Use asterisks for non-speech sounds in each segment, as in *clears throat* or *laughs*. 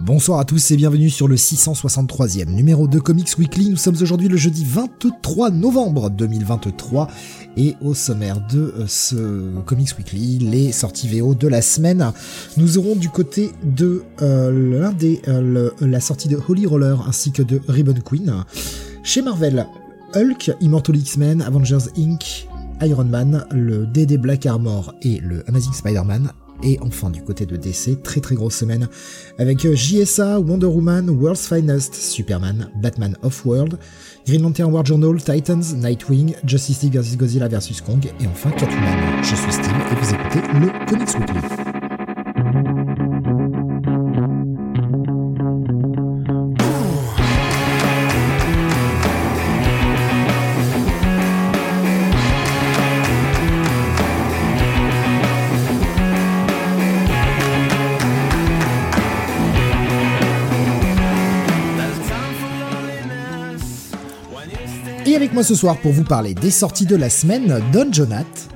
Bonsoir à tous et bienvenue sur le 663e numéro de Comics Weekly. Nous sommes aujourd'hui le jeudi 23 novembre 2023 et au sommaire de euh, ce Comics Weekly, les sorties VO de la semaine. Nous aurons du côté de euh, l'un des euh, la sortie de Holy Roller ainsi que de Ribbon Queen. Chez Marvel, Hulk, Immortal X-Men, Avengers Inc., Iron Man, le DD Black Armor et le Amazing Spider-Man et enfin du côté de DC, très très grosse semaine avec euh, JSA, Wonder Woman, World's Finest, Superman, Batman Off-World, Green Lantern War Journal, Titans, Nightwing, Justice League vs Godzilla vs Kong et enfin Catwoman. Je suis Steve et vous écoutez le Comics Weekly. Moi ce soir pour vous parler des sorties de la semaine, Don Jonath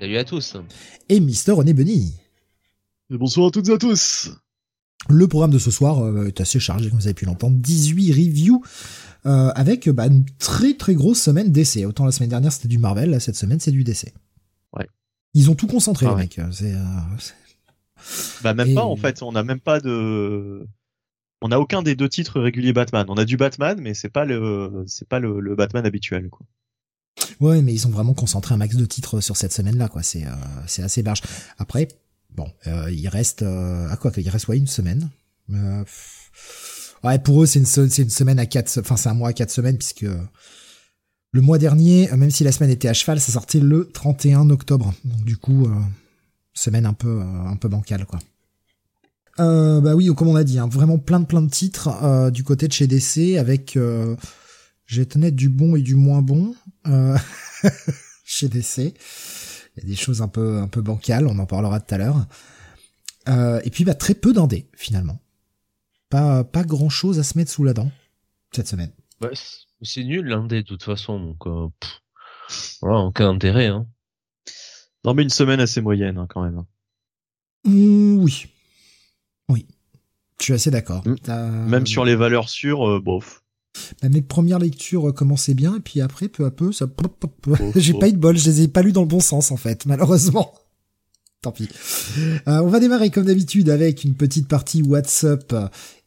Salut à tous. et Mister René Benny. Et bonsoir à toutes et à tous. Le programme de ce soir euh, est assez chargé, comme vous avez pu l'entendre. 18 reviews euh, avec bah, une très très grosse semaine d'essai. Autant la semaine dernière c'était du Marvel, là cette semaine c'est du DC. Ouais. Ils ont tout concentré Ah les ouais. mecs. C'est, euh, Bah même Et- pas en fait, on n'a même pas de on n'a aucun des deux titres réguliers Batman. On a du Batman mais c'est pas le pas le, Batman habituel quoi. Ouais, mais ils ont vraiment concentré un max de titres sur cette semaine-là, quoi. C'est euh, assez large. Après, bon, euh, il reste euh, à quoi Il reste une semaine. Euh, ouais, pour eux c'est une c'est une semaine à quatre, enfin c'est un mois à quatre semaines puisque le mois dernier, euh, même si la semaine était à cheval, ça sortait le 31 octobre. Donc du coup, euh, semaine un peu euh, un peu bancale, quoi. Euh, bah oui, comme on a dit, hein, vraiment plein de plein de titres euh, du côté de chez DC avec, euh, j'ai été honnête, du bon et du moins bon euh, *laughs* chez DC. Il y a des choses un peu un peu bancales, on en parlera tout à l'heure. Euh, et puis bah très peu d'indés finalement. Pas pas grand chose à se mettre sous la dent cette semaine. Ouais, c'est- c'est nul l'indé de toute façon, donc euh, pff, voilà, aucun intérêt. Hein. Non mais une semaine assez moyenne hein, quand même. Mmh, oui, oui, je suis assez d'accord. Mm. T'as- Même sur les valeurs sûres, euh, bof. Bah, mes premières lectures euh, commençaient bien et puis après peu à peu ça *laughs* j'ai pas eu de bol je les ai pas lus dans le bon sens en fait malheureusement. *laughs* Tant pis. Euh, on va démarrer comme d'habitude avec une petite partie WhatsApp.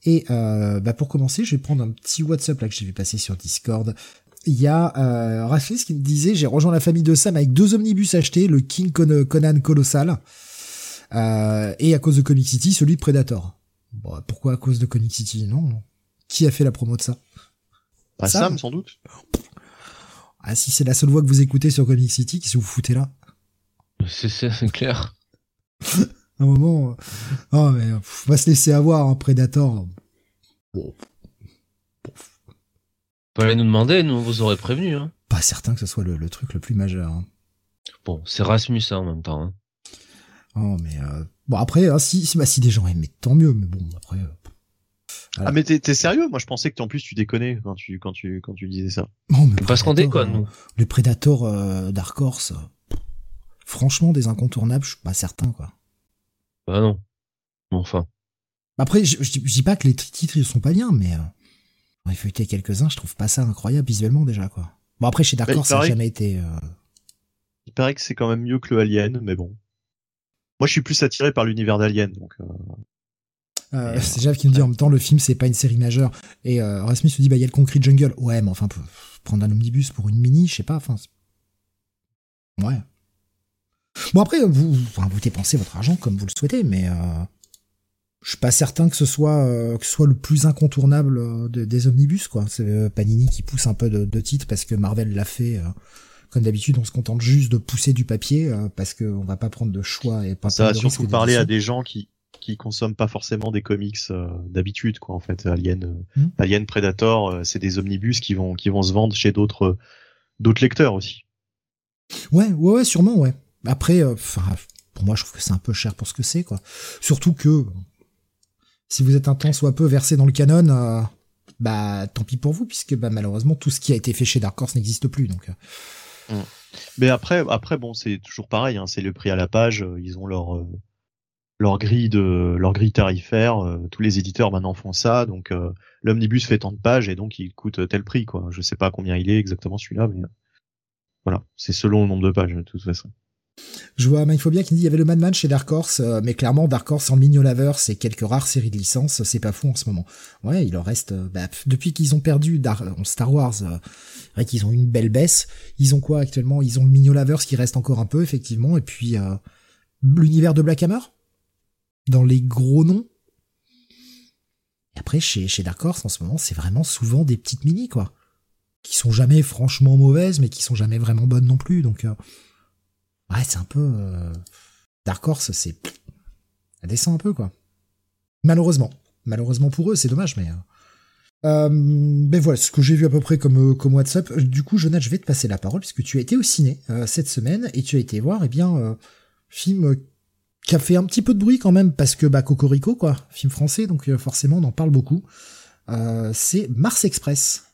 Et euh, bah, pour commencer je vais prendre un petit WhatsApp là que j'ai vu passer sur Discord. Il y a euh, qui me disait j'ai rejoint la famille de Sam avec deux omnibus achetés le King Con- Conan colossal euh, et à cause de Comic City celui de Predator bon, pourquoi à cause de Comic City? Non qui a fait la promo de ça? Bah, Sam Sam sans doute. Ah, si c'est la seule voix que vous écoutez sur Comic City, qu'est-ce que vous foutez là? C'est c'est- c'est clair. *laughs* Un moment, euh, ah, mais, euh, on va se laisser avoir un Predator. Bon, Fallait nous demander, nous vous aurez prévenu. Hein. pas certain que ce soit le, le truc le plus majeur. hein. Bon, c'est Rasmus hein, en même temps. Hein. Oh, mais euh, bon après, hein, si, si, bah, si des gens aiment, tant mieux. Mais bon, après, euh, Voilà. Ah mais t'es t'es sérieux? Moi je pensais que en plus tu déconnais quand tu quand tu quand tu disais ça. non, mais Parce qu'on Predator, déconne, euh. Les Predators euh, Dark Horse, euh, franchement, des incontournables, je suis pas certain quoi. Bah non. Bon, Enfin. Après, je, je, dis- je dis pas que les titres ils sont pas bien, mais euh, j'en ai feuilleté quelques-uns, je trouve pas ça incroyable visuellement déjà quoi. Bon après chez Dark Bah, Horse ça a jamais été. euh, Il paraît que c'est quand même mieux que le Alien, mais bon. Moi je suis plus attiré par l'univers d'Alien donc. euh, Euh, Et, c'est Jeff qui me dit en même temps le film c'est pas une série majeure. Et euh, Rasmus se dit bah il y a le Concrete Jungle. Ouais mais enfin prendre un omnibus pour une mini je sais pas enfin ouais. Bon après vous vous, dépensez votre argent comme vous le souhaitez mais euh, je suis pas certain que ce soit euh, que ce soit le plus incontournable euh, de- des omnibus quoi. C'est euh, Panini qui pousse un peu de, de titres parce que Marvel l'a fait euh, comme d'habitude on se contente juste de pousser du papier euh, parce que on va pas prendre de choix et pas ça va surtout parler à des gens qui qui consomment pas forcément des comics euh, d'habitude, quoi. En fait, Alien, euh, Hmm. Alien Predator, euh, c'est des omnibus qui vont qui vont se vendre chez d'autres d'autres lecteurs aussi. Ouais, ouais, ouais, sûrement, ouais. Après, enfin, pour moi, je trouve que c'est un peu cher pour ce que c'est, quoi. Surtout que si vous êtes un temps soit peu versé dans le canon, bah tant pis pour vous, puisque bah, malheureusement tout ce qui a été fait chez Dark Horse n'existe plus, donc. Euh, Mais après, après bon, c'est toujours pareil. Hein, c'est le prix à la page. euh, Ils ont leur euh, leur grille de leur grille tarifaire. euh, tous les éditeurs maintenant font ça. Donc euh, l'omnibus fait tant de pages et donc il coûte tel prix. Quoi. Je sais pas combien il est exactement celui-là, mais voilà, c'est selon le nombre de pages de toute façon. Je vois Mindphobia qui dit il y avait le Madman chez Dark Horse, euh, mais clairement Dark Horse en Mignon Lover, c'est quelques rares séries de licences, c'est pas fou en ce moment. Ouais, il en reste. euh, bah, depuis qu'ils ont perdu euh, Star Wars, vrai qu'ils ont une belle baisse. Ils ont quoi actuellement? Ils ont le Mignon Lovers qui reste encore un peu effectivement, et puis euh, l'univers de Black Hammer? Dans les gros noms? Et après chez chez Dark Horse en ce moment, c'est vraiment souvent des petites mini quoi, qui sont jamais franchement mauvaises, mais qui sont jamais vraiment bonnes non plus. Donc euh, Ouais, c'est un peu. euh, Dark Horse, c'est. Ça descend un peu, quoi. Malheureusement. Malheureusement pour eux, c'est dommage, mais. ben voilà, ce que j'ai vu à peu près comme, comme WhatsApp. Du coup, Jonathan, je vais te passer la parole, puisque tu as été au ciné cette semaine et tu as été voir, eh bien, film qui a fait un petit peu de bruit quand même, parce que, bah, Cocorico, quoi, film français, donc forcément, on en parle beaucoup. C'est Mars Express.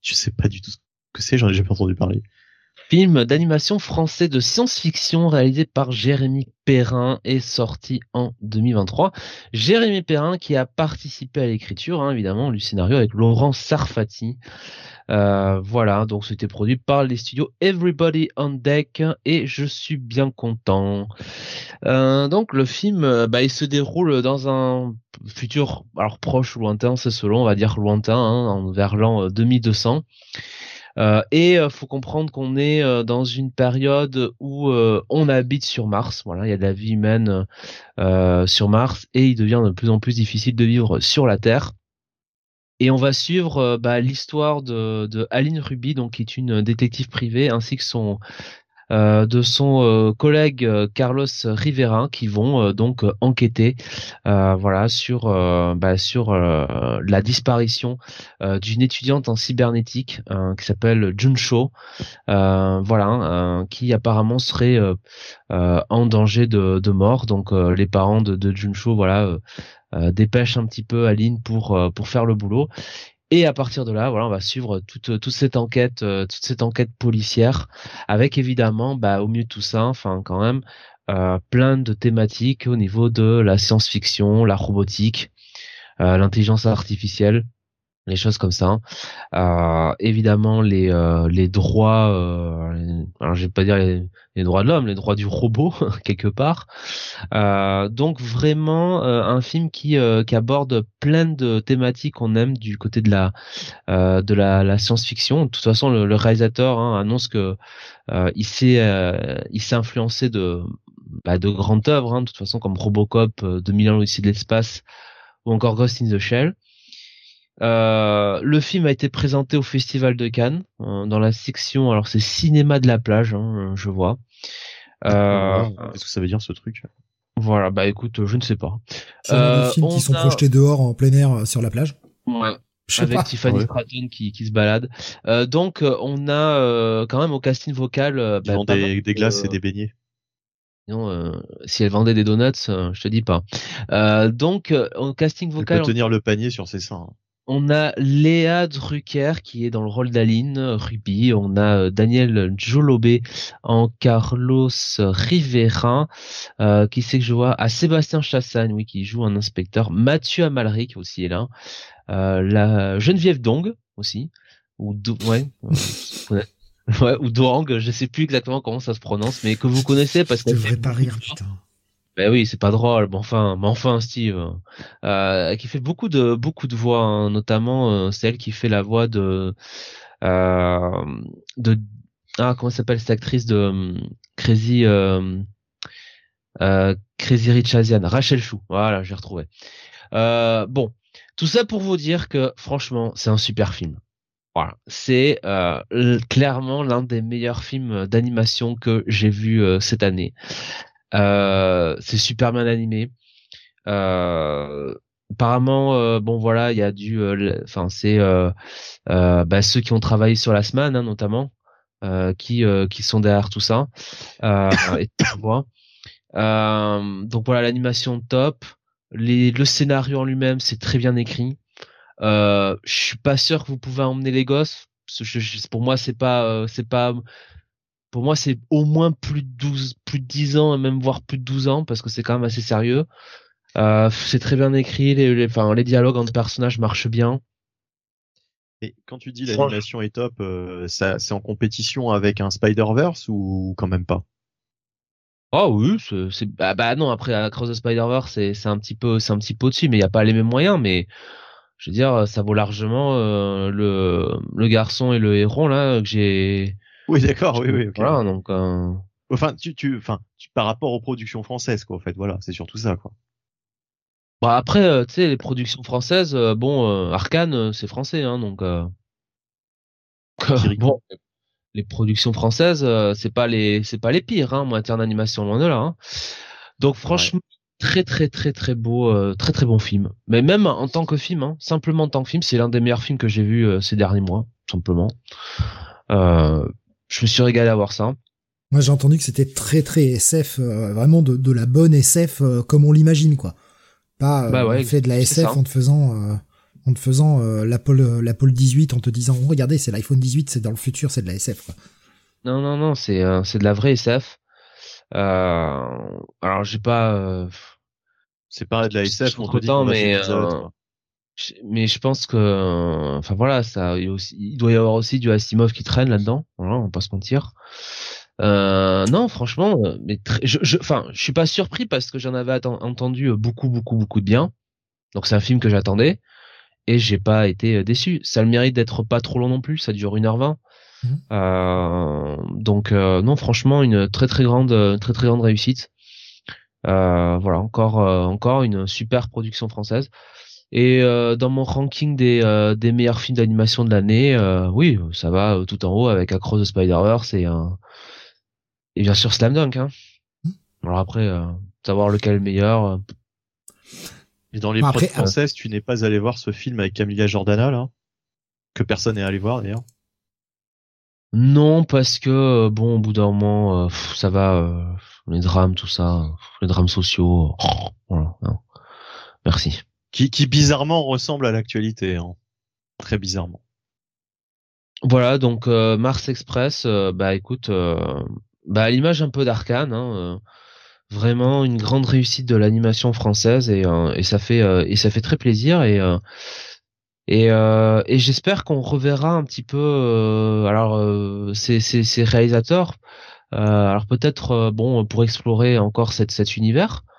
Je sais pas du tout ce que c'est. J'en ai jamais entendu parler. Film d'animation français de science-fiction réalisé par Jérémy Perrin et sorti en 2023. Jérémy Perrin qui a participé à l'écriture, hein, évidemment, du scénario avec Laurent Sarfati. Euh, voilà, donc c'était produit par les studios Everybody on Deck et je suis bien content. Euh, donc le film, euh, bah, il se déroule dans un futur, alors proche ou lointain, c'est selon, on va dire lointain, hein, vers l'an euh, 2200. Euh, et euh, faut comprendre qu'on est euh, dans une période où euh, on habite sur Mars. Voilà, il y a de la vie humaine sur Mars et il devient de plus en plus difficile de vivre sur la Terre. Et on va suivre bah, l'histoire de, de Aline Ruby, donc qui est une détective privée, ainsi que son de son euh, collègue euh, Carlos Rivera, qui vont euh, donc euh, enquêter, euh, sur euh, bah, euh, la disparition euh, d'une étudiante en cybernétique euh, qui s'appelle Juncho, euh, voilà, euh, qui apparemment serait euh, euh, en danger de, mort. Donc euh, les parents de, Juncho, voilà, euh, euh, dépêchent un petit peu Aline euh, pour faire le boulot. Et à partir de là, on va suivre toute toute cette enquête, euh, toute cette enquête policière, avec évidemment, bah, au milieu de tout ça, enfin quand même, euh, plein de thématiques au niveau de la science-fiction, la robotique, euh, l'intelligence artificielle, les choses comme ça. Euh, évidemment les euh, les droits, euh, alors je vais pas dire les, droits de l'homme, les droits du robot *laughs* quelque part. Euh, donc vraiment euh, un film qui euh, qui aborde plein de thématiques qu'on aime du côté de la de la, la science-fiction. De toute façon, le, le réalisateur hein, annonce que il s'est il s'est influencé de bah, de grandes œuvres, hein, de toute façon comme Robocop, euh, 2001 l'Odyssée de l'espace ou encore Ghost in the Shell. Euh, le film a été présenté au Festival de Cannes euh, dans la section, alors c'est cinéma de la plage, hein, je vois. Euh, Qu'est-ce que ça veut dire ce truc? Voilà, bah écoute, je ne sais pas. C'est euh, Euh, des films qui sont a- projetés dehors en plein air euh, sur la plage? Ouais. Avec pas. Tiffany Ouais. Stratton qui, qui se balade. Euh, donc euh, on a euh, quand même au casting vocal euh, Ils bah, pas des, des glaces de- et des beignets. Sinon, euh, si elle vendait des donuts, euh, je te dis pas. Euh, donc euh, au casting Elle vocal, peut tenir le panier sur ses seins. hein. On a Léa Drucker qui est dans le rôle d'Aline Ruby. On a euh, Daniel Jolobé en Carlos Rivera. Euh, qui c'est que je vois? À Sébastien Chassagne, oui, qui joue un inspecteur. Mathieu Amalric aussi est là. Euh, la Geneviève Dong aussi. Ou Do- ouais. euh, *laughs* Ouais, ou Doang, je sais plus exactement comment ça se prononce, mais que vous connaissez parce Je que devrais pas rire, putain. Ben oui, c'est pas drôle, mais enfin, mais enfin, Steve, euh, qui fait beaucoup de beaucoup de voix, hein, notamment euh, celle qui fait la voix de euh, de ah comment s'appelle cette actrice de euh, Crazy euh, euh, Crazy Rich Asian, Rachel Chou, voilà, j'ai retrouvé. Euh, bon, tout ça pour vous dire que franchement, c'est un super film. Voilà, c'est euh, clairement l'un des meilleurs films d'animation que j'ai vu euh, cette année. Euh, c'est super bien animé. apparemment, bon voilà, il y a du, enfin c'est bah, ceux qui ont travaillé sur la semaine hein, notamment, qui qui sont derrière tout ça. et, *coughs* donc voilà, l'animation top, les, le scénario en lui-même c'est très bien écrit. Euh, je suis pas sûr que vous pouvez emmener les gosses. pour moi, c'est pas, euh, c'est pas, pour moi, c'est au moins plus de 12, plus de 10 ans, même voire plus de 12 ans, parce que c'est quand même assez sérieux. Euh, c'est très bien écrit, les, les, enfin, les dialogues entre personnages marchent bien. Et quand tu dis l'animation est top, euh, ça, c'est en compétition avec un Spider-Verse ou quand même pas? Oh oui, c'est, bah, bah, non, après, Across the Spider-Verse, c'est, c'est un petit peu, c'est un petit peu au-dessus, mais il n'y a pas les mêmes moyens, mais je veux dire, ça vaut largement euh, le, le garçon et le héron là que j'ai. Oui, d'accord, oui, oui. Voilà, donc. Euh... Enfin, tu, tu, enfin, tu, par rapport aux productions françaises, quoi, en fait, voilà, c'est surtout ça, quoi. Bah après, euh, tu sais, les productions françaises, euh, bon, Arkane, c'est français, hein, donc. *laughs* bon, les productions françaises, c'est pas les, c'est pas les pires, hein, en matière d'animation, loin de là. Hein. Donc franchement, très très très très beau, euh, très très bon film. Mais même en tant que film, hein, simplement en tant que film, c'est l'un des meilleurs films que j'ai vu euh, ces derniers mois, simplement. Euh, je me suis régalé à voir ça. Moi, j'ai entendu que c'était très très SF, vraiment de, de, la bonne SF comme on l'imagine, quoi. Pas bah ouais, fait de la SF en te faisant en te faisant l'Apple l'Apple 18 en te disant oh, regardez c'est l'iPhone 18 c'est dans le futur c'est de la SF quoi. Non non non c'est c'est de la vraie SF. alors j'ai pas c'est pas de la SF, on te mais euh, mais je pense que, enfin voilà, ça, il, doit y avoir aussi du Asimov qui traîne là-dedans. Voilà, on va pas se mentir. Euh, non, franchement, euh, mais je, je, enfin, je suis pas surpris parce que j'en avais entendu beaucoup, beaucoup, beaucoup de bien. Donc c'est un film que j'attendais et j'ai pas été déçu. Ça a le mérite d'être pas trop long non plus. Ça dure 1h20. Mmh. Euh, donc non, franchement, une très très grande, très très grande réussite. Euh, voilà, encore euh, encore une super production française. Et euh, dans mon ranking des, des meilleurs films d'animation de l'année, oui, ça va tout en haut avec Across the Spider-Verse et, et bien sûr Slam Dunk. Hein. Hmm. Alors après, savoir lequel est le meilleur. Et dans les bah françaises, tu n'es pas allé voir ce film avec Camilla Jordana là? Que personne n'est allé voir d'ailleurs Non, parce que bon, au bout d'un moment, ça va les drames, tout ça, les drames sociaux. Voilà, Merci. Qui, qui bizarrement ressemble à l'actualité, hein. très bizarrement. Voilà, donc euh, Mars Express, euh, bah écoute, euh, bah à l'image un peu d'Arkane, hein, vraiment une grande réussite de l'animation française et, et ça fait et ça fait très plaisir et et, et j'espère qu'on reverra un petit peu alors ces, ces, ces réalisateurs euh, alors peut-être euh, bon pour explorer encore cette, cet univers, euh,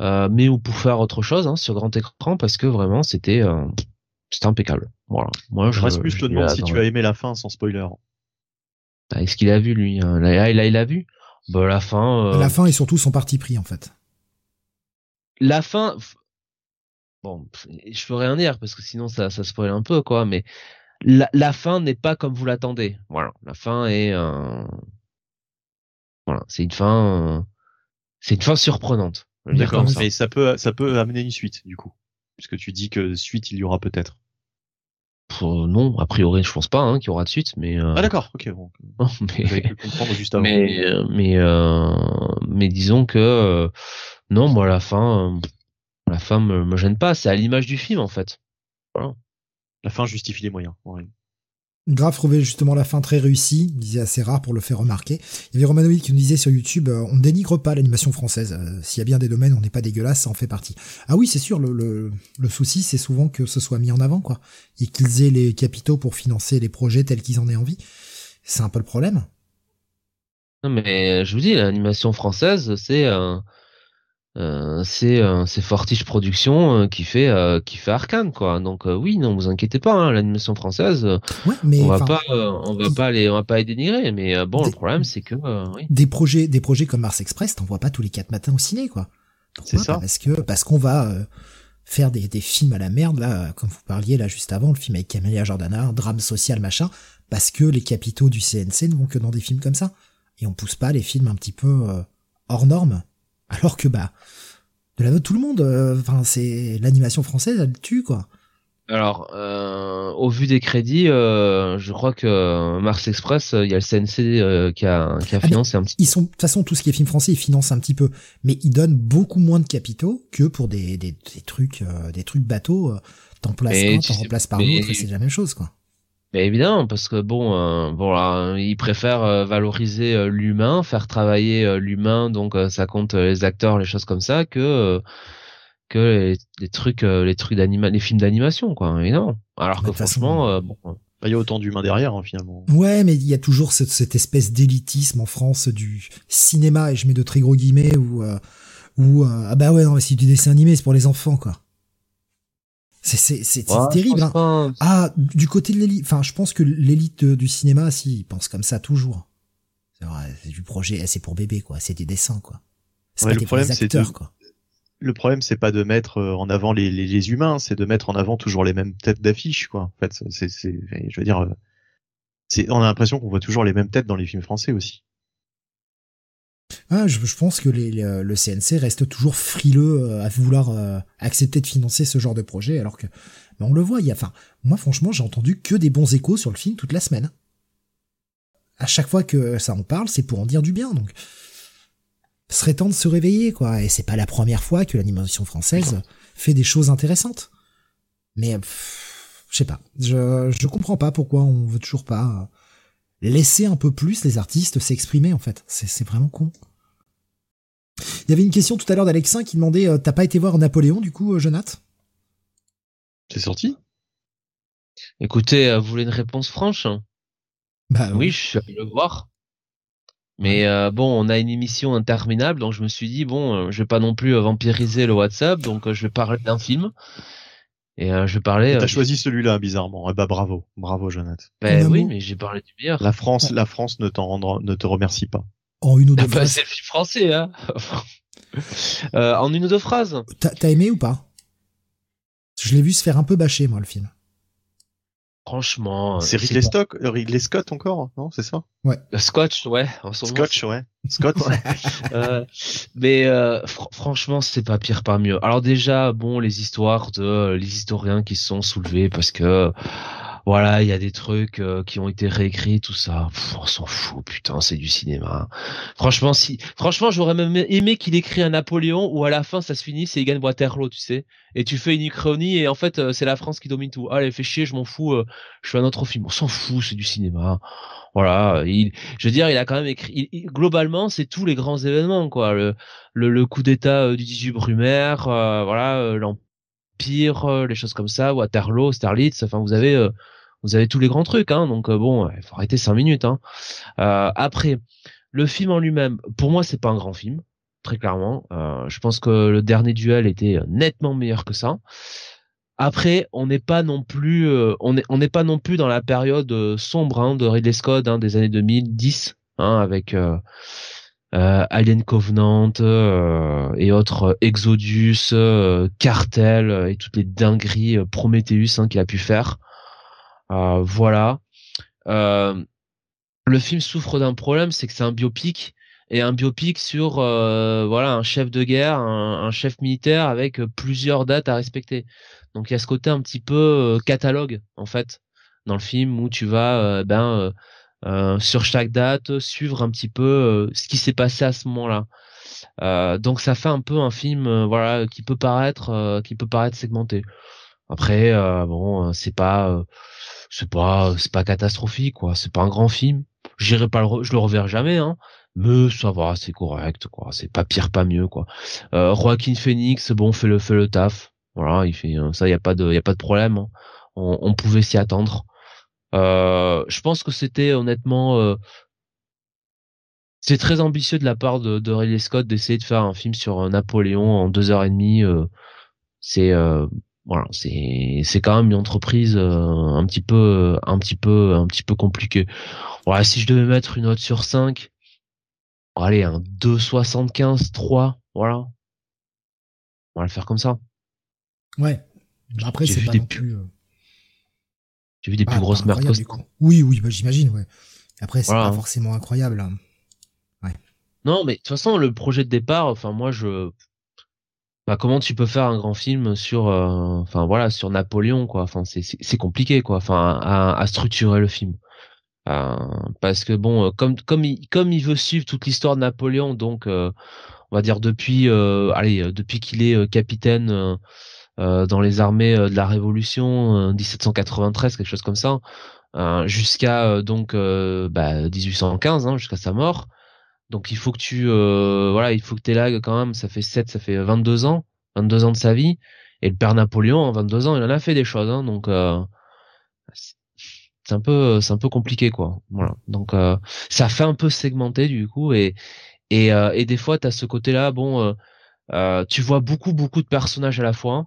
mais ou pour faire autre chose hein, sur grand écran parce que vraiment c'était c'était impeccable. Voilà. Moi, je, reste plus te demander si tu as aimé la fin sans spoiler. Bah, est-ce qu'il a vu lui hein? Là, il a, il a vu. Bah, la fin. La fin et surtout son parti pris en fait. La fin. Bon, je ferai rien dire parce que sinon ça, ça spoil un peu quoi. Mais la, la fin n'est pas comme vous l'attendez. Voilà. La fin est. Voilà, c'est une fin, euh, c'est une fin surprenante. D'accord, mais ça peut, ça peut amener une suite du coup, puisque tu dis que suite il y aura peut-être. non, a priori je pense pas hein, qu'il y aura de suite, mais. Euh, ah d'accord, ok. Bon. *laughs* mais, juste avant. mais, mais, euh, mais disons que non, moi la fin, la fin me, me gêne pas. C'est à l'image du film en fait. Voilà. La fin justifie les moyens. Grave trouvait justement la fin très réussie, disait assez rare pour le faire remarquer. Il y avait Romanoïd qui nous disait sur YouTube, euh, on ne dénigre pas l'animation française. Euh, s'il y a bien des domaines, on n'est pas dégueulasse, ça en fait partie. Ah oui, c'est sûr, le, le, le souci, c'est souvent que ce soit mis en avant, quoi. Et qu'ils aient les capitaux pour financer les projets tels qu'ils en aient envie. C'est un peu le problème. Non mais je vous dis, l'animation française, c'est. Euh, c'est euh, c'est Fortige Productions euh, qui fait qui fait Arcane quoi. Donc oui, non, vous inquiétez pas, hein, l'animation française, mais, on va pas on va pas les on va pas les dénigrer, mais bon, le problème c'est que oui. des projets des projets comme Mars Express, t'en vois pas tous les quatre matins au ciné quoi. C'est ça. Parce que parce qu'on va faire des, des films à la merde là, comme vous parliez là juste avant, le film avec Camélia Jordana, drame social machin, parce que les capitaux du CNC ne vont que dans des films comme ça et on pousse pas les films un petit peu hors normes alors que bah de la de tout le monde. Euh, enfin, c'est l'animation française, elle tue quoi. Alors, euh, au vu des crédits, euh, je crois que Mars Express, il y a le CNC qui a, qui a ah, financé un petit. Ils sont de toute façon tout ce qui est film français, ils financent un petit peu, mais ils donnent beaucoup moins de capitaux que pour des des, des trucs des trucs bateaux. T'en places un, t'en remplaces par l'autre, et c'est la même chose quoi. Mais évidemment, parce que bon, euh, bon là, ils préfèrent euh, valoriser euh, l'humain, faire travailler l'humain, donc ça compte les acteurs, les choses comme ça, que que les, trucs, les trucs d'anima, les films d'animation, quoi. Évidemment. Alors que franchement, bon. Bah, il y a autant d'humains derrière, hein, finalement. Ouais, mais il y a toujours cette, cette espèce d'élitisme en France du cinéma, et je mets de très gros guillemets, où, où ah bah ouais, non, mais si du dessin animé, c'est pour les enfants, quoi. C'est terrible. Hein. Ah, du côté de l'élite, enfin, je pense que l'élite du cinéma, si, ils pensent comme ça toujours. C'est vrai, c'est du projet, c'est pour bébé, quoi. C'est des dessins, quoi. C'est pas le problème, acteurs, quoi. Le problème, c'est pas de mettre euh, en avant les, les, les humains, c'est de mettre en avant toujours les mêmes têtes d'affiche, quoi. En fait, c'est, je veux dire, euh, c'est, on a l'impression qu'on voit toujours les mêmes têtes dans les films français aussi. Ah, je, pense que les, le CNC reste toujours frileux euh, à vouloir euh, accepter de financer ce genre de projet, alors que mais on le voit. Il y a, enfin, moi franchement, j'ai entendu que des bons échos sur le film toute la semaine. À chaque fois que ça en parle, c'est pour en dire du bien. Donc, serait temps de se réveiller, quoi. Et c'est pas la première fois que l'animation française fait des choses intéressantes. Mais je sais pas, je je comprends pas pourquoi on veut toujours pas laisser un peu plus les artistes s'exprimer en fait. C'est vraiment con. Il y avait une question tout à l'heure d'Alexin qui demandait euh, T'as pas été voir Napoléon du coup, euh, Jonath? C'est sorti? Écoutez, euh, vous voulez une réponse franche Bah oui, je suis allé le voir. Mais bon, on a une émission interminable, donc je me suis dit bon, je vais pas non plus vampiriser le WhatsApp, donc je vais parler d'un film. Et euh, je parlais. T'as euh, choisi celui-là bizarrement. Eh bah bravo, bravo Jonathan. Ben oui, mais j'ai parlé du meilleur. La France, la France ne t'en rendra, ne te remercie pas. En une ou deux ah bah, c'est le film français, hein. *laughs* euh, en une ou deux phrases. T'as aimé ou pas? Je l'ai vu se faire un peu bâcher moi le film. Franchement. C'est Ridley, Stock, euh, Ridley Scott encore, non C'est ça? Ouais. Le Scotch, ouais. En Scotch, ouais. Scott. *laughs* euh, mais euh, franchement, c'est pas pire, pas mieux. Alors déjà, bon, les histoires de les historiens qui se sont soulevés parce que voilà, il y a des trucs euh, qui ont été réécrits, tout ça. on s'en fout, putain, c'est du cinéma. Franchement, si, franchement, j'aurais même aimé qu'il écrit un Napoléon où à la fin ça se finit, c'est il gagne Waterloo, tu sais. Et tu fais une uchronie et en fait euh, c'est la France qui domine tout. Allez, fais chier, je m'en fous. Euh, je fais un autre film. On s'en fout, c'est du cinéma. Voilà. Il, je veux dire, il a quand même écrit. globalement, c'est tous les grands événements, quoi. Le, le, coup d'État du 18 Brumaire, voilà, l'Empire, les choses comme ça, Waterloo, Austerlitz. Enfin, vous avez vous avez tous les grands trucs, hein, donc euh, bon, il faut arrêter cinq minutes. Hein. Euh, après, le film en lui-même, pour moi, c'est pas un grand film, très clairement. Euh, je pense que le dernier duel était nettement meilleur que ça. Après, on n'est pas non plus, on n'est on n'est pas non plus dans la période sombre hein, de Ridley Scott hein, des années 2010, hein, avec Alien Covenant et autres Exodus, Cartel et toutes les dingueries Prometheus hein, qu'il a pu faire. Euh, voilà. Euh, le film souffre d'un problème, c'est que c'est un biopic et un biopic sur euh, voilà un chef de guerre, un, chef militaire avec plusieurs dates à respecter. Donc il y a ce côté un petit peu catalogue en fait dans le film où tu vas ben sur chaque date suivre un petit peu ce qui s'est passé à ce moment-là. donc ça fait un peu un film voilà qui peut paraître qui peut paraître segmenté. Après bon c'est pas c'est pas c'est pas catastrophique quoi. C'est pas un grand film. J'irai pas le je le reverrai jamais hein. Mais ça va c'est correct quoi. C'est pas pire pas mieux quoi. Euh, Joaquin Phoenix bon fait le fait le taf. Voilà il fait ça y a pas de y a pas de problème hein. on, on, pouvait s'y attendre. euh, je pense que c'était honnêtement euh, c'est très ambitieux de la part de, de Ridley Scott d'essayer de faire un film sur Napoléon en deux heures et demie euh, c'est euh, voilà, c'est c'est quand même une entreprise euh, un petit peu un petit peu un petit peu compliquée. Voilà, si je devais mettre une note sur 5, allez, un 2,75, 3, voilà. On va le faire comme ça. Ouais. Après, c'est pas non plus... Euh, J'ai vu des plus ah, grosses merdes Oui, oui, bah, j'imagine, ouais. Après, c'est pas forcément incroyable. Hein. Ouais. Non, mais de toute façon, le projet de départ, enfin, moi, je, Enfin, comment tu peux faire un grand film sur, euh, enfin voilà, sur Napoléon quoi. Enfin, c'est compliqué quoi. Enfin, à, à structurer le film. Euh, parce que bon, euh, comme comme il comme il veut suivre toute l'histoire de Napoléon, donc on va dire depuis, allez, depuis qu'il est capitaine dans les armées de la Révolution, 1793, quelque chose comme ça, jusqu'à donc bah, 1815, hein, jusqu'à sa mort. Donc il faut que tu euh, voilà, il faut que tu là quand même, ça fait 7, ça fait 22 ans, 22 ans de sa vie et le père Napoléon en 22 ans, il en a fait des choses hein, donc euh, c'est un peu c'est un peu compliqué quoi. Voilà. Donc euh, ça fait un peu segmenté du coup et et, euh, et des fois tu as ce côté-là bon tu vois beaucoup beaucoup de personnages à la fois.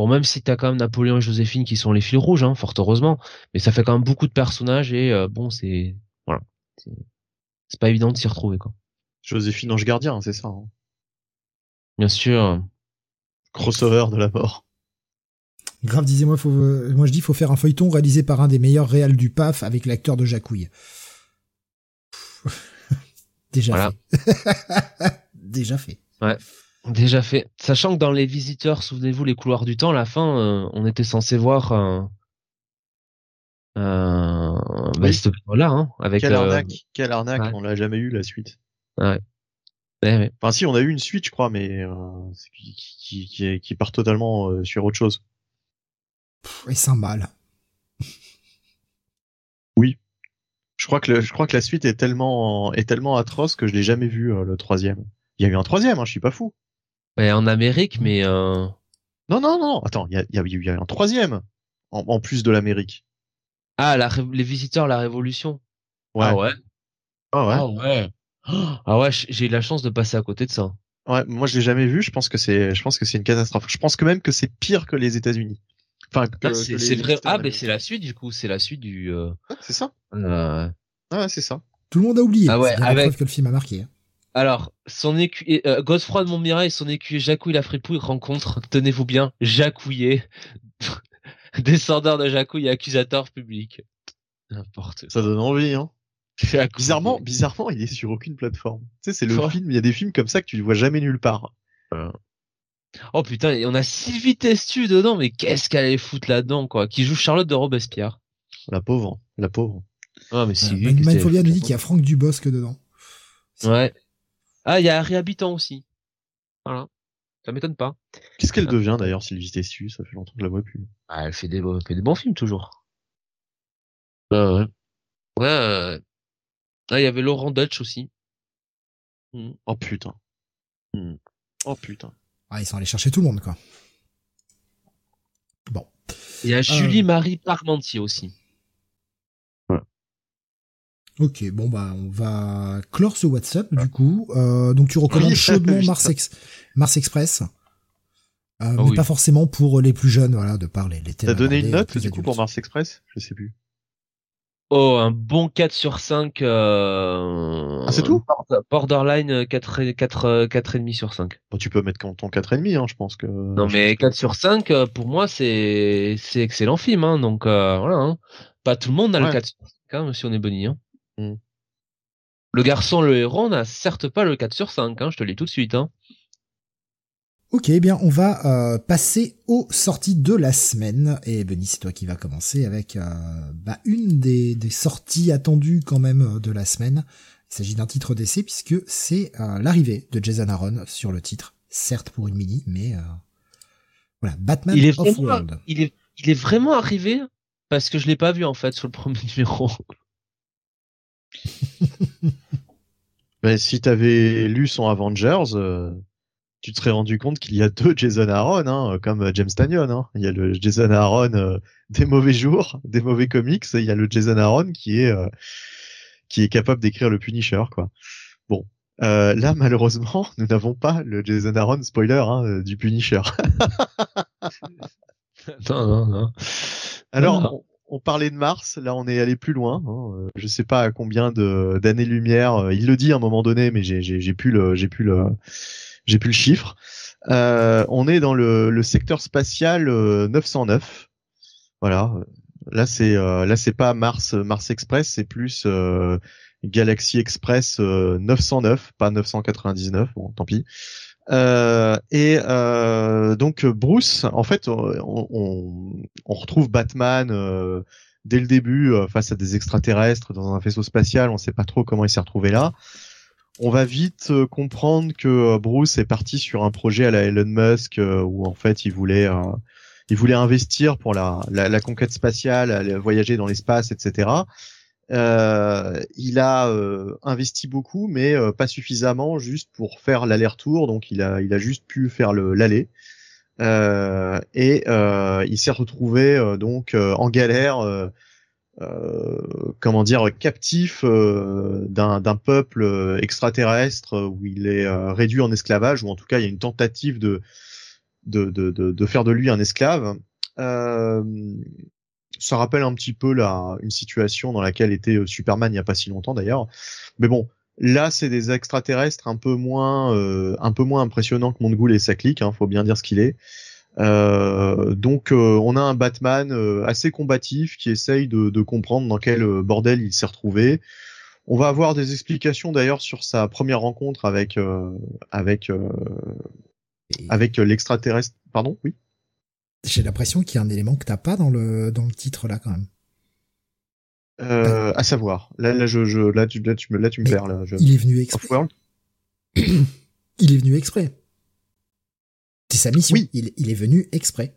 Bon, même si t'as quand même Napoléon et Joséphine qui sont les fils rouges, hein, fort heureusement, mais ça fait quand même beaucoup de personnages et bon, c'est voilà, c'est pas évident de s'y retrouver quoi. Joséphine Ange Gardien, hein, c'est ça. Hein. Bien sûr. Crossover de la mort. Grave disait moi, faut, euh, moi je dis faut faire un feuilleton réalisé par un des meilleurs réals du PAF avec l'acteur de Jacouille. *laughs* Déjà fait. *laughs* Déjà fait. Ouais. Déjà fait. Sachant que dans les visiteurs, souvenez-vous, les couloirs du temps, à la fin, euh, on était censé voir euh, euh, bah, là, hein, avec. Quelle euh, arnaque, quelle arnaque, on l'a jamais eu la suite. Ouais. Enfin, si, on a eu une suite, je crois, mais euh, qui, qui, qui, qui, part totalement euh, sur autre chose. Et sans mal. oui. Je crois que le, je crois que la suite est tellement est tellement atroce que je l'ai jamais vu le troisième. Il y a eu un troisième, hein, je suis pas fou. Ouais, en Amérique, mais euh... non non non. Attends, il y a, y a, y a eu un troisième en, en plus de l'Amérique. Ah, la, les visiteurs, la révolution. Ouais. Ah ouais? Ah ouais. Ah ouais. Ah ouais, j'ai eu la chance de passer à côté de ça. Ouais, moi je l'ai jamais vu. Je pense que c'est, je pense que c'est une catastrophe. Je pense que même que c'est pire que les États-Unis. Enfin, ah, c'est vrai. Ah, mais c'est la suite du coup. C'est la suite du. Euh... c'est ça. Euh... Ouais, c'est ça. Tout le monde a oublié. Ah ouais. Avec que le film a marqué. Alors, son écu, euh, Godefroy de Montmirail et son écuyer Jacouille la fripouille rencontrent, tenez-vous bien, Jacouillet, *laughs* descendeur de Jacouille et accusateur public. N'importe. Ça donne envie, hein. *laughs* Bizarrement, bizarrement, il est sur aucune plateforme. Tu sais, c'est le film, il y a des films comme ça que tu ne vois jamais nulle part. Oh putain, et on a Sylvie Testu dedans, mais qu'est-ce qu'elle allait foutre là-dedans, quoi Qui joue Charlotte de Robespierre. La pauvre, la pauvre. Ah, mais si. Euh, Manfobia nous dit qu'il y a Franck Dubosc dedans. Ouais. Ah, il y a Harry Habitant aussi. Voilà. Ça m'étonne pas. Qu'est-ce qu'elle devient d'ailleurs, Sylvie Testu Ça fait longtemps que je la vois plus. Ah, elle fait des, fait des bons films toujours. Bah ouais. Ouais. Ah, il y avait Laurent Dutch aussi. Hmm. Oh putain. Hmm. Oh putain. Ah, ils sont allés chercher tout le monde, quoi. Bon. Il y a Julie-Marie Parmentier aussi. Ok, bon bah on va clore ce WhatsApp du coup. Euh, donc tu recommandes chaudement Mars, Mars Express, euh, ah mais pas forcément pour les plus jeunes, voilà, de parler les T'as donné une note du coup pour Mars Express? Je sais plus. Oh, un bon 4 sur 5. Euh... Ah, c'est tout? Borderline 4, 4, 4,5 sur 5. Bon, tu peux mettre ton 4,5, hein, je pense que... Non, mais 4 sur 5, euh, pour moi, c'est c'est excellent film. Hein, donc, euh, voilà. Hein. Pas tout le monde a le 4 sur 5, hein, si on est boni. Hein. Mm. Le garçon, le héros, n'a certes pas le 4 sur 5, hein, je te le dis tout de suite. Hein. Ok, eh bien on va euh, passer aux sorties de la semaine. Et Benny, c'est toi qui va commencer avec euh, bah, une des, des, sorties attendues quand même euh, de la semaine. Il s'agit d'un titre d'essai puisque c'est l'arrivée de Jason Aaron sur le titre, certes pour une mini, mais voilà, Batman il est World. Il est, il est vraiment arrivé parce que je l'ai pas vu en fait sur le premier *laughs* numéro. *laughs* ben, si t'avais lu son Avengers, tu te serais rendu compte qu'il y a deux Jason Aaron, hein, comme James Tanyon. Hein. Il y a le Jason Aaron euh, des mauvais jours, *laughs* des mauvais comics, et il y a le Jason Aaron qui est euh, qui est capable d'écrire le Punisher, quoi. Bon, euh, là malheureusement, *laughs* nous n'avons pas le Jason Aaron spoiler hein, du Punisher. non, non, non. Alors, On, parlait de Mars, là on est allé plus loin. Hein. Je sais pas à combien de d'années-lumière. Il le dit à un moment donné, mais j'ai plus le j'ai plus le j'ai plus le chiffre. Euh, on est dans le, secteur spatial 909. Euh, voilà. Là c'est euh, là c'est pas Mars Mars Express, c'est plus Galaxy Express 909, pas 999. Bon, tant pis. Euh, et euh, donc Bruce, en fait, on, on, retrouve Batman euh, dès le début face à des extraterrestres dans un vaisseau spatial. On ne sait pas trop comment il s'est retrouvé là. On va vite comprendre que Bruce est parti sur un projet à la Elon Musk où en fait il voulait il voulait investir pour la, la, conquête spatiale, voyager dans l'espace, etc. Euh, il a euh, investi beaucoup, mais euh, pas suffisamment, juste pour faire l'aller-retour. Donc il a, il a juste pu faire le l'aller. et il s'est retrouvé donc en galère, comment dire, captif d'un d'un peuple extraterrestre où il est réduit en esclavage, ou en tout cas il y a une tentative de de, de, de, de faire de lui un esclave. Euh, ça rappelle un petit peu la une situation dans laquelle était euh, Superman il n'y a pas si longtemps d'ailleurs. Mais bon, là c'est des extraterrestres un peu moins euh, un peu moins impressionnants que Montgoul et sa clique, hein, faut bien dire ce qu'il est. Euh, donc euh, on a un Batman assez combatif qui essaye de, de comprendre dans quel bordel il s'est retrouvé. On va avoir des explications d'ailleurs sur sa première rencontre avec avec avec l'extraterrestre. Pardon, oui? J'ai l'impression qu'il y a un élément que t'as pas dans le dans le titre là quand même. Euh, à savoir, là, là, je, je, là, tu, là, tu me, là, tu me perds. Là, Il est venu exprès. *clears throat* il est venu exprès. C'est sa mission. Oui. Il, il, est venu exprès.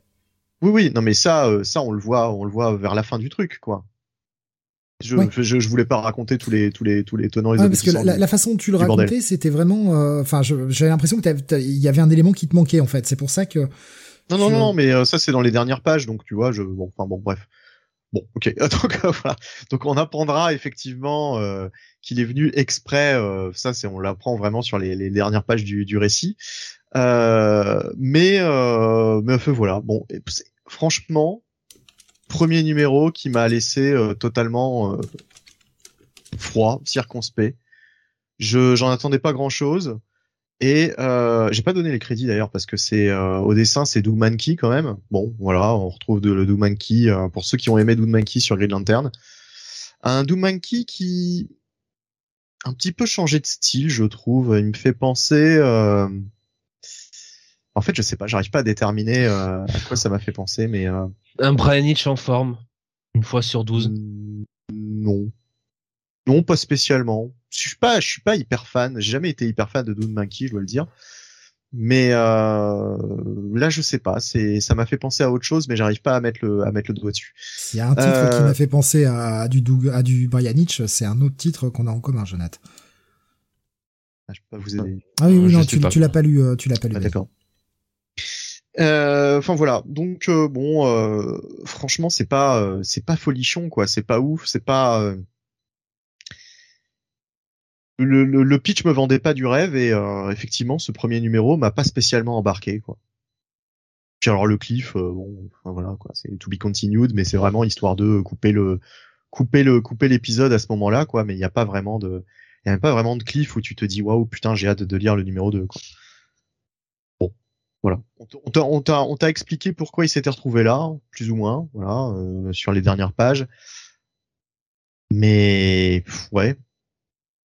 Oui, oui. Non, mais ça, euh, ça, on le voit, on le voit vers la fin du truc, quoi. Je, je, je, voulais pas raconter tous les tous les tous les tenants et ouais, parce que la, la, façon dont tu le racontais, c'était vraiment. Euh, enfin, j'avais l'impression que il y avait un élément qui te manquait en fait. C'est pour ça que non, non, non, mais euh, ça c'est dans les dernières pages, donc tu vois, je, bon, enfin bon, bref. Bon, ok. *laughs* donc euh, voilà. Donc on apprendra effectivement euh, qu'il est venu exprès. ça, c'est on l'apprend vraiment sur les, les, dernières pages du, du récit. mais mais enfin voilà. Bon, franchement, premier numéro qui m'a laissé totalement froid, circonspect. Je j'en attendais pas grand chose. Et euh, j'ai pas donné les crédits d'ailleurs parce que c'est euh, au dessin c'est Doug Mankey quand même. Bon voilà, on retrouve de, le Doug Mankey euh, pour ceux qui ont aimé Doug Mankey sur Green Lantern. Un Doug Mankey qui un petit peu changé de style, je trouve. Il me fait penser. En fait, je sais pas, j'arrive pas à déterminer à quoi ça m'a fait penser, mais un Brian Hitch en forme une fois sur 12 Non, non, pas spécialement je suis pas, je suis pas hyper fan. J'ai jamais été hyper fan de Doom Monkey, je dois le dire. Mais euh, là, je sais pas. C'est, ça m'a fait penser à autre chose, mais j'arrive pas à mettre le, à mettre le doigt dessus. S'il y a un titre qui m'a euh, fait penser à, du Doug, à du Brian Hitch, c'est un autre titre qu'on a en commun, Jonathan. Ah, je peux pas vous aider. Ah oui, oui non, tu, tu l'as pas lu, euh, tu l'as pas lu. Ah, d'accord. Enfin voilà, donc bon, franchement c'est pas c'est pas folichon quoi, c'est pas ouf, c'est pas le, pitch me vendait pas du rêve et euh, effectivement ce premier numéro m'a pas spécialement embarqué quoi. Puis alors le cliff, euh, bon, voilà quoi, c'est to be continued, mais c'est vraiment histoire de couper le couper le couper l'épisode à ce moment-là quoi, mais il n'y a pas vraiment de il a pas vraiment de cliff où tu te dis waouh putain j'ai hâte de lire le numéro 2 quoi. Bon, voilà. On t'a on t'a expliqué pourquoi il s'était retrouvé là, plus ou moins, voilà, euh, sur les dernières pages. Mais ouais,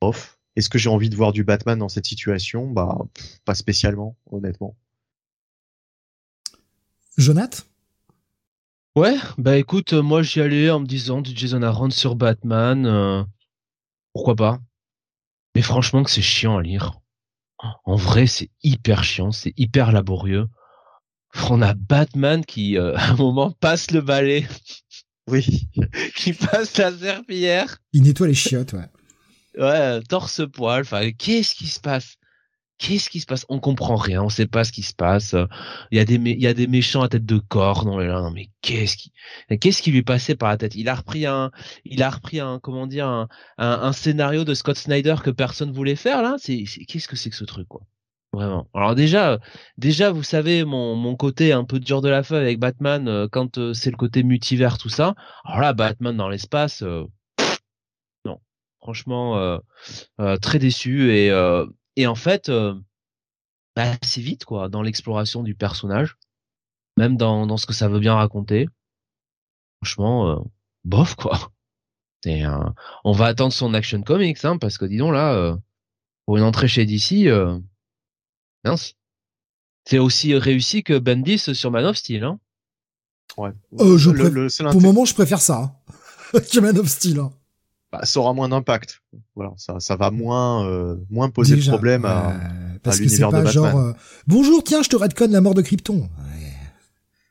off est-ce que j'ai envie de voir du Batman dans cette situation? Bah, pas spécialement, honnêtement. Jonath Ouais, bah écoute, euh, moi j'y allais en me disant du Jason Aaron sur Batman, euh, pourquoi pas? Mais franchement que c'est chiant à lire. En vrai, c'est hyper chiant, c'est hyper laborieux. On a Batman qui, euh, *laughs* à un moment, passe le balai. Oui. *laughs* qui passe la serpillière. Il nettoie les chiottes, ouais ouais, torse poil. Enfin, qu'est-ce qui se passe? Qu'est-ce qui se passe? On comprend rien, on sait pas ce qui se passe. Il y a des méchants à tête de corps non mais mais qu'est-ce qui lui passait par la tête? Il a repris un il a repris un comment dire un, scénario de Scott Snyder que personne voulait faire là, c'est qu'est-ce que c'est que ce truc quoi? Vraiment. Alors déjà, déjà, vous savez mon, mon côté un peu dur de la feuille avec Batman euh, quand euh, c'est le côté multivers tout ça. Alors là, Batman dans l'espace, euh, Franchement, euh, euh, très déçu et euh, et en fait, bah, assez vite quoi dans l'exploration du personnage, même dans dans ce que ça veut bien raconter. Franchement, bof quoi. C'est on va attendre son action comics hein, parce que dis donc là, pour une entrée chez DC, mince. C'est aussi réussi que Bendis sur Man of Steel. Hein. Ouais. Euh, je Le- le- Pour le moment, je préfère ça. hein, *laughs* que Man of Steel. hein. Bah, ça aura moins d'impact. Voilà, ça, ça va moins, euh, moins poser Déjà, de problème à. parce à que c'est l'univers de pas genre Batman. euh, bonjour tiens je te redconne la mort de Krypton. Ouais.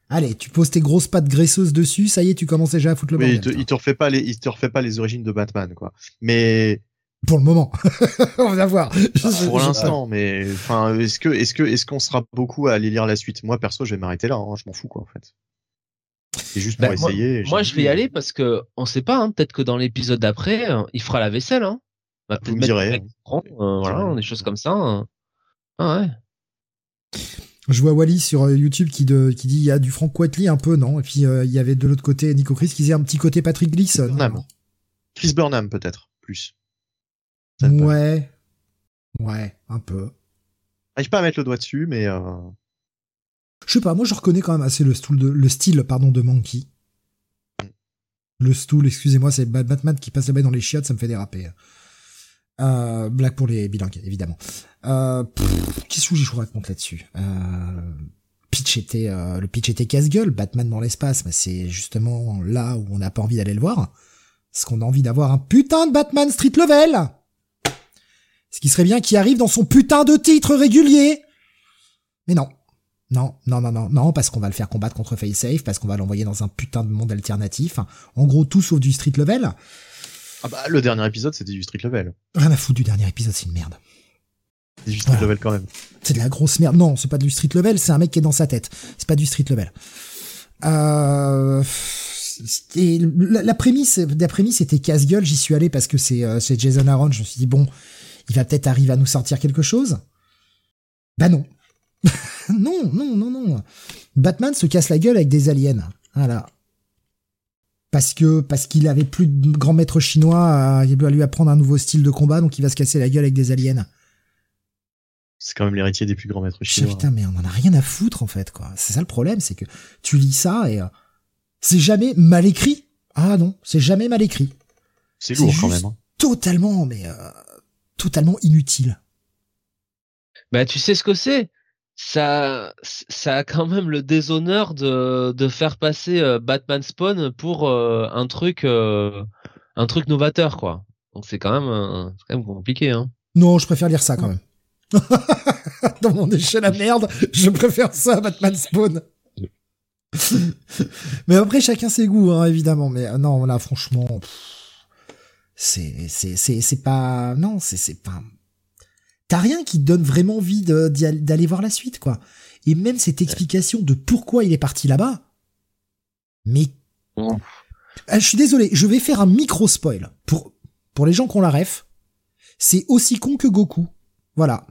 Allez tu poses tes grosses pattes graisseuses dessus ça y est tu commences déjà à foutre le Oui, il bordel. te, il te refait pas les, il te refait pas les origines de Batman, quoi. Mais Pour le moment *laughs* on va voir. Je- pour l'instant, mais enfin, est-ce que, est-ce que, est-ce qu'on sera beaucoup à aller lire la suite? Moi, perso, je vais m'arrêter là. hein, je m'en fous, quoi, en fait. C'est juste pour Bah, moi- essayer. Moi, je vais y aller parce que on sait pas. Hein, Peut-être que dans l'épisode d'après, euh, il fera la vaisselle. Hein. On va Vous me direz. euh, voilà, des choses comme ça. hein. Ah ouais. Je vois Wally sur euh, YouTube qui, de, qui dit il y a du Frank Whiteley un peu, non? Et puis euh, il y avait de l'autre côté Nico Chris qui disait un petit côté Patrick Gleason. Burnham. Chris Burnham, peut-être, plus. Ouais. Ouais, un peu. J'arrive pas à mettre le doigt dessus, mais euh, Je sais pas, moi je reconnais quand même assez le, style de, le style pardon, de Monkey. Le stool, excusez-moi, c'est Ba- Batman qui passe la balle dans les chiottes, ça me fait déraper. Euh, blague pour les bilingues, évidemment. Euh, Qu'est-ce que je vous raconte là-dessus? Euh, Pitch était, euh, le pitch était casse-gueule, Batman dans l'espace, mais c'est justement là où on n'a pas envie d'aller le voir. Parce qu'on a envie d'avoir un putain de Batman street level Ce qui serait bien qu'il arrive dans son putain de titre régulier Mais non. Non, non, non, non, non, parce qu'on va le faire combattre contre FaceSafe, parce qu'on va l'envoyer dans un putain de monde alternatif. En gros, tout sauf du street level. ah bah le dernier épisode, c'était du street level. Rien à foutre du dernier épisode, c'est une merde. C'est du street Voilà. level quand même. C'est de la grosse merde. Non, c'est pas du street level, c'est un mec qui est dans sa tête. C'est pas du street level. Euh... et la, la prémisse, la prémisse était casse-gueule. J'y suis allé parce que c'est euh, c'est Jason Aaron. Je me suis dit bon, il va peut-être arriver à nous sortir quelque chose. Bah non, *laughs* non, non, non, non. Batman se casse la gueule avec des aliens. Voilà. Parce que parce qu'il avait plus de grand maître chinois, à, il doit lui apprendre un nouveau style de combat, donc il va se casser la gueule avec des aliens. C'est quand même l'héritier des plus grands maîtres chinois. putain, mais on en a rien à foutre, en fait, quoi. C'est ça le problème, c'est que tu lis ça et euh, c'est jamais mal écrit. Ah non, c'est jamais mal écrit. C'est lourd quand même. hein. Totalement, mais euh, totalement inutile. Bah, tu sais ce que c'est? Ça, ça a quand même le déshonneur de, de faire passer euh, Batman Spawn pour euh, un truc, euh, un truc novateur, quoi. Donc c'est quand même, euh, c'est quand même compliqué, hein. Non, je préfère lire ça quand même. *laughs* Dans mon échelle à merde, je préfère ça à Batman Spawn. *laughs* mais après, chacun ses goûts, hein, évidemment. Mais euh, non, là, franchement, pff, c'est c'est c'est c'est pas non, c'est c'est pas. T'as rien qui te donne vraiment envie d'aller voir la suite, quoi. Et même cette explication de pourquoi il est parti là-bas. Mais ah, je suis désolé, je vais faire un micro spoil pour pour les gens qui ont la ref. C'est aussi con que Goku. Voilà.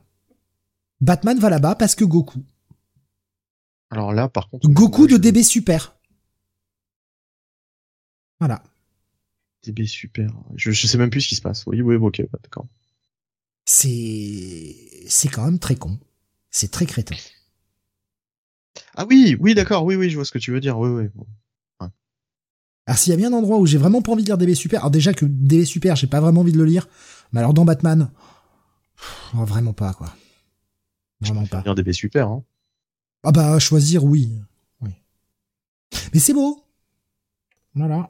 Batman va là-bas parce que Goku. Alors là, par contre. Goku moi, de je- DB Super. Voilà. DB super. Je, je sais même plus ce qui se passe. Oui, oui, ok, bah, d'accord. C'est c'est quand même très con. C'est très crétin. Ah oui, oui, d'accord, oui, oui, je vois ce que tu veux dire. Oui, oui. Alors s'il y a bien un endroit où j'ai vraiment pas envie de lire DB Super, alors déjà que DB Super, j'ai pas vraiment envie de le lire, mais alors dans Batman, oh, vraiment pas quoi. Vraiment pas. Bien DB super. Hein. Ah bah choisir oui. Oui. Mais c'est beau. Voilà.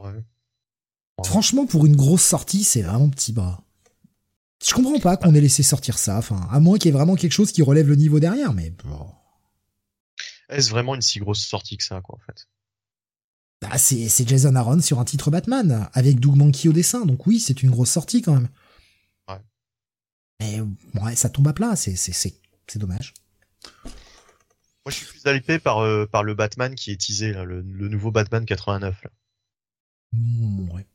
Ouais. Franchement, pour une grosse sortie, c'est vraiment petit bras. Je comprends pas qu'on ait laissé sortir ça, enfin, à moins qu'il y ait vraiment quelque chose qui relève le niveau derrière, mais bon. Est-ce vraiment une si grosse sortie que ça, quoi, en fait? Bah, c'est, Jason Aaron sur un titre Batman, avec Doug Mankey au dessin, donc oui, c'est une grosse sortie quand même. Ouais. Mais ouais, ça tombe à plat, c'est, dommage. Moi, je suis plus hypé par, euh, par le Batman qui est teasé, là, le, le nouveau Batman 89. Là. Mm, ouais.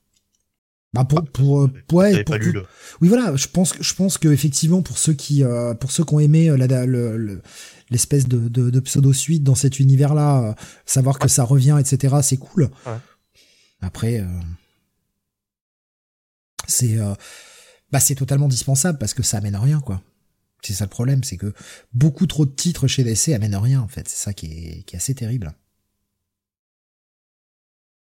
Bah pour pour euh, ouais J'avais pour pas que- lu le. oui voilà je pense que je pense que effectivement pour ceux qui euh, pour ceux qui ont aimé euh, la le- le- l'espèce de, de, de pseudo suite dans cet univers là savoir que ça revient etc c'est cool. Ouais. après euh, c'est euh, bah c'est totalement dispensable parce que ça amène à rien quoi. C'est ça le problème c'est que beaucoup trop de titres chez DC amènent à rien en fait. C'est ça qui est qui est assez terrible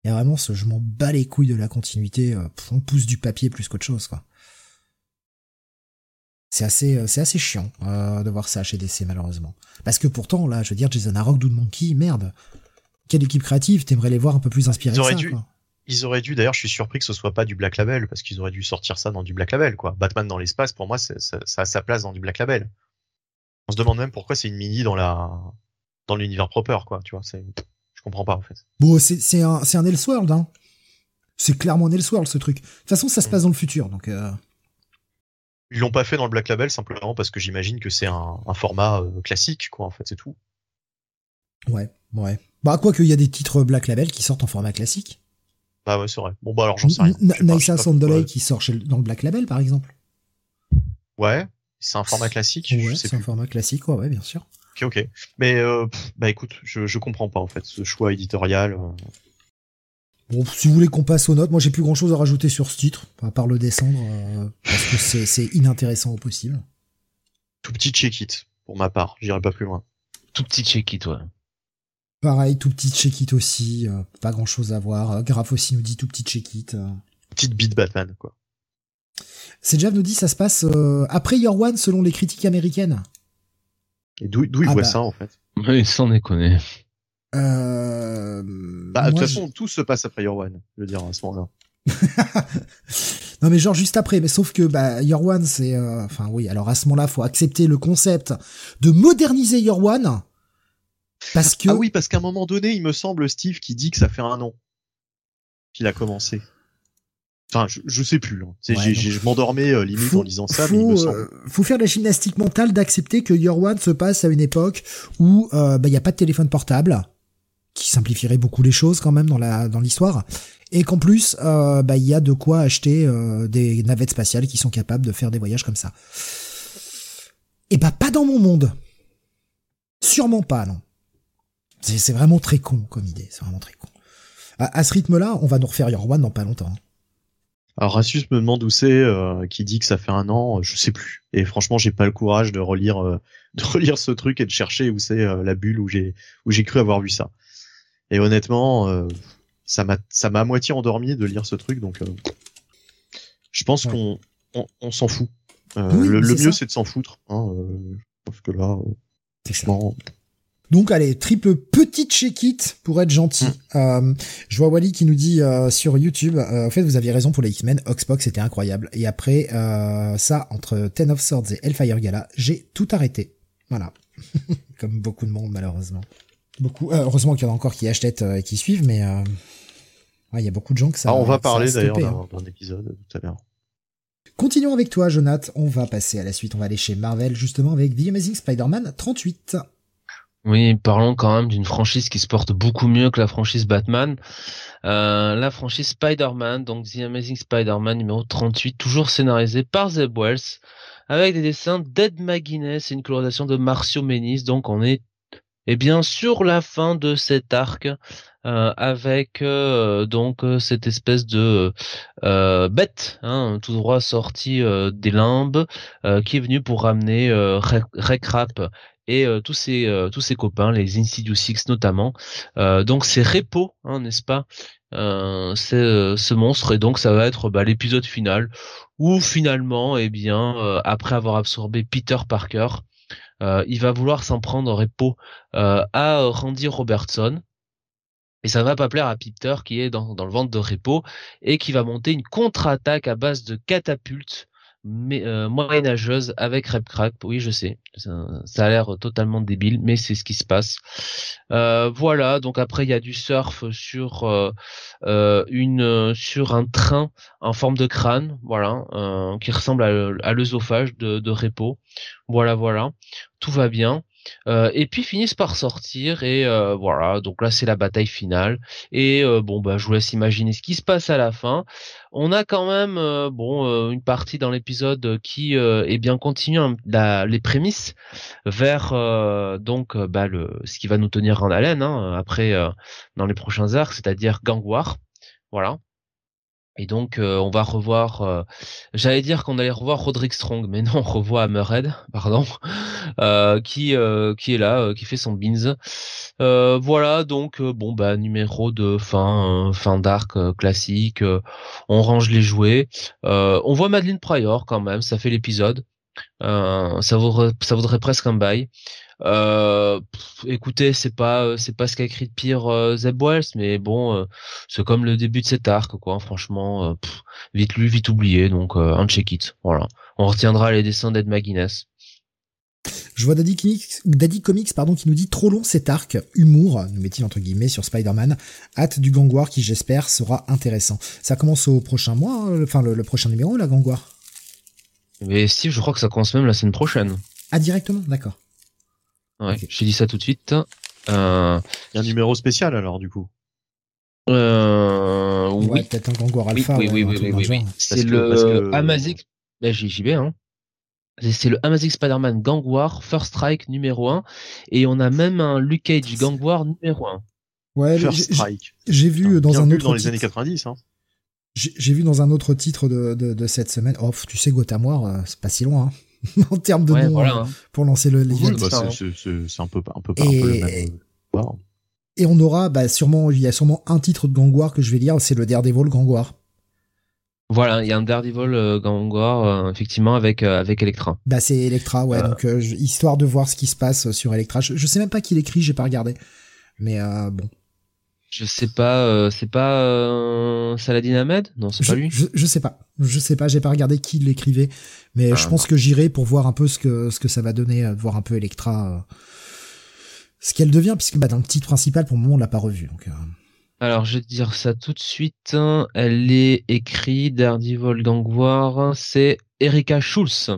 et vraiment, ce je m'en bats les couilles de la continuité. euh, pff, on pousse du papier plus qu'autre chose, quoi. C'est assez, c'est assez chiant de voir ça chez DC malheureusement. Parce que pourtant, là, je veux dire, Jason Aaron, Doom Monkey, merde. Quelle équipe créative, t'aimerais les voir un peu plus inspirés ils auraient ça, dû, quoi. Ils auraient dû, d'ailleurs, je suis surpris que ce soit pas du Black Label, parce qu'ils auraient dû sortir ça dans du Black Label, quoi. Batman dans l'espace, pour moi, ça, ça a sa place dans du Black Label. On se demande même pourquoi c'est une mini dans la, dans l'univers proper, quoi, tu vois, c'est, je comprends pas, en fait. Bon, c'est, un, un Elseworld, hein. C'est clairement un Elseworld, ce truc. De toute façon, ça se passe dans le futur, donc, euh... Ils l'ont pas fait dans le Black Label simplement parce que j'imagine que c'est un, un format euh, classique, quoi, en fait, c'est tout. Ouais, ouais. Bah, quoi qu'il y a des titres Black Label qui sortent en format classique. Bah ouais, c'est vrai. Bon, bah alors j'en sais rien. N- Je sais pas, je sais Nyssa pas Sandelay qui sort chez, dans le Black Label, par exemple. Ouais, c'est un format classique, Ouais, c'est un format classique, ouais, ouais, bien sûr. Ok, ok. Mais euh, pff, bah écoute, je, je comprends pas en fait ce choix éditorial. euh. Bon, si vous voulez qu'on passe aux notes, moi j'ai plus grand chose à rajouter sur ce titre, à part le descendre, euh, parce que c'est, c'est inintéressant au possible. Tout petit check it pour ma part, j'irai pas plus loin. Tout petit check it, ouais. Pareil, tout petit check it aussi, euh, pas grand chose à voir. Euh, Graf aussi nous dit tout petit check it. euh. Petite bite Batman quoi. Sejav nous dit ça se passe euh, après Your One selon les critiques américaines. Et d'où d'où il Ah voit bah. ça en fait? Sans déconner. Euh, Bah de toute façon tout se passe après Your One, je veux dire à ce moment-là. *laughs* non mais genre juste après, mais sauf que bah Your One c'est, euh, enfin oui, alors à ce moment-là faut accepter le concept de moderniser Your One parce que Ah oui, parce qu'à un moment donné, il me semble Steve qui dit que ça fait un an qu'il a commencé. Enfin, je, je sais plus. Hein. Ouais, donc- je m'endormais euh, limite faut, en lisant ça, mais il faut, me semble. euh, faut faire de la gymnastique mentale d'accepter que Your One se passe à une époque où euh, bah, il n'y a pas de téléphone portable, qui simplifierait beaucoup les choses quand même dans la dans l'histoire, et qu'en plus bah, il y a de quoi acheter euh, des navettes spatiales qui sont capables de faire des voyages comme ça. Et bah pas dans mon monde. Sûrement pas, non. C'est c'est vraiment très con comme idée, c'est vraiment très con. À, à ce rythme-là, on va nous refaire Your One dans pas longtemps. Alors Rassus me demande où c'est, euh, qui dit que ça fait un an, je sais plus. Et franchement, j'ai pas le courage de relire, euh, *laughs* de relire ce truc et de chercher où c'est euh, la bulle où j'ai, où j'ai cru avoir vu ça. Et honnêtement, euh, ça m'a, ça m'a à moitié endormi de lire ce truc, donc euh, je pense Ouais. qu'on, on, on s'en fout. Euh, Oui, le, le mieux, c'est de s'en foutre. Hein, euh, parce que là, euh, franchement, Donc allez, triple petite check-it pour être gentil. Euh, je vois Wally qui nous dit euh, sur YouTube, euh, en fait vous aviez raison pour les X-Men, Oxbox c'était incroyable. Et après euh, ça, entre Ten of Swords et Hellfire Gala, j'ai tout arrêté. Voilà. *laughs* Comme beaucoup de monde malheureusement. Beaucoup. euh, heureusement qu'il y en a encore qui achètent euh, et qui suivent, mais euh, ouais, il y a beaucoup de gens que ça. Ah, on va parler d'ailleurs stoppé, hein. épisode tout à l'heure. Continuons avec toi, Jonath. On va passer à la suite. On va aller chez Marvel justement avec The Amazing Spider-Man 38. Oui, parlons quand même d'une franchise qui se porte beaucoup mieux que la franchise Batman. Euh, la franchise Spider-Man, donc The Amazing Spider-Man numéro 38, toujours scénarisé par Zeb Wells, avec des dessins d'Ed McGuinness et une colorisation de Marcio Menis. Donc on est eh bien sur la fin de cet arc euh, avec euh, donc euh, cette espèce de euh, bête hein, tout droit sorti euh, des limbes euh, qui est venu pour ramener Rec- Recrap et euh, tous ses euh, tous ses copains les Insidious Six notamment. Euh, donc c'est Repo hein, n'est-ce pas? C'est ce monstre et donc ça va être bah, l'épisode final où finalement eh bien après avoir absorbé Peter Parker il va vouloir s'en prendre Repo euh, à Randy Robertson. Et ça va pas plaire à Peter qui est dans, dans le ventre de Repo et qui va monter une contre-attaque à base de catapultes mais euh, moyenâgeuse avec Repcrack. Oui, je sais, ça, a l'air totalement débile, mais c'est ce qui se passe. Euh, voilà. Donc après, il y a du surf sur euh, euh, une sur un train en forme de crâne, voilà, qui ressemble à, à l'œsophage de, de Repo. Voilà, voilà, tout va bien. Euh, et puis finissent par sortir et euh, voilà. Donc là c'est la bataille finale. Et euh, bon bah je vous laisse imaginer ce qui se passe à la fin. On a quand même bon une partie dans l'épisode qui euh, eh bien continue la- les prémices vers donc bah, le ce qui va nous tenir en haleine hein, après dans les prochains arcs c'est-à-dire Gang War. Voilà et donc euh, on va revoir euh, j'allais dire qu'on allait revoir Roderick Strong mais *laughs* non on revoit Hammerhead pardon *laughs* euh, qui qui est là qui fait son beans voilà donc bon bah numéro de fin fin d'arc classique on range les jouets. On voit Madeleine Pryor quand même ça fait l'épisode. Ça vaudrait, ça vaudrait presque un bail. Euh, écoutez, c'est pas c'est pas ce qu'a écrit de pire euh, Zeb Wells, mais bon, c'est comme le début de cet arc, quoi. Franchement, vite lu, vite oublié, donc un check it. Voilà, on retiendra les dessins d'Ed McGuinness. Je vois Daddy Comics, Daddy Comics pardon, qui nous dit trop long cet arc, humour, nous met entre guillemets sur Spider-Man, hâte du Gang qui j'espère sera intéressant. Ça commence au prochain mois, hein, enfin le, prochain numéro, la Gang Mais si, je crois que ça commence même la semaine prochaine. Ah directement, d'accord. Ouais, j'ai dit ça tout de suite. Euh... Il y a un numéro spécial alors du coup. Euh, oui. peut-être un Gang Alpha. Oui, oui, oui, oui, oui, C'est le Amazing. Là, j'y vais, hein c'est le Amazing Spider-Man Gang War First Strike numéro 1 et on a même un Luke Cage Gang War numéro 1. Ouais, First Strike. J'ai vu dans un autre dans les années 90 hein. J'ai vu dans un autre titre de, de, cette semaine. Oh, tu sais Gotham War, euh, c'est pas si loin hein. *laughs* en termes de nom euh, hein. pour lancer le bah, c'est un peu un peu, et, le même. Euh, et on aura bah, sûrement il y a sûrement un titre de Gang War que je vais lire, c'est le Daredevil Gang War. Voilà, il y a un Daredevil euh, euh, effectivement avec euh, avec Electra. Bah c'est Electra, ouais. Donc histoire de voir ce qui se passe sur Electra. Je, sais même pas qui l'écrit, j'ai pas regardé. Mais bon. Je sais pas, c'est pas Saladin Ahmed? Non, c'est pas lui. Je, je, sais pas, je sais pas, j'ai pas regardé qui l'écrivait, mais je ah, pense que j'irai pour voir un peu ce que ce que ça va donner, voir un peu Electra, ce qu'elle devient, puisque bah dans le titre principal pour le moment on l'a pas revu. Donc. Alors, je vais te dire ça tout de suite. Elle est écrite Daredevil Gang War. C'est Erika Schulz.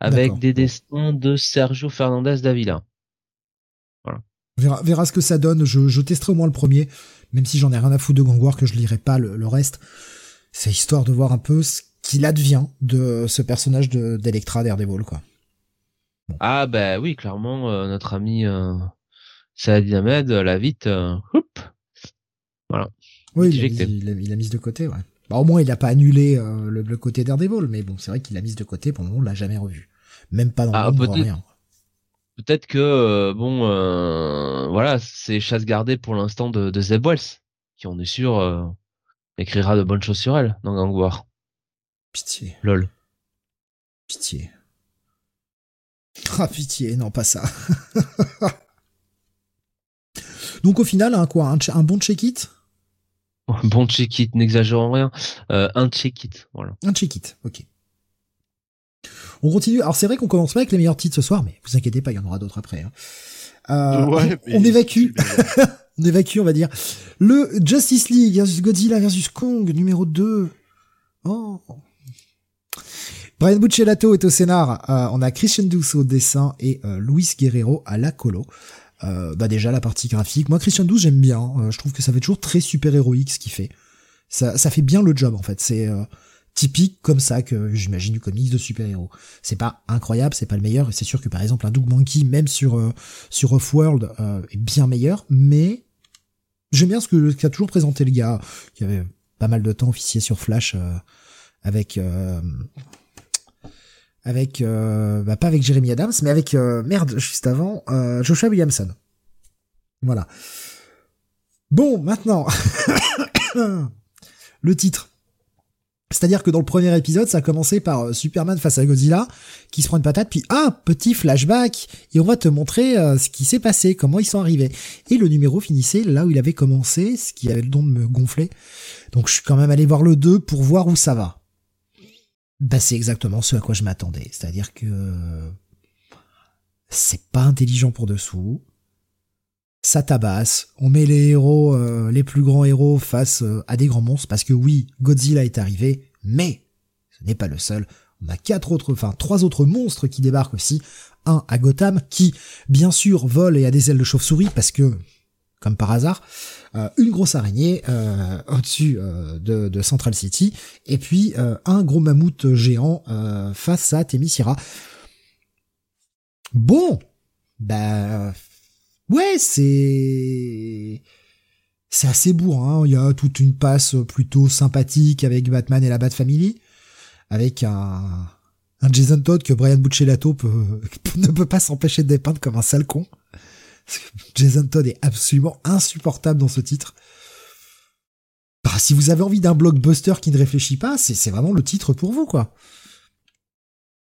Avec des dessins de Sergio Fernandez Davila. On verra, ce que ça donne. Je, testerai au moins le premier. Même si j'en ai rien à foutre de Gang War, que je lirai pas le, reste. C'est histoire de voir un peu ce qu'il advient de ce personnage d'Electra Daredevil, quoi. Ah, bah oui, clairement, euh, notre ami euh, Saladin Ahmed l'a vite. Euh, voilà. Oui, il a, mis, de côté, ouais. Bah, au moins, il n'a pas annulé euh, le, côté Daredevil, mais bon, c'est vrai qu'il l'a mis de côté, pour le moment, on l'a jamais revu. Même pas dans ah, le rien. Peut-être que, euh, bon, euh, voilà, c'est chasse gardée pour l'instant de, de Zeb Wells, qui, on est sûr, écrira de bonnes choses sur elle dans Gang War. Pitié. Lol. Pitié. Ah, pitié, non, pas ça. *laughs* Donc au final, un quoi un, bon check-it? Un *laughs* bon check-it, n'exagérons rien. Euh, un check-it, voilà. Un check-it, ok. On continue. Alors c'est vrai qu'on commence pas avec les meilleurs titres ce soir, mais vous inquiétez pas, il y en aura d'autres après. Hein. Euh, on, évacue. *laughs* on évacue, on va dire. Le Justice League versus Godzilla versus Kong numéro 2. Oh. Brian Buccellato est au scénar. Euh, on a Christian Douce au dessin et Luis Guerrero à la colo. Euh, bah déjà la partie graphique. Moi Christian 12 j'aime bien. Euh, je trouve que ça fait toujours très super héroïque ce qu'il fait. Ça, ça fait bien le job en fait. C'est euh, typique comme ça que j'imagine du comics de super-héros. C'est pas incroyable, c'est pas le meilleur. C'est sûr que par exemple un Doug Monkey même sur sur Off-World est bien meilleur, mais j'aime bien ce que qu'a toujours présenté le gars qui avait pas mal de temps officier sur Flash avec avec euh, bah pas avec Jeremy Adams, mais avec euh, merde juste avant euh, Joshua Williamson. Voilà. Bon, maintenant *coughs* le titre. C'est-à-dire que dans le premier épisode, ça a commencé par Superman face à Godzilla, qui se prend une patate, puis ah, petit flashback, et on va te montrer ce qui s'est passé, comment ils sont arrivés. Et le numéro finissait là où il avait commencé, ce qui avait le don de me gonfler. Donc je suis quand même allé voir le 2 pour voir où ça va. Bah, c'est exactement ce à quoi je m'attendais. C'est-à-dire que c'est pas intelligent pour dessous. Ça tabasse. On met les héros, euh, les plus grands héros face euh, à des grands monstres parce que oui, Godzilla est arrivé, mais ce n'est pas le seul. On a quatre autres, enfin trois autres monstres qui débarquent aussi. Un à Gotham qui, bien sûr, vole et a des ailes de chauve-souris parce que comme par hasard, euh, une grosse araignée au-dessus de, Central City, et puis un gros mammouth géant face à Temisira. Bon, bah ouais, c'est c'est assez bourrin. Il y a toute une passe plutôt sympathique avec Batman et la Bat Family, avec un un Jason Todd que Brian Buccellato *laughs* ne peut pas s'empêcher de dépeindre comme un sale con. Jason Todd est absolument insupportable dans ce titre. Bah, si vous avez envie d'un blockbuster qui ne réfléchit pas, c'est vraiment le titre pour vous, quoi.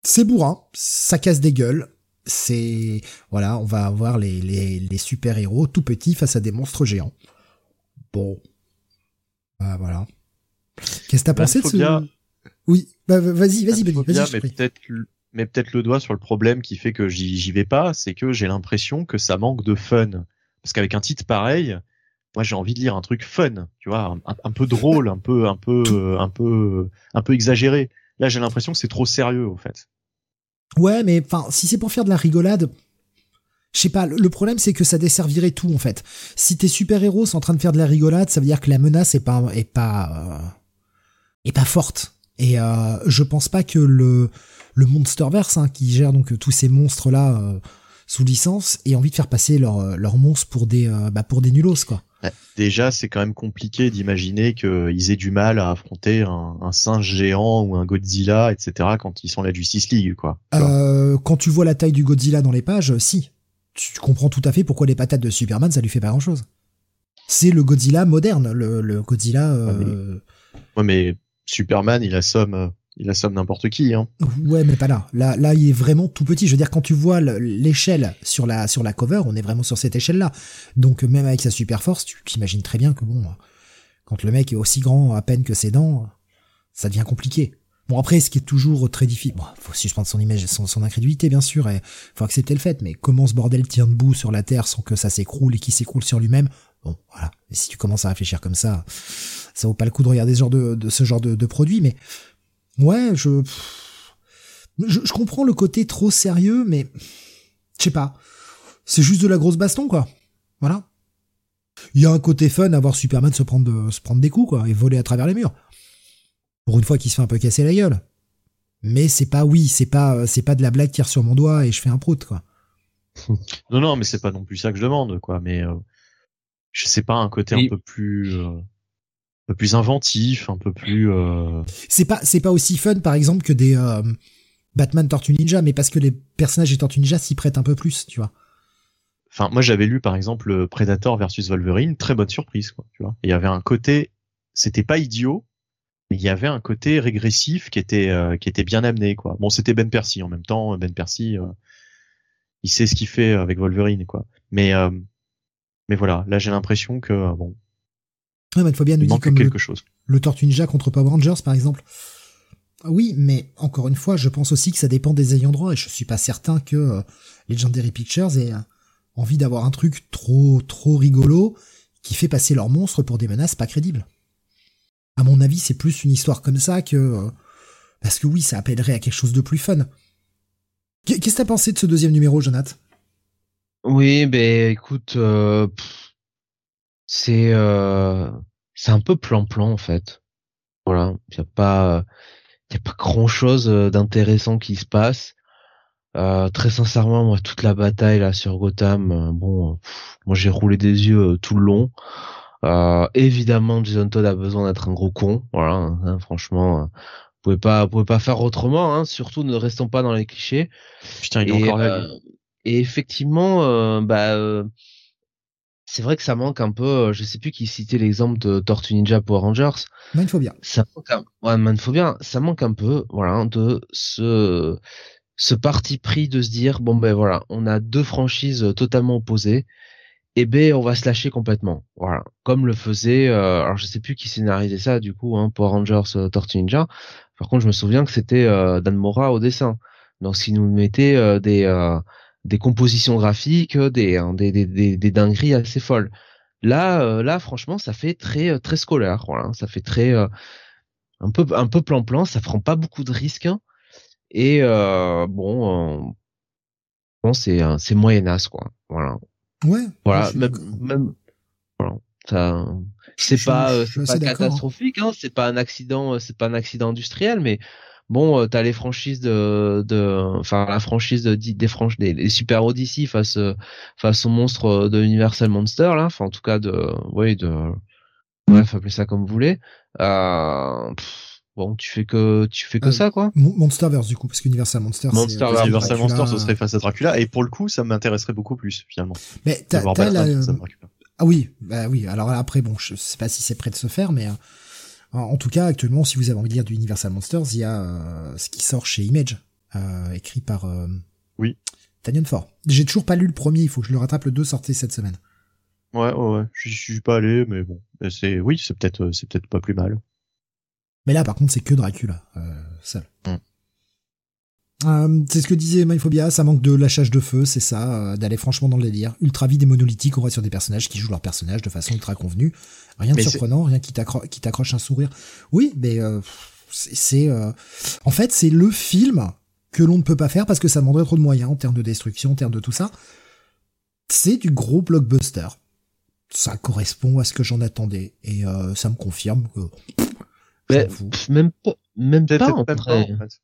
c'est bourrin, ça casse des gueules. C'est voilà, on va avoir les, les, les super héros tout petits face à des monstres géants. Bon, bah, voilà. Qu'est-ce que t'as pensé de ce Oui, bah, vas-y, vas-y, vas-y. Mais peut-être, mais peut-être le doigt sur le problème qui fait que j'y vais pas, c'est que j'ai l'impression que ça manque de fun. Parce qu'avec un titre pareil, moi j'ai envie de lire un truc fun, tu vois, un, peu drôle, un peu, un peu, un peu, un peu exagéré. Là, j'ai l'impression que c'est trop sérieux, en fait. Ouais, mais enfin, si c'est pour faire de la rigolade, je sais pas. Le problème, c'est que ça desservirait tout, en fait. Si tes super héros sont en train de faire de la rigolade, ça veut dire que la menace est pas, est pas, euh, est pas forte. Et euh, je pense pas que le le Monsterverse, hein, qui gère donc tous ces monstres là euh, sous licence, ait envie de faire passer leurs leur monstres pour des, bah, pour des nulos, quoi. Déjà, c'est quand même compliqué d'imaginer qu'ils aient du mal à affronter un, un, singe géant ou un Godzilla, etc. quand ils sont la Justice League, quoi. Euh, quand tu vois la taille du Godzilla dans les pages, si. Tu comprends tout à fait pourquoi les patates de Superman, ça lui fait pas grand chose. C'est le Godzilla moderne, le, le Godzilla. Euh... Ouais, mais Superman, il assomme euh, il assomme n'importe qui. Hein. Ouais, mais pas là. Là, là, il est vraiment tout petit. Je veux dire, quand tu vois l'échelle sur la sur la cover, on est vraiment sur cette échelle-là. Donc même avec sa super force, tu t'imagines très bien que bon, quand le mec est aussi grand à peine que ses dents, ça devient compliqué. Bon après, ce qui est toujours très difficile, bon, faut suspendre son image, son, son incrédulité bien sûr, et faut accepter le fait. Mais comment ce bordel tient debout sur la terre sans que ça s'écroule et qu'il s'écroule sur lui-même? Bon, voilà. Et si tu commences à réfléchir comme ça, ça vaut pas le coup de regarder ce genre de, de ce genre de, de produit. Mais Ouais, je... je... comprends le côté trop sérieux, mais je sais pas. C'est juste de la grosse baston, quoi. Voilà. Il y a un côté fun à voir Superman se prendre, se prendre des coups, quoi, et voler à travers les murs. Pour une fois qu'il se fait un peu casser la gueule. Mais c'est pas, oui, c'est pas, c'est pas de la blague qui tire sur mon doigt et je fais un prout, quoi. non, non, mais c'est pas non plus ça que je demande, quoi. Mais euh, je sais pas, un côté un peu plus. Euh, peu plus inventif, un peu plus. Euh... C'est pas c'est pas aussi fun par exemple que des euh, Batman Tortue Ninja, mais parce que les personnages des Tortue Ninja s'y prêtent un peu plus, tu vois. Enfin, moi j'avais lu par exemple Predator versus Wolverine, très bonne surprise, quoi. Tu vois. Il y avait un côté, c'était pas idiot, mais il y avait un côté régressif qui était euh, qui était bien amené, quoi. Bon, c'était Ben Percy en même temps. Ben Percy, euh, il sait ce qu'il fait avec Wolverine, quoi. Mais mais voilà, là j'ai l'impression que bon, Ouais, mais bien nous dit comme quelque le, chose. le Tortue Ninja contre Power Rangers, par exemple. Oui, mais encore une fois, je pense aussi que ça dépend des ayants droit et je suis pas certain que euh, Legendary Pictures ait euh, envie d'avoir un truc trop trop rigolo qui fait passer leurs monstres pour des menaces pas crédibles. À mon avis, c'est plus une histoire comme ça que euh, parce que oui, ça appellerait à quelque chose de plus fun. Qu'est-ce que t'as pensé de ce deuxième numéro, Jonathan? Oui, ben écoute, c'est euh, c'est un peu plan-plan en fait. Voilà, il y a pas il y a pas grand chose euh, d'intéressant qui se passe. Euh, très sincèrement, moi, toute la bataille là sur Gotham, euh, bon, moi j'ai roulé des yeux tout le long. Euh, évidemment, Jason Todd a besoin d'être un gros con, voilà. Hein, franchement, vous pouvez pas, vous pouvez pas faire autrement. Hein, surtout, ne restons pas dans les clichés. Putain, il est encore là. Et effectivement, bah c'est vrai que ça manque un peu, euh, je sais plus qui citait l'exemple de Tortue Ninja Power Rangers. Manphobia. Ça manque un, ouais, Manphobia, ça manque un peu, voilà, de ce, ce parti pris de se dire, bon ben voilà, on a deux franchises totalement opposées, et ben on va se lâcher complètement, voilà. Comme le faisait, euh, alors je sais plus qui scénarisait ça du coup, hein, Power Rangers euh, Tortue Ninja. Par contre, je me souviens que c'était Dan Mora au dessin. Donc, s'il nous mettait des des compositions graphiques, euh, hein, des, des, des, des, dingueries assez folles. Là, euh, là, franchement, ça fait très euh, très scolaire. Voilà, ça fait très un peu un peu plan plan. Ça prend pas beaucoup de risques. Hein. et bon, bon, c'est c'est moyenasse quoi. Voilà. Ouais. Voilà. Même, même voilà. Ça, c'est pas, c'est pas hein. catastrophique. Hein. C'est pas un accident. C'est pas un accident industriel, mais bon, euh, t'as les franchises de, de, enfin la franchise de, des franches des les super Odyssey face euh, face aux monstres de Universal Monster là, enfin en tout cas de, oui de, bref appelez ça comme vous voulez. Euh, bon, tu fais que tu fais que euh, ça quoi. Monsterverse du coup parce qu'Universal Monster. Monsterverse, Universal Monster, ce serait face à Dracula et pour le coup, ça m'intéresserait beaucoup plus finalement. Mais t'as, la... Ah oui, bah oui. Alors après, bon, je sais pas si c'est prêt de se faire, mais en tout cas, actuellement, si vous avez envie de lire du Universal Monsters, il y a euh, ce qui sort chez Image, écrit par oui Tanyon Ford. J'ai toujours pas lu le premier, il faut que je le rattrape. Le 2 sortait cette semaine. Ouais, ouais, ouais. Je suis pas allé, mais bon, c'est oui, c'est peut-être, c'est peut-être pas plus mal. Mais là, par contre, c'est que Dracula euh, seul. Mm. Euh, c'est ce que disait Myphobia, ça manque de lâchage de feu, c'est ça, euh, d'aller franchement dans le délire. Ultra vide et monolithique, on va sur des personnages qui jouent leur personnage de façon ultra convenue. Rien de surprenant, rien qui t'accroche un sourire. Oui, mais euh, c'est... En fait, c'est le film que l'on ne peut pas faire parce que ça demanderait trop de moyens en termes de destruction, en termes de tout ça. C'est du gros blockbuster. Ça correspond à ce que j'en attendais. Et ça me confirme que... Mais, même pas, même pas, en, ce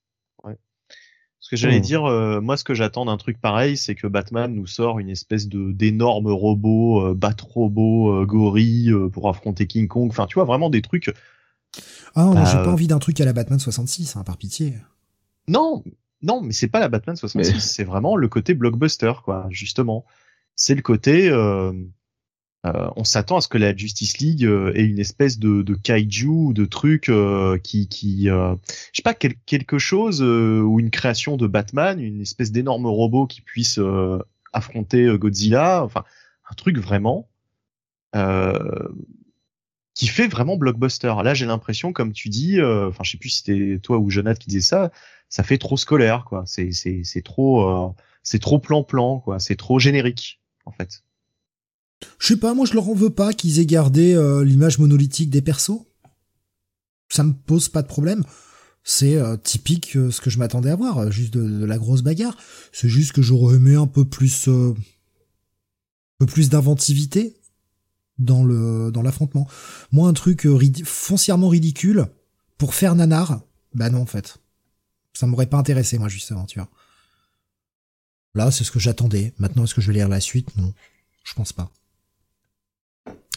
que j'allais oh. dire, euh, moi, ce que j'attends d'un truc pareil, c'est que Batman nous sort une espèce de d'énormes robots, euh, bat robots, euh, gorilles pour affronter King Kong. Enfin, tu vois, vraiment des trucs. Ah, bah, j'ai pas envie d'un truc à la Batman 66, hein, par pitié. Non, non, mais c'est pas la Batman 66, c'est vraiment le côté blockbuster, quoi, justement. C'est le côté. Euh, on s'attend à ce que la Justice League euh, ait une espèce de, de kaiju, de truc euh, qui, qui je sais pas, quelque chose ou une création de Batman, une espèce d'énorme robot qui puisse affronter Godzilla, enfin un truc vraiment qui fait vraiment blockbuster. Là, j'ai l'impression, comme tu dis, enfin je sais plus si c'était toi ou Jonathan qui disait ça, ça fait trop scolaire, quoi. C'est c'est c'est trop c'est trop plan plan, quoi. C'est trop générique, en fait. Je sais pas, moi je leur en veux pas qu'ils aient gardé euh, l'image monolithique des persos. Ça me pose pas de problème. C'est euh, typique euh, ce que je m'attendais à voir, juste de, la grosse bagarre. C'est juste que j'aurais aimé un peu plus, un peu plus d'inventivité dans le dans l'affrontement. Moi un truc foncièrement ridicule pour faire nanar, bah non en fait. Ça m'aurait pas intéressé moi justement, tu vois. Là, c'est ce que j'attendais. Maintenant, est-ce que je vais lire la suite? Non, je pense pas.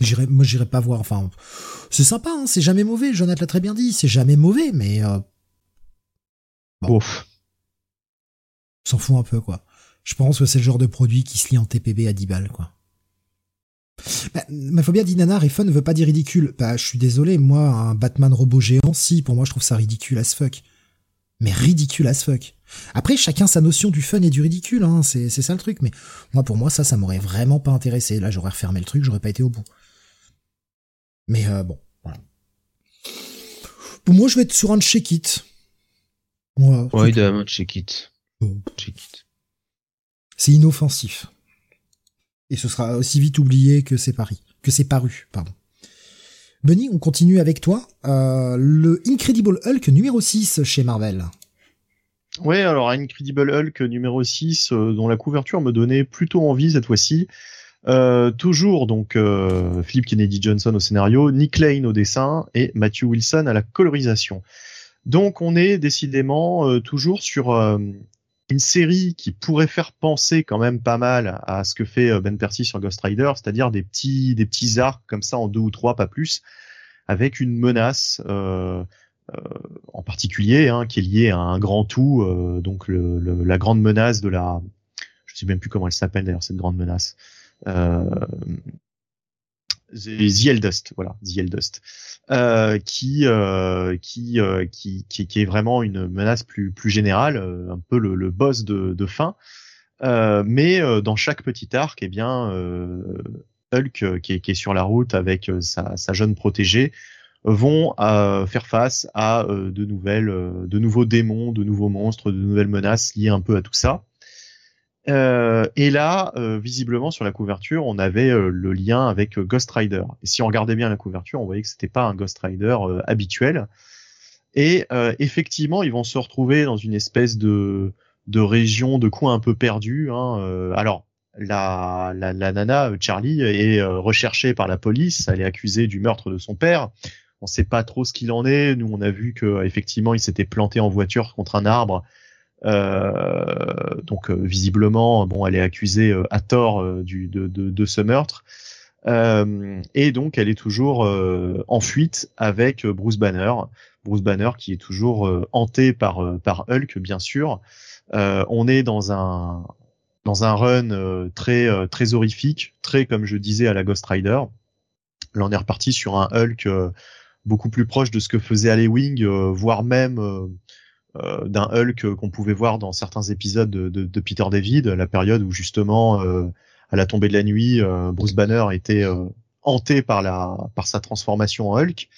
J'irai, moi, j'irai pas voir. Enfin, c'est sympa, hein, c'est jamais mauvais. Jonathan l'a très bien dit, c'est jamais mauvais, mais euh... Ouf. S'en fout un peu, quoi. Je pense que c'est le genre de produit qui se lit en TPB à 10 balles, quoi. Bah, ma phobie dit nanar et fun ne veut pas dire ridicule. Bah, je suis désolé, moi, un Batman robot géant, si, pour moi, je trouve ça ridicule as fuck. Mais ridicule as fuck. Après, chacun sa notion du fun et du ridicule, hein, c'est, c'est ça le truc, mais moi, pour moi, ça, ça m'aurait vraiment pas intéressé. Là, j'aurais refermé le truc, j'aurais pas été au bout. Mais euh, bon, voilà. Pour moi, je vais être sur un check it. Moi, ouais, de check it. Check it. C'est inoffensif. Et ce sera aussi vite oublié que c'est Paris, que c'est paru, pardon. Benny, on continue avec toi. Euh, le Incredible Hulk numéro 6 chez Marvel. Ouais, alors Incredible Hulk numéro 6, euh, dont la couverture me donnait plutôt envie cette fois-ci. Euh, toujours donc euh, Philip Kennedy Johnson au scénario, Nick Lane au dessin et Matthew Wilson à la colorisation. Donc on est décidément euh, toujours sur une série qui pourrait faire penser quand même pas mal à ce que fait Ben Percy sur Ghost Rider, c'est-à-dire des petits des petits arcs comme ça en deux ou trois, pas plus, avec une menace. en particulier, hein, qui est liée à un grand tout, donc le, la grande menace de la, je sais même plus comment elle s'appelle d'ailleurs cette grande menace, euh, The Eldest, voilà, The Eldest, euh, qui, euh, qui, euh, qui, qui, qui, est vraiment une menace plus, plus générale, euh, un peu le, le boss de, de fin. Euh, mais dans chaque petit arc, eh bien, Hulk, qui est, qui est sur la route avec sa, sa jeune protégée, vont faire face à de nouvelles, de nouveaux démons, de nouveaux monstres, de nouvelles menaces liées un peu à tout ça. Euh, et là, euh, visiblement sur la couverture, on avait euh, le lien avec Ghost Rider. Et si on regardait bien la couverture, on voyait que c'était pas un Ghost Rider habituel. Et effectivement, ils vont se retrouver dans une espèce de de région, de coin un peu perdu. Hein. alors, la, la, la, nana Charlie est recherchée par la police. Elle est accusée du meurtre de son père. On sait pas trop ce qu'il en est. Nous, on a vu que effectivement, il s'était planté en voiture contre un arbre euh, donc euh, visiblement, bon, elle est accusée euh, à tort du, de, de, ce meurtre. et donc, elle est toujours en fuite avec Bruce Banner. Bruce Banner qui est toujours hanté par par Hulk, bien sûr. on est dans un dans un run très très horrifique, très comme je disais à la Ghost Rider. Là, on est reparti sur un Hulk beaucoup plus proche de ce que faisait Wing, voire même euh, d'un Hulk qu'on pouvait voir dans certains épisodes de, de, de, Peter David, la période où justement euh, à la tombée de la nuit, euh, Bruce Banner était hanté par la par sa transformation en Hulk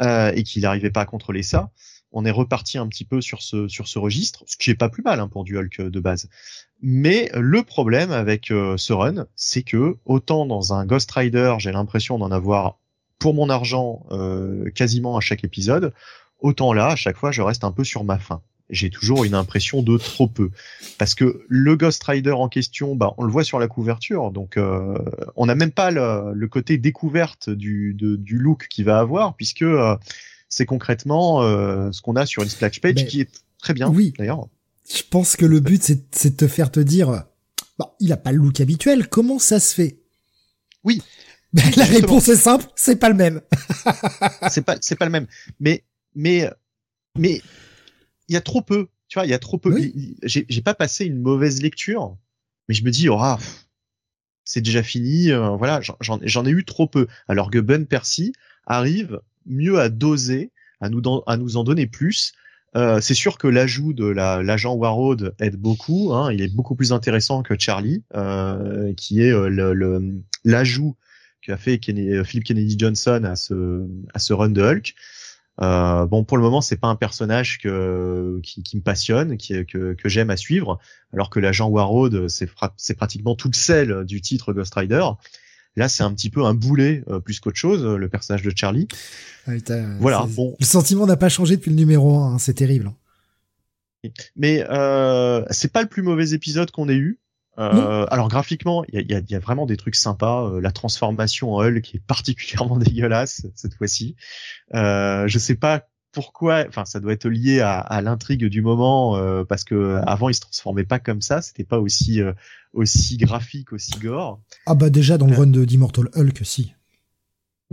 et qu'il n'arrivait pas à contrôler ça. On est reparti un petit peu sur ce sur ce registre, ce qui est pas plus mal hein, pour du Hulk de base. Mais le problème avec ce run, c'est que autant dans un Ghost Rider, j'ai l'impression d'en avoir pour mon argent quasiment à chaque épisode, Autant là, à chaque fois, je reste un peu sur ma faim. J'ai toujours une impression de trop peu. Parce que le Ghost Rider en question, bah, on le voit sur la couverture, donc euh, on n'a même pas le, côté découverte du, du look qu'il va avoir, puisque euh, c'est concrètement euh, ce qu'on a sur une splash page qui est très bien, oui. d'ailleurs. Je pense que le but, c'est de te faire te dire, bah, il a pas le look habituel, comment ça se fait? Oui. *laughs* la réponse est simple, c'est pas le même. *laughs* c'est pas, c'est pas le même. Mais mais mais il y a trop peu. Tu vois, il y a trop peu. J'ai pas passé une mauvaise lecture, mais je me dis, oh, ah, c'est déjà fini. Euh, voilà, j'en ai eu trop peu. Alors que Ben Percy arrive mieux à doser, à nous, à nous en donner plus. Euh, c'est sûr que l'ajout de l'agent Warroad aide beaucoup. Hein, il est beaucoup plus intéressant que Charlie, euh, qui est euh, l'ajout qu'a fait Philip Kennedy Johnson à ce, à ce run de Hulk. Euh, bon, pour le moment, c'est pas un personnage que, qui, qui me passionne, qui, que, que j'aime à suivre, alors que l'agent Warroad, c'est, c'est pratiquement tout le sel du titre Ghost Rider. Là, c'est un petit peu un boulet euh, plus qu'autre chose, le personnage de Charlie. voilà. Bon. Le sentiment n'a pas changé depuis le numéro 1, hein, c'est terrible. Mais euh, c'est pas le plus mauvais épisode qu'on ait eu. Euh, alors graphiquement, il y a, y a, vraiment des trucs sympas. Euh, la transformation en Hulk qui est particulièrement *laughs* dégueulasse cette fois-ci. Euh, je sais pas pourquoi. Enfin, ça doit être lié à, à l'intrigue du moment euh, parce que avant il se transformait pas comme ça. C'était pas aussi euh, aussi graphique, aussi gore. Ah bah déjà dans le run de d'Immortal Hulk, si.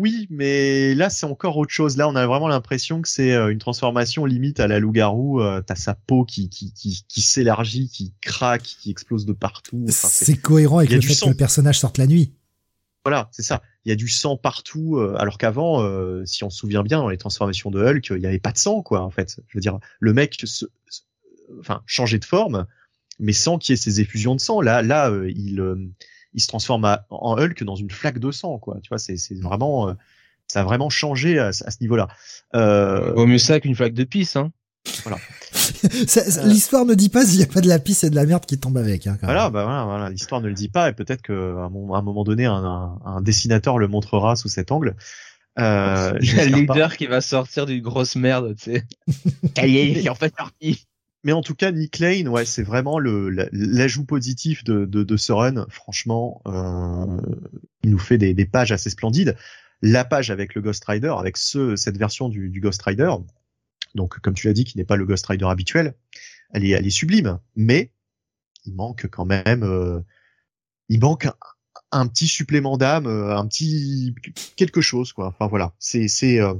Oui, mais là c'est encore autre chose. Là, on a vraiment l'impression que c'est euh, une transformation limite à la loup-garou. Euh, T'as sa peau qui qui qui, qui s'élargit, qui craque, qui explose de partout. c'est cohérent avec le fait que le personnage sorte la nuit. Voilà, c'est ça. Il y a du sang partout, euh, alors qu'avant, euh, si on se souvient bien, dans les transformations de Hulk, il n'y avait pas de sang, quoi. En fait, je veux dire, le mec, se, enfin, changeait de forme, mais sans qu'il y ait ces effusions de sang. Là, là, il il se transforme en Hulk dans une flaque de sang, quoi. Tu vois, c'est vraiment, euh, ça a vraiment changé à, ce niveau-là. Euh... Vaut mieux ça qu'une flaque de pisse, hein. Voilà. *laughs* Euh. L'histoire ne dit pas s'il n'y a pas de la pisse et de la merde qui tombe avec. Hein, voilà, bah voilà, voilà. l'histoire ne le dit pas et peut-être qu'à un, un, moment donné, un, un, dessinateur le montrera sous cet angle. Euh, il y a le leader qui va sortir d'une grosse merde, tu sais. est en fait parti mais en tout cas, Nick Lane, ouais, c'est vraiment le l'ajout positif de, de, de, ce run. Franchement, euh, il nous fait des, des, pages assez splendides. La page avec le Ghost Rider, avec ce, cette version du, du Ghost Rider, donc comme tu l'as dit, qui n'est pas le Ghost Rider habituel, elle est, elle est sublime. Mais il manque quand même, euh, il manque un, petit supplément d'âme, euh, un petit quelque chose, quoi. Enfin voilà, c'est c'est euh,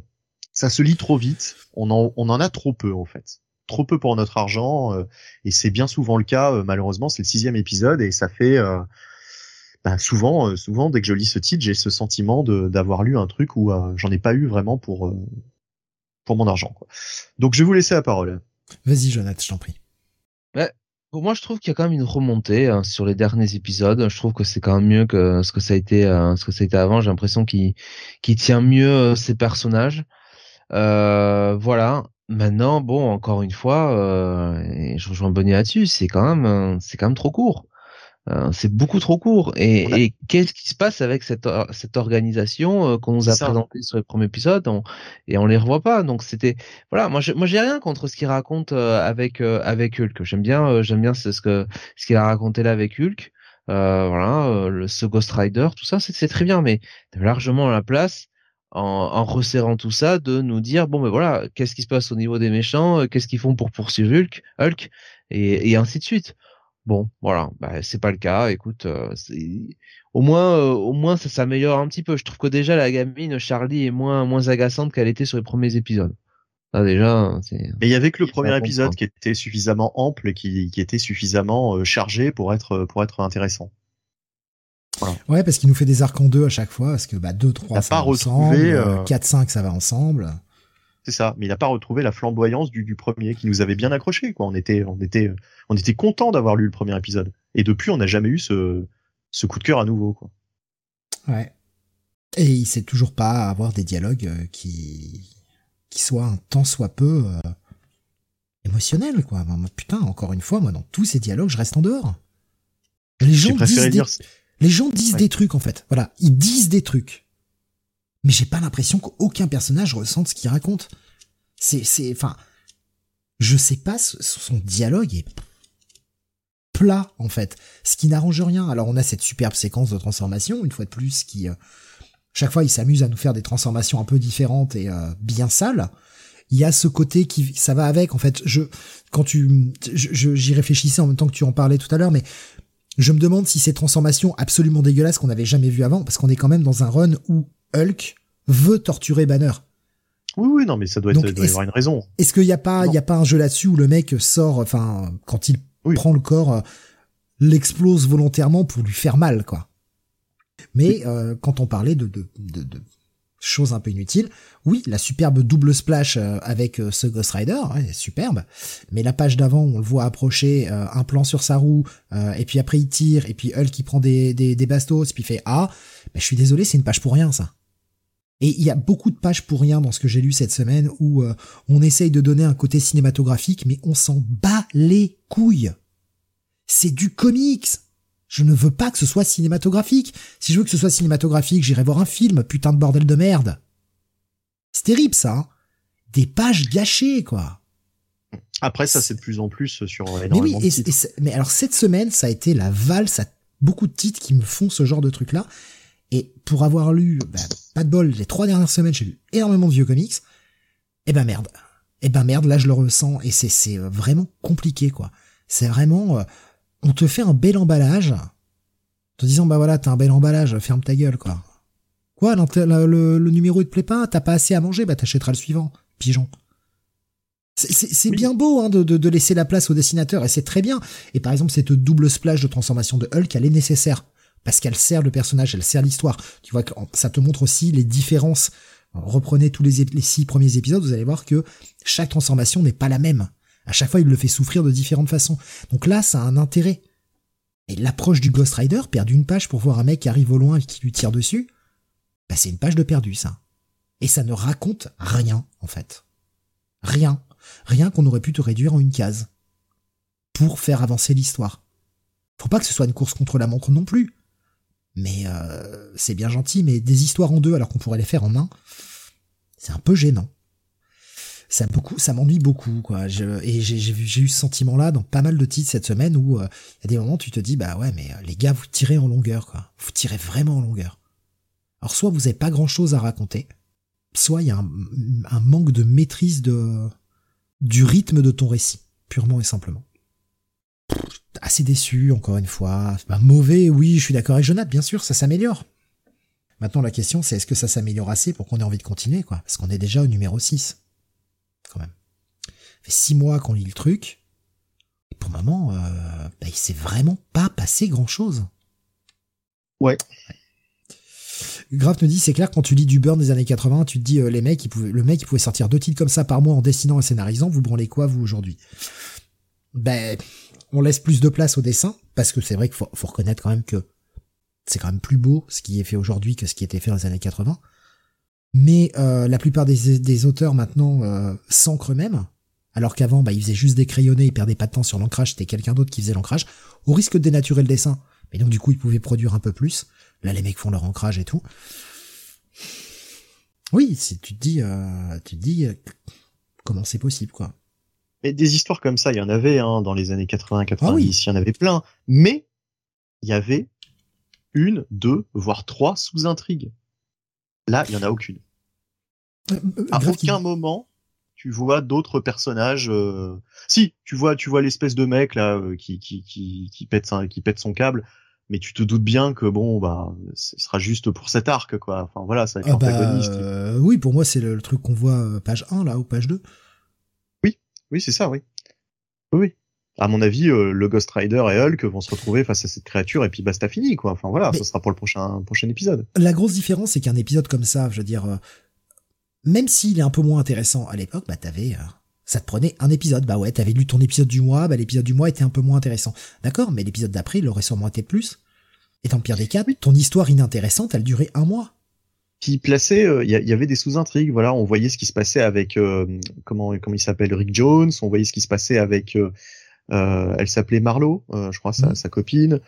ça se lit trop vite. On en on en a trop peu en fait trop peu pour notre argent euh, et c'est bien souvent le cas euh, malheureusement c'est le sixième épisode et ça fait euh, bah, souvent souvent dès que je lis ce titre j'ai ce sentiment d'avoir lu un truc où j'en ai pas eu vraiment pour pour mon argent quoi. donc je vais vous laisser la parole vas-y Jonathan je t'en prie pour moi, je trouve qu'il y a quand même une remontée hein, sur les derniers épisodes. Je trouve que c'est quand même mieux que ce que ça a été, ce que ça a été avant. J'ai l'impression qu'il qu'il tient mieux ses personnages. Euh, voilà. Maintenant, bon, encore une fois, euh, et je rejoins Bonnie là-dessus, c'est quand même, c'est quand même trop court. Euh, c'est beaucoup trop court. Et, et qu'est-ce qui se passe avec cette, cette organisation euh, qu'on nous a présentée sur les premiers épisodes et on les revoit pas. Donc c'était voilà, moi je, moi j'ai rien contre ce qu'il raconte euh, avec avec Hulk. J'aime bien j'aime bien ce que ce qu'il a raconté là avec Hulk. voilà, le, ce Ghost Rider, tout ça, c'est très bien, mais largement à la place en, en, resserrant tout ça, de nous dire bon ben voilà, qu'est-ce qui se passe au niveau des méchants, euh, qu'est-ce qu'ils font pour poursuivre Hulk, Hulk et, et ainsi de suite. Bon, voilà, bah, c'est pas le cas. Écoute, euh, au moins, euh, au moins ça s'améliore un petit peu. Je trouve que déjà la gamine Charlie est moins moins agaçante qu'elle était sur les premiers épisodes. Ah, déjà, Mais il y avait que le premier épisode qui était suffisamment ample et qui, qui était suffisamment chargé pour être pour être intéressant. Ouais, parce qu'il nous fait des arcs en deux à chaque fois, parce que bah 2, 3 ça va ensemble, 4, 5 ça va ensemble. c'est ça. Mais il n'a pas retrouvé la flamboyance du, du premier qui nous avait bien accroché. Quoi. On était, on était, on était content d'avoir lu le premier épisode. Et depuis, on n'a jamais eu ce, ce coup de cœur à nouveau. Quoi. Ouais. Et il sait toujours pas avoir des dialogues euh, qui, qui soient un tant soit peu euh, émotionnels, quoi. putain, encore une fois, moi, dans tous ces dialogues, je reste en dehors. Les gens disent, des, les gens disent des trucs, en fait. Voilà, ils disent des trucs mais j'ai pas l'impression qu'aucun personnage ressente ce qu'il raconte. C'est, c'est, enfin, je sais pas, son dialogue est plat en fait, ce qui n'arrange rien. Alors on a cette superbe séquence de transformation, une fois de plus, qui euh, chaque fois il s'amuse à nous faire des transformations un peu différentes et euh, bien sales. Il y a ce côté qui, ça va avec en fait. Je, quand tu, j'y réfléchissais en même temps que tu en parlais tout à l'heure, mais je me demande si ces transformations absolument dégueulasses qu'on n'avait jamais vues avant, parce qu'on est quand même dans un run où Hulk veut torturer Banner. Oui, oui, non, mais ça doit, être, doit y avoir une raison. Est-ce qu'il n'y a pas, il y a pas un jeu là-dessus où le mec sort, enfin, quand il prend le corps, euh, l'explose volontairement pour lui faire mal, quoi. Mais euh, quand on parlait de, de, de, choses un peu inutiles, oui, la superbe double splash euh, avec ce Ghost Rider, ouais, superbe. Mais la page d'avant, on le voit approcher, un plan sur sa roue, et puis après il tire, et puis Hulk qui prend des, des, des bastos, puis il fait ah, mais je suis désolé, c'est une page pour rien ça. Et il y a beaucoup de pages pour rien dans ce que j'ai lu cette semaine où euh, on essaye de donner un côté cinématographique, mais on s'en bat les couilles. C'est du comics. Je ne veux pas que ce soit cinématographique. Si je veux que ce soit cinématographique, j'irai voir un film, putain de bordel de merde. C'est terrible ça. Hein. Des pages gâchées, quoi. Après, ça, c'est de plus en plus sur mais oui, mais alors cette semaine, ça a été la valse à beaucoup de titres qui me font ce genre de truc là. Et pour avoir lu, bah, pas de bol, les trois dernières semaines, j'ai lu énormément de vieux comics. Eh ben merde. Eh ben merde, là je le ressens et c'est c'est euh, vraiment compliqué quoi. C'est vraiment, euh, on te fait un bel emballage, te disant bah voilà t'as un bel emballage, ferme ta gueule quoi. Quoi, le, le, numéro il te plaît pas, t'as pas assez à manger, bah t'achèteras le suivant, pigeon. C'est bien beau hein, de, de, de, laisser la place au dessinateur et c'est très bien. Et par exemple cette double splash de transformation de Hulk, elle est nécessaire parce qu'elle sert le personnage, elle sert l'histoire. Tu vois, ça te montre aussi les différences. Reprenez tous les, les six premiers épisodes, vous allez voir que chaque transformation n'est pas la même. À chaque fois, il le fait souffrir de différentes façons. Donc là, ça a un intérêt. Et l'approche du Ghost Rider, perdre une page pour voir un mec qui arrive au loin et qui lui tire dessus, bah c'est une page de perdu, ça. Et ça ne raconte rien, en fait. Rien. Rien qu'on aurait pu te réduire en une case. Pour faire avancer l'histoire. Faut pas que ce soit une course contre la montre non plus. Mais euh, c'est bien gentil, mais des histoires en deux alors qu'on pourrait les faire en un, c'est un peu gênant. Ça m'ennuie beaucoup, quoi. Et j'ai eu ce sentiment-là dans pas mal de titres cette semaine où euh, il y a des moments où tu te dis, bah ouais, mais euh, les gars, vous tirez en longueur, quoi. Vous tirez vraiment en longueur. Alors soit vous avez pas grand-chose à raconter, soit il y a un, un manque de maîtrise de du rythme de ton récit, purement et simplement assez déçu, encore une fois. Bah, mauvais, oui, je suis d'accord avec Jonathan, bien sûr, ça s'améliore. Maintenant, la question, c'est est-ce que ça s'améliore assez pour qu'on ait envie de continuer, quoi? Parce qu'on est déjà au numéro 6. Quand même. Ça fait six mois qu'on lit le truc. Et pour le moment, euh, bah, il s'est vraiment pas passé grand-chose. Ouais. Grave me dit, c'est clair, quand tu lis du Burn des années 80, tu te dis, euh, les mecs, ils pouvaient, le mec, il pouvait sortir deux titres comme ça par mois en dessinant et scénarisant, vous branlez quoi, vous, aujourd'hui? Ben, on laisse plus de place au dessin, parce que c'est vrai qu'il faut, reconnaître quand même que c'est quand même plus beau ce qui est fait aujourd'hui que ce qui était fait dans les années 80. Mais euh, la plupart des, auteurs maintenant euh, s'ancrent eux-mêmes, alors qu'avant, bah, ils faisaient juste des crayonnés, ils perdaient pas de temps sur l'ancrage, c'était quelqu'un d'autre qui faisait l'ancrage, au risque de dénaturer le dessin. Mais donc du coup, ils pouvaient produire un peu plus. Là, les mecs font leur ancrage et tout. Oui, tu te dis, euh, tu te dis, comment c'est possible, quoi. Mais des histoires comme ça, il y en avait hein, dans les années 80, 90, ah il y en avait plein. Mais il y avait une, deux, voire trois sous-intrigues. Là, il y en a aucune. Euh, euh, à aucun moment, tu vois d'autres personnages. Euh... Si, tu vois, tu vois l'espèce de mec là euh, qui, qui, qui, qui pète son, qui pète son câble. Mais tu te doutes bien que bon bah ce sera juste pour cet arc quoi. Enfin voilà, ça va être ah bah, oui, pour moi c'est le, le, truc qu'on voit page 1 là ou page 2. Oui, c'est ça, oui. Oui, À mon avis, euh, le Ghost Rider et Hulk vont se retrouver face à cette créature et puis basta fini, quoi. Enfin voilà, ce sera pour le prochain prochain épisode. La grosse différence, c'est qu'un épisode comme ça, je veux dire, euh, même s'il est un peu moins intéressant à l'époque, bah t'avais, euh, ça te prenait un épisode. Bah ouais, t'avais lu ton épisode du mois, bah l'épisode du mois était un peu moins intéressant. D'accord, mais l'épisode d'après, il aurait sûrement été plus. Et dans le pire des cas, ton histoire inintéressante, elle durait un mois. Qui plaçait, il y, avait des sous-intrigues. Voilà, on voyait ce qui se passait avec comment comment il s'appelle Rick Jones. On voyait ce qui se passait avec, elle s'appelait Marlowe, je crois, sa, mm. sa copine.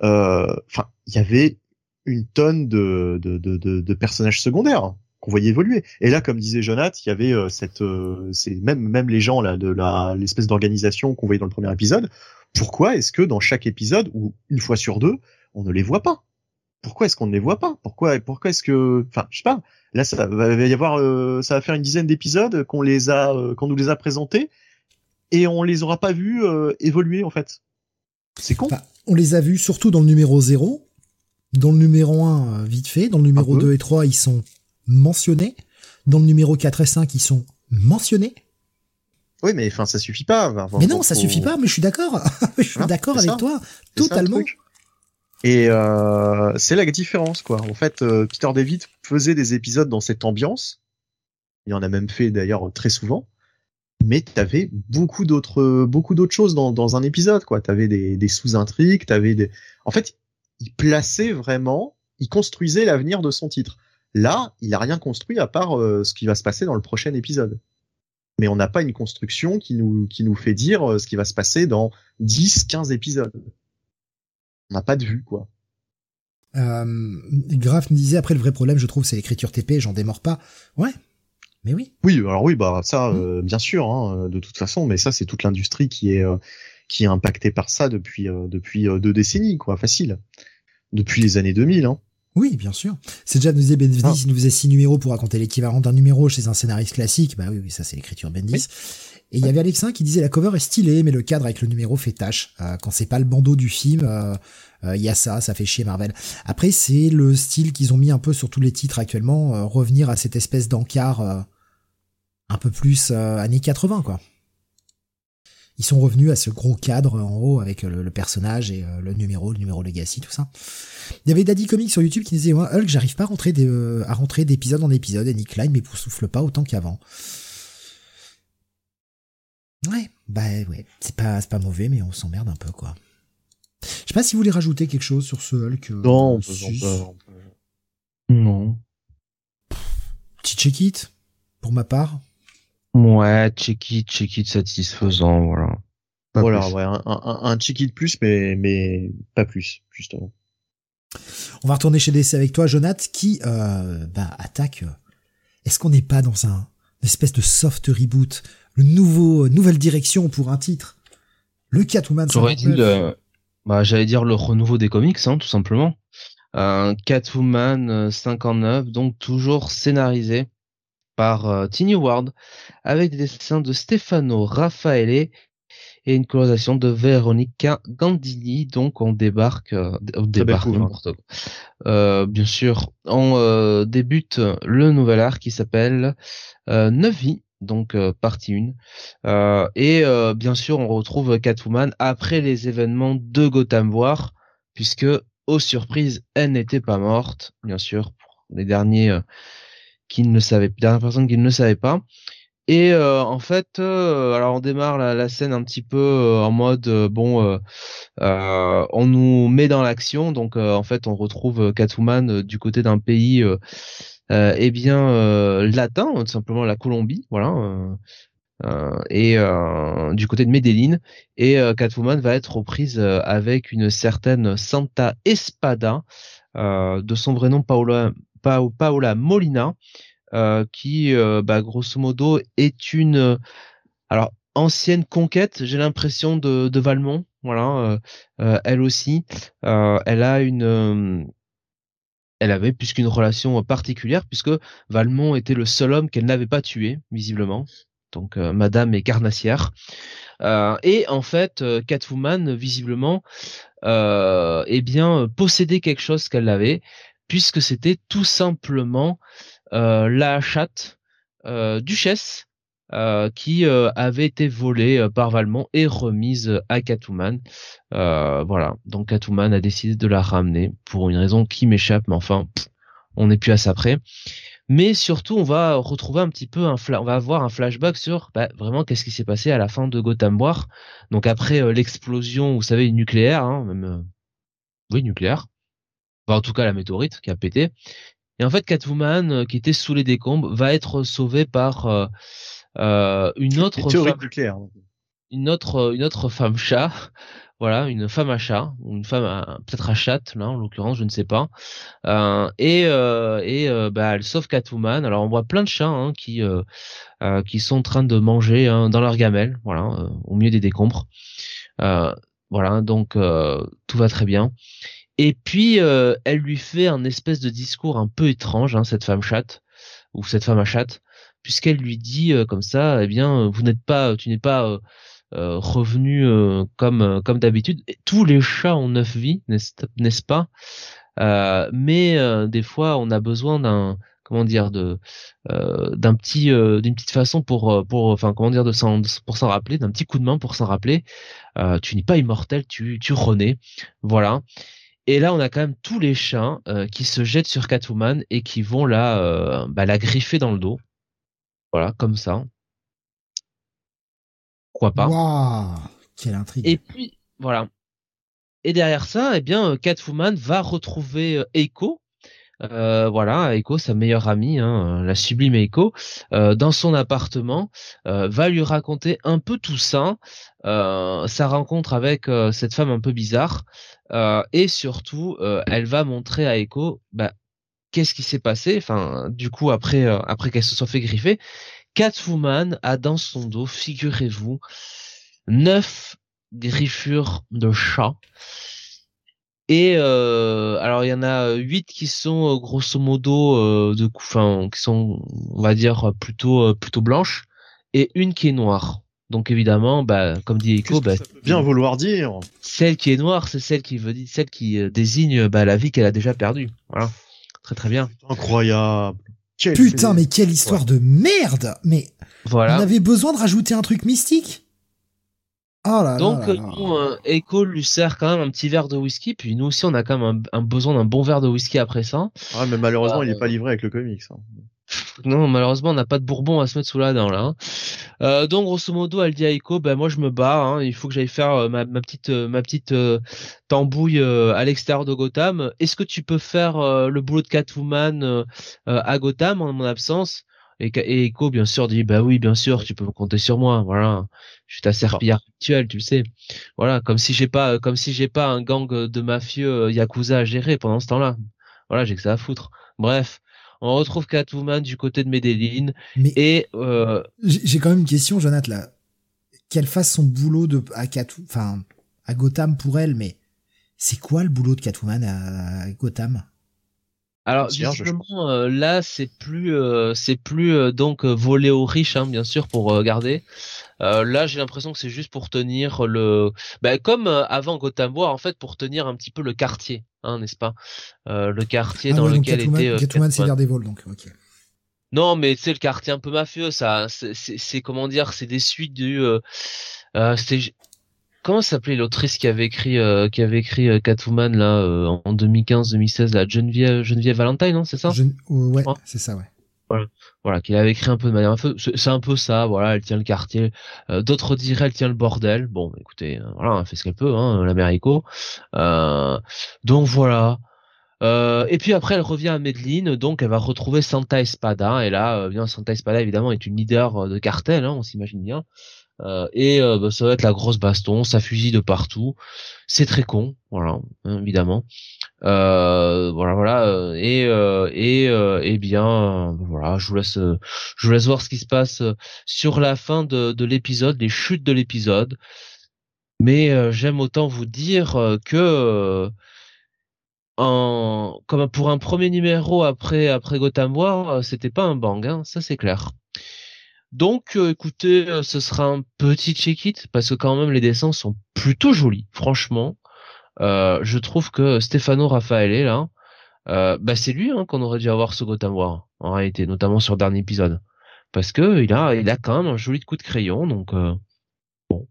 Enfin, il y avait une tonne de, de, de, de, personnages secondaires qu'on voyait évoluer. Et là, comme disait Jonathan, il y avait euh, cette, euh, c'est même même les gens là de la l'espèce d'organisation qu'on voyait dans le premier épisode. Pourquoi est-ce que dans chaque épisode ou une fois sur deux, on ne les voit pas? Pourquoi est-ce qu'on ne les voit pas? Pourquoi pourquoi est-ce que, enfin, je sais pas. Là, ça va y avoir, euh, ça va faire une dizaine d'épisodes qu'on les a, qu'on nous les a présentés et on les aura pas vus évoluer en fait. C'est con. on les a vus surtout dans le numéro 0 dans le numéro 1, euh, vite fait. Dans le numéro 2 et 3, ils sont mentionnés. Dans le numéro 4 et 5, ils sont mentionnés. Oui, mais enfin, ça suffit pas. mais non, ça suffit pas, mais je suis d'accord. *laughs* je suis d'accord avec toi. Totalement. et euh, c'est la différence, quoi. En fait, euh, Peter David faisait des épisodes dans cette ambiance. Il en a même fait d'ailleurs très souvent. Mais t'avais beaucoup d'autres, beaucoup d'autres choses dans, dans un épisode, quoi. T'avais des, des sous-intrigues, t'avais des. En fait, il plaçait vraiment, il construisait l'avenir de son titre. Là, il a rien construit à part euh, ce qui va se passer dans le prochain épisode. Mais on n'a pas une construction qui nous, qui nous fait dire euh, ce qui va se passer dans 10, 15 épisodes. On n'a pas de vue, quoi. Euh, Graf me disait après le vrai problème, je trouve, c'est l'écriture TP, j'en démords pas. Ouais, mais oui. Oui, alors oui, bah ça, mmh. euh, bien sûr, hein, de toute façon, mais ça, c'est toute l'industrie qui est qui est impactée par ça depuis depuis deux décennies, quoi, facile depuis les années 2000. Hein. Oui, bien sûr. C'est déjà nous disait Bendis, ah. il nous faisait six numéros pour raconter l'équivalent d'un numéro chez un scénariste classique. Bah oui, oui ça c'est l'écriture Bendis. Et il y avait Alexin qui disait la cover est stylée, mais le cadre avec le numéro fait tâche. Euh, quand c'est pas le bandeau du film, euh, euh, il y a ça, ça fait chier Marvel. Après, c'est le style qu'ils ont mis un peu sur tous les titres actuellement, revenir à cette espèce d'encart un peu plus années 80, quoi ils sont revenus à ce gros cadre en haut avec le, personnage et euh, le numéro, le numéro Legacy, tout ça. Il y avait Daddy Comics sur YouTube qui disait moi Hulk, j'arrive pas à rentrer, euh, d'épisode en épisode et Nick Klein souffle pas autant qu'avant. Ouais, bah ouais, c'est pas, pas mauvais, mais on s'emmerde un peu quoi. Je sais pas si vous voulez rajouter quelque chose sur ce Hulk. Euh, non, on peut, Non. Petit check it, pour ma part. Ouais, check it, check it satisfaisant, voilà. voilà, ouais, un, un, un check it plus, mais, mais pas plus, justement. On va retourner chez DC avec toi, Jonath, qui euh, bah, attaque. Euh, est-ce qu'on n'est pas dans un une espèce de soft reboot, le nouveau nouvelle direction pour un titre, le Catwoman J'aurais dit le, bah j'allais dire le renouveau des comics, hein, tout simplement. Un Catwoman 59, euh, donc toujours scénarisé par euh, Tiny Ward, avec des dessins de Stefano Raffaele et une colorisation de Veronica Gandini. Donc on débarque, euh, on débarque euh, bien sûr, on débute le nouvel art qui s'appelle Neuf vies donc partie 1. et bien sûr, on retrouve Catwoman après les événements de Gotham War, puisque, aux surprises, elle n'était pas morte, bien sûr, pour les derniers qui ne savait, dernière personne qui ne le savait pas. Et euh, en fait, euh, alors on démarre la, scène un petit peu euh, en mode bon, on nous met dans l'action, donc en fait on retrouve Catwoman du côté d'un pays, eh bien latin, tout simplement la Colombie, voilà. et du côté de Medellin et Catwoman va être reprise avec une certaine Santa Espada de son vrai nom Paola Paola Molina, euh, qui, euh, bah, grosso modo, est une euh, alors ancienne conquête, j'ai l'impression de, de Valmont. Voilà, elle aussi, elle a une elle avait puisqu'une relation particulière puisque Valmont était le seul homme qu'elle n'avait pas tué visiblement. Donc Madame est carnassière. Et en fait Catwoman visiblement eh bien possédait quelque chose qu'elle avait puisque c'était tout simplement euh, la chatte euh, duchesse euh, qui avait été volée par Valmont et remise à Catwoman. voilà, donc Catwoman a décidé de la ramener pour une raison qui m'échappe, mais enfin, on n'est plus à ça près. mais surtout on va retrouver un petit peu un on va avoir un flashback sur bah, vraiment qu'est-ce qui s'est passé à la fin de Gotham War donc après euh, l'explosion vous savez nucléaire hein, même euh, oui nucléaire enfin, en tout cas la météorite qui a pété et en fait Catwoman euh, qui était sous les décombres va être sauvée par une autre femme, nucléaire une autre une autre femme chat *laughs* voilà, une femme à chat, ou une femme peut-être à chatte, là en l'occurrence, je ne sais pas. Euh, et euh, et euh, bah, elle sauve Catwoman. Alors on voit plein de chats hein, qui qui sont en train de manger hein, dans leur gamelle, voilà, au milieu des décombres. voilà, donc tout va très bien. Et puis elle lui fait un espèce de discours un peu étrange, hein, cette femme chatte ou cette femme à chatte, puisqu'elle lui dit comme ça, eh bien, vous n'êtes pas, tu n'es pas euh, revenu euh, comme euh, comme d'habitude. Tous les chats ont neuf vies, n'est-ce pas? Mais des fois, on a besoin d'un comment dire de d'un petit d'une petite façon pour pour enfin comment dire de s'en pour s'en rappeler d'un petit coup de main pour s'en rappeler. Tu n'es pas immortel tu tu renais. Voilà. Et là on a quand même tous les chats qui se jettent sur Catwoman et qui vont la bah, la griffer dans le dos voilà comme ça pourquoi pas. Waouh, quelle intrigue. Et puis voilà. Et derrière ça, eh bien, Catwoman va retrouver euh, Echo. Euh, voilà, Echo, sa meilleure amie, hein, la sublime Echo, euh, dans son appartement, va lui raconter un peu tout ça, sa rencontre avec cette femme un peu bizarre, et surtout, elle va montrer à Echo, bah, qu'est-ce qui s'est passé, enfin, du coup, après, après qu'elle se soit fait griffer, Catwoman a dans son dos, figurez-vous, neuf griffures de chat. Et euh, alors il y en a huit qui sont euh, grosso modo euh, de enfin qui sont on va dire plutôt plutôt blanches et une qui est noire. Donc évidemment, bah comme dit Echo, bah, bien vouloir dire? Celle qui est noire, c'est celle qui veut dire celle qui désigne bah, la vie qu'elle a déjà perdue. Voilà, très très bien. Incroyable. Putain, mais quelle histoire de merde Mais voilà. on avait besoin de rajouter un truc mystique Oh là Donc, là euh, Echo lui sert quand même un petit verre de whisky, puis nous aussi on a quand même un, besoin d'un bon verre de whisky après ça. Ah, mais malheureusement, il est pas livré avec le comics. Hein. Non, malheureusement, on n'a pas de bourbon à se mettre sous la dent là. Hein. Euh, donc, grosso modo, elle dit à Echo, ben moi je me bats, hein, il faut que j'aille faire euh, ma, petite euh, ma petite tambouille à l'extérieur de Gotham. Est-ce que tu peux faire le boulot de Catwoman à Gotham en mon absence? Et, Echo, bien sûr, dit, bah oui, bien sûr, tu peux compter sur moi. Voilà, je suis ta serpillère actuelle, tu le sais. Voilà, comme si j'ai pas, comme si j'ai pas un gang de mafieux yakuza à gérer pendant ce temps-là. Voilà, j'ai que ça à foutre. Bref, on retrouve Catwoman du côté de Medellin. Mais et euh... j'ai quand même une question, Jonathan. Là, qu'elle fasse son boulot de à enfin à Gotham pour elle, mais c'est quoi le boulot de Catwoman à Gotham? Alors visiblement euh, là c'est plus euh, c'est plus euh, donc voler aux riches hein, bien sûr pour garder. là j'ai l'impression que c'est juste pour tenir le ben, comme avant Gotham War en fait pour tenir un petit peu le quartier hein, n'est-ce pas? Le quartier ah dans lequel était Catwoman c'est vols donc ok. Non mais c'est le quartier un peu mafieux ça c'est comment dire c'est des suites du c'est comment s'appelait l'autrice qui avait écrit euh, qui avait écrit euh, Catwoman là euh, en 2015-2016 la Geneviève Geneviève Valentine non c'est ça? Ouais c'est ça ouais. Voilà. Voilà qui avait écrit un peu de manière un peu c'est un peu ça voilà elle tient le quartier. D'autres diraient elle tient le bordel. Bon écoutez voilà elle fait ce qu'elle peut hein l'Américo donc voilà. Et puis après, elle revient à Medellin, donc elle va retrouver Santa Espada. Et là, bien Santa Espada évidemment est une leader de cartel, hein, on s'imagine bien. Euh, et euh, bah, ça va être la grosse baston, ça fusille de partout. C'est très con, voilà, hein, évidemment. Euh, voilà, voilà. Et et et bien, voilà, je vous laisse, je vous laisse voir ce qui se passe sur la fin de, de l'épisode, les chutes de l'épisode. Mais j'aime autant vous dire que en, comme pour un premier numéro après après Gotham War, c'était pas un bang, hein, ça c'est clair. Donc, euh, écoutez, euh, ce sera un petit check-it parce que quand même les dessins sont plutôt jolis. Franchement, euh, je trouve que Stefano Raffaele là, bah c'est lui hein, qu'on aurait dû avoir ce Gotham War en réalité, notamment sur le dernier épisode, parce que il a, il a quand même un joli coup de crayon. Donc bon,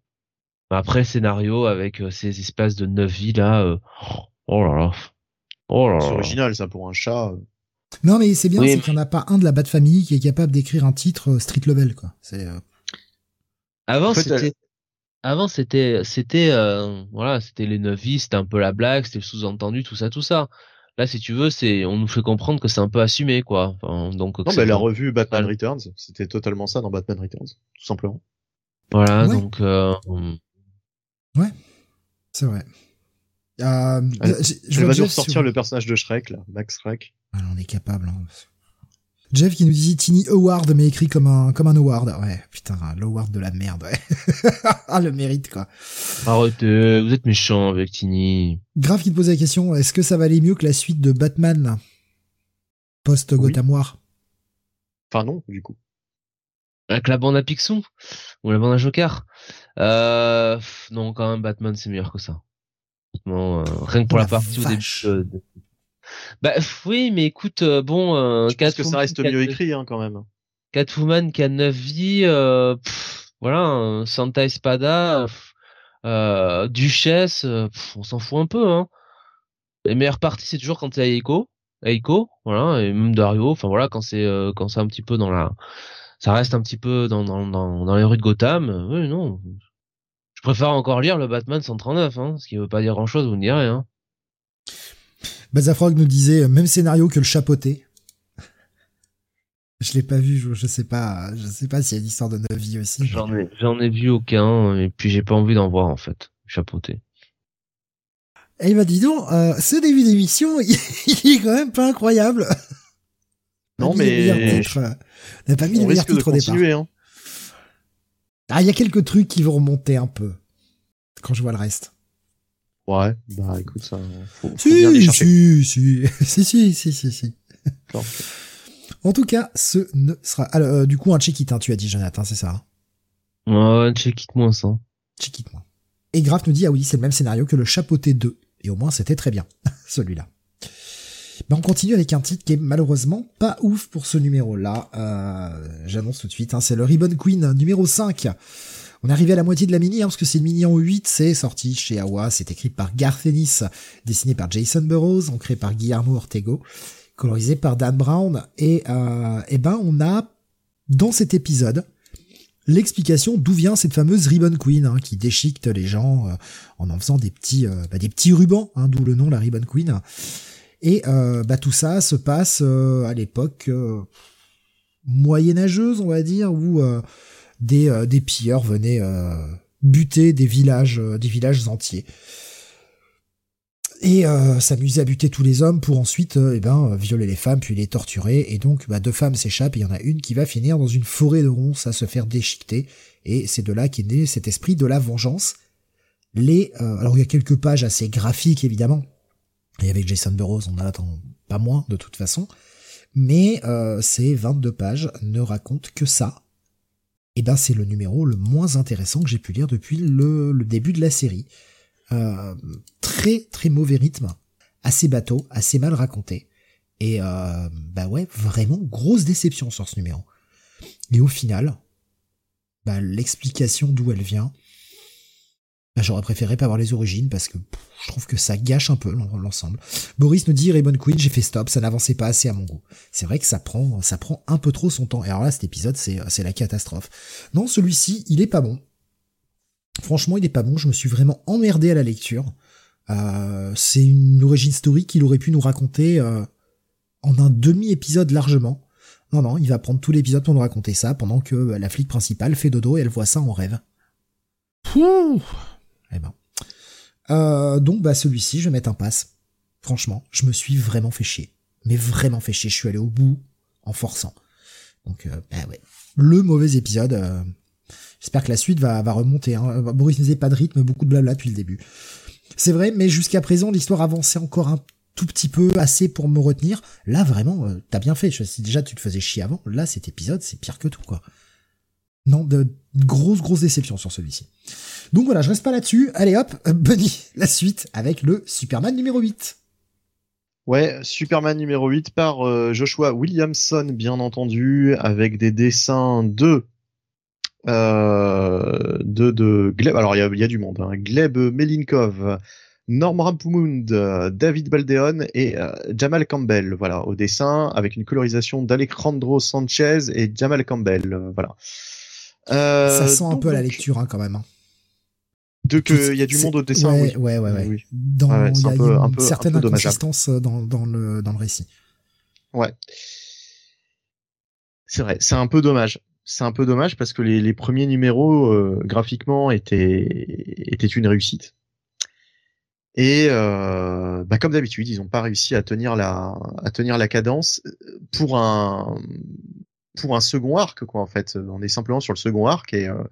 après scénario avec ces espèces de neuf vies là, oh là là, oh là là. C'est original ça pour un chat. Non, mais c'est bien, Oui, c'est mais- qu'il n'y en a pas un de la Bat Family qui est capable d'écrire un titre euh, street level, quoi. C'est, euh, Avant En fait, c'était avant c'était c'était euh, voilà, c'était les neuf vies, c'était un peu la blague, c'était le sous-entendu, tout ça tout ça. Là si tu veux, c'est on nous fait comprendre que c'est un peu assumé quoi. Enfin, donc Non, mais la revue Batman Voilà. Returns, c'était totalement ça dans Batman Returns, tout simplement. voilà, Ouais. donc euh, c'est vrai. Euh, Elle- je Elle vois va nous Jeff ressortir sur- le personnage de Shrek, là, Max Shrek. Ah, on est capable. hein. Jeff qui nous dit Tiny Award, mais écrit comme un, comme un award. Ouais, putain, l'award de la merde, ouais. *laughs* ah, le mérite, quoi. arrêtez, vous êtes méchants avec Tini. Grave qui te pose la question, est-ce que ça va aller mieux que la suite de Batman post-Gotham War Enfin, non, du coup. Avec la bande à Picsou? Ou la bande à Joker? Euh, non, quand même Batman c'est meilleur que ça. Honnêtement, euh, rien que pour la la partie au début. vache. euh, de- Bah oui, mais écoute, euh, bon, euh, Je pense que ça reste mieux écrit, hein, quand même. Catwoman qui a 9 vies, euh, pff, voilà, euh, Santa Espada, pff, euh, Duchesse, pff, on s'en fout un peu. Hein. Les meilleures parties c'est toujours quand c'est Eiko, Eiko, voilà, et même Dario. Enfin voilà, quand c'est euh, quand c'est un petit peu dans la, ça reste un petit peu dans dans dans, dans les rues de Gotham. euh, oui, non. Je préfère encore lire le Batman 139, hein, ce qui veut pas dire grand chose, vous me direz. Hein. Bazafrog nous disait, euh, même scénario que le chapeauté. Je l'ai pas vu, je, je sais pas, je sais pas s'il y a une histoire de neuf vies aussi. J'en ai j'en ai vu aucun, et puis j'ai pas envie d'en voir en fait. Chapeauté. Et il m'a dit donc, euh, ce début d'émission, il, *laughs* il est quand même pas incroyable. On Non, mis les meilleurs mais titres, euh, On n'a pas mis les meilleurs risque de titres au départ. hein. Ah, il y a quelques trucs qui vont remonter un peu. Quand je vois le reste. Ouais, bah écoute, ça, faut, faut bien les *laughs* Si, si, si, si, si, si, si, si. En tout cas, ce ne sera. Alors, euh, du coup, un check it, hein, tu as dit, Jonathan, c'est ça. hein? Ouais, check it moins ça. Check it, moi. Et Graf nous dit, ah oui, c'est le même scénario que le Chapeauté 2. Et au moins, c'était très bien, *laughs* celui-là. Ben, on continue avec un titre qui est malheureusement pas ouf pour ce numéro-là. Euh, J'annonce tout de suite, hein, c'est le Ribbon Queen numéro 5. On est arrivé à la moitié de la mini, hein, parce que c'est une mini en 8, c'est sorti chez Awa, c'est écrit par Garth Ennis, dessiné par Jason Burroughs, ancré par Guillermo Ortego, colorisé par Dan Brown, et, euh, et ben on a, dans cet épisode, l'explication d'où vient cette fameuse Ribbon Queen, hein, qui déchiquette les gens euh, en en faisant des petits, euh, bah, des petits rubans, hein, d'où le nom la Ribbon Queen. Et euh, bah, tout ça se passe euh, à l'époque euh, moyenâgeuse, on va dire, où euh, des, des pilleurs venaient buter des villages, des villages entiers. Et s'amuser à buter tous les hommes pour ensuite eh ben, violer les femmes puis les torturer. Et donc bah, deux femmes s'échappent il y en a une qui va finir dans une forêt de ronces à se faire déchiqueter. Et c'est de là qu'est né cet esprit de la vengeance. Les, alors il y a quelques pages assez graphiques évidemment. Et avec Jason Burroughs, on en attend pas moins de toute façon. Mais euh, ces 22 pages ne racontent que ça. Et ben c'est le numéro le moins intéressant que j'ai pu lire depuis le, début de la série. Euh, très très mauvais rythme, assez bateau, assez mal raconté. Et euh, bah ouais, vraiment grosse déception sur ce numéro. Et au final, bah, l'explication d'où elle vient, j'aurais préféré pas avoir les origines parce que je trouve que ça gâche un peu l'en- l'ensemble. Boris nous dit Raymond Queen, j'ai fait stop, ça n'avançait pas assez à mon goût. C'est vrai que ça prend, ça prend un peu trop son temps. Et alors là, cet épisode, c'est, la catastrophe. Non, celui-ci, il est pas bon. Franchement, il est pas bon. Je me suis vraiment emmerdé à la lecture. Euh, c'est une origine story qu'il aurait pu nous raconter euh, en un demi-épisode largement. Non, non, il va prendre tout l'épisode pour nous raconter ça pendant que euh, la flic principale fait dodo et elle voit ça en rêve. Pouh eh ben. Euh, donc, bah, celui-ci, je vais mettre un pass. Franchement, je me suis vraiment fait chier. Mais vraiment fait chier. Je suis allé au bout en forçant. Donc, euh, bah ouais. Le mauvais épisode. euh, J'espère que la suite va, va remonter. Hein. Boris ne disait pas de rythme, beaucoup de blabla depuis le début. C'est vrai, mais jusqu'à présent, l'histoire avançait encore un tout petit peu, assez pour me retenir. Là, vraiment, euh, t'as bien fait. Si déjà tu te faisais chier avant, là, cet épisode, c'est pire que tout, quoi. Non, de, de grosses, grosses déceptions sur celui-ci. Donc voilà, je reste pas là-dessus. Allez hop, euh, Bunny, la suite avec le Superman numéro 8. Ouais, Superman numéro 8 par euh, Joshua Williamson, bien entendu, avec des dessins de euh, de, de Gleb. Alors il y a, il y a du monde. Hein. Gleb Melinkov, Norm Rampumund, euh, David Baldeon et euh, Jamal Campbell, voilà, au dessin, avec une colorisation d'Alejandro Sanchez et Jamal Campbell, euh, voilà. ça sent un peu à la lecture, hein, quand même. Hein. De que il y a du monde au dessin, ouais, oui. Ouais, ouais, ouais. Dans, il y a une certaine inconsistance dans, dans le dans le récit. Ouais. C'est vrai, c'est un peu dommage. C'est un peu dommage parce que les, les premiers numéros graphiquement étaient étaient une réussite. Et euh, bah comme d'habitude, ils n'ont pas réussi à tenir la à tenir la cadence pour un pour un second arc quoi en fait. On est simplement sur le second arc et euh,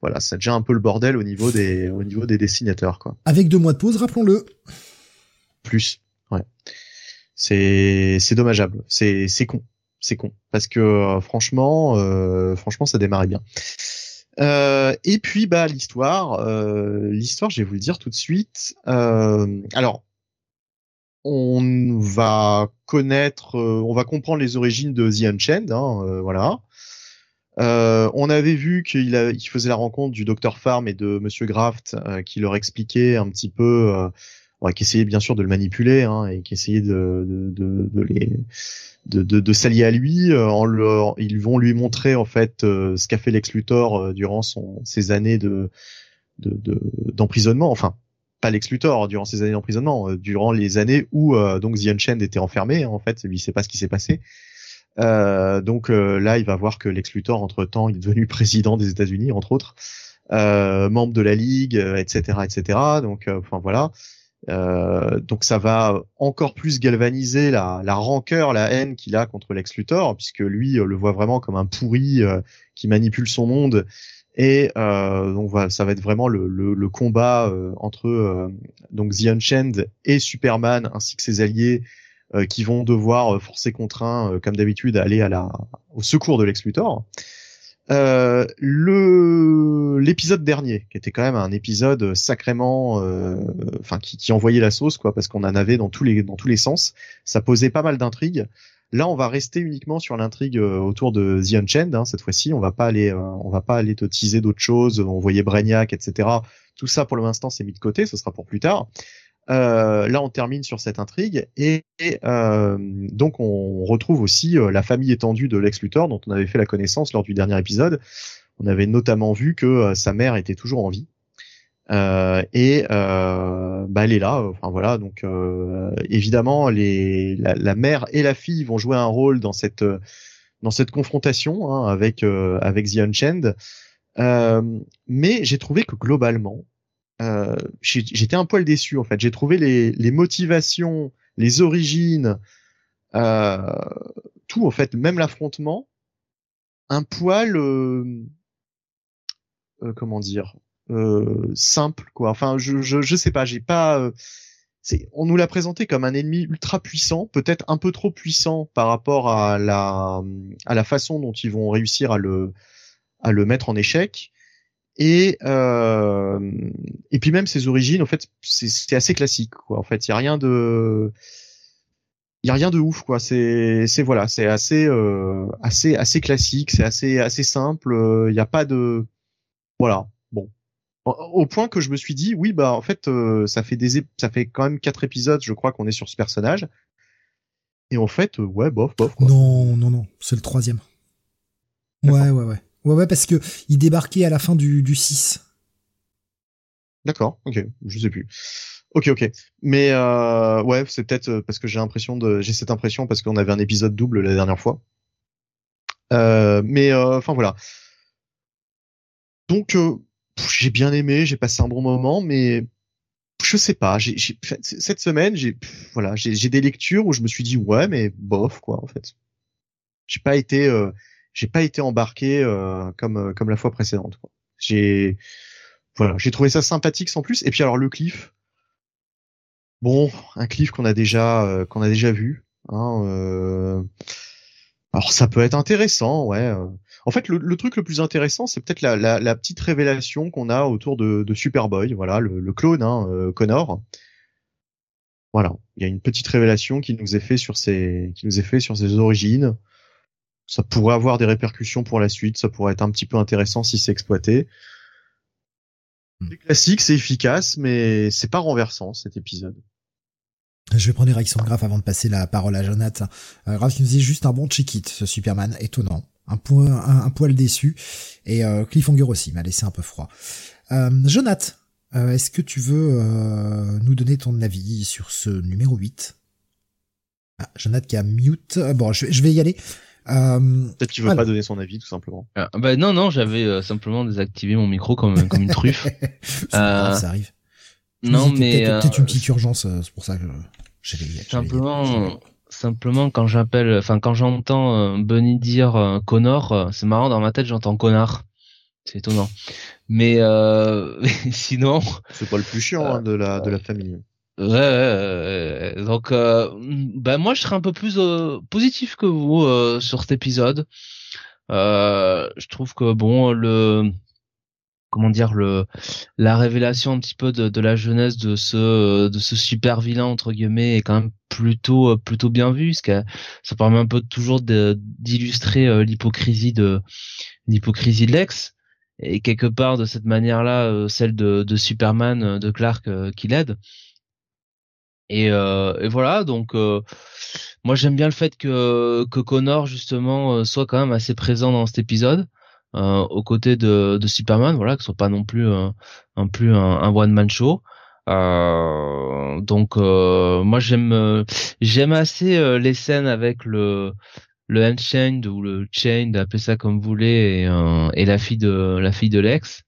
voilà, ça devient un peu le bordel au niveau des au niveau des dessinateurs quoi. Avec deux mois de pause, rappelons-le. Plus, ouais. C'est c'est dommageable, c'est c'est con, c'est con parce que euh, franchement euh, franchement ça démarrait bien. Euh, et puis bah l'histoire, euh, l'histoire, je vais vous le dire tout de suite. Euh, alors, on va connaître, on va comprendre les origines de The Unchained, hein, voilà. On avait vu qu'il il faisait la rencontre du Dr Farm et de Monsieur Graft, qui leur expliquait un petit peu, qui essayait bien sûr de le manipuler hein, et qui essayait de, de, de, de les de, de, s'allier à lui. Euh, en ils vont lui montrer en fait euh, ce qu'a fait Lex Luthor euh, durant son, ses années de d'emprisonnement. De, enfin, pas Lex Luthor durant ses années d'emprisonnement, durant les années où donc The Unchained était enfermé. En fait, il sait pas ce qui s'est passé. Euh, donc là, il va voir que Lex Luthor, entre temps, il est devenu *laughs* président des États-Unis, entre autres, euh, membre de la Ligue, etc., etc. Donc, enfin voilà. Euh, donc ça va encore plus galvaniser la, la rancœur, la haine qu'il a contre Lex Luthor, puisque lui euh, le voit vraiment comme un pourri euh, qui manipule son monde. Et donc voilà, ça va être vraiment le, le, le combat entre donc The Unchained et Superman ainsi que ses alliés qui vont devoir forcer contraint, comme d'habitude, aller à la au secours de Lex. Euh, le l'épisode dernier, qui était quand même un épisode sacrément, euh, enfin qui, qui, envoyait la sauce quoi, parce qu'on en avait dans tous les dans tous les sens. Ça posait pas mal d'intrigues. Là, on va rester uniquement sur l'intrigue euh, autour de The Unchained. Hein, cette fois-ci, on va pas aller, on va pas aller te teaser d'autres choses. On voyait Brainiac, etc. Tout ça, pour l'instant, c'est mis de côté. Ce sera pour plus tard. Euh, là, on termine sur cette intrigue et, euh, donc on retrouve aussi euh, la famille étendue de Lex Luthor dont on avait fait la connaissance lors du dernier épisode. On avait notamment vu que sa mère était toujours en vie et bah, elle est là. Enfin voilà, donc évidemment les, la, mère et la fille vont jouer un rôle dans cette dans cette confrontation hein, avec avec The Unchained. mais j'ai trouvé que globalement, euh, j'étais un poil déçu en fait. J'ai trouvé les, les, motivations, les origines, euh, tout en fait, même l'affrontement, un poil, euh, euh comment dire, euh, simple quoi. Enfin, je, je, je sais pas, j'ai pas. on nous l'a présenté comme un ennemi ultra puissant, peut-être un peu trop puissant par rapport à la à la façon dont ils vont réussir à le à le mettre en échec. Et euh, et puis même ses origines, en fait, c'est assez classique, quoi. En fait, il y a rien de il y a rien de ouf quoi. C'est c'est voilà c'est assez euh, assez assez classique c'est assez assez simple il n'y a pas de voilà bon. Au point que je me suis dit oui bah en fait euh, ça fait des ça fait quand même quatre épisodes je crois qu'on est sur ce personnage. Et en fait ouais bof bof quoi. non non non c'est le troisième. Ouais ouais ouais Ouais, ouais, parce que il débarquait à la fin du, du 6. D'accord, ok, je sais plus. Ok, ok. Mais euh, ouais, c'est peut-être euh, parce que j'ai l'impression de, j'ai cette impression parce qu'on avait un épisode double la dernière fois. Euh, mais enfin voilà. Donc j'ai bien aimé, j'ai passé un bon moment, mais je sais pas. Cette semaine, j'ai voilà, j'ai des lectures où je me suis dit ouais, mais bof quoi en fait. J'ai pas été j'ai pas été embarqué euh, comme euh, comme la fois précédente. J'ai voilà, j'ai trouvé ça sympathique sans plus. Et puis alors le cliff, bon, un cliff qu'on a déjà euh, qu'on a déjà vu. Hein, alors ça peut être intéressant, ouais. En fait, le, truc le plus intéressant, c'est peut-être la, petite révélation qu'on a autour de, Superboy, voilà, le, le clone, hein, Connor. Voilà, il y a une petite révélation qui nous est fait sur ses qui nous est fait sur ses origines ça pourrait avoir des répercussions pour la suite, ça pourrait être un petit peu intéressant si c'est exploité. C'est classique, c'est efficace, mais c'est pas renversant cet épisode. Je vais prendre une réaction de Graf avant de passer la parole à Jonathan. Euh, Graf qui nous dit juste un bon check-it, ce Superman, étonnant. Un, poil, un, poil déçu. Et euh, Cliffhanger aussi m'a laissé un peu froid. Euh, Jonathan, euh, est-ce que tu veux euh, nous donner ton avis sur ce numéro 8 ah, Jonathan qui a mute. Euh, bon, je, je vais y aller. Euh, Peut-être qu'il veut pas donner son avis, tout simplement. Ah, bah non, non, j'avais simplement désactivé mon micro comme, comme une truffe. *laughs* ça arrive. non, mais peut-être une petite urgence, c'est pour ça que j'avais simplement. Simplement, quand j'appelle, enfin quand j'entends Bunny dire Connor, c'est marrant dans ma tête, j'entends connard. C'est étonnant. Mais euh, *laughs* sinon. C'est pas le plus chiant hein, de la de la famille. Ouais, ouais, ouais. donc euh, ben moi je serais un peu plus euh, positif que vous euh, sur cet épisode. Euh, je trouve que bon le comment dire le la révélation un petit peu de, de la jeunesse de ce de ce super vilain entre guillemets est quand même plutôt plutôt bien vu parce que ça permet un peu toujours d'illustrer l'hypocrisie de l'hypocrisie de l'ex et quelque part de cette manière-là euh, celle de, de, Superman euh, de Clark euh, qui l'aide et, et, voilà donc moi j'aime bien le fait que que Connor justement soit quand même assez présent dans cet épisode euh, aux côtés de, de Superman voilà que ce soit pas non plus un, un plus un, one man show euh, donc moi j'aime j'aime assez les scènes avec le le Unchained ou le Chained, appelez ça comme vous voulez, et, euh, et la fille de la fille de l'ex.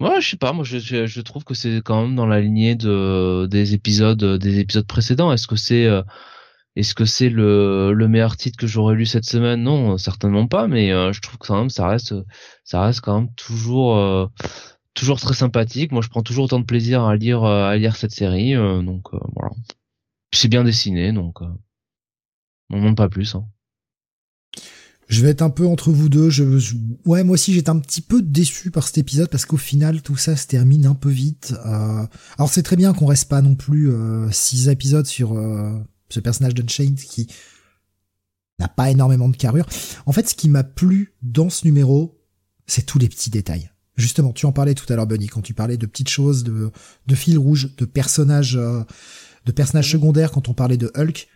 Moi, je sais pas, moi je, je, trouve que c'est quand même dans la lignée de des épisodes des épisodes précédents. Est-ce que c'est euh, est-ce que c'est le, le meilleur titre que j'aurais lu cette semaine? Non, certainement pas, mais euh, je trouve que quand même ça reste ça reste quand même toujours toujours très sympathique. Moi, je prends toujours autant de plaisir à lire à lire cette série, donc voilà. C'est bien dessiné, donc on monte pas plus. Hein. Je vais être un peu entre vous deux. Je, ouais, moi aussi j'étais un petit peu déçu par cet épisode parce qu'au final tout ça se termine un peu vite. Euh... Alors c'est très bien qu'on reste pas non plus euh, six épisodes sur euh, ce personnage d'Unchained qui n'a pas énormément de carrure. En fait, ce qui m'a plu dans ce numéro, c'est tous les petits détails. Justement, tu en parlais tout à l'heure, Bunny, quand tu parlais de petites choses, de, de fil rouge, de personnages, euh, de personnages secondaires, quand on parlait de Hulk.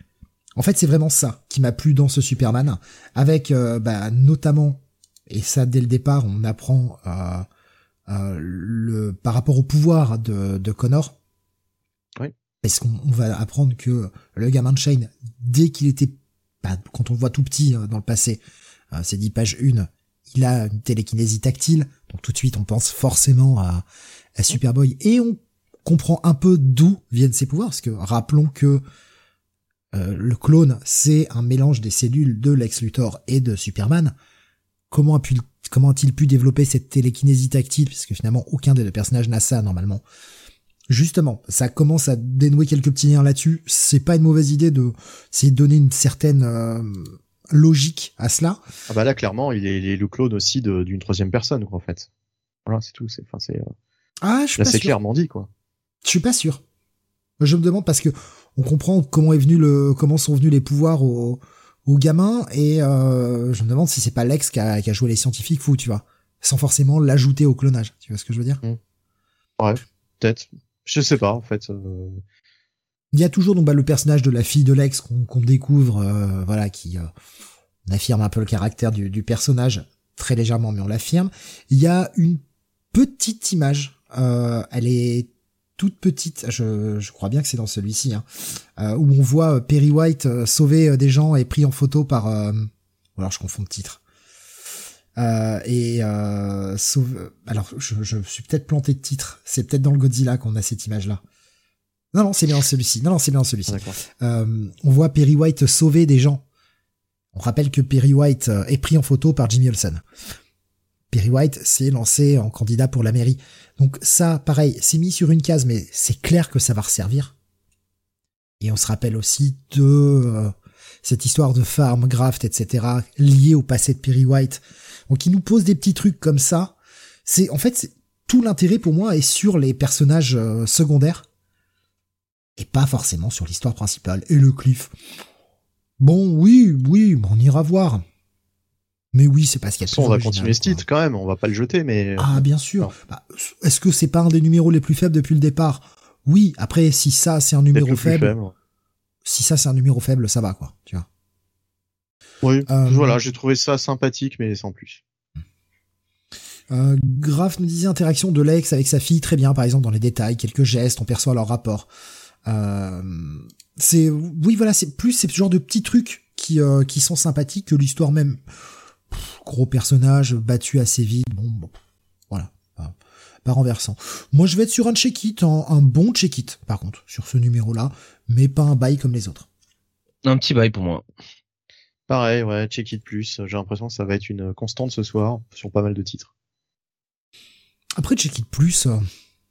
En fait, c'est vraiment ça qui m'a plu dans ce Superman, avec euh, bah, notamment, et ça dès le départ, on apprend euh, euh, le par rapport au pouvoir de, de Connor. Oui. Parce qu'on va apprendre que le gamin de Shane, dès qu'il était, bah, quand on le voit tout petit dans le passé, c'est dit page 1, il a une télékinésie tactile, donc tout de suite on pense forcément à, à Superboy, et on comprend un peu d'où viennent ses pouvoirs, parce que rappelons que euh, le clone, c'est un mélange des cellules de Lex Luthor et de Superman. Comment a-t-il pu développer cette télékinésie tactile, puisque finalement aucun des deux personnages n'a ça normalement. Justement, ça commence à dénouer quelques petits liens là-dessus. C'est pas une mauvaise idée de, c'est donner une certaine euh, logique à cela. Ah bah là, clairement, il est, le clone aussi d'une troisième personne, quoi, en fait. Voilà, c'est tout. C'est, enfin, c'est. Euh, ah, je suis là, c'est clairement dit, quoi. Je suis pas sûr. Je me demande parce que on comprend comment est venu le, comment sont venus les pouvoirs au, au gamin et euh, je me demande si c'est pas Lex qui a, qui a, joué les scientifiques fous, tu vois, sans forcément l'ajouter au clonage. Tu vois ce que je veux dire? Mmh. Ouais, peut-être. Je sais pas en fait. Euh. Il y a toujours donc bah, le personnage de la fille de Lex qu'on découvre, euh, voilà, qui affirme un peu le caractère du, du personnage très légèrement, mais on l'affirme. Il y a une petite image. elle est toute petite, je, je crois bien que c'est dans celui-ci, hein, euh, où on voit euh, Perry White euh, sauver des gens et pris en photo par... alors je confonds de titre. et sauve... Alors je, je suis peut-être planté de titre, c'est peut-être dans le Godzilla qu'on a cette image-là. Non, non, c'est bien celui-ci. Non, non, c'est bien celui-ci. on voit Perry White sauver des gens. On rappelle que Perry White est pris en photo par Jimmy Olsen. Perry White s'est lancé en candidat pour la mairie. Donc ça, pareil, c'est mis sur une case, mais c'est clair que ça va resservir. Et on se rappelle aussi de euh, cette histoire de farm, graft, etc., liée au passé de Perry White. Donc il nous pose des petits trucs comme ça. C'est en fait tout l'intérêt pour moi est sur les personnages euh, secondaires et pas forcément sur l'histoire principale. Et le cliff. Bon, oui, oui, on ira voir. Mais oui, c'est parce qu'il y a on va continuer ce titre quand même, on va pas le jeter, mais. Ah, bien sûr. Bah, est-ce que c'est pas un des numéros les plus faibles depuis le départ? Oui, après, si ça, c'est un numéro faible, Si ça, c'est un numéro faible, ça va, quoi, tu vois. Oui, euh, voilà, j'ai trouvé ça sympathique, mais sans plus. Euh, Graf nous disait interaction de l'ex avec sa fille, très bien, par exemple, dans les détails, quelques gestes, on perçoit leur rapport. Euh, c'est, oui, voilà, c'est plus, ce genre de petits trucs qui, euh, qui sont sympathiques que l'histoire même gros personnage battu assez vite. Bon, voilà, pas, renversant. Moi, je vais être sur un check-it, un, bon check-it, par contre, sur ce numéro-là, mais pas un bail comme les autres. Un petit bail pour moi. Pareil, ouais, check-it plus. J'ai l'impression que ça va être une constante ce soir sur pas mal de titres. Après, check-it plus, euh,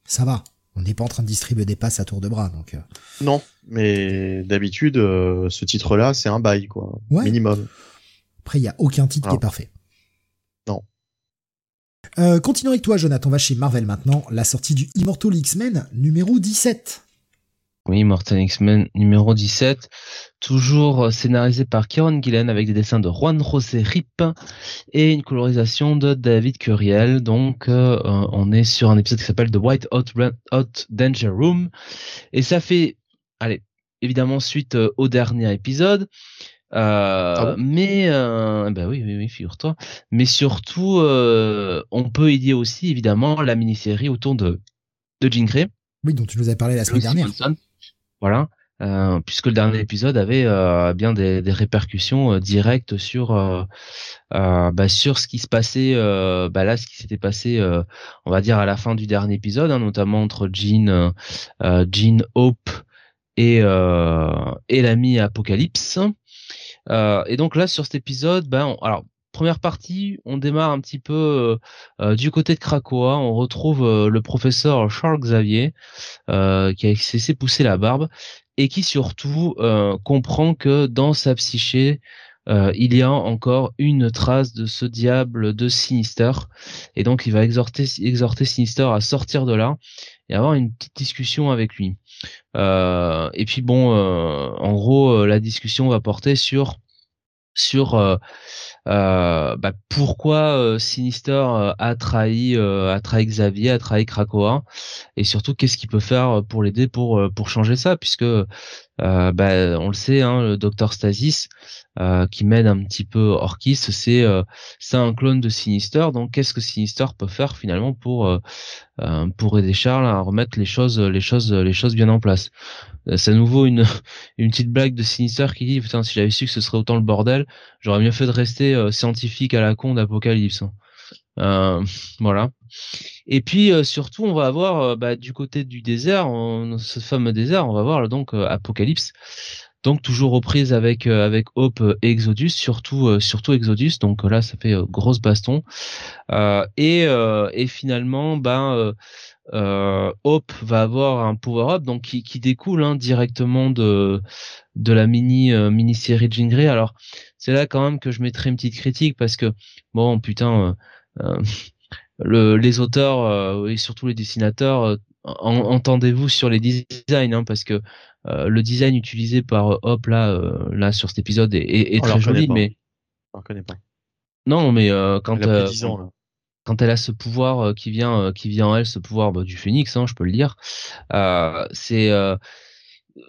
ça va. On n'est pas en train de distribuer des passes à tour de bras, donc. Euh. Non, mais d'habitude, euh, ce titre-là, c'est un bail, quoi. Minimum. Après, il y a aucun titre qui est parfait. Non. Euh, continuons avec toi, Jonathan. On va chez Marvel maintenant. La sortie du Immortal X-Men numéro 17. Oui, Immortal X-Men numéro 17. Toujours euh, scénarisé par Kieron Gillen avec des dessins de Juan José Rip et une colorisation de David Curiel. Donc, euh, on est sur un épisode qui s'appelle The White Hot, Hot Danger Room. Et ça fait, allez, évidemment suite au dernier épisode. Euh, ah mais euh, bah oui, oui, oui figure-toi. Mais surtout, euh, on peut dire aussi évidemment la mini-série autour de de Jean Grey. Oui, dont tu nous avais parlé la semaine dernière. Voilà, euh, puisque le dernier épisode avait euh, bien des, des répercussions directes sur bah, sur ce qui se passait, bah là, ce qui s'était passé, on va dire à la fin du dernier épisode, hein, notamment entre Jean, Jean Hope et et l'ami Apocalypse. Euh, et donc là, sur cet épisode, ben, alors première partie, on démarre un petit peu euh, euh, du côté de Krakoa. On retrouve le professeur Charles Xavier qui a cessé pousser la barbe et qui surtout comprend que dans sa psyché, il y a encore une trace de ce diable de Sinister. Et donc il va exhorter, exhorter Sinister à sortir de là et avoir une petite discussion avec lui. Euh, et puis bon, euh, en gros, euh, la discussion va porter sur sur bah, pourquoi Sinister a trahi a trahi Xavier, a trahi Krakoa, et surtout qu'est-ce qu'il peut faire pour l'aider pour pour changer ça, puisque bah, on le sait, hein, le docteur Stasis euh, qui mène un petit peu Orkis, c'est euh, c'est un clone de Sinister. Donc qu'est-ce que Sinister peut faire finalement pour euh, pour aider Charles à remettre les choses les choses les choses bien en place? C'est à nouveau une *laughs* une petite blague de Sinister qui dit putain si j'avais su que ce serait autant le bordel, j'aurais mieux fait de rester scientifique à la con d'Apocalypse. Hein. *laughs* voilà. Et puis surtout, on va avoir bah, du côté du désert, ce fameux désert, on va voir donc Apocalypse donc toujours reprise avec euh, avec Hope et Exodus, surtout euh, surtout Exodus. Donc là, ça fait euh, grosse baston. et et finalement, ben Hope va avoir un power up donc qui, qui découle hein, directement de de la mini mini série Grey. Alors c'est là quand même que je mettrai une petite critique parce que bon putain. *laughs* Le, les auteurs et surtout les dessinateurs entendez-vous sur les designs hein, parce que euh, le design utilisé par Hop là euh, là sur cet épisode est, est, très joli mais on connaît pas. Non mais euh, quand elle quand elle a ce pouvoir qui vient qui vient en elle ce pouvoir bah, du phénix hein, je peux le dire c'est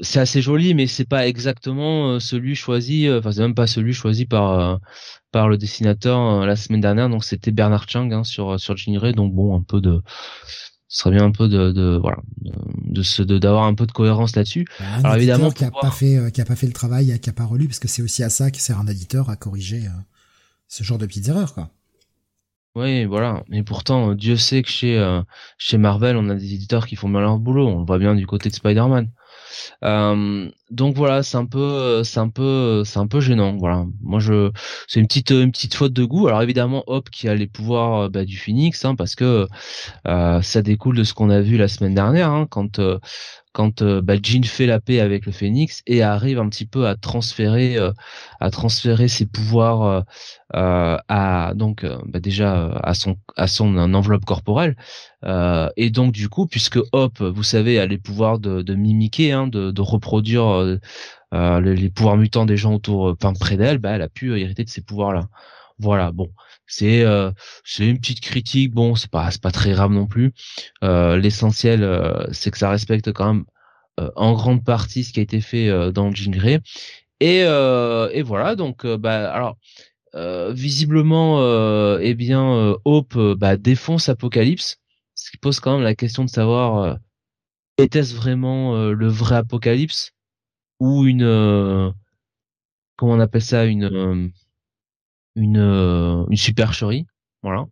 c'est assez joli mais c'est pas exactement celui choisi enfin c'est même pas celui choisi par par le dessinateur la semaine dernière donc c'était Bernard Chang hein, sur sur Gingrey donc bon un peu de ce serait bien un peu de, de voilà de d'avoir un peu de cohérence là-dessus. Bah, Alors évidemment qui a pas fait euh, qui a pas fait le travail, qui a pas relu parce que c'est aussi à ça que sert un éditeur à corriger euh, ce genre de petites erreurs quoi. Oui, voilà. Mais pourtant, Dieu sait que chez chez Marvel, on a des éditeurs qui font bien leur boulot. On le voit bien du côté de Spider-Man. Euh, donc voilà, c'est un peu, c'est un peu, c'est un peu gênant. Voilà, moi je, c'est une petite, une petite faute de goût. Alors évidemment, Hop qui a les pouvoirs bah, du Phoenix, hein, parce que euh, ça découle de ce qu'on a vu la semaine dernière, hein, quand euh, quand euh, bah, Jean fait la paix avec le Phénix et arrive un petit peu à transférer euh, à transférer ses pouvoirs euh, à donc bah, déjà à son à son enveloppe corporelle. Et donc du coup puisque Hop vous savez a les pouvoirs de, de mimiquer hein, de, reproduire les, pouvoirs mutants des gens autour enfin près d'elle bah, elle a pu hériter de ces pouvoirs là Voilà, bon, c'est euh, c'est une petite critique. Bon, c'est pas c'est pas très grave non plus. Euh, L'essentiel, euh, c'est que ça respecte quand même euh, en grande partie ce qui a été fait euh, dans Jean Grey. Et et voilà, donc bah alors. visiblement, eh bien, Hope bah, défonce Apocalypse, ce qui pose quand même la question de savoir était-ce vraiment le vrai Apocalypse ou une comment on appelle ça une une, euh, une supercherie. Voilà.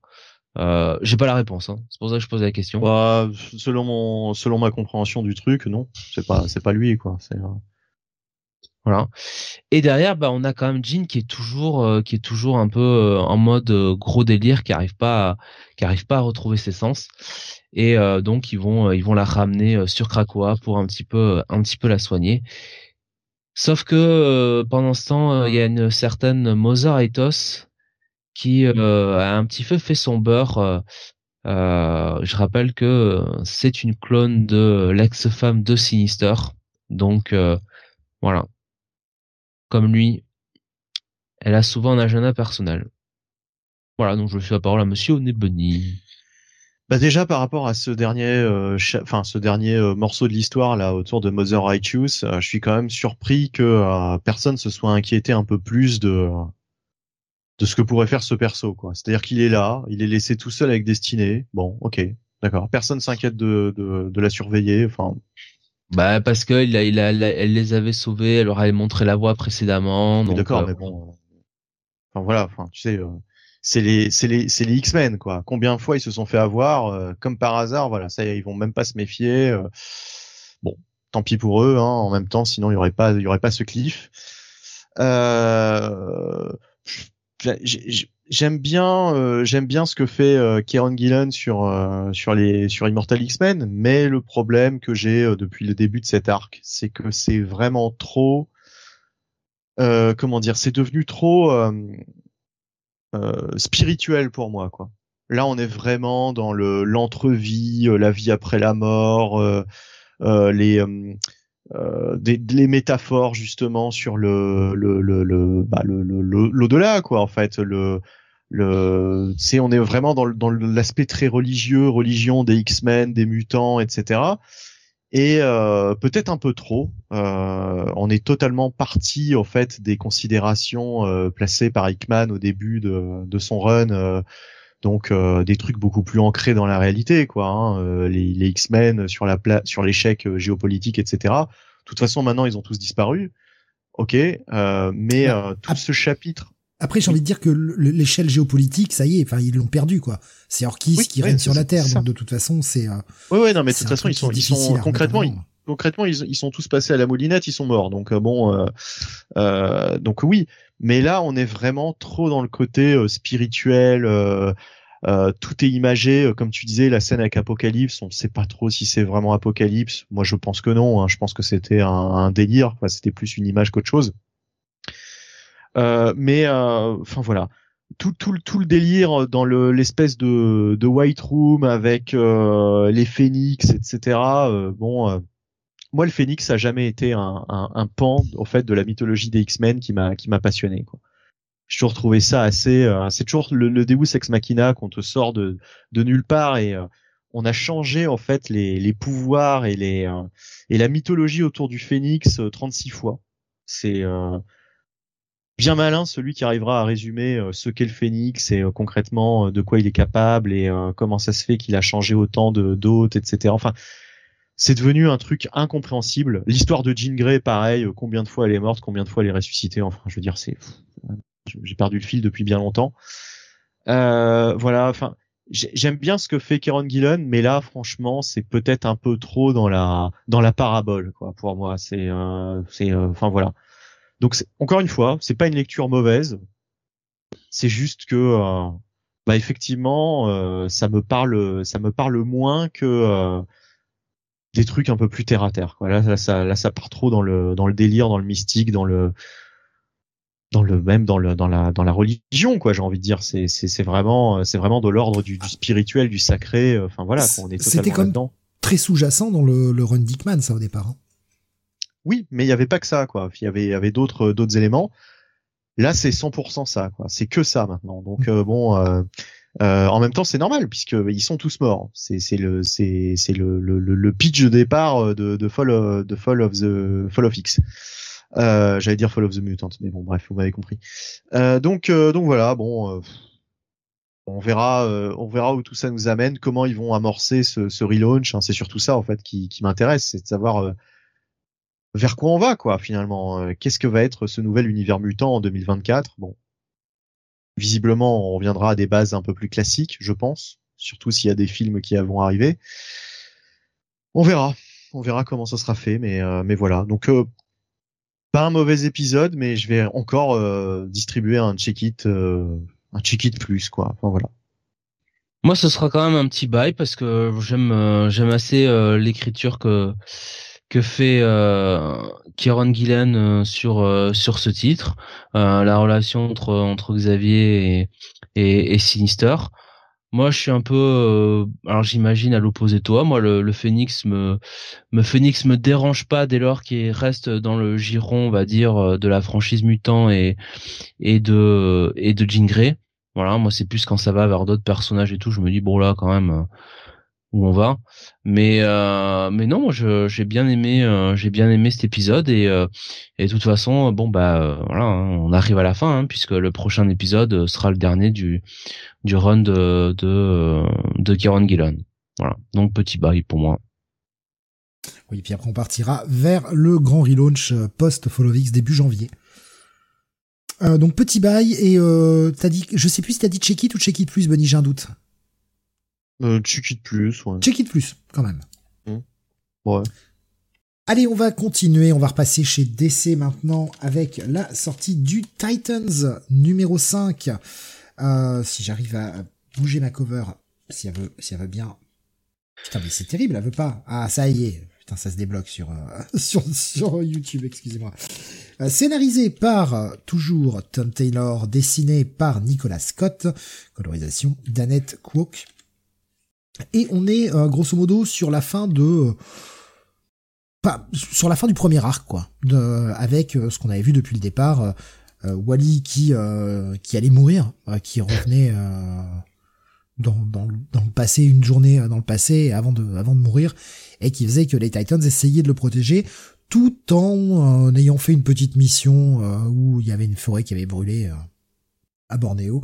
Euh, j'ai pas la réponse. Hein. C'est pour ça que je pose la question. Bah, selon mon, selon ma compréhension du truc, non, c'est pas, c'est pas lui quoi. C'est, euh, Voilà. Et derrière, bah, on a quand même Jean qui est toujours, euh, qui est toujours un peu en mode gros délire, qui arrive pas, à, qui arrive pas à retrouver ses sens. Et donc ils vont, ils vont la ramener sur Krakoa pour un petit peu, un petit peu la soigner. Sauf que euh, pendant ce temps, euh, il y a une certaine Mother Ethos qui euh, a un petit peu fait son beurre. je rappelle que c'est une clone de l'ex-femme de Sinister. Donc voilà. Comme lui, elle a souvent un agenda personnel. Voilà, donc je suis la parole à Monsieur Onebony. Bah déjà par rapport à ce dernier, euh, enfin ce dernier euh, morceau de l'histoire là autour de Mother Righteous, euh, je suis quand même surpris que personne se soit inquiété un peu plus de de ce que pourrait faire ce perso quoi. C'est-à-dire qu'il est là, il est laissé tout seul avec Destiné. Bon, ok, d'accord. Personne s'inquiète de, de, de la surveiller. Enfin. Bah parce que il a, il a, elle les avait sauvés, elle leur avait montré la voie précédemment. D'accord, mais bon. Enfin voilà, enfin tu sais c'est les c'est les c'est les X-Men quoi. Combien de fois ils se sont fait avoir euh, comme par hasard, voilà, ça ils vont même pas se méfier. Euh. bon, tant pis pour eux hein, en même temps sinon il y aurait pas il y aurait pas ce cliff. Euh, j'aime bien j'aime bien ce que fait Kieron Gillen sur sur les sur Immortal X-Men, mais le problème que j'ai depuis le début de cet arc, c'est que c'est vraiment trop comment dire, c'est devenu trop euh, spirituel pour moi quoi. Là, on est vraiment dans le l'entrevie, euh, la vie après la mort, euh, les des, les métaphores justement sur le le le le bah, l'au-delà quoi en fait le le c'est on est vraiment dans dans l'aspect très religieux religion des X-Men des mutants etc et euh, peut-être un peu trop. Euh, on est totalement parti en fait des considérations euh, placées par Hickman au début de, de son run, donc des trucs beaucoup plus ancrés dans la réalité, quoi. Hein, les, les X-Men sur la sur l'échec géopolitique, etc. De toute façon, maintenant ils ont tous disparu. Ok, mais tout ce chapitre après, j'ai envie de dire que l'échelle géopolitique, ça y est, enfin, ils l'ont perdu, quoi. C'est Orkis qui règne sur la Terre, donc de toute façon, c'est. Euh, oui, ouais, non, mais de toute façon, ils sont, ils sont concrètement, ils, concrètement, ils, sont tous passés à la moulinette, ils sont morts. Donc euh, bon, euh, euh, donc oui. Mais là, on est vraiment trop dans le côté spirituel. tout est imagé, comme tu disais, la scène avec Apocalypse. On ne sait pas trop si c'est vraiment Apocalypse. Moi, je pense que non. Hein. Je pense que c'était un, un, délire. Enfin, c'était plus une image qu'autre chose. Euh, mais euh, enfin voilà, tout, tout, tout le délire dans le l'espèce de, de White Room avec euh, les phénix, etc. bon, moi le phénix a jamais été un, un, un, pan en fait de la mythologie des X-Men qui m'a qui m'a passionné. Quoi. J'ai toujours trouvé ça assez. c'est toujours le, le Deus ex machina qu'on te sort de de nulle part et on a changé en fait les, les pouvoirs et les et la mythologie autour du phénix 36 fois. C'est bien malin celui qui arrivera à résumer euh, ce qu'est le phénix et euh, concrètement euh, de quoi il est capable et comment ça se fait qu'il a changé autant de d'hôtes, etc. Enfin, c'est devenu un truc incompréhensible. L'histoire de Jean Grey, pareil, combien de fois elle est morte, combien de fois elle est ressuscitée. Enfin, je veux dire, c'est j'ai perdu le fil depuis bien longtemps. voilà, enfin, j'aime bien ce que fait Kieron Gillen, mais là, franchement, c'est peut-être un peu trop dans la dans la parabole, quoi. Pour moi, c'est c'est enfin voilà. Donc encore une fois, c'est pas une lecture mauvaise. C'est juste que euh, bah effectivement, euh, ça me parle, ça me parle moins que euh, des trucs un peu plus terre à terre. Quoi. Là, ça, là, ça part trop dans le dans le délire, dans le mystique, dans le dans le même dans le dans la dans la religion quoi j'ai envie de dire c'est c'est c'est vraiment c'est vraiment de l'ordre du, du, spirituel du sacré enfin voilà on est totalement comme dedans très sous-jacent dans le, le run Dickman ça au départ hein. Oui, mais il n'y avait pas que ça, quoi. Il y avait, avait d'autres, d'autres éléments. Là, c'est 100% ça, quoi. C'est que ça maintenant. Donc euh, bon, euh, euh, en même temps, c'est normal puisque ils sont tous morts. C'est c'est le c'est c'est le, le le pitch de départ de de Fall of the Fall of X. Euh, J'allais dire Fall of the Mutant, mais bon, bref, vous m'avez compris. Euh, donc donc voilà, bon. on verra, on verra où tout ça nous amène, comment ils vont amorcer ce, ce relaunch. Hein. c'est surtout ça en fait qui, qui m'intéresse, c'est de savoir vers quoi on va quoi finalement euh, Qu'est-ce que va être ce nouvel univers mutant en 2024 Bon, visiblement on reviendra à des bases un peu plus classiques, je pense, surtout s'il y a des films qui vont arriver. On verra, on verra comment ça sera fait, mais euh, mais voilà. Donc euh, pas un mauvais épisode, mais je vais encore distribuer un check it, un check it plus quoi. Enfin voilà. Moi, ce sera quand même un petit bail parce que j'aime j'aime assez l'écriture que que fait euh, Kieron Gillen euh, sur euh, sur ce titre, euh, la relation entre entre Xavier et, et, et Sinister. Moi, je suis un peu, alors j'imagine à l'opposé de toi. Moi, le, le Phoenix me, me Phoenix me dérange pas dès lors qu'il reste dans le giron, on va dire, de la franchise mutant et et de et de Jean Grey. Voilà, moi c'est plus quand ça va vers d'autres personnages et tout, je me dis bon là quand même où on va. Mais euh, mais non, j'ai bien aimé euh, j'ai bien aimé cet épisode et euh, et de toute façon bon bah voilà hein, on arrive à la fin hein, puisque le prochain épisode sera le dernier du du run de de de Kieron Gillen. Voilà donc petit bail pour moi. Oui, puis après on partira vers le grand relaunch post Follow début janvier. donc petit bail et t'as dit je sais plus si t'as dit check it ou check it plus Benny j'ai un doute. Euh, check it plus, ouais. Check it plus, quand même. Mmh. Ouais. Allez, on va continuer, on va repasser chez DC maintenant avec la sortie du Titans numéro 5. Euh, si j'arrive à bouger ma cover, si elle veut, si elle veut bien. Putain, mais c'est terrible, elle veut pas. Ah, ça y est. Putain, ça se débloque sur, euh, *laughs* sur, sur YouTube, excusez-moi. Euh, scénarisé par, euh, toujours, Tom Taylor, dessiné par Nicolas Scott, colorisation d'Annette Kwok. Et on est euh, grosso modo sur la fin de euh, pas sur la fin du premier arc quoi, avec euh, ce qu'on avait vu depuis le départ, Wally qui qui allait mourir, qui revenait dans, dans, dans le passé une journée dans le passé avant de avant de mourir et qui faisait que les Titans essayaient de le protéger tout en ayant fait une petite mission où il y avait une forêt qui avait brûlé à Bornéo.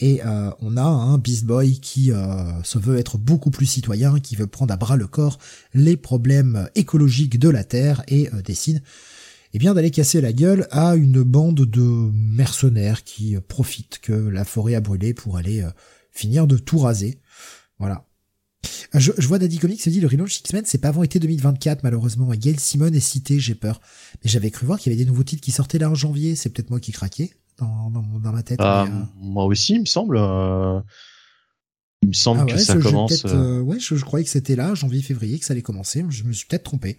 Et euh, on a un Beast Boy qui euh, se veut être beaucoup plus citoyen, qui veut prendre à bras le corps les problèmes écologiques de la Terre et euh, décide eh bien d'aller casser la gueule à une bande de mercenaires qui profitent que la forêt a brûlé pour aller finir de tout raser. Voilà. Je, vois Daddy Comics se dit le relaunch X-Men c'est pas avant été 2024 malheureusement. Gail Simon est cité, j'ai peur. Mais j'avais cru voir qu'il y avait des nouveaux titres qui sortaient là en janvier, c'est peut-être moi qui craquais dans, ma tête. Ah, euh, moi aussi, il me semble. Euh, il me semble ah que ça commence. Euh, ouais, je, croyais que c'était là, janvier-février, que ça allait commencer. Je me suis peut-être trompé.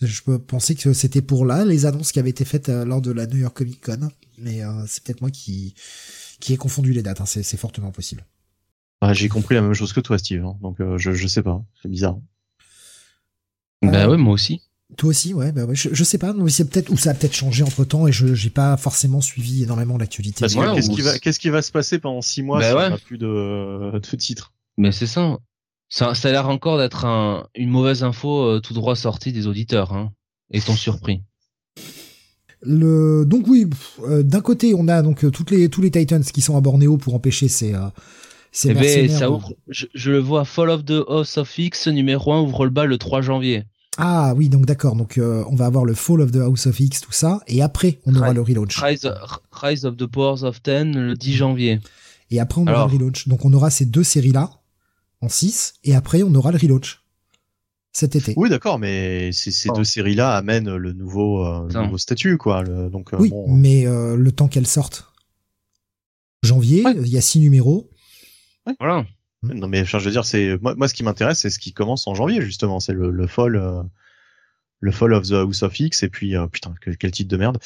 Je pensais que c'était pour là les annonces qui avaient été faites lors de la New York Comic Con, mais c'est peut-être moi qui qui ai confondu les dates. Hein. C'est fortement possible. Ah, j'ai compris la même chose que toi, Steve. Hein. Donc je je sais pas, c'est bizarre. Bah ouais, moi aussi. Toi aussi, ouais, bah ouais, je, je sais pas, mais c'est peut-être ou ça a peut-être changé entre temps et je j'ai pas forcément suivi énormément l'actualité. qu'est-ce qui va qu'est-ce qui va se passer pendant six mois bah si on a plus de, de titres? Mais c'est ça. Ça, ça a l'air encore d'être un, une mauvaise info euh, tout droit sortie des auditeurs, hein. Et sont surpris. Le donc oui, euh, d'un côté on a donc euh, toutes les tous les Titans qui sont à Bornéo pour empêcher ces ces eh ben, ça ouvre, je, je, le vois Fall of the House of X numéro 1 ouvre le bal le 3 janvier. Ah oui, donc d'accord. Donc euh, on va avoir le Fall of the House of X, tout ça, et après on aura le relaunch. Rise, of the Powers of Ten le 10 janvier. Et après on aura le relaunch. Donc on aura ces deux séries-là en 6, et après on aura le relaunch cet été. Oui, d'accord, mais ces, deux séries-là amènent le nouveau, euh, nouveau statut, quoi. donc, euh, oui, mais le temps qu'elles sortent. Janvier, il y a six numéros. Voilà. Hmm. Non mais je veux dire c'est moi, moi ce qui m'intéresse c'est ce qui commence en janvier justement c'est le, le fall euh, le fall of the House of X et puis euh, putain quel, titre de merde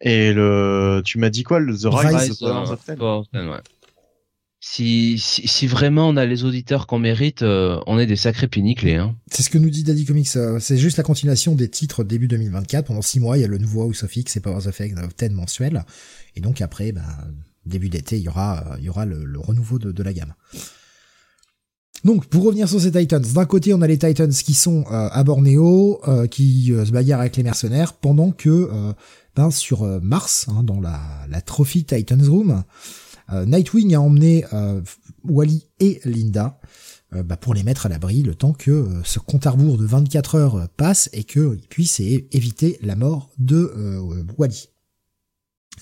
et le tu m'as dit quoi le The Rise, of, of, of Ten, ouais. si, si, si, vraiment on a les auditeurs qu'on mérite, euh, on est des sacrés piniclés. Hein. C'est ce que nous dit Daddy Comics. Euh, c'est juste la continuation des titres début 2024. Pendant six mois, il y a le nouveau House of X et Powers of X 10 mensuel. Et donc après, bah, début d'été, il y aura, il y aura le, renouveau de, de, la gamme. Donc, pour revenir sur ces Titans, d'un côté, on a les Titans qui sont euh, à Bornéo, qui se bagarrent avec les mercenaires, pendant que ben, sur Mars, hein, dans la, la Trophy Titans Room, euh, Nightwing a emmené euh, Wally et Linda euh, bah, pour les mettre à l'abri le temps que ce compte à rebours de 24 heures passe et qu'ils puissent éviter la mort de Wally.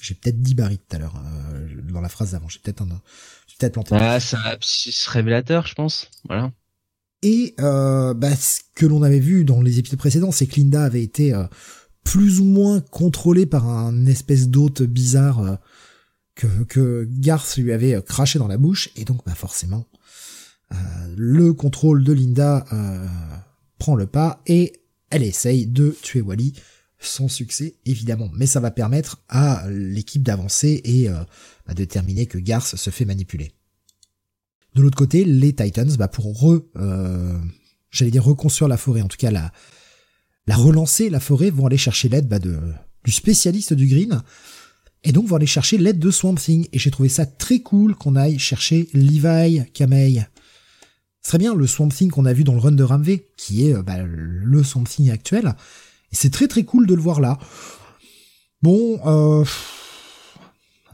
J'ai peut-être dit Barry tout à l'heure dans la phrase d'avant. J'ai peut-être un, peut-être planté. Ah, c'est un révélateur, je pense. Voilà. Et bah, ce que l'on avait vu dans les épisodes précédents, c'est que Linda avait été plus ou moins contrôlée par un espèce d'hôte bizarre que, que Garth lui avait craché dans la bouche, et donc bah forcément, euh, le contrôle de Linda euh, prend le pas, et elle essaye de tuer Wally, sans succès évidemment, mais ça va permettre à l'équipe d'avancer et euh, bah, de terminer que Garth se fait manipuler. De l'autre côté, les Titans, bah pour re, euh, j'allais dire reconstruire la forêt, en tout cas la, la relancer la forêt, vont aller chercher l'aide bah, de, du spécialiste du green, et donc vont aller chercher l'aide de Swamp Thing. Et j'ai trouvé ça très cool qu'on aille chercher Levi Kamei. Serait bien le Swamp Thing qu'on a vu dans le run de Ramvé, qui est euh, bah, le Swamp Thing actuel. Et c'est très très cool de le voir là. Bon, euh,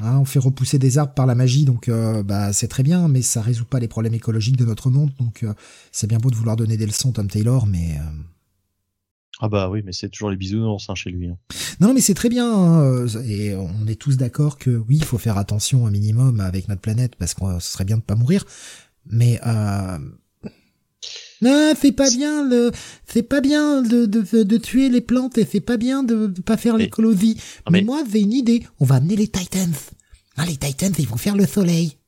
hein, on fait repousser des arbres par la magie, donc euh, bah c'est très bien, mais ça résout pas les problèmes écologiques de notre monde. Donc c'est bien beau de vouloir donner des leçons, Tom Taylor, mais ah bah oui, mais c'est toujours les bisounours hein, chez lui. Hein. Non, mais c'est très bien. Hein, et on est tous d'accord que oui, il faut faire attention un minimum avec notre planète parce que ce serait bien de pas mourir. Mais euh... non, c'est pas bien le, c'est pas bien de, de, de, tuer les plantes et c'est pas bien de, de pas faire l'écologie. Mais... mais... moi, j'ai une idée. On va amener les Titans. Ah, les Titans, ils vont faire le soleil.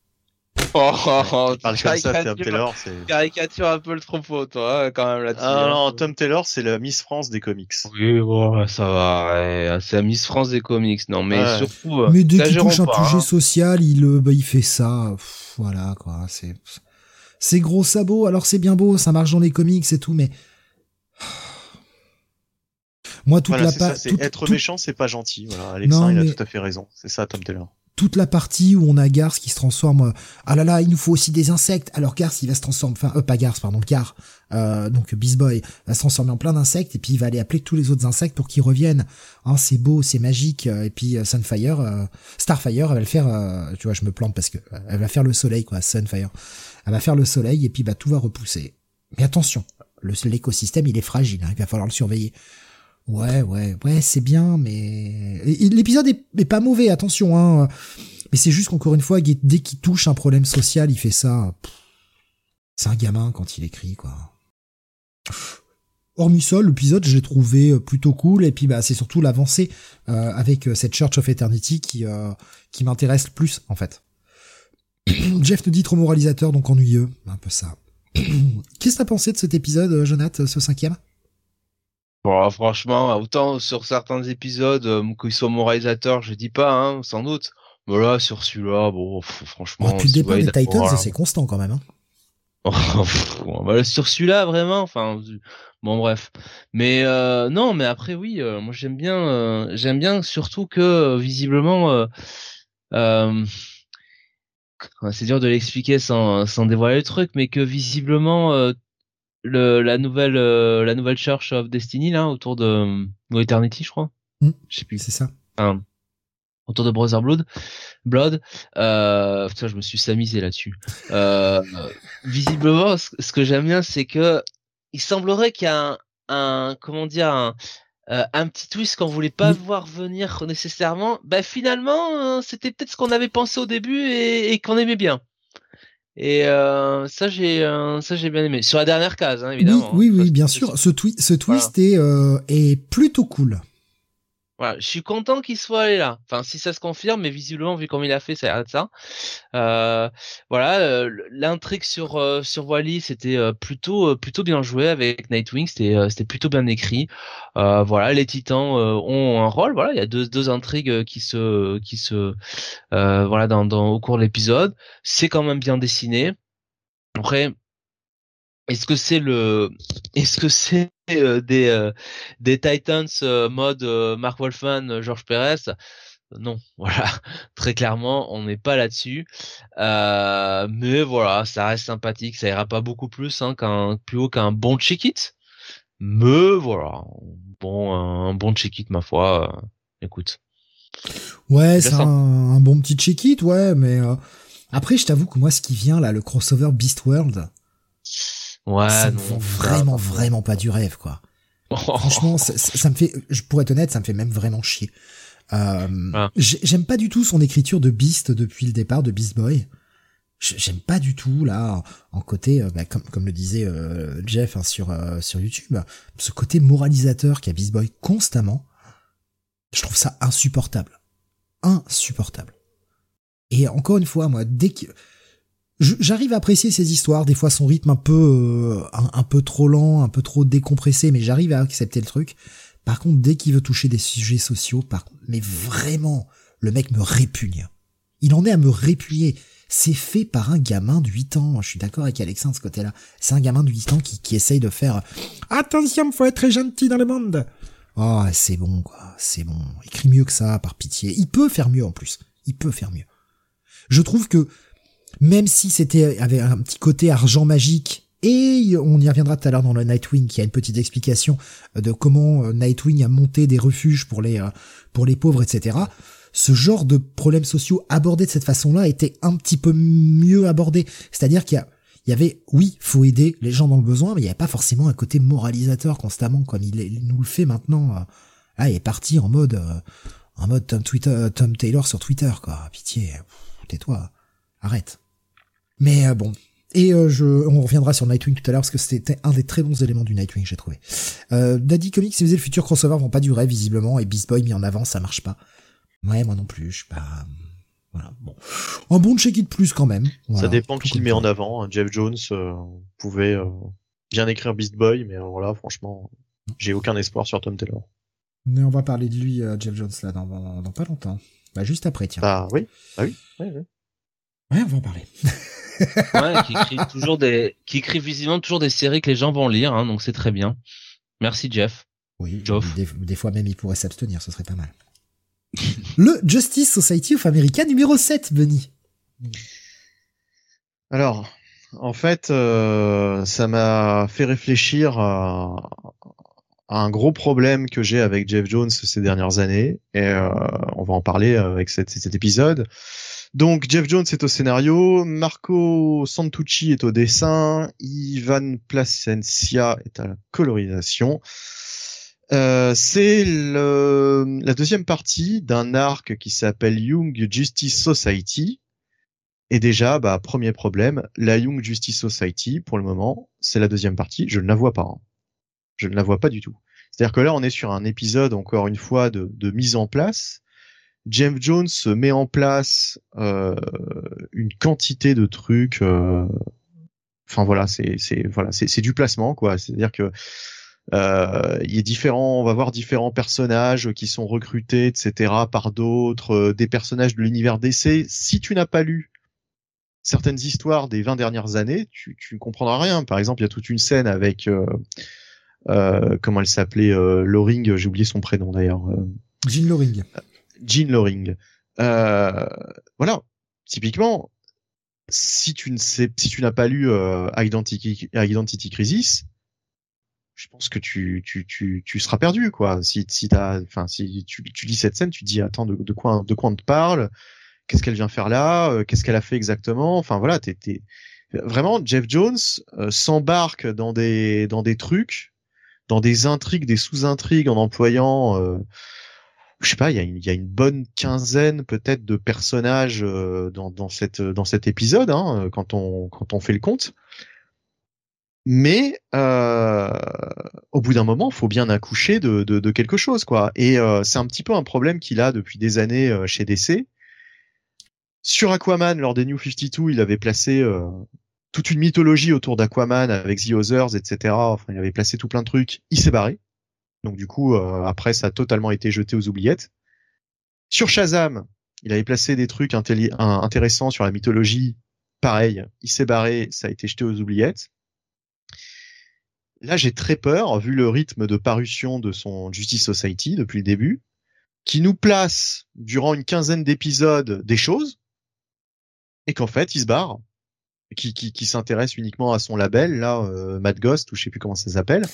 Oh, oh, oh Taylor, c'est... Caricature un peu le trop toi, hein, quand même, là-dessus. Ah non, Tom Taylor, c'est la Miss France des comics. Oui, bon, ça va, c'est la Miss France des comics, non, mais surtout... Euh, mais dès qu'il touche un sujet hein. social, il, euh, bah, il fait ça, voilà, quoi, c'est... C'est gros sabots, alors c'est bien beau, ça marche dans les comics et tout, mais... Moi, toute la part... Être méchant, c'est pas gentil, voilà, Alexandre, il a tout à fait raison, c'est ça, Tom Taylor toute la partie où on a Garth qui se transforme. Euh, ah là là, il nous faut aussi des insectes. Alors Garth, il va se transformer, enfin, euh, pas Garth, pardon, Gar, euh, donc Beast Boy va se transformer en plein d'insectes et puis il va aller appeler tous les autres insectes pour qu'ils reviennent. Ah, c'est beau, c'est magique. Et puis Sunfire, Starfire, elle va le faire. tu vois, je me plante parce que elle va faire le soleil, quoi. Sunfire, elle va faire le soleil et puis bah tout va repousser. Mais attention, l'écosystème il est fragile, hein, il va falloir le surveiller. Ouais, ouais, ouais, c'est bien, mais l'épisode est, pas mauvais, attention, hein. Mais c'est juste qu'encore une fois, dès qu'il touche un problème social, il fait ça. C'est un gamin quand il écrit, quoi. Hormis ça, l'épisode, j'ai trouvé euh, plutôt cool, et puis bah c'est surtout l'avancée euh, avec euh, cette Church of Eternity qui qui m'intéresse plus en fait. *clears throat* Jeff nous dit trop moralisateur, donc ennuyeux, un peu ça. *clears throat* Qu'est-ce que t'as pensé de cet épisode, Jonathan, ce cinquième? Bon, franchement, autant sur certains épisodes, euh, qu'il soit mon réalisateur, je dis pas, hein, sans doute. Mais là, sur celui-là, bon, franchement. Bon, depuis le départ des Titans, c'est constant quand même. Hein. *laughs* bah, sur celui-là, vraiment, enfin, bon, bref. Mais euh, non, mais après, oui, euh, moi j'aime bien, euh, j'aime bien surtout que visiblement, c'est dur de l'expliquer sans, sans dévoiler le truc, mais que visiblement le, la nouvelle euh, la nouvelle Church of Destiny là autour de euh, Eternity je crois. Mm. je sais plus. c'est ça. Autour de Brother Blood Blood euh, putain, je me suis samisé là-dessus. Euh, visiblement ce, que j'aime bien c'est que il semblerait qu'il y a un, un comment dire un euh, un petit twist qu'on voulait pas voir venir nécessairement, bah finalement c'était peut-être ce qu'on avait pensé au début et, et qu'on aimait bien. Et euh, ça j'ai euh, ça j'ai bien aimé sur la dernière case hein, évidemment. Oui oui, oui bien sûr ce, ce twist est euh, est plutôt cool. Voilà, je suis content qu'il soit allé là. Enfin, si ça se confirme, mais visiblement, vu comme il a fait, ça a de ça. Euh, voilà, euh, l'intrigue sur euh, sur Wally, c'était euh, plutôt plutôt bien joué avec Nightwing. C'était c'était plutôt bien écrit. voilà, les Titans ont un rôle. Voilà, il y a deux deux intrigues qui se qui se voilà dans, dans au cours de l'épisode. C'est quand même bien dessiné. Après, est-ce que c'est le, est-ce que c'est euh, des euh, des Titans euh, mode Mark Wolfman, George Perez? Non, *laughs* voilà, très clairement, on n'est pas là-dessus. mais voilà, ça reste sympathique, ça ira pas beaucoup plus hein, qu'un plus haut qu'un bon check it. Mais voilà, bon un bon check it ma foi. écoute. Ouais, c'est un, bon petit check it, ouais, mais après je t'avoue que moi ce qui vient là, le crossover Beast World Ouais, ça vend vraiment, vraiment pas du rêve, quoi. *laughs* Franchement, ça, me fait, je pourrais être honnête, ça me fait même vraiment chier. Euh, ah. J'aime pas du tout son écriture de Beast depuis le départ de Beast Boy. J'aime pas du tout là en côté, euh, bah, comme, comme le disait euh, Jeff hein, sur euh, sur YouTube, ce côté moralisateur qu'a Beast Boy constamment. Je trouve ça insupportable, insupportable. Et encore une fois, moi, dès que J'arrive à apprécier ces histoires, des fois son rythme un peu euh, un, peu trop lent, un peu trop décompressé, mais j'arrive à accepter le truc. Par contre, dès qu'il veut toucher des sujets sociaux, par mais vraiment, le mec me répugne. Il en est à me répugner. C'est fait par un gamin de 8 ans. Je suis d'accord avec Alexandre de ce côté-là. C'est un gamin de 8 ans qui, qui essaye de faire attention, faut être gentil dans le monde. Oh, c'est bon, quoi. C'est bon. Écrit mieux que ça, par pitié. Il peut faire mieux en plus. Il peut faire mieux. Je trouve que même si c'était avait un petit côté argent magique et on y reviendra tout à l'heure dans le Nightwing, qui a une petite explication de comment euh, Nightwing a monté des refuges pour les euh, pour les pauvres, etc. Ce genre de problèmes sociaux abordés de cette façon-là était un petit peu mieux abordé. C'est-à-dire qu'il y a il y avait, oui, faut aider les gens dans le besoin, mais il n'y avait pas forcément un côté moralisateur constamment comme il, nous le fait maintenant. Ah, il est parti en mode, en mode Tom, Twitter, Tom Taylor sur Twitter, quoi. Pitié, tais-toi, arrête. Mais euh, bon. Et euh, je, on reviendra sur Nightwing tout à l'heure parce que c'était un des très bons éléments du Nightwing, j'ai trouvé. Euh, Daddy Comics, si vous le futur crossover, vont pas durer visiblement et Beast Boy mis en avant, ça marche pas. Ouais, moi non plus, je suis pas. Voilà, bon. Un bon check it plus quand même. ça dépend qui le met en avant. Hein. Jeff Jones pouvait bien écrire Beast Boy, mais voilà, franchement, j'ai aucun espoir sur Tom Taylor. Mais on va parler de lui, Jeff Jones, là, dans, dans, pas longtemps. Bah, juste après, tiens. Bah oui, bah oui, oui, oui. Ouais, on va en parler. *laughs* ouais, qui écrit toujours des, qui écrit visiblement toujours des séries que les gens vont lire, hein, donc c'est très bien. Merci Jeff. Oui, des, fois même il pourrait s'abstenir, ce serait pas mal. le Justice Society of America numéro 7, Benny. Alors, en fait, euh, ça m'a fait réfléchir à, un gros problème que j'ai avec Jeff Jones ces dernières années, et euh, on va en parler avec cet épisode. Donc Jeff Jones est au scénario, Marco Santucci est au dessin, Ivan Placencia est à la colorisation. Euh, c'est la deuxième partie d'un arc qui s'appelle Young Justice Society. Et déjà, bah, premier problème, la Young Justice Society, pour le moment, c'est la deuxième partie, je ne la vois pas. Hein. Je ne la vois pas du tout. C'est-à-dire que là, on est sur un épisode, encore une fois, de mise en place, James Jones met en place euh, une quantité de trucs. Euh, enfin voilà, c'est c'est voilà, c'est du placement quoi. C'est-à-dire que euh, il est différent, on va voir différents personnages qui sont recrutés, etc. par d'autres, des personnages de l'univers DC. Si tu n'as pas lu certaines histoires des 20 dernières années, tu, tu ne comprendras rien. Par exemple, il y a toute une scène avec euh, comment elle s'appelait, Loring, j'ai oublié son prénom d'ailleurs. Jean Loring. Jean Loring. Euh, voilà, typiquement, si tu ne sais, si tu n'as pas lu euh, Identity, Identity Crisis, je pense que tu tu tu tu seras perdu quoi. Si si si tu tu lis cette scène, tu te dis attends de, de quoi de quoi on te parle, qu'est-ce qu'elle vient faire là, euh, qu'est-ce qu'elle a fait exactement? Enfin voilà, t'es t'es vraiment Jeff Jones euh, s'embarque dans des dans des trucs, dans des intrigues, des sous-intrigues en employant euh, je sais pas, il y a, une, bonne quinzaine peut-être de personnages euh, dans, cette dans cet épisode hein, quand on quand on fait le compte. mais euh, au bout d'un moment, faut bien accoucher de, de, de quelque chose, quoi. Et euh, c'est un petit peu un problème qu'il a depuis des années euh, chez DC. Sur Aquaman, lors des New 52, il avait placé euh, toute une mythologie autour d'Aquaman avec The Others, etc. Enfin, il avait placé tout plein de trucs. Il s'est barré. Donc du coup, euh, après, ça a totalement été jeté aux oubliettes. Sur Shazam, il avait placé des trucs intéressants sur la mythologie. Pareil, il s'est barré, ça a été jeté aux oubliettes. Là, j'ai très peur, vu le rythme de parution de son Justice Society depuis le début, qui nous place durant une quinzaine d'épisodes des choses, et qu'en fait, il se barre, qui, qui, qui s'intéresse uniquement à son label, là, euh, Mad Ghost, ou je sais plus comment ça s'appelle.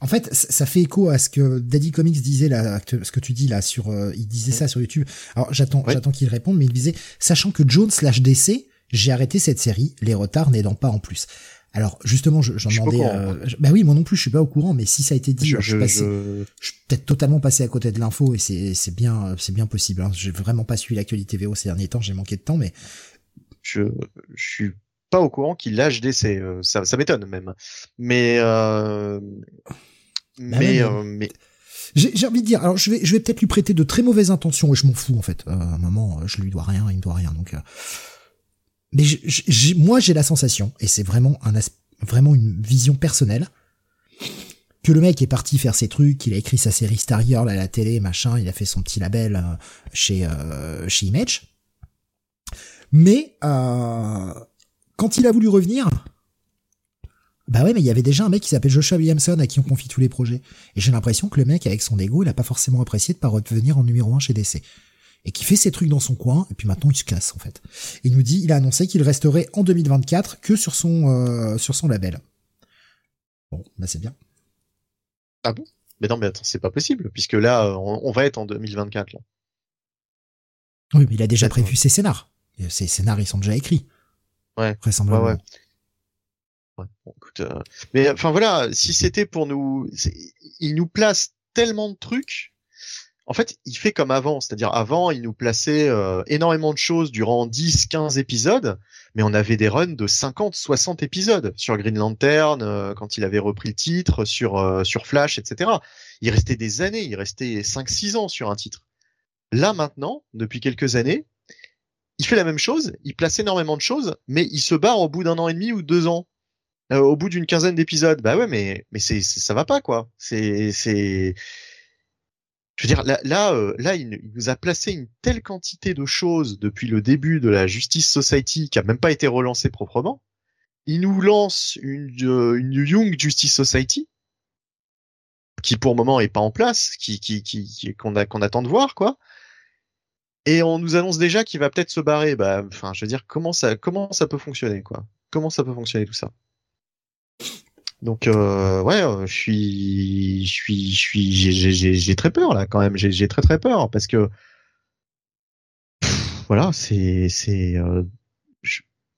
En fait, ça fait écho à ce que Daddy Comics disait là, ce que tu dis là sur, euh, il disait ça sur YouTube. Alors j'attends, j'attends qu'il réponde, mais il disait, sachant que Jones slash DC, j'ai arrêté cette série, les retards n'aidant pas en plus. Alors justement, j'en demandais. Euh, bah oui, moi non plus, je suis pas au courant, mais si ça a été dit, je, je, suis, peut-être totalement passé à côté de l'info et c'est c'est bien c'est bien possible. Hein. J'ai vraiment pas suivi l'actualité VO ces derniers temps, j'ai manqué de temps, mais je je suis pas au courant qu'il lâche DC. Euh, ça ça m'étonne même. Mais euh, bah mais euh, mais j'ai envie de dire, alors je vais, je vais peut-être lui prêter de très mauvaises intentions et je m'en fous en fait. Euh, à un moment, je lui dois rien, il me doit rien, donc. Euh, mais moi, j'ai la sensation, et c'est vraiment un vraiment une vision personnelle, que le mec est parti faire ses trucs, il a écrit sa série Star Girl à la télé, machin, il a fait son petit label euh, chez chez Image. Mais quand il a voulu revenir, bah ouais, mais il y avait déjà un mec qui s'appelle Joshua Williamson à qui on confie tous les projets. Et j'ai l'impression que le mec, avec son ego, il a pas forcément apprécié de pas revenir en numéro 1 chez DC et qui fait ses trucs dans son coin, et puis maintenant il se casse en fait. Il nous dit, il a annoncé qu'il resterait en 2024 que sur son euh, sur son label. Bon, bah c'est bien. Ah bon? Mais non, mais attends, c'est pas possible, puisque là, on, va être en 2024 là. Oui, mais il a déjà prévu ses scénars. Ses scénars, ils sont déjà écrits. Ouais. Vraisemblablement. Ouais, ouais. ouais bon, écoute, euh... mais enfin voilà, si c'était pour nous, il nous place tellement de trucs en fait, il fait comme avant, c'est-à-dire avant, il nous plaçait euh, énormément de choses durant 10, 15 épisodes, mais on avait des runs de 50, 60 épisodes sur Green Lantern euh, quand il avait repris le titre, sur euh, sur Flash, etc. Il restait des années, il restait 5, 6 ans sur un titre. Là maintenant, depuis quelques années, il fait la même chose, il place énormément de choses, mais il se barre au bout d'un an et demi ou deux ans. au bout d'une quinzaine d'épisodes, bah ouais, mais mais c'est ça va pas quoi. C'est c'est je veux dire, là, là, euh, là il, nous a placé une telle quantité de choses depuis le début de la Justice Society qui a même pas été relancée proprement. Il nous lance une, euh, une Young Justice Society qui pour le moment est pas en place, qui, qui, qui, qu'on qu'on attend de voir, quoi. Et on nous annonce déjà qu'il va peut-être se barrer. Bah, enfin, je veux dire, comment ça, comment ça peut fonctionner, quoi? Comment ça peut fonctionner tout ça? Donc euh, ouais, euh, je suis, je suis, je suis, j'ai très peur là quand même. J'ai très très peur parce que voilà, c'est, c'est, euh,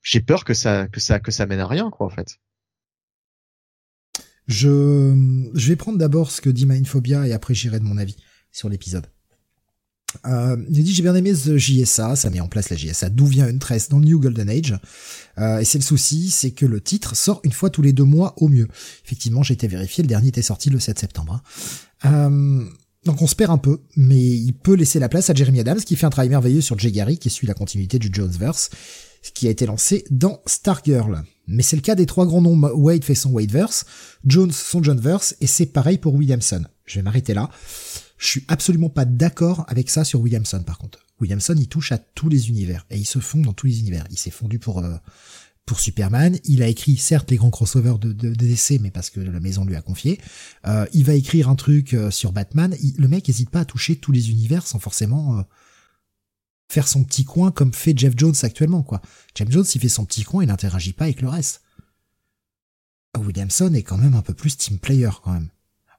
j'ai peur que ça, que ça, que ça mène à rien quoi en fait. Je, je vais prendre d'abord ce que dit Mindphobia et après j'irai de mon avis sur l'épisode. Euh, il dit j'ai bien aimé The JSA, ça met en place la JSA. D'où vient une tresse dans le New Golden Age euh, Et c'est le souci, c'est que le titre sort une fois tous les deux mois au mieux. Effectivement, j'ai été vérifié, le dernier était sorti le 7 septembre. Hein. Euh, donc on se perd un peu, mais il peut laisser la place à Jeremy Adams qui fait un travail merveilleux sur Jay Gary qui suit la continuité du Jonesverse, qui a été lancé dans Stargirl. Mais c'est le cas des trois grands noms. Wade fait son Wadeverse, Jones son Johnverse, et c'est pareil pour Williamson. Je vais m'arrêter là. Je suis absolument pas d'accord avec ça sur Williamson par contre. Williamson, il touche à tous les univers et il se fond dans tous les univers. Il s'est fondu pour euh, pour Superman. Il a écrit certes les grands crossovers de, de, DC, mais parce que la maison lui a confié. Euh, il va écrire un truc euh, sur Batman. le mec hésite pas à toucher tous les univers sans forcément faire son petit coin comme fait Jeff Jones actuellement quoi. Jeff Jones, il fait son petit coin, il n'interagit pas avec le reste. Williamson est quand même un peu plus team player quand même.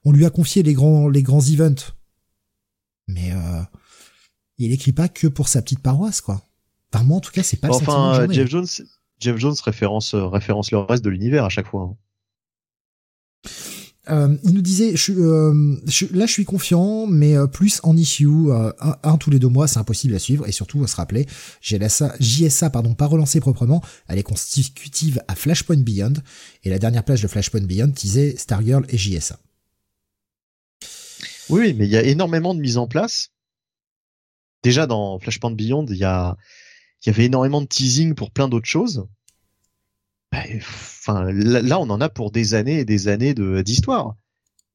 On lui a confié les grands les grands events mais euh, il écrit pas que pour sa petite paroisse, quoi. Par moi, en tout cas, c'est pas le Enfin, Jeff Jones, Jeff Jones référence, euh, référence le reste de l'univers à chaque fois. Hein. Euh, il nous disait, je, euh, je, là je suis confiant, mais euh, plus en issue, un, un, tous les deux mois, c'est impossible à suivre, et surtout à se rappeler, JSA, JSA pardon, pas relancée proprement, elle est constitutive à Flashpoint Beyond, et la dernière plage de Flashpoint Beyond disait Stargirl et JSA. Oui, mais il y a énormément de mise en place. Déjà dans Flashpoint Beyond, il y a, il y avait énormément de teasing pour plein d'autres choses. Bah, enfin, là, on en a pour des années et des années d'histoire.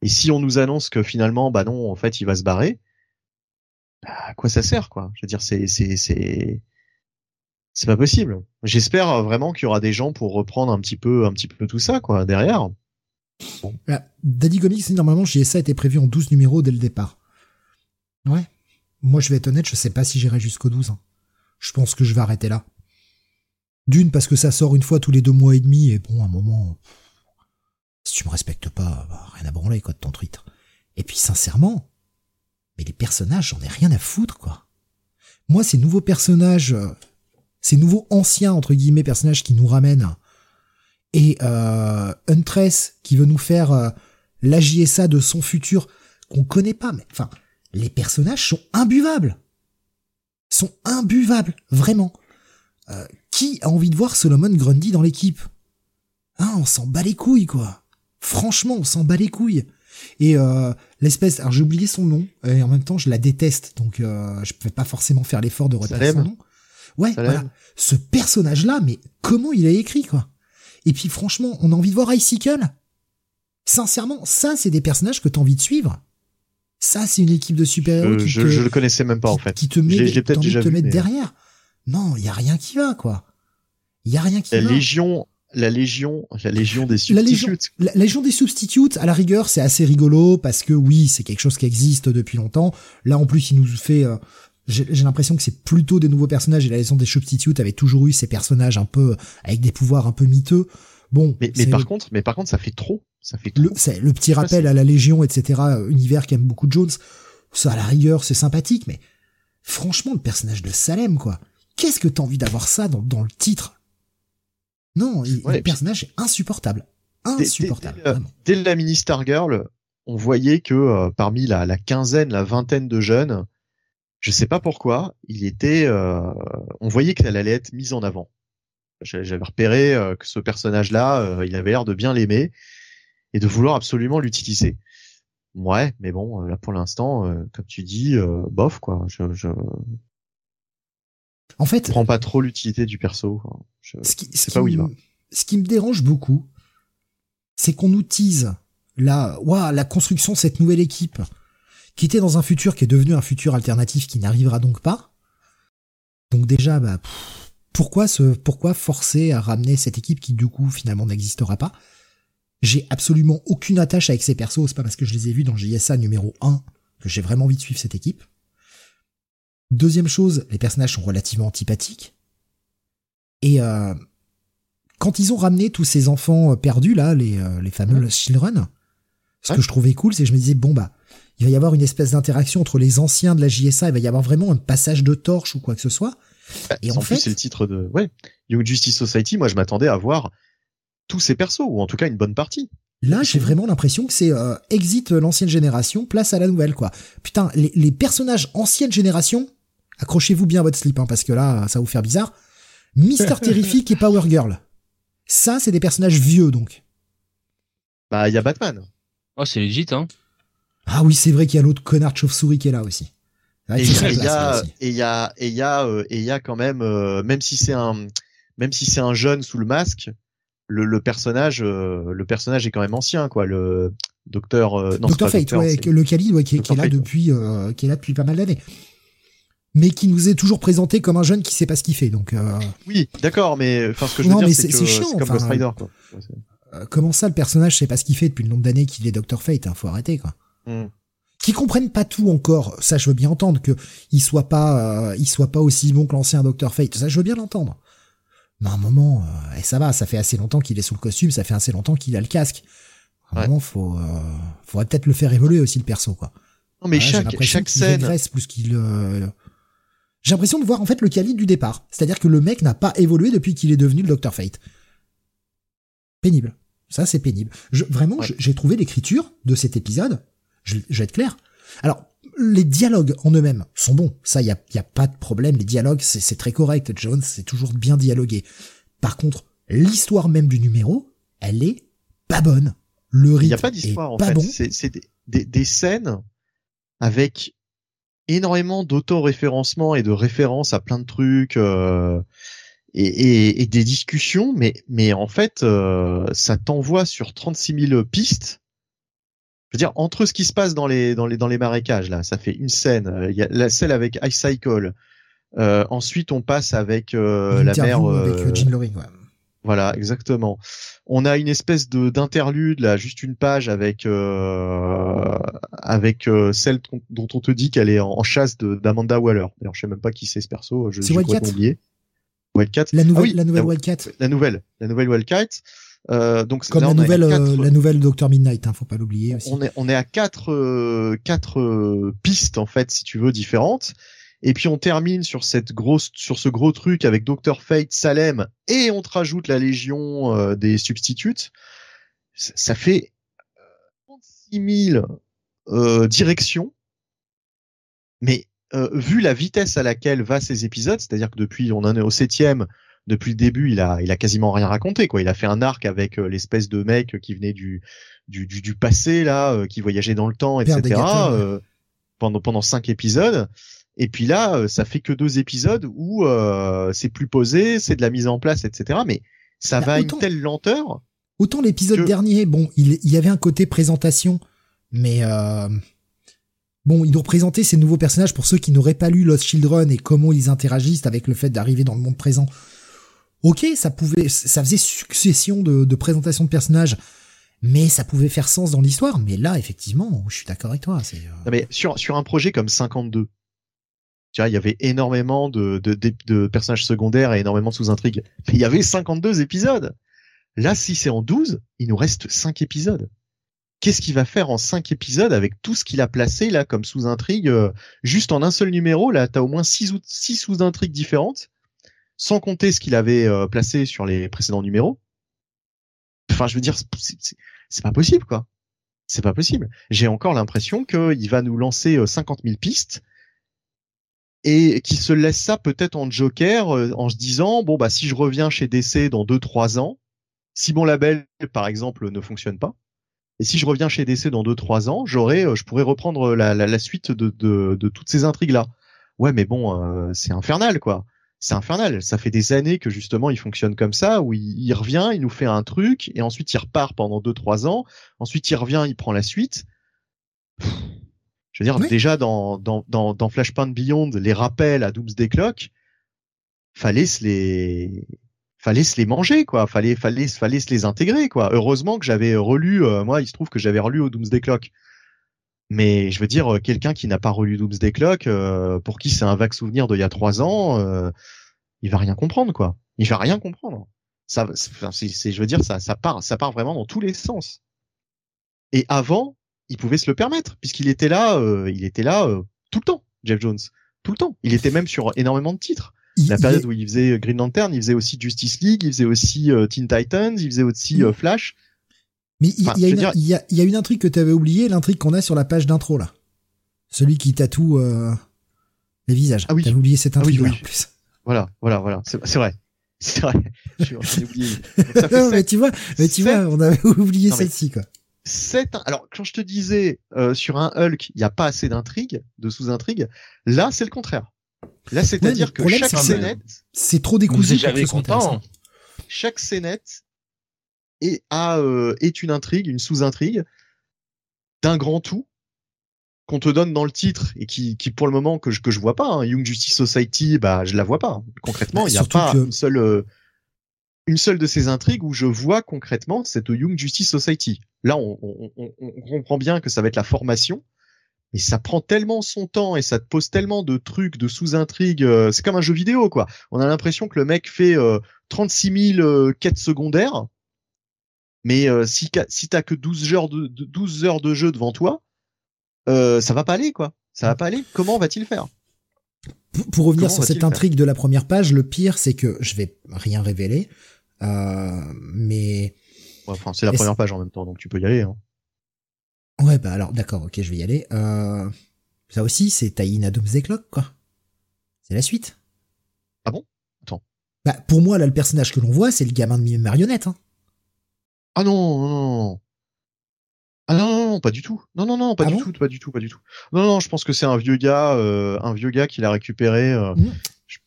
Et si on nous annonce que finalement, bah non, en fait, il va se barrer, bah, à quoi ça sert, quoi? Je veux dire, c'est c'est c'est c'est pas possible. J'espère vraiment qu'il y aura des gens pour reprendre un petit peu un petit peu tout ça, quoi, derrière. Bon. Daddy Comics, normalement, JSA était prévu en 12 numéros dès le départ. Ouais. Moi, je vais être honnête, je sais pas si j'irai jusqu'au 12. Hein. Je pense que je vais arrêter là. D'une, parce que ça sort une fois tous les deux mois et demi, et bon, à un moment, si tu me respectes pas, bah, rien à branler, quoi, de ton tweet. Et puis, sincèrement, mais les personnages, j'en ai rien à foutre, quoi. Moi, ces nouveaux personnages, euh, ces nouveaux anciens, entre guillemets, personnages qui nous ramènent, et euh, Huntress qui veut nous faire euh, la JSA de son futur qu'on connaît pas, mais enfin, les personnages sont imbuvables. Sont imbuvables, vraiment. Euh, qui a envie de voir Solomon Grundy dans l'équipe? Hein, on s'en bat les couilles, quoi. Franchement, on s'en bat les couilles. Et euh, l'espèce, alors j'ai oublié son nom, et en même temps je la déteste, donc euh, je peux pas forcément faire l'effort de retenir son nom. Ouais, voilà. Ce personnage-là, mais comment il a écrit, quoi? Et puis franchement, on a envie de voir Icicle Sincèrement, ça, c'est des personnages que t'as envie de suivre. Ça, c'est une équipe de super-héros je, je, le connaissais même pas, en fait. Qui te met, envie de te mettre derrière. Non, il y a rien qui va, quoi. Il y a rien qui la va. Légion, la légion, la légion des substitutes. La légion, des substitutes, à la rigueur, c'est assez rigolo parce que oui, c'est quelque chose qui existe depuis longtemps. Là, en plus, il nous fait. Euh, j'ai l'impression que c'est plutôt des nouveaux personnages et la légion des substitutes avait toujours eu ces personnages un peu avec des pouvoirs un peu miteux. Bon, mais, mais par contre, mais par contre, ça fait trop. Ça fait trop. Le, petit rappel à la Légion, etc. Univers qu'aime beaucoup Jones. Ça, à la rigueur, c'est sympathique, mais franchement, le personnage de Salem, quoi. Qu'est-ce que t'as envie d'avoir ça dans, dans le titre? Non, le personnage est insupportable. Insupportable. Dès, dès, dès, la mini Stargirl, on voyait que euh, parmi la, la, quinzaine, la vingtaine de jeunes, je sais pas pourquoi, il était, euh, on voyait qu'elle allait être mise en avant. J'avais repéré euh, que ce personnage-là, euh, il avait l'air de bien l'aimer et de vouloir absolument l'utiliser. Ouais, mais bon, là pour l'instant, comme tu dis, bof quoi. Je, je, en fait, je prends pas trop l'utilité du perso. Je ce qui, sais pas où il va. Ce qui me dérange beaucoup, c'est qu'on nous tease la, waouh, la construction de cette nouvelle équipe, qui était dans un futur qui est devenu un futur alternatif qui n'arrivera donc pas. Donc déjà, bah, pourquoi se, pourquoi forcer à ramener cette équipe qui du coup finalement n'existera pas? J'ai absolument aucune attache avec ces persos. C'est pas parce que je les ai vus dans JSA numéro 1 que j'ai vraiment envie de suivre cette équipe. Deuxième chose, les personnages sont relativement antipathiques. Et euh, quand ils ont ramené tous ces enfants euh, perdus là, les, euh, les fameux ouais. children, ce ouais. que je trouvais cool, c'est que je me disais bon bah il va y avoir une espèce d'interaction entre les anciens de la JSA, il va y avoir vraiment un passage de torche ou quoi que ce soit. Bah, et en, en fait, c'est le titre de ouais Young Justice Society. Moi, je m'attendais à voir tous ces persos ou en tout cas une bonne partie. Là, j'ai vraiment l'impression que c'est euh, exit l'ancienne génération, place à la nouvelle, quoi. Putain, les, les personnages ancienne génération, accrochez-vous bien à votre slip, hein, parce que là, ça va vous faire bizarre. Mister *laughs* Terrific et Power Girl. Ça, c'est des personnages vieux, donc. Bah, il y a Batman. Oh, c'est legit, hein. Ah oui, c'est vrai qu'il y a l'autre connard de chauve-souris qui est là aussi. Ah, et il y a, et il y a, et il y a, et il y a quand même, euh, même si c'est un, même si c'est un jeune sous le masque, le, le personnage, euh, le personnage est quand même ancien, quoi. Le docteur, euh, non, Docteur Fate, ouais, le Khalid, ouais, qui, qui est là Fate, depuis, euh, qui est là depuis pas mal d'années mais qui nous est toujours présenté comme un jeune qui sait pas ce qu'il fait. Donc euh... oui, d'accord, mais enfin ce que je veux non, dire c'est que c'est comme Ghost Rider quoi. Euh, comment ça le personnage sait pas ce qu'il fait depuis le nombre d'années qu'il est Dr Fate, hein, faut arrêter quoi. Mm. Qui comprennent pas tout encore, ça je veux bien entendre que il soit pas euh, il soit pas aussi bon que l'ancien Dr Fate, ça je veux bien l'entendre. Mais à un moment euh, et ça va, ça fait assez longtemps qu'il est sous le costume, ça fait assez longtemps qu'il a le casque. À un ouais. moment faut euh, faudrait peut-être le faire évoluer aussi le perso quoi. Non mais ouais, chaque chaque scène plus qu'il euh, j'ai l'impression de voir en fait le Khalid du départ. C'est-à-dire que le mec n'a pas évolué depuis qu'il est devenu le Dr Fate. Pénible. Ça, c'est pénible. Je, vraiment, j'ai trouvé l'écriture de cet épisode. Je, je, vais être clair. Alors, les dialogues en eux-mêmes sont bons. Ça, il y a, y a, pas de problème. Les dialogues, c'est très correct. Jones, c'est toujours bien dialogué. Par contre, l'histoire même du numéro, elle est pas bonne. Le rythme. Il n'y a pas d'histoire en fait. C'est des, des, des, scènes avec énormément d'auto-référencement et de références à plein de trucs. Euh, et, et, et, des discussions, mais, mais en fait, euh, ça t'envoie sur 36 000 pistes. Veux dire, entre ce qui se passe dans les, dans les, dans les marécages, là, ça fait une scène. Euh, il y a la scène avec Ice Cycle. Euh, ensuite, on passe avec euh, la mère. avec Jean Loring, ouais. Voilà, exactement. On a une espèce de d'interlude là, juste une page avec avec celle dont on te dit qu'elle est en, chasse d'Amanda Waller. D'ailleurs, je sais même pas qui c'est ce perso. Je, c'est Wildcat. Wildcat. La nouvelle, ah la nouvelle Wildcat. La nouvelle, la nouvelle Wildcat. Euh, donc comme la nouvelle, euh, la nouvelle Doctor Midnight, hein, faut pas l'oublier. On est, on est à quatre, euh, quatre euh, pistes en fait, si tu veux, différentes. Et puis on termine sur cette grosse, sur ce gros truc avec Doctor Fate, Salem, et on te rajoute la Légion des substitutes. Ça, ça fait 36 000 directions. Mais euh, vu la vitesse à laquelle va ces épisodes, c'est-à-dire que depuis on en est au septième, depuis le début, il a, il a quasiment rien raconté. Quoi. Il a fait un arc avec euh, l'espèce de mec qui venait du, du, du, du passé là, euh, qui voyageait dans le temps, etc. pendant pendant cinq épisodes. Et puis là, ça fait que deux épisodes où c'est plus posé, c'est de la mise en place, etc. Mais ça bah, va à une telle lenteur. Autant l'épisode dernier, bon, il, il y avait un côté présentation, mais Bon, ils nous représentaient ces nouveaux personnages pour ceux qui n'auraient pas lu Lost Children et comment ils interagissent avec le fait d'arriver dans le monde présent. Ok, ça pouvait, ça faisait succession de, présentations de personnages, mais ça pouvait faire sens dans l'histoire. Mais là, effectivement, je suis d'accord avec toi. Euh, mais sur sur un projet comme 52, tu vois, il y avait énormément de, de, personnages secondaires et énormément de sous-intrigues. Mais il y avait 52 épisodes. Là, si c'est en 12, il nous reste 5 épisodes qu'est-ce qu'il va faire en cinq épisodes avec tout ce qu'il a placé là comme sous-intrigue euh, juste en un seul numéro là t'as au moins six, six sous-intrigues différentes? Sans compter ce qu'il avait euh, placé sur les précédents numéros enfin je veux dire c'est pas possible quoi c'est pas possible j'ai encore l'impression qu'il va nous lancer 50 euh, 000 pistes et qu'il se laisse ça peut-être en joker en se disant bon bah si je reviens chez DC dans deux trois ans si mon label par exemple ne fonctionne pas et si je reviens chez DC dans 2-3 ans, j'aurais, euh, je pourrais reprendre la, la, la suite de, de, de, toutes ces intrigues-là. Ouais, mais bon, euh, c'est infernal, quoi. C'est infernal. Ça fait des années que justement il fonctionne comme ça, où il, revient, il nous fait un truc, et ensuite il repart pendant 2-3 ans. Ensuite il revient, il prend la suite. Je veux dire, déjà dans, dans, dans, dans Flashpoint Beyond, les rappels à Doomsday Clock, fallait se les fallait se les manger quoi fallait fallait fallait se les intégrer quoi heureusement que j'avais relu euh, moi il se trouve que j'avais relu au Doomsday Clock mais je veux dire euh, quelqu'un qui n'a pas relu Doomsday Clock euh, pour qui c'est un vague souvenir d'il y a trois ans il va rien comprendre quoi. Il va rien comprendre. Ça c'est je veux dire ça ça part ça part vraiment dans tous les sens. Et avant il pouvait se le permettre puisqu'il était là il était là tout le temps Jeff Jones. Tout le temps. Il était même sur énormément de titres. La période où il faisait Green Lantern, il faisait aussi Justice League, il faisait aussi euh, Teen Titans, il faisait aussi euh, Flash. Mais il y, a une, il, y a, y, a une intrigue que tu avais oublié, l'intrigue qu'on a sur la page d'intro là. Celui qui tatoue euh, les visages. Ah oui. T'avais oublié cette intrigue ah oui, oui. en plus. Voilà, voilà, voilà. C'est vrai. C'est vrai. *laughs* J'ai oublié. *laughs* non, mais tu vois, mais tu vois, on avait *laughs* oublié celle-ci quoi. Cette, alors quand je te disais euh, sur un Hulk, il n'y a pas assez d'intrigue, de sous-intrigue. Là, c'est le contraire. Là, c'est-à-dire que chaque scénette, c'est trop décousu. J'avais content. Chaque scénette est, a, euh, est une intrigue, une sous-intrigue d'un grand tout qu'on te donne dans le titre et qui, qui pour le moment que je que je vois pas. Hein. Young Justice Society, bah je la vois pas. Concrètement, bah, il n'y a pas une seule euh, une seule de ces intrigues où je vois concrètement cette Young Justice Society. Là, on, on, on, on comprend bien que ça va être la formation, mais ça prend tellement son temps et ça te pose tellement de trucs, de sous-intrigues. Euh, c'est comme un jeu vidéo, quoi. On a l'impression que le mec fait 36 000 euh, quêtes secondaires, mais euh, si, si t'as que 12 heures de, 12 heures de jeu devant toi, ça va pas aller, quoi. Ça va pas aller. Comment va-t-il faire? Pour, revenir sur cette intrigue de la première page, le pire, c'est que je vais rien révéler, mais Enfin, c'est la Et première page en même temps, donc tu peux y aller. Hein. Ouais, bah alors, d'accord, ok, je vais y aller. Euh, ça aussi, c'est Taïna Doomsday Clock, quoi. C'est la suite. Ah bon? Attends. Bah, pour moi, là, le personnage que l'on voit, c'est le gamin de Marionnette, hein. Ah non, non, non. Ah non, non, non, pas du tout. Non, non, non, pas Ah du bon? tout, pas du tout, pas du tout. Non, non, je pense que c'est un vieux gars, euh, un vieux gars qui l'a récupéré. euh, Mm. je-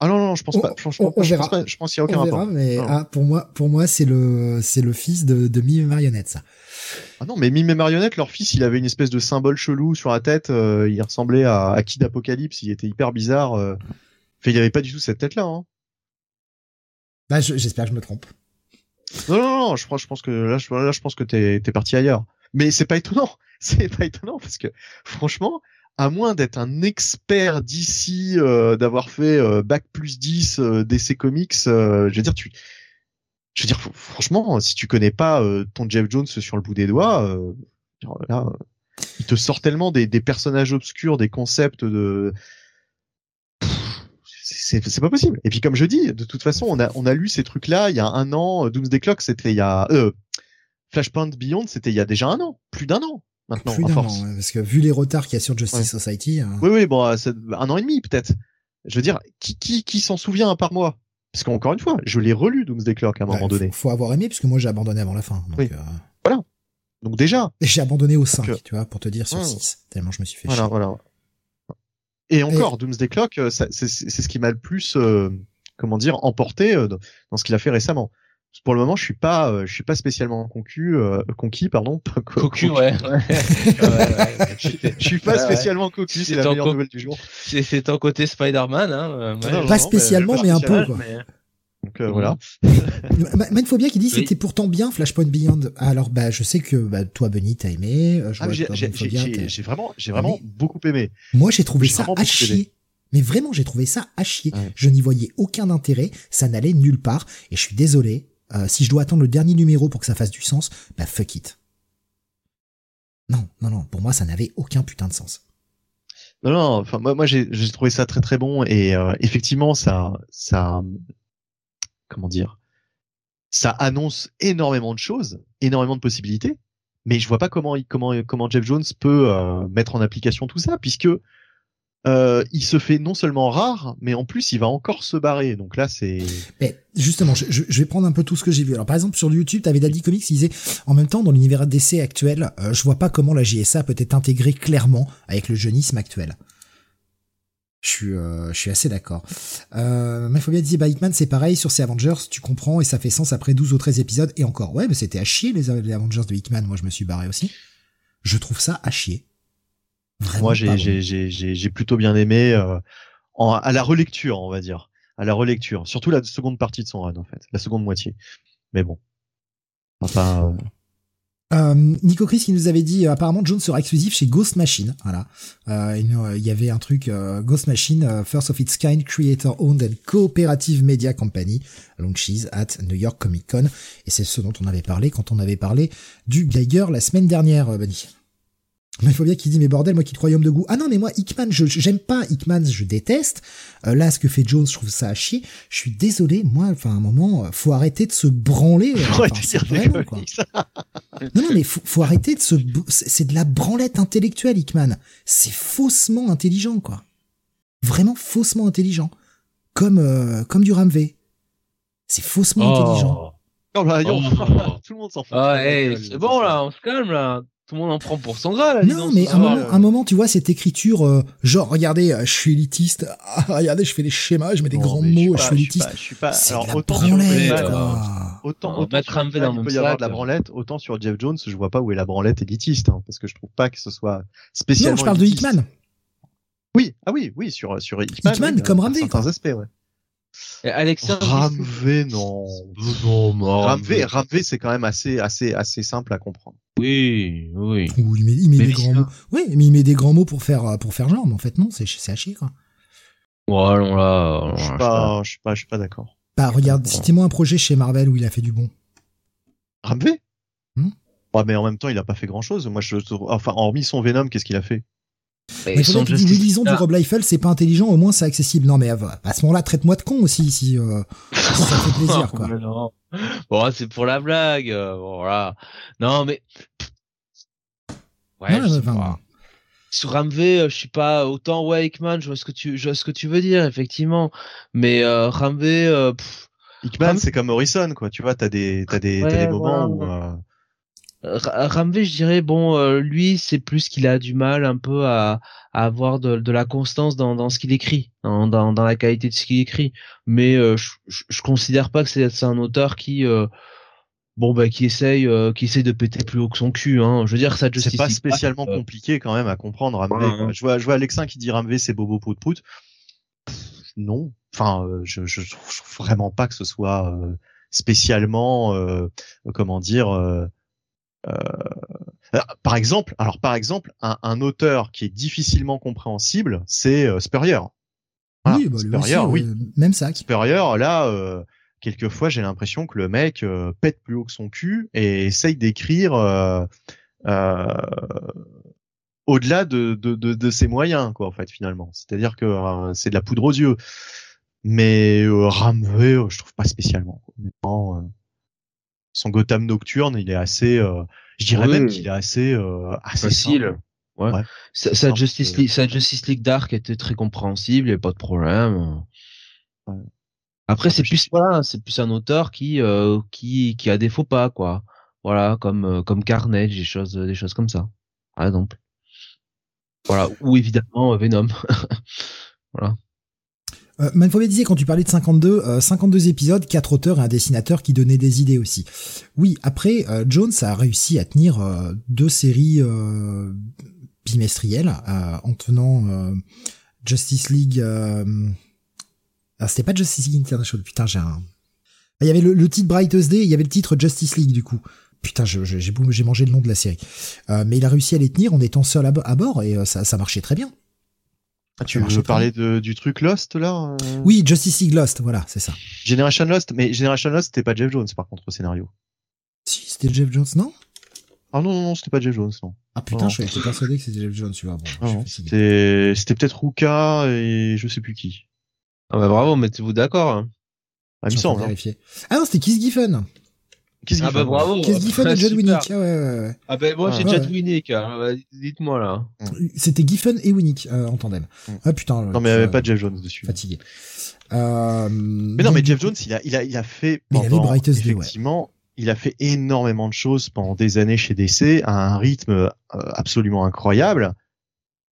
Ah non, non, je pense On- pas. Franchement, on- on je verra. pense pas. Je pense qu'il y a aucun On verra, rapport. mais ah, pour moi, pour moi, c'est le, c'est le fils de, de Mime Marionnette, ça. Ah non, mais Mime et Marionnette, leur fils, il avait une espèce de symbole chelou sur la tête. euh, il ressemblait à, à Kid Apocalypse. Il était hyper bizarre. Enfin, il avait pas du tout cette tête-là. Hein. Bah, je- j'espère que je me trompe. Non, non, non, je pense, je pense que là, je, là, je pense que t'es, t'es parti ailleurs. Mais c'est pas étonnant. *laughs* C'est pas étonnant parce que, franchement, à moins d'être un expert d'ici, euh, d'avoir fait euh, bac plus 10 euh, d'essais comics, euh, je veux dire, tu, je veux dire, fr- franchement, si tu connais pas euh, ton Jeff Jones sur le bout des doigts, euh, là, il te sort tellement des, des personnages obscurs, des concepts de, c'est pas possible. Et puis comme je dis, de toute façon, on a on a lu ces trucs-là il y a un an. Doomsday Clock, c'était il y a euh, Flashpoint Beyond, c'était il y a déjà un an, plus d'un an maintenant Plus d'un an, ouais, parce que vu les retards qu'il y a sur Justice Ouais. Society, euh, Oui oui, bon, euh, un an et demi peut-être. Je veux dire, qui qui qui s'en souvient à part moi? Parce qu'encore une fois, je l'ai relu Doomsday Clock à un bah, moment donné. faut, faut avoir aimé, parce que moi j'ai abandonné avant la fin. Donc, Oui. euh, Donc déjà, j'ai abandonné au 5, Donc, euh, tu vois, pour te dire sur ouais. 6. Tellement je me suis fait voilà chier. voilà. Et encore, Doomsday Clock, euh, c'est c'est ce qui m'a le plus, euh, comment dire, emporté euh, dans ce qu'il a fait récemment. Pour le moment, je suis pas, euh, je suis pas spécialement conquis, euh, conquis, pardon, *laughs* Cocu, *laughs* ouais. ouais, ouais. Je suis pas Ouais, ouais. spécialement cocu, c'est la meilleure nouvelle du jour. C'est c'est ton côté Spider-Man, hein. euh, Non, Pas non, spécialement, mais- mais un peu, quoi. mais- Donc euh, voilà. *laughs* Qui dit Oui. c'était pourtant bien Flashpoint Beyond. Alors bah je sais que bah, toi Benny t'as aimé. euh, Ah, j'ai vraiment, j'ai vraiment Oui. beaucoup aimé. Moi j'ai trouvé ça vraiment à aimé. chier. Mais vraiment j'ai trouvé ça à chier. Ouais. Je n'y voyais aucun intérêt. Ça n'allait nulle part. Et je suis désolé. euh, si je dois attendre le dernier numéro pour que ça fasse du sens, bah fuck it. Non, non, non. Pour moi ça n'avait aucun putain de sens. Non, non, enfin moi, j'ai trouvé ça très très bon et euh, effectivement ça, ça, comment dire, ça annonce énormément de choses, énormément de possibilités, mais je vois pas comment Jeff Jones peut euh, mettre en application tout ça puisque euh, il se fait non seulement rare, mais en plus il va encore se barrer. Donc là c'est justement, je, vais prendre un peu tout ce que j'ai vu. Alors par exemple sur YouTube, t'avais Daddy Comics, il disait en même temps dans l'univers d'essai actuel, euh, je vois pas comment la JSA peut être intégrée clairement avec le jeunisme actuel. Je suis, euh, je suis assez d'accord. Euh, Maphobia disait, bah, Hickman, c'est pareil, sur ces Avengers, tu comprends, et ça fait sens après 12 ou 13 épisodes, et encore, ouais, mais c'était à chier, les, les Avengers de Hickman, moi je me suis barré aussi. Je trouve ça à chier. Vraiment moi j'ai j'ai j'ai j'ai j'ai plutôt bien aimé euh, en, à la relecture on va dire, à la relecture, surtout la seconde partie de son run en fait, la seconde moitié. Mais bon, enfin. Euh, Nico Chris qui nous avait dit euh, apparemment Jones sera exclusif chez Ghost Machine. Voilà. Euh, il y avait un truc euh, Ghost Machine, euh, first of its kind, creator owned and cooperative media company, launches at New York Comic Con. Et c'est ce dont on avait parlé quand on avait parlé du Geiger la semaine dernière, Benny. Mais il faut bien qu'il dit mais bordel moi qui te royaume de goût. Ah non mais moi Hickman je j'aime pas Hickman je déteste. Euh, là ce que fait Jones je trouve ça à chier. Je suis désolé moi enfin à un moment euh, faut arrêter de se branler. euh, enfin, vraiment, quoi. Non, non, mais faut, faut arrêter de se, c'est c'est de la branlette intellectuelle, Hickman. C'est faussement intelligent, quoi. Vraiment faussement intelligent. Comme, euh, comme du Ramvé. C'est faussement intelligent. Oh bah, non, Oh. tout le monde s'en fout. Ah, hey, c'est bon là, on se calme là. Tout le monde en prend pour son gras là. Non, mais un soir. moment, un moment, tu vois, cette écriture, euh, genre, regardez, euh, je suis élitiste, *laughs* ah, regardez, je fais des schémas, je mets des Non, grands mots, je je suis élitiste. je suis pas, je suis C'est pas. de Alors la autant sur branlette, Hickman, quoi. autant, autant mettre sur un V Hickman, dans il le peut même y avoir sac. de la branlette, autant sur Jeff Jones, je vois pas où est la branlette élitiste, hein, parce que je trouve pas que ce soit spécialement. Non, je parle de. Hickman. Oui, ah oui, oui, sur sur Hickman. Comme dans Ramvé, certains aspects, ouais. Alexia. Ramvé, non. Non, non, Ramvé, Ramvé, c'est quand même assez, assez, assez simple à comprendre. Oui, oui. Ou il met, il met Mais des grands mots. Oui, mais il met des grands mots pour faire, euh, pour faire genre, mais en fait, non, c'est, c'est à chier, quoi. Bon, allons là. Je suis pas, je suis pas, je suis pas d'accord. Bah, regarde, citez-moi un projet chez Marvel où il a fait du bon. Ramvé? Hmm? Ouais, mais en même temps, il a pas fait grand chose. Moi, je, enfin, hormis son Venom, qu'est-ce qu'il a fait? Mais que tu lisons du Rob Liefeld, c'est pas intelligent, au moins c'est accessible. Non mais à, ce moment-là, traite-moi de con aussi, si, euh, ça fait plaisir, quoi. *laughs* Bon, c'est pour la blague, euh, voilà. Non mais... Ouais, je Sur Ramvé, euh, je suis pas autant Wakeman, je vois ce que tu, je vois ce que tu veux dire, effectivement. Mais euh, Ramvé, euh, Hickman, c'est comme Morrison, quoi. Tu vois, t'as des, t'as des, t'as des moments où. Euh... Ramvé, je dirais, bon, euh, lui, c'est plus qu'il a du mal un peu à, à avoir de, de, la constance dans, dans ce qu'il écrit, dans, dans, dans, la qualité de ce qu'il écrit. Mais euh, je, je, considère pas que c'est un auteur qui, euh, bon, bah, qui essaye, qui essaye de péter plus haut que son cul. Hein. Je veux dire, ça C'est pas spécialement compliqué quand même à comprendre. Ramvé. Je vois, je vois Alexin qui dit Ramvé, c'est bobo pout pout. Non, enfin, je, je, je, trouve vraiment pas que ce soit spécialement, comment dire euh, par exemple, alors par exemple, un, un, auteur qui est difficilement compréhensible, c'est euh, Spurrier. oui, bah, Spurrier, oui, même ça. Spurrier, là, euh, quelquefois, j'ai l'impression que le mec euh, pète plus haut que son cul et essaye d'écrire au-delà de, de, de, de, ses moyens, quoi, en fait, finalement. C'est-à-dire que c'est de la poudre aux yeux. Mais euh, je trouve pas spécialement. Son Gotham Nocturne, il est assez je dirais même qu'il est assez, euh, assez facile. Ouais. ouais. Sa, Justice League, sa Justice League Dark était très compréhensible, il n'y avait pas de problème. Ouais. Après, c'est plus voilà, c'est plus un auteur qui euh, qui qui a des faux pas quoi. Voilà, comme euh, comme Carnage, des choses des choses comme ça, par exemple. Voilà, ou évidemment Venom. *laughs* voilà. Euh, Manfred disait quand tu parlais de 52, 52 euh, épisodes, 4 auteurs et un dessinateur qui donnaient des idées aussi. Oui, après, euh, Jones a réussi à tenir euh, deux séries bimestrielles en tenant Justice League... Ah, c'était pas Justice League International, putain, j'ai un... Ah, il y avait le, titre Brightest Day, il y avait le titre Justice League du coup. Putain, j'ai mangé le nom de la série. mais il a réussi à les tenir en étant seul à, à bord et ça, ça marchait très bien. Ah, tu veux parler de, du truc Lost là euh Oui, Justice League Lost, voilà, c'est ça. Generation Lost, mais Generation Lost c'était pas Jeff Jones par contre au scénario. Si, c'était Jeff Jones, non? Ah non non non, c'était pas Jeff Jones, non. Ah putain, je suis persuadé que c'était Jeff Jones, tu vois. Bon, c'était c'était peut-être Ruka et je sais plus qui. Ah bah bravo, mettez-vous d'accord. Hein. Ah, il me semble. Hein. Ah non, c'était Kiss Giffen. Qu'est-ce ah bah bravo. Qu'est-ce Giffen et Judd Winnick. Ah, ouais, ouais, ouais. ah bah moi j'ai ah, Judd Winnick. Hein. Bah, dites-moi là. C'était Giffen et Winnick euh, en tandem. Mm. Ah putain. Non mais il n'y avait pas Jeff Jones dessus. Fatigué. Euh, mais non mais Jeff Jones il a il a il a fait pendant, effectivement il a fait énormément de choses pendant des années chez DC à un rythme euh, absolument incroyable.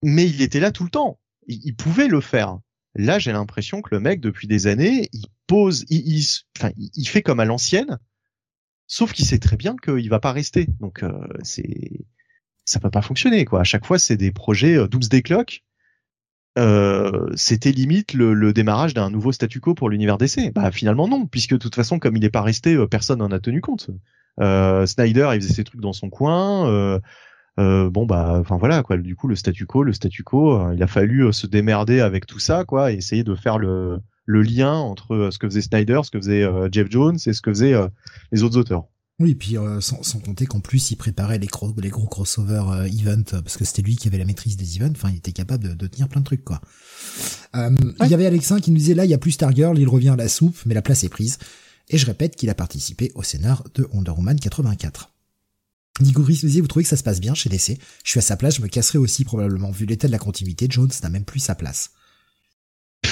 Mais il était là tout le temps. Il, il pouvait le faire. Là, j'ai l'impression que le mec, depuis des années, il pose, il, il, enfin, il fait comme à l'ancienne, Sauf qu'il sait très bien qu'il va pas rester. Donc euh, c'est ça peut pas fonctionner quoi. À chaque fois c'est des projets euh, Doomsday Clock. Euh, c'était limite le, démarrage d'un nouveau statu quo pour l'univers DC. Bah finalement non, puisque de toute façon comme il n'est pas resté, euh, personne n'en a tenu compte. Euh, Snyder il faisait ses trucs dans son coin. Euh, bon bah enfin voilà quoi. Du coup le statu quo, le statu quo, il a fallu se démerder avec tout ça quoi, et essayer de faire le le lien entre euh, ce que faisait Snyder, ce que faisait euh, Jeff Jones et ce que faisaient euh, les autres auteurs. Oui, puis sans, sans, compter qu'en plus il préparait les, gros, les gros crossover euh, events parce que c'était lui qui avait la maîtrise des events. Enfin, il était capable de, de tenir plein de trucs quoi. Il y avait Alexin qui nous disait là, il y a plus Stargirl, il revient à la soupe, mais la place est prise. Et je répète qu'il a participé au scénar de Wonder Woman 84. Nigouris nous disait, vous trouvez que ça se passe bien chez DC Je suis à sa place, je me casserai aussi probablement. Vu l'état de la continuité, Jones n'a même plus sa place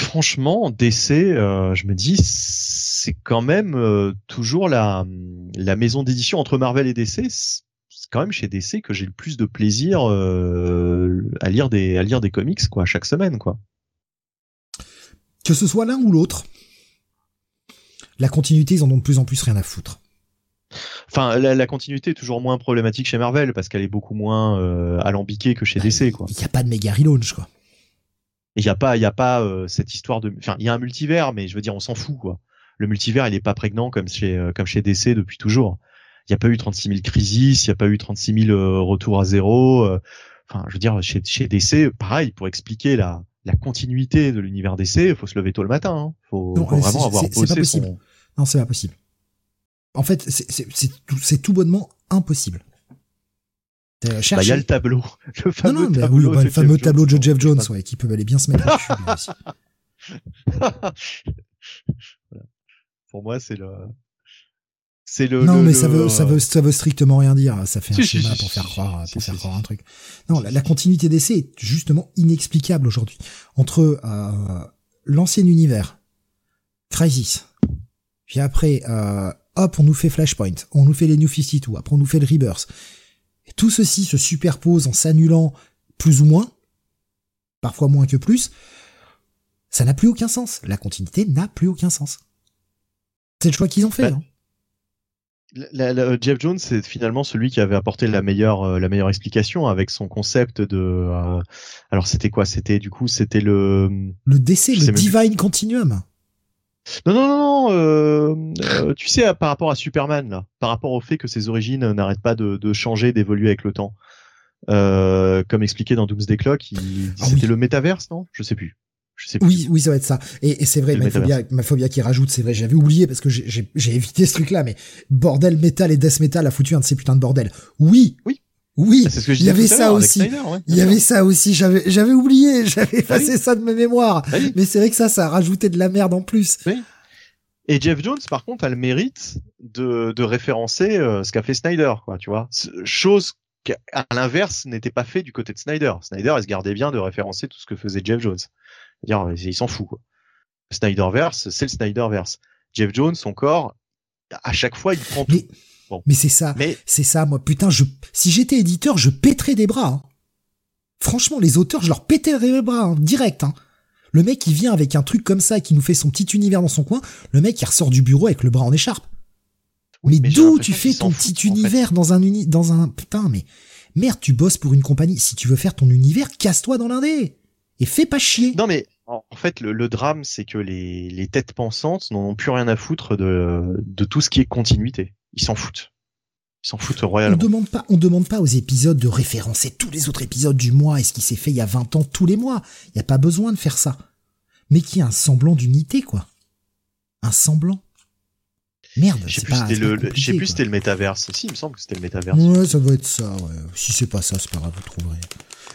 franchement, DC, euh, je me dis, c'est quand même euh, toujours la, la maison d'édition entre Marvel et DC. C'est quand même chez DC que j'ai le plus de plaisir euh, à lire des à lire des comics quoi chaque semaine quoi. Que ce soit l'un ou l'autre, la continuité ils en ont de plus en plus rien à foutre. Enfin, la, continuité est toujours moins problématique chez Marvel parce qu'elle est beaucoup moins alambiquée que chez bah, DC quoi. Il n'y a pas de méga relaunch quoi il y a pas, il y a pas euh, cette histoire de, enfin, il y a un multivers, mais je veux dire, on s'en fout quoi. Le multivers, il est pas prégnant comme chez euh, comme chez DC depuis toujours. Il n'y a pas eu 36 000 crises, il n'y a pas eu 36 000 euh, retours à zéro. Enfin, je veux dire, chez, chez DC, pareil, pour expliquer la, la continuité de l'univers DC, il faut se lever tôt le matin. Hein. Faut, faut vraiment avoir bossé son... Non, c'est pas possible. En fait, c'est tout, tout bonnement impossible. Bah, il cherchez. y a le tableau. *laughs* Le non, fameux non, oui, tableau, bah, de le fameux Jeff tableau de Jones. Jeff Jones, ouais, qui peut aller bien se mettre aussi. *laughs* Voilà. Pour moi, c'est le. C'est le. Non, le- mais le- ça veut, ça veut, ça veut strictement rien dire. Ça fait un Si, schéma si, pour faire croire, pour faire croire un truc. Non, la, la continuité d'essai est justement inexplicable aujourd'hui. Entre euh, l'ancien univers, Crisis, puis après, euh, hop, on nous fait Flashpoint, on nous fait les New 52, après on nous fait le Rebirth. Et tout ceci se superpose en s'annulant plus ou moins, parfois moins que plus. Ça n'a plus aucun sens. La continuité n'a plus aucun sens. C'est le choix qu'ils ont fait. Bah, hein. La- la- Jeff Jones, c'est finalement celui qui avait apporté la meilleure, euh, la meilleure explication avec son concept de. euh, alors c'était quoi? C'était du coup, c'était le. Le décès, le même. Divine Continuum. Non, non, non, euh, euh, tu sais, par rapport à Superman, là, par rapport au fait que ses origines euh, n'arrêtent pas de, de changer, d'évoluer avec le temps. Euh, comme expliqué dans Doomsday Clock, il, Ah c'était oui. le métaverse, non? Je sais plus. Je sais plus. Oui, oui, ça va être ça. Et, et c'est vrai, Le ma phobia, ma phobia qui rajoute, c'est vrai, j'avais oublié parce que j'ai- évité ce truc-là, mais bordel metal et death metal a foutu un de ces putains de bordel. Oui. Oui. Oui. Je il y avait ça aussi. Snyder, ouais, Il y avait ça aussi. J'avais, j'avais oublié. *laughs* J'avais Ah effacé ça de ma mémoire. Ah oui. Mais c'est vrai que ça, ça a rajouté de la merde en plus. Et Jeff Jones, par contre, a le mérite de, de référencer euh, ce qu'a fait Snyder, quoi, tu vois. Chose qu'à à l'inverse n'était pas fait du côté de Snyder. Snyder, il se gardait bien de référencer tout ce que faisait Jeff Jones. C'est-à-dire, il s'en fout, quoi. Snyderverse, c'est le Snyderverse. Jeff Jones, son corps, à chaque fois, il prend tout. Mais, Bon. mais c'est ça. Mais C'est ça, moi. Putain, je, si j'étais éditeur, je pèterais des bras. hein. Franchement, les auteurs, je leur péterais les bras, hein, direct. Hein. Le mec, il vient avec un truc comme ça, qui nous fait son petit univers dans son coin. Le mec, il ressort du bureau avec le bras en écharpe. Oui, mais d'où tu fais ton petit fout, en fait. univers dans un uni, dans un putain, mais merde, tu bosses pour une compagnie. Si tu veux faire ton univers, casse-toi dans l'indé et fais pas chier. Non mais en en fait le, le drame c'est que les, les têtes pensantes n'en ont plus rien à foutre de, de tout ce qui est continuité. Ils s'en foutent. Ils s'en foutent On royalement. demande pas, on demande pas aux épisodes de référencer tous les autres épisodes du mois et ce qui s'est fait il y a 20 ans tous les mois. Il y a pas besoin de faire ça. Mais qu'il y ait un semblant d'unité, quoi. Un semblant. Merde, Je sais plus c'était le, le- le métaverse. Si, il me semble que c'était le métaverse. Ouais, ça doit être ça, ouais. Si c'est pas ça, c'est pas grave, vous trouverez.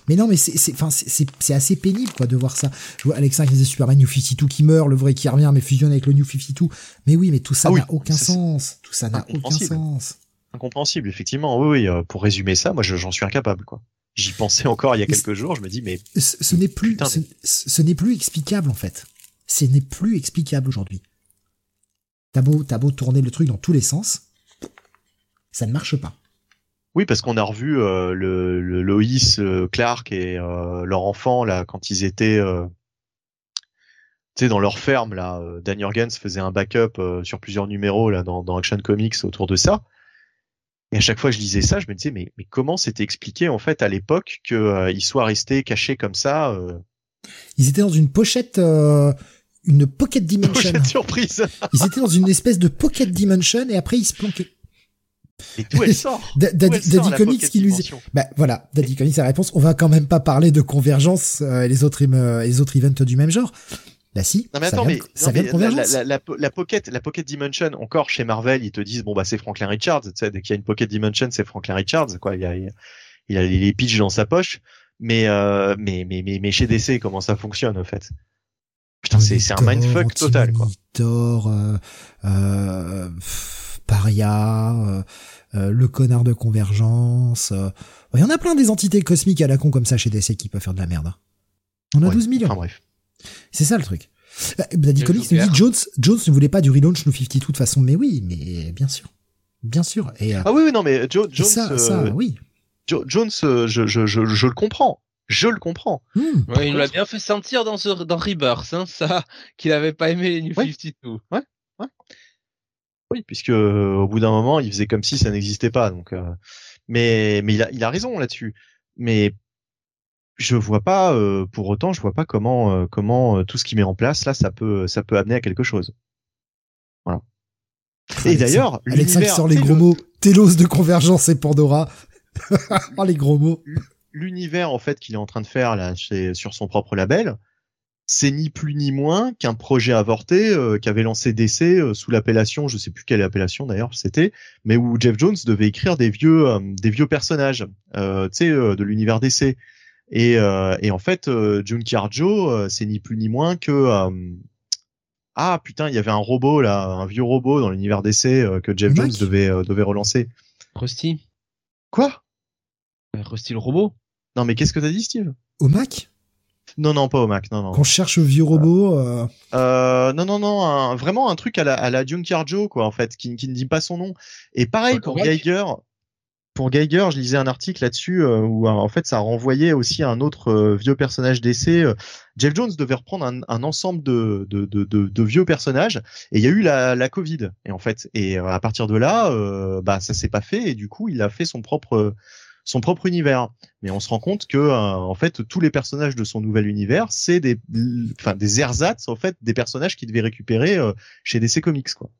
Mais non, mais c'est, c'est, assez pénible, quoi, de voir ça. Je vois Alexa qui disait Superman New 52 qui meurt, le vrai qui revient, mais fusionne avec le New 52. Mais oui, mais tout ça Ah oui, n'a aucun sens. Tout ça n'a aucun sens. Incompréhensible, effectivement. Oui, oui. euh, pour résumer ça, moi je- j'en suis incapable quoi. J'y pensais encore il y a Mais quelques jours. Je me dis mais Ce, n'est plus, Putain, ce, ce n'est plus explicable, en fait. Ce n'est plus explicable aujourd'hui. T'as beau, t'as beau tourner le truc dans tous les sens. Ça ne marche pas. oui parce qu'on a revu euh, le, le Loïs, euh, Clark et euh, leur enfant là quand ils étaient tu sais dans leur ferme là. Dan Jurgens faisait un backup sur plusieurs numéros là dans, dans Action Comics autour de ça. Et à chaque fois que je lisais ça, je me disais mais mais comment c'était expliqué en fait à l'époque que euh, soient restés cachés comme ça euh, Ils étaient dans une pochette, euh, une pocket *laughs* dimension. Prochaine surprise. Ils étaient dans une espèce de pocket dimension et après ils se planquaient. Et *laughs* d'où elle sort? Daddy, Comics qui Dimension? bah voilà, Daddy Comics la réponse. On va quand même pas parler de convergence et les autres, les autres events du même genre. Bah si. Non mais ça attends, vient mais, de- ça non, vient mais de la, convergence. la, la, la Pocket, la Pocket Dimension, encore chez Marvel, ils te disent bon bah c'est Franklin Richards, tu sais, dès qu'il y a une Pocket Dimension, c'est Franklin Richards, quoi. Il y a, il a les, pitchs dans sa poche, mais euh, mais, mais mais mais chez DC, comment ça fonctionne en fait? Putain, c'est c'est un Monitor, mindfuck total, quoi. Anti-Monitor, euh, euh, Paria, euh, le connard de convergence. Il y en a plein des entités cosmiques à la con comme ça chez DC qui peuvent faire de la merde. hein. On a Ouais, 12 millions. Enfin bref. C'est ça le truc. Euh, Daddy Comics nous dit Jones, Jones ne voulait pas du relaunch New 52 de toute façon, mais oui, mais bien sûr. Bien sûr. Et, euh, Ah oui, oui, non mais Jo- Jones, ça, euh, ça, oui. Jo- Jones, je, je, je, je le comprends, je le comprends. Hmm. Ouais, il nous l'a bien fait sentir dans, ce, dans Rebirth, hein, ça, *laughs* qu'il avait pas aimé les New Ouais. 52. Oui, puisque euh, au bout d'un moment, il faisait comme si ça n'existait pas. Donc, euh, mais mais il a, il a raison là-dessus. Mais je vois pas, euh, pour autant, je vois pas comment euh, comment euh, tout ce qu'il met en place là, ça peut ça peut amener à quelque chose. Voilà. Et d'ailleurs, Alexa qui sort les gros le- mots. Telos de convergence et Pandora. *laughs* oh, les gros mots. l'univers en fait qu'il est en train de faire là chez, sur son propre label, c'est ni plus ni moins qu'un projet avorté euh, qu'avait lancé DC euh, sous l'appellation, je sais plus quelle appellation d'ailleurs c'était, mais où Jeff Jones devait écrire des vieux euh, des vieux personnages, tu sais, de l'univers DC. Et, et en fait, June Carjo, c'est ni plus ni moins que ah putain, il y avait un robot là, un vieux robot dans l'univers DC que Jeff Jones devait devait relancer. Rusty. Quoi? Rusty le robot? Non mais qu'est-ce que t'as dit, Steve? Au Mac? Non, non, pas au Mac, non, non. Qu'on cherche vieux robot. Euh... Euh, non, non, non, vraiment un truc à la, à la Junkyard Joe, quoi, en fait, qui, qui ne dit pas son nom. Et pareil pour Geiger. Pour Geiger, je lisais un article là-dessus euh, où en fait ça renvoyait aussi à un autre euh, vieux personnage d'essai. Euh, Jeff Jones devait reprendre un, ensemble de, vieux personnages et il y a eu la, Covid. Et en fait, et à partir de là, bah ça s'est pas fait et du coup il a fait son propre son propre univers. Mais on se rend compte que euh, en fait tous les personnages de son nouvel univers, c'est des enfin des ersatz en fait des personnages qu'il devait récupérer euh, chez DC Comics quoi.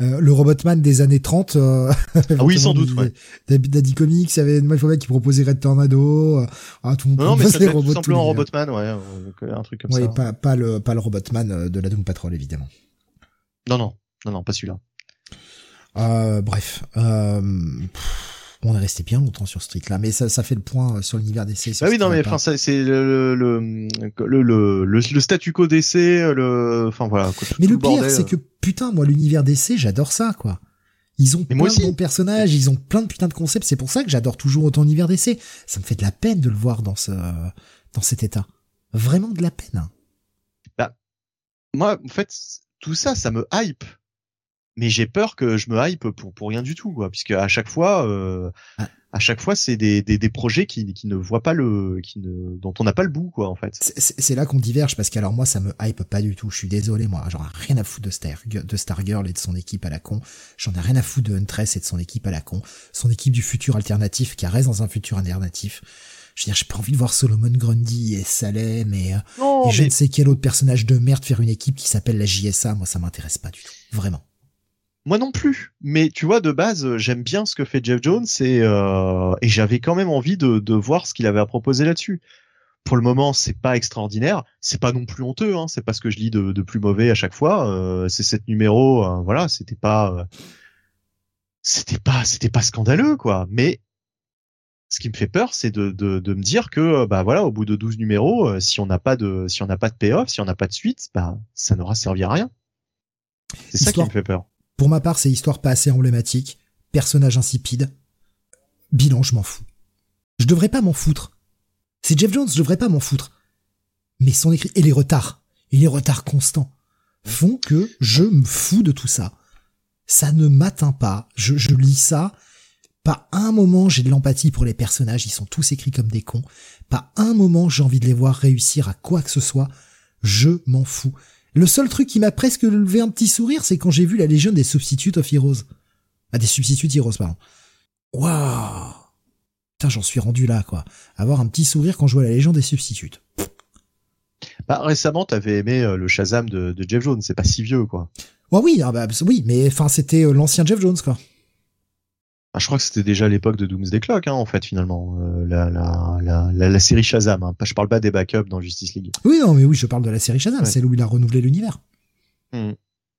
Euh, le Robotman des années 30 *laughs* ah oui sans doute ouais. Daddy Comics il y avait Malfoy qui proposait Red Tornado ah, tout le monde non, mais ça tout simplement Robotman ouais un truc comme ça. oui pas pas le pas le Robotman de la Doom Patrol évidemment. Non non. Non non pas celui-là. Bref euh, on est resté bien longtemps sur ce truc-là, mais ça, ça fait le point euh, sur l'univers d'essai. Bah oui, non, mais enfin, c'est le le, le, le, le, statu quo d'essai, le, enfin voilà. mais le, pire, c'est que putain, moi, l'univers d'essai, j'adore ça, quoi. Ils ont plein de bons personnages, ils ont plein de putain de concepts. C'est pour ça que j'adore toujours autant l'univers d'essai. Ça me fait de la peine de le voir dans ce, dans cet état. Vraiment de la peine. Bah, moi, en fait, tout ça, ça me hype mais j'ai peur que je me hype pour pour rien du tout quoi puisque à chaque fois euh, à chaque fois c'est des, des, des projets qui, qui ne voient pas le qui ne dont on n'a pas le bout quoi en fait. C'est là qu'on diverge parce qu'alors moi ça me hype pas du tout. Je suis désolé moi. J'en ai rien à foutre de Star de Stargirl et de son équipe à la con. J'en ai rien à foutre de Huntress et de son équipe à la con. Son équipe du futur alternatif qui reste dans un futur alternatif. Je veux dire, j'ai pas envie de voir Solomon Grundy et Salem et, euh, et je ne sais quel autre personnage de merde faire une équipe qui s'appelle la JSA. Moi, ça m'intéresse pas du tout. Vraiment. Moi non plus, mais tu vois de base j'aime bien ce que fait Jeff Jones et, euh, et j'avais quand même envie de, de voir ce qu'il avait à proposer là-dessus. Pour le moment c'est pas extraordinaire, c'est pas non plus honteux, hein, c'est pas ce que je lis de, de plus mauvais à chaque fois. Euh, c'est sept numéros, euh, voilà, c'était pas, euh, c'était pas, c'était pas scandaleux quoi. Mais ce qui me fait peur, c'est de, de, de, me dire que bah voilà, au bout de 12 numéros, si on n'a pas de si on n'a pas de payoff, si on n'a pas de suite, bah ça n'aura servi à rien. C'est ça qui me fait peur. Pour ma part, c'est histoire pas assez emblématique, personnage insipide. Bilan, je m'en fous. Je devrais pas m'en foutre. C'est Jeff Jones, je devrais pas m'en foutre. Mais son écrit, et les retards, et les retards constants, font que je me fous de tout ça. Ça ne m'atteint pas. Je, je lis ça. Pas un moment j'ai de l'empathie pour les personnages, ils sont tous écrits comme des cons. Pas un moment j'ai envie de les voir réussir à quoi que ce soit. Je m'en fous. Le seul truc qui m'a presque levé un petit sourire, c'est quand j'ai vu la Légion des Substitutes of Heroes. Ah, des Substitutes Heroes, pardon. Waouh Putain, j'en suis rendu là, quoi. Avoir un petit sourire quand je vois la Légion des Substitutes. Bah, récemment, t'avais aimé euh, le Shazam de, Jeff Jones, c'est pas si vieux, quoi. Ouais, oui, ah bah, oui, mais enfin, c'était euh, l'ancien Jeff Jones, quoi. Ah, je crois que c'était déjà l'époque de Doomsday Clock, hein, en fait, finalement, euh, la, la, la, la, série Shazam. Hein. Je parle pas des backups dans Justice League. Oui, non, mais oui, je parle de la série Shazam. C'est où il a renouvelé l'univers. Hmm.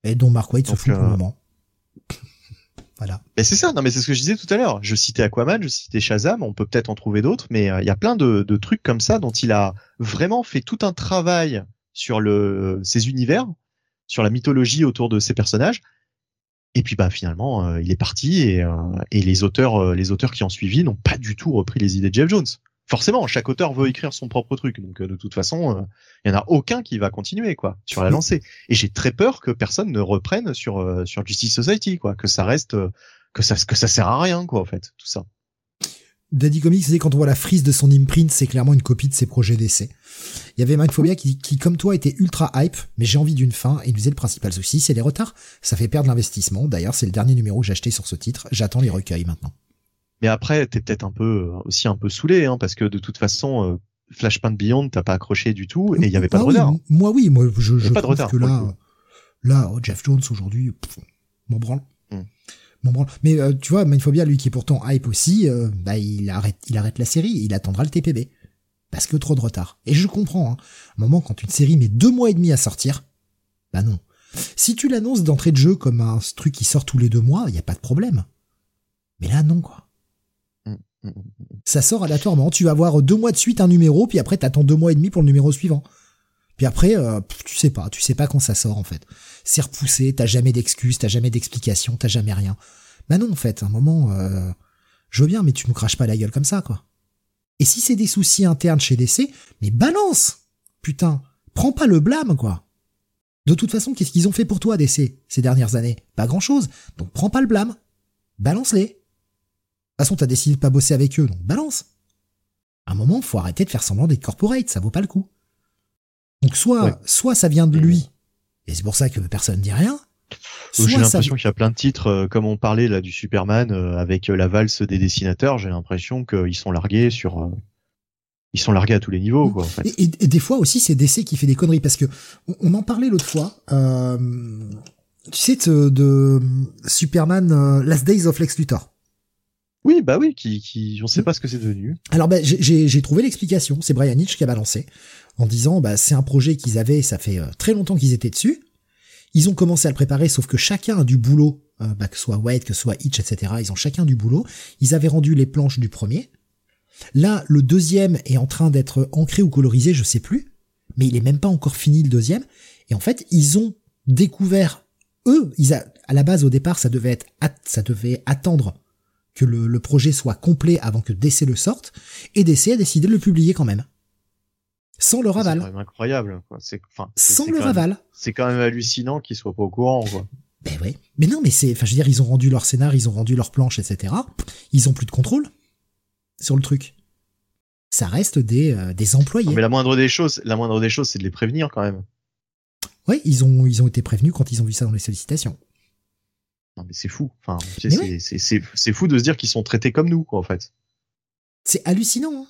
Et dont Mark Waid se fout pour le euh, moment. *laughs* voilà. Mais c'est ça. Non, mais c'est ce que je disais tout à l'heure. Je citais Aquaman, je citais Shazam. On peut peut-être en trouver d'autres, mais euh, il y a plein de, de, trucs comme ça dont il a vraiment fait tout un travail sur le ses univers, sur la mythologie autour de ses personnages et puis bah finalement, euh, il est parti et, euh, et les auteurs, euh, les auteurs qui ont suivi n'ont pas du tout repris les idées de Jeff Jones. Forcément, chaque auteur veut écrire son propre truc, donc de toute façon, il y en a aucun qui va continuer quoi sur la lancée. Et j'ai très peur que personne ne reprenne sur sur Justice Society quoi, que ça reste que ça que ça sert à rien quoi en fait tout ça. Daddy Comics, c'est quand on voit la frise de son imprint, c'est clairement une copie de ses projets d'essai. Il y avait Mindphobia qui, qui, comme toi, était ultra hype, mais j'ai envie d'une fin, et il disait le principal souci, c'est les retards. Ça fait perdre l'investissement. D'ailleurs, c'est le dernier numéro que j'ai acheté sur ce titre. J'attends les recueils maintenant. Mais après, t'es peut-être un peu, euh, aussi un peu saoulé, hein, parce que de toute façon, euh, Flashpoint Beyond, t'as pas accroché du tout, et il y avait pas de ah retard. moi, oui, moi, je, je pas de retard, que là, là, Jeff Jones aujourd'hui, mon branle. Mais euh, tu vois, Mindphobia, lui qui est pourtant hype aussi, euh, bah il arrête, il arrête la série, il attendra le TPB. Parce que trop de retard. Et je comprends, hein. un moment quand une série met deux mois et demi à sortir, bah non. Si tu l'annonces d'entrée de jeu comme un truc qui sort tous les deux mois, il y a pas de problème. Mais là, non, quoi. Mm, mm, mm, Ça sort aléatoirement. Tu vas avoir deux mois de suite un numéro, puis après t'attends deux mois et demi pour le numéro suivant. Puis après, euh, tu sais pas, tu sais pas quand ça sort en fait. C'est repoussé, t'as jamais d'excuses, t'as jamais d'explication, t'as jamais rien. Bah non, en fait, un moment, euh, je veux bien, mais tu nous craches pas la gueule comme ça, quoi. Et si c'est des soucis internes chez DC, mais balance Putain, prends pas le blâme, quoi. De toute façon, qu'est-ce qu'ils ont fait pour toi, DC, ces dernières années? Pas grand-chose, donc prends pas le blâme. Balance-les. De toute façon, t'as décidé de pas bosser avec eux, donc balance. À un moment, faut arrêter de faire semblant d'être corporate, ça vaut pas le coup. Donc soit, Ouais. soit ça vient de lui, et c'est pour ça que personne dit rien. J'ai ça, l'impression qu'il y a plein de titres, euh, comme on parlait là du Superman, euh, avec euh, la valse des dessinateurs, j'ai l'impression qu'ils sont largués sur... ils sont largués à tous les niveaux, quoi, en fait. Et, et- et des fois aussi, c'est DC qui fait des conneries parce que on, on en parlait l'autre fois. euh, tu sais de, de Superman Last Days of Lex Luthor. Oui, bah oui, qui, qui, on sait Mm. pas ce que c'est devenu. Alors ben, j'ai- trouvé l'explication. C'est Brian Hitch qui a balancé en disant bah c'est un projet qu'ils avaient, ça fait euh, très longtemps qu'ils étaient dessus. Ils ont commencé à le préparer, sauf que chacun a du boulot, euh, bah, que ce soit Wade, que ce soit Hitch, etc. Ils ont chacun du boulot. Ils avaient rendu les planches du premier. Là, le deuxième est en train d'être ancré ou colorisé, je sais plus, mais il est même pas encore fini le deuxième. Et en fait, ils ont découvert eux, ils a, à la base au départ, ça devait être, ça devait attendre que le, le projet soit complet avant que DC le sorte, et DC a décidé de le publier quand même, sans leur C'est quand aval, même incroyable, quoi. Enfin, sans leur aval. C'est quand même hallucinant qu'ils soient pas au courant, quoi. Ben ouais. Mais non, mais c'est, enfin, je veux dire, ils ont rendu leur scénar, ils ont rendu leur planche, etc. Ils ont plus de contrôle sur le truc. Ça reste des, euh, des employés. Non, mais la moindre des choses, la moindre des choses, c'est de les prévenir quand même. Ouais, ils ont, ils ont été prévenus quand ils ont vu ça dans les sollicitations. Non, mais c'est fou. Enfin, tu sais, ouais. c'est, fou de se dire qu'ils sont traités comme nous, quoi, en fait. C'est hallucinant. hein.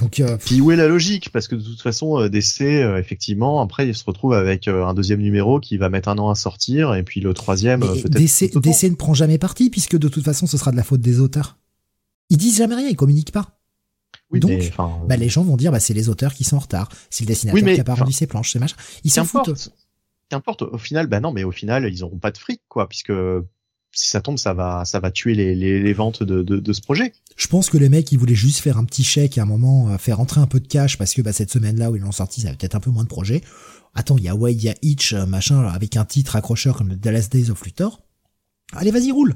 Donc, euh, Puis où est la logique? Parce que de toute façon, euh, DC, euh, effectivement, après, il se retrouve avec euh, un deuxième numéro qui va mettre un an à sortir, et puis le troisième, peut-être. DC. DC ne prend jamais parti puisque de toute façon, ce sera de la faute des auteurs. Ils disent jamais rien, ils communiquent pas. Oui, donc, mais, Bah, les gens vont dire, bah, c'est les auteurs qui sont en retard. C'est le dessinateur Oui, mais, qui a pas rendu ses planches, c'est machin. Ils s'en foutent. Qu'importe. Au final, bah non, mais au final, ils auront pas de fric, quoi, puisque si ça tombe, ça va, ça va tuer les, les, les ventes de, de, de ce projet. Je pense que les mecs, ils voulaient juste faire un petit chèque à un moment, euh, faire rentrer un peu de cash parce que bah, cette semaine-là où ils l'ont sorti, ça avait peut-être un peu moins de projets. Attends, il y a Wade, il y a Hitch, euh, machin, avec un titre accrocheur comme le The Last Days of Luthor. Allez, vas-y, roule.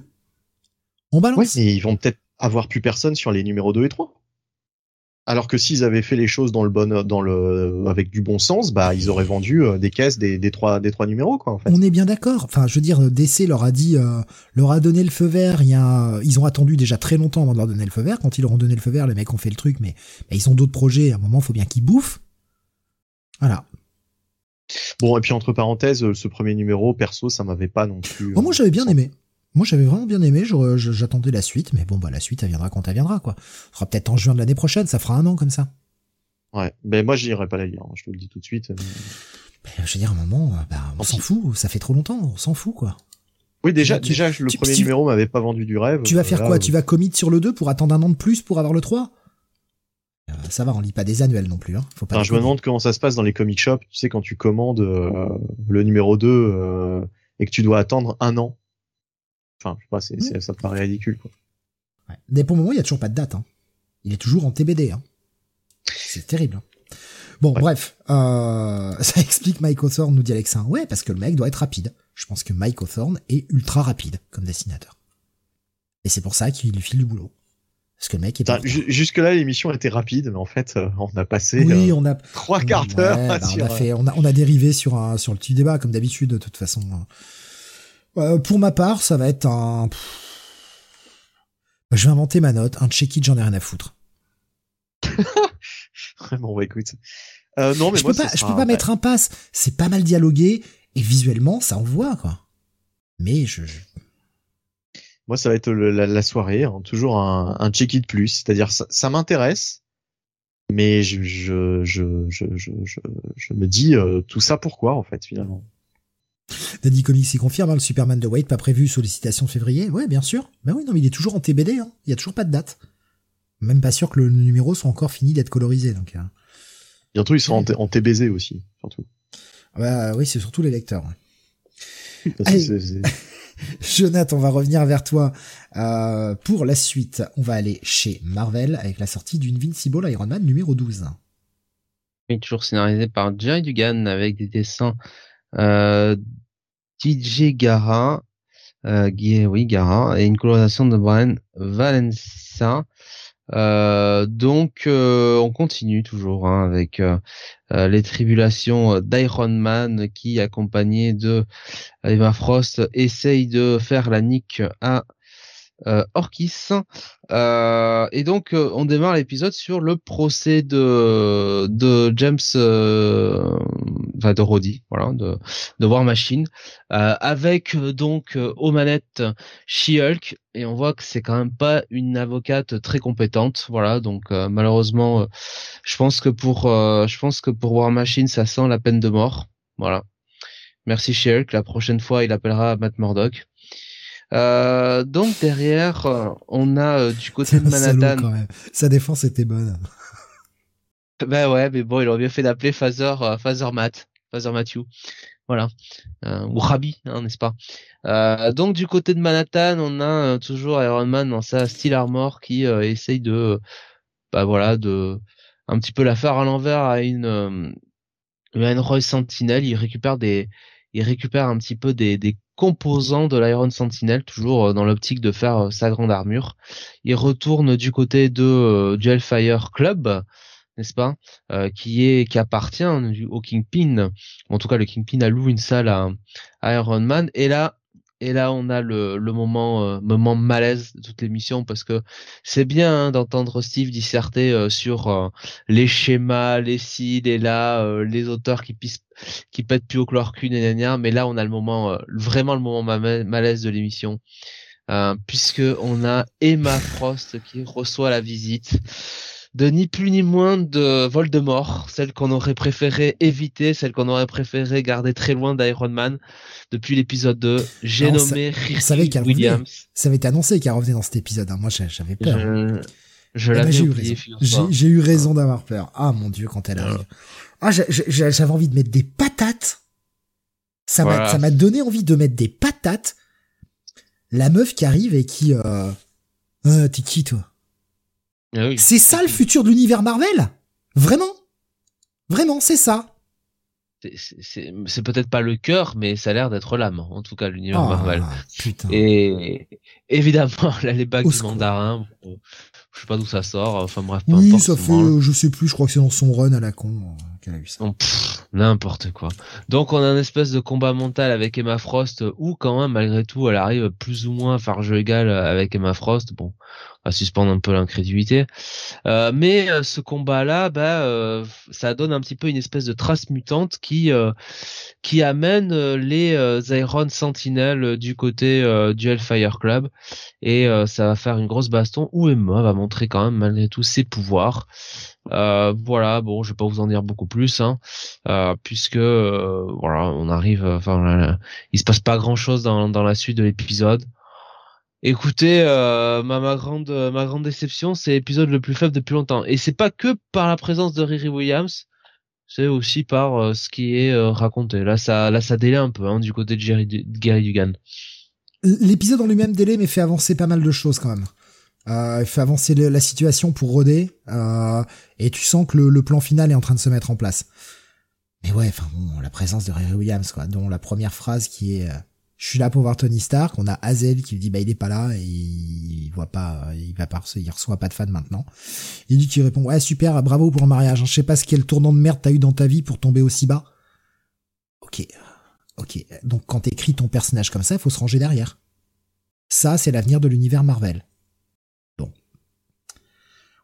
On balance. Ouais, mais ils vont peut-être avoir plus personne sur les numéros 2 et 3. Alors que s'ils avaient fait les choses dans le bon, dans le, avec du bon sens, bah, ils auraient vendu euh, des caisses des, des trois, des trois numéros, quoi, en fait. On est bien d'accord. Enfin, je veux dire, DC leur a dit, euh, leur a donné le feu vert. Il y a, ils ont attendu déjà très longtemps avant de leur donner le feu vert. Quand ils leur ont donné le feu vert, les mecs ont fait le truc, mais ils ont d'autres projets. À un moment, faut bien qu'ils bouffent. Voilà. Bon, et puis entre parenthèses, euh, ce premier numéro, perso, ça m'avait pas non plus. Oh, moi, euh, j'avais bien aimé. Moi, j'avais vraiment bien aimé. Je- J'attendais la suite, mais bon, bah, la suite, elle viendra quand elle viendra, quoi. Ce sera peut-être en juin de l'année prochaine. Ça fera un an comme ça. Ouais, mais moi, j'irai pas la lire. hein, je te le dis tout de suite. Bah, je veux dire, à un moment, euh, bah, on s'en fout. Ça fait trop longtemps. On s'en fout, quoi. Oui, déjà, Tu- déjà, le tu- premier tu- numéro m'avait pas vendu du rêve. Tu vas Euh, faire là, quoi euh, Tu vas commit sur le 2 pour attendre un an de plus pour avoir le 3 Euh, Ça va, on lit pas des annuels non plus. Hein. Faut pas Enfin, je me demande comment ça se passe dans les comic shops. Tu sais, quand tu commandes euh, le numéro 2 euh, et que tu dois attendre un an. Enfin, je sais pas, c'est- ça me paraît ridicule. Quoi. Ouais. Mais pour le moment, il y a toujours pas de date. Hein. Il est toujours en TBD. Hein. C'est terrible. hein. Bon, Ouais. bref, euh, *laughs* ça explique Mike Hawthorne, nous dit Alexin. Ouais, parce que le mec doit être rapide. Je pense que Mike Hawthorne est ultra rapide comme dessinateur. Et c'est pour ça qu'il lui file du boulot. Parce que le mec est pas. Jusque-là, l'émission était rapide, mais en fait, euh, on a passé Oui, euh, on a trois quarts d'heure Ouais, *laughs* bah, on a fait, on a, on a dérivé sur un, sur le petit débat comme d'habitude de toute façon. Euh, pour ma part, ça va être un. Je vais inventer ma note, un check-it, j'en ai rien à foutre. *laughs* bon, bah, écoute. Euh, non, mais je moi, peux pas, je peux pas mettre un pass. C'est pas mal dialogué et visuellement, ça envoie quoi. Mais je, Moi, ça va être le- la, la soirée, hein, toujours un, un check-it plus. C'est-à-dire, ça, ça m'intéresse, mais je, je, je, je, je, je, je me dis euh, tout ça pourquoi, en fait, finalement? Daddy Comics y confirme, hein, le Superman de Wade pas prévu sollicitation de février. Ouais, bien sûr. Ben oui, non, mais il est toujours en TBD. Hein. Il y a toujours pas de date. Même pas sûr que le numéro soit encore fini d'être colorisé. Donc, euh. Bientôt, ils seront en, en, TBZ aussi, surtout. Bah, oui, c'est surtout les lecteurs. *laughs* Jonathan, on va revenir vers toi euh, pour la suite. On va aller chez Marvel avec la sortie d'Invincible Iron Man numéro 12. Oui, toujours scénarisé par Jerry Dugan avec des dessins DJ Gara, euh, oui Gara, et une colorisation de Brian Valencia. Euh, donc euh, on continue toujours hein, avec euh, les tribulations d'Iron Man qui, accompagné de Emma Frost, essaye de faire la nique à euh, Orkis. Euh, et donc euh, on démarre l'épisode sur le procès de de James, euh, enfin de Roddy, voilà, de de War Machine, avec donc aux manettes She-Hulk. Et on voit que c'est quand même pas une avocate très compétente, voilà. Donc malheureusement, je pense que pour je pense que pour War Machine, ça sent la peine de mort, voilà. Merci She-Hulk. La prochaine fois, il appellera Matt Murdock. Euh, donc derrière, euh, on a euh, du côté de *laughs* Manhattan. Quand même. Sa défense était bonne. *laughs* Ben ouais, mais bon, il aurait bien fait d'appeler Phaser, Phaser Matt, Phaser Matthew. Voilà. ou Rabi, hein, n'est-ce pas? Donc du côté de Manhattan, on a toujours Iron Man dans sa style armor qui essaye de, bah voilà, de un petit peu la faire à l'envers à une, une Roy Sentinel. Il récupère des, il récupère un petit peu des, des composant de l'Iron Sentinel, toujours euh, dans l'optique de faire euh, sa grande armure. Il retourne du côté de euh, du Hellfire Club, n'est-ce pas, qui est qui appartient au Kingpin. En tout cas, le Kingpin a loué une salle à, à Iron Man. Et là, et là, on a le, moment, euh, moment malaise de toute l'émission parce que c'est bien hein, d'entendre Steve disserter euh, sur euh, les schémas, les ci, les là, les auteurs qui pissent, qui pètent plus au chlorcune et gna, mais là, on a le moment, vraiment le moment malaise de l'émission. puisque on a Emma Frost qui reçoit la visite de ni plus ni moins de Voldemort, celle qu'on aurait préféré éviter, celle qu'on aurait préféré garder très loin d'Iron Man depuis l'épisode 2. J'ai nommé Riri Williams. Ça avait été annoncé qu'elle revenait dans cet épisode. Hein. Moi, j'avais peur. Je, je eh ben, l'avais. J'ai eu raison d'avoir peur. Ah mon dieu, quand elle arrive. Ah, j'avais envie de mettre des patates. Ça m'a, ça m'a donné envie de mettre des patates. La meuf qui arrive et qui, euh, euh t'es qui toi? Ah c'est ça le futur de l'univers Marvel? Vraiment? Vraiment, c'est ça. C'est peut-être pas le cœur, mais ça a l'air d'être l'âme, en tout cas, l'univers oh, Marvel. Putain. Et évidemment, *laughs* là, les bagues du mandarin, je sais pas d'où ça sort, enfin bref, peu Oui, ça fait, je sais plus, je crois que c'est dans son run à la con euh, qu'elle a eu ça. N'importe quoi. Donc on a un espèce de combat mental avec Emma Frost, où quand même, malgré tout, elle arrive plus ou moins à faire jeu égal avec Emma Frost. Bon, à suspendre un peu l'incrédulité. Euh, mais euh, ce combat-là, bah, euh, ça donne un petit peu une espèce de trace mutante qui qui amène les Iron Sentinel du côté du Hellfire Club et ça va faire une grosse baston où Emma va montrer quand même malgré tout ses pouvoirs. voilà, bon, je vais pas vous en dire beaucoup plus, hein, puisque voilà, on arrive, enfin, il se passe pas grand chose dans, dans la suite de l'épisode. Écoutez, euh, ma, ma, grande ma grande déception, c'est l'épisode le plus faible depuis longtemps. Et c'est pas que par la présence de Riri Williams, c'est aussi par euh, ce qui est euh, raconté. Là, ça là ça délaie un peu hein, du côté de, Jerry, Gary Dugan. L'épisode en lui-même délai, mais fait avancer pas mal de choses quand même. Il fait avancer la situation pour Rodé, et tu sens que le, le, plan final est en train de se mettre en place. Mais ouais, enfin bon, la présence de Riri Williams, quoi, dont la première phrase qui est je suis là pour voir Tony Stark. On a Hazel qui lui dit bah il est pas là et il voit pas, il va pas, il reçoit pas de fan maintenant. Il dit qu'il répond ouais super, bravo pour le mariage. Je sais pas ce quel tournant de merde t'as eu dans ta vie pour tomber aussi bas. Ok, ok. Donc quand t'écris ton personnage comme ça, il faut se ranger derrière. Ça c'est l'avenir de l'univers Marvel.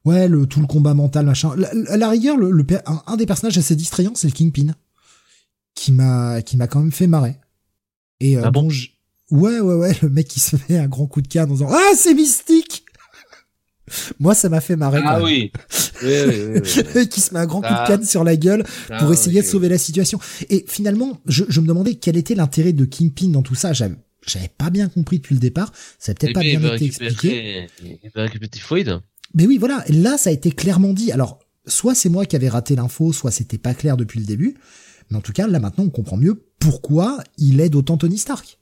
Ouais, le tout le combat mental machin. La, la rigueur, le, un, des personnages assez distrayants, c'est le Kingpin, qui m'a qui m'a quand même fait marrer. Et euh, ah bon, ouais, ouais, ouais, le mec qui se fait un grand coup de canne en disant Ah, c'est mystique *laughs* Moi, ça m'a fait marrer. Ah oui. oui, oui, oui, *laughs* qui se met un grand coup de canne sur la gueule ah pour essayer de sauver la situation. Et finalement, je, je me demandais quel était l'intérêt de Kingpin dans tout ça. J'avais, j'avais pas bien compris depuis le départ. Ça n'a peut-être pas bien été expliqué. Il va récupérer Typhoid. Mais oui, voilà. Là, ça a été clairement dit. Alors, soit c'est moi qui avais raté l'info, soit c'était pas clair depuis le début. Mais en tout cas, là maintenant, on comprend mieux pourquoi il aide autant Tony Stark.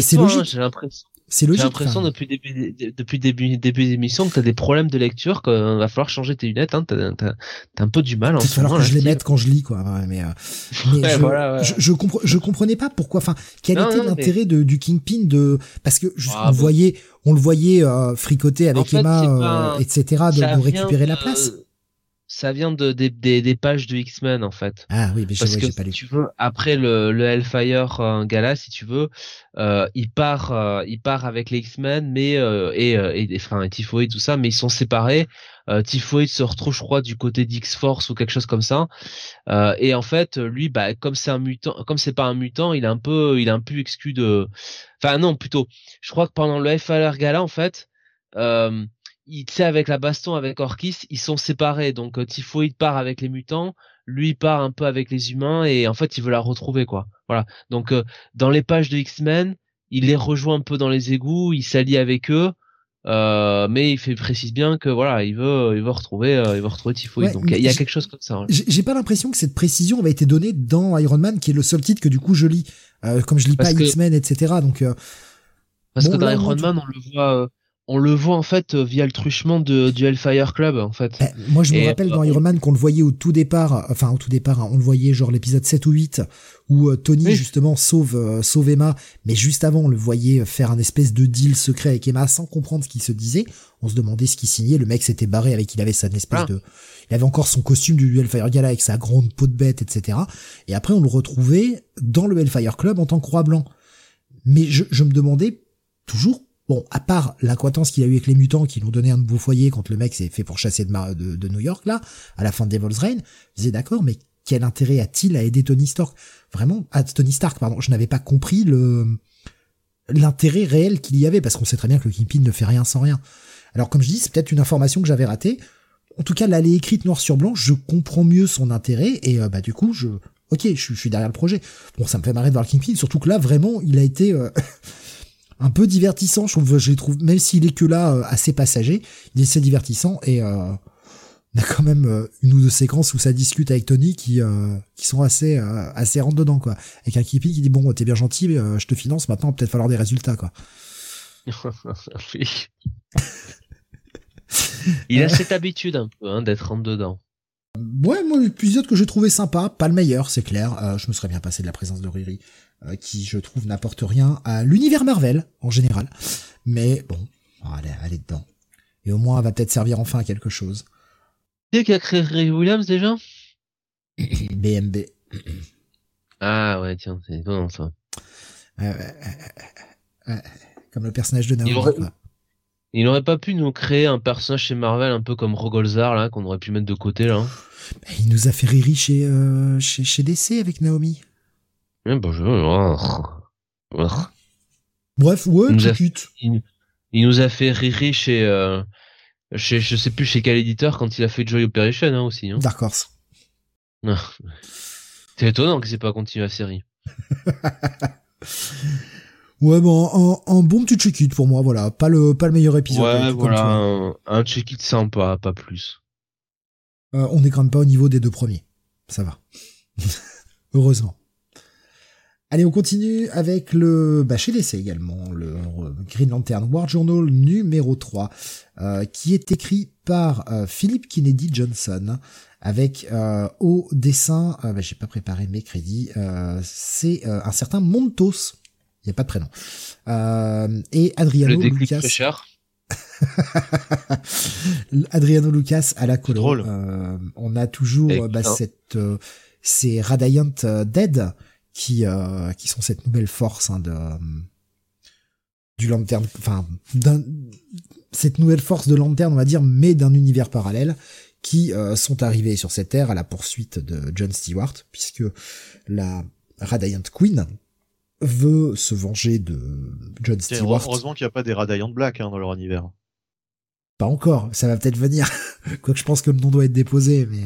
C'est logique. Hein, j'ai l'impression. C'est logique. J'ai l'impression depuis début depuis début début d'émission que t'as des problèmes de lecture, qu'il va falloir changer tes lunettes. Hein, t'as, t'as, un peu du mal. Il va falloir que je les mette quand je lis, quoi. mais, euh, *laughs* mais je, je, je, comprenais pas pourquoi. Enfin, quel était l'intérêt de, du Kingpin de parce que ah, on voyait on le voyait euh, fricoter avec Emma, euh, etc. De, de récupérer la place ça vient de, des, des, pages de X-Men en fait. Ah oui, mais parce que pas tu veux, après le, le Hellfire euh, Gala, si tu veux, euh, il part, euh, il part avec les X-Men, mais euh, et, euh, et, enfin, Typhoid tout ça, mais ils sont séparés. Euh, Typhoid se retrouve, je crois, du côté d'X-Force ou quelque chose comme ça. et en fait, lui, bah, comme c'est un mutant, comme c'est pas un mutant, il est un peu, il est un peu exclu de. Enfin non, plutôt. Je crois que pendant le Hellfire Gala, en fait. Euh, il sait avec la baston avec Orkis, ils sont séparés. Donc euh, Typhoid part avec les mutants, lui part un peu avec les humains et en fait il veut la retrouver quoi. Voilà. Donc euh, dans les pages de X-Men, il les rejoint un peu dans les égouts, il s'allie avec eux. Euh, mais il fait précise bien que voilà, il veut, il veut retrouver, il veut retrouver Typhoid. Donc il y a quelque chose comme ça. Hein. J'ai pas l'impression que cette précision avait été donnée dans Iron Man, qui est le seul titre que du coup je lis, comme je lis pas X-Men, etc. Donc parce que dans Iron Man, on le voit on le voit en fait euh, via le truchement de, du Hellfire Club en fait. Eh, moi je me rappelle dans euh, Iron Man qu'on le voyait au tout départ, enfin au tout départ, hein, on le voyait genre l'épisode 7 ou 8 où euh, Tony justement sauve sauve Emma, mais juste avant on le voyait faire un espèce de deal secret avec Emma sans comprendre ce qu'il se disait. On se demandait ce qu'il signait, le mec s'était barré avec il avait sa espèce ah. de il avait encore son costume du Hellfire Gala avec sa grande peau de bête etc. Et après on le retrouvait dans le Hellfire Club en tant que roi blanc. Mais je, je me demandais toujours Bon, à part l'acquaintance qu'il a eu avec les mutants qui l'ont donné un nouveau foyer quand le mec s'est fait pour chasser de, de, New York, là, à la fin de Devil's Reign, je disais d'accord, mais quel intérêt a-t-il à aider Tony Stark? Vraiment, à Tony Stark, pardon, je n'avais pas compris le l'intérêt réel qu'il y avait, parce qu'on sait très bien que le Kingpin ne fait rien sans rien. Alors comme je dis, c'est peut-être une information que j'avais ratée. En tout cas, là, elle est écrite noir sur blanc, je comprends mieux son intérêt, et euh, bah du coup, je... Ok, je, suis derrière le projet. Bon, ça me fait marrer de voir le Kingpin, surtout que là, vraiment, il a été... Euh, *laughs* un peu divertissant. Je trouve, trouve, même s'il est que là euh, assez passager, il est assez divertissant et euh, on a quand même euh, une ou deux séquences où ça discute avec Tony qui sont assez assez rentre dedans quoi. Avec un Kippy qui dit bon t'es bien gentil, je te finance maintenant peut-être falloir des résultats quoi. *laughs* il a cette habitude un peu hein, d'être rentre dedans. Ouais, moi l'épisode que j'ai trouvé sympa, pas le meilleur, c'est clair. je me serais bien passé de la présence de Riri. Euh, qui je trouve n'apporte rien à l'univers Marvel en général. Mais bon, allez, allez dedans. Et au moins, elle va peut-être servir enfin à quelque chose. Tu qui a créé Ray Williams déjà *coughs* BMB. Ah ouais, tiens, c'est étonnant ça. comme le personnage de Naomi. Il aurait... pas pu nous créer un personnage chez Marvel un peu comme Rogolzar là qu'on aurait pu mettre de côté là. Il nous a fait rire chez, euh, chez, chez DC avec Naomi. Eh, bonjour. Bref, ouais, il nous, a, il, nous a fait rire chez, euh, chez, je sais plus chez quel éditeur quand il a fait Joy Operation hein, aussi. Hein. Dark Horse. C'est étonnant qu'il s'est pas continué la série. *laughs* ouais, bon, un, bon petit check-it pour moi, voilà. Pas le, pas le meilleur épisode. Ouais, voilà, un, un check-it sympa, pas plus. Euh, on n'est quand même pas au niveau des deux premiers. Ça va. *laughs* Heureusement. Allez, on continue avec le, bah, chez DC également, le Green Lantern War Journal numéro 3, euh, qui est écrit par euh, Philip Kennedy Johnson, avec euh, au dessin, bah, j'ai pas préparé mes crédits, c'est un certain Montos, il n'y a pas de prénom, et Adriano Lucas. *laughs* Adriano Lucas à la colo. on a toujours bah, cette, c'est Radiant Dead qui euh, qui sont cette nouvelle force hein, de euh, du lanterne, enfin cette nouvelle force de lanterne, on va dire, mais d'un univers parallèle, qui euh, sont arrivés sur cette terre à la poursuite de John Stewart, puisque la Radiant Queen veut se venger de John Stewart. Heureusement qu'il n'y a pas des Radiant Black hein, dans leur univers. Pas encore, ça va peut-être venir. *laughs* Quoique je pense que le nom doit être déposé, mais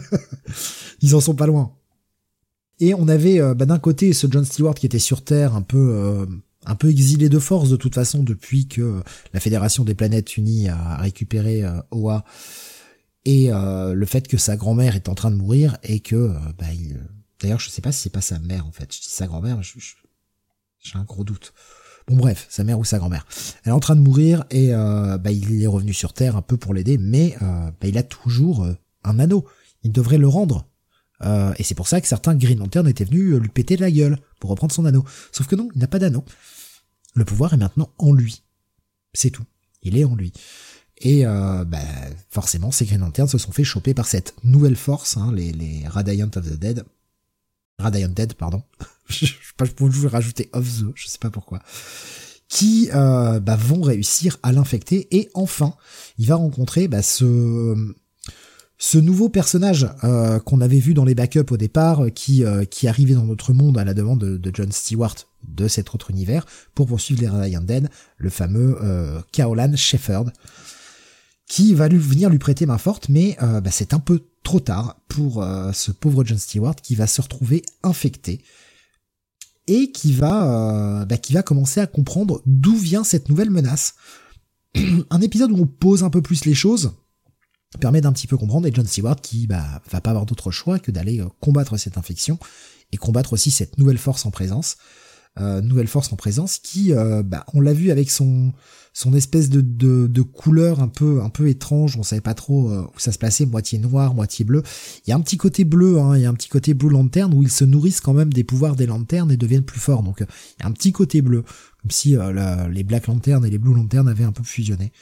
*laughs* ils en sont pas loin. Et on avait euh, bah, d'un côté ce John Stewart qui était sur Terre, un peu euh, un peu exilé de force de toute façon depuis que la Fédération des Planètes Unies a récupéré euh, Oa et euh, le fait que sa grand-mère est en train de mourir et que euh, bah, il... d'ailleurs je sais pas si c'est pas sa mère en fait, je dis sa grand-mère, j'ai un gros doute. Bon bref, sa mère ou sa grand-mère. Elle est en train de mourir et bah, il est revenu sur Terre un peu pour l'aider, mais bah, il a toujours un anneau. Il devrait le rendre. et c'est pour ça que certains Green Lantern étaient venus lui péter la gueule pour reprendre son anneau. Sauf que non, il n'a pas d'anneau. Le pouvoir est maintenant en lui. C'est tout. Il est en lui. Et euh, bah, forcément, ces Green Lanterns se sont fait choper par cette nouvelle force, hein, les, les of the Dead. Radiant Dead, pardon. *laughs* je pas, je peux rajouter of the, je sais pas pourquoi. Qui euh, bah, vont réussir à l'infecter. Et enfin, il va rencontrer bah, ce ce nouveau personnage euh, qu'on avait vu dans les backups au départ, qui euh, qui arrivait dans notre monde à la demande de, John Stewart de cet autre univers pour poursuivre les Radiant Dead, le fameux euh, Kaolan Shepherd, qui va lui venir lui prêter main forte, mais euh, bah, c'est un peu trop tard pour euh, ce pauvre John Stewart qui va se retrouver infecté et qui va euh, bah, commencer à comprendre d'où vient cette nouvelle menace. *clears throat* un épisode où on pose un peu plus les choses permet d'un petit peu comprendre et John Stewart qui bah, va pas avoir d'autre choix que d'aller combattre cette infection et combattre aussi cette nouvelle force en présence. Euh, nouvelle force en présence qui, euh, bah, on l'a vu avec son son espèce de, de, de, couleur un peu un peu étrange, on savait pas trop euh, où ça se plaçait, moitié noir, moitié bleu. Il y a un petit côté bleu, hein, il y a un petit côté bleu lanterne où ils se nourrissent quand même des pouvoirs des lanternes et deviennent plus forts. Donc il y a un petit côté bleu, comme si les Black Lanternes et les Blue Lanternes avaient un peu fusionné.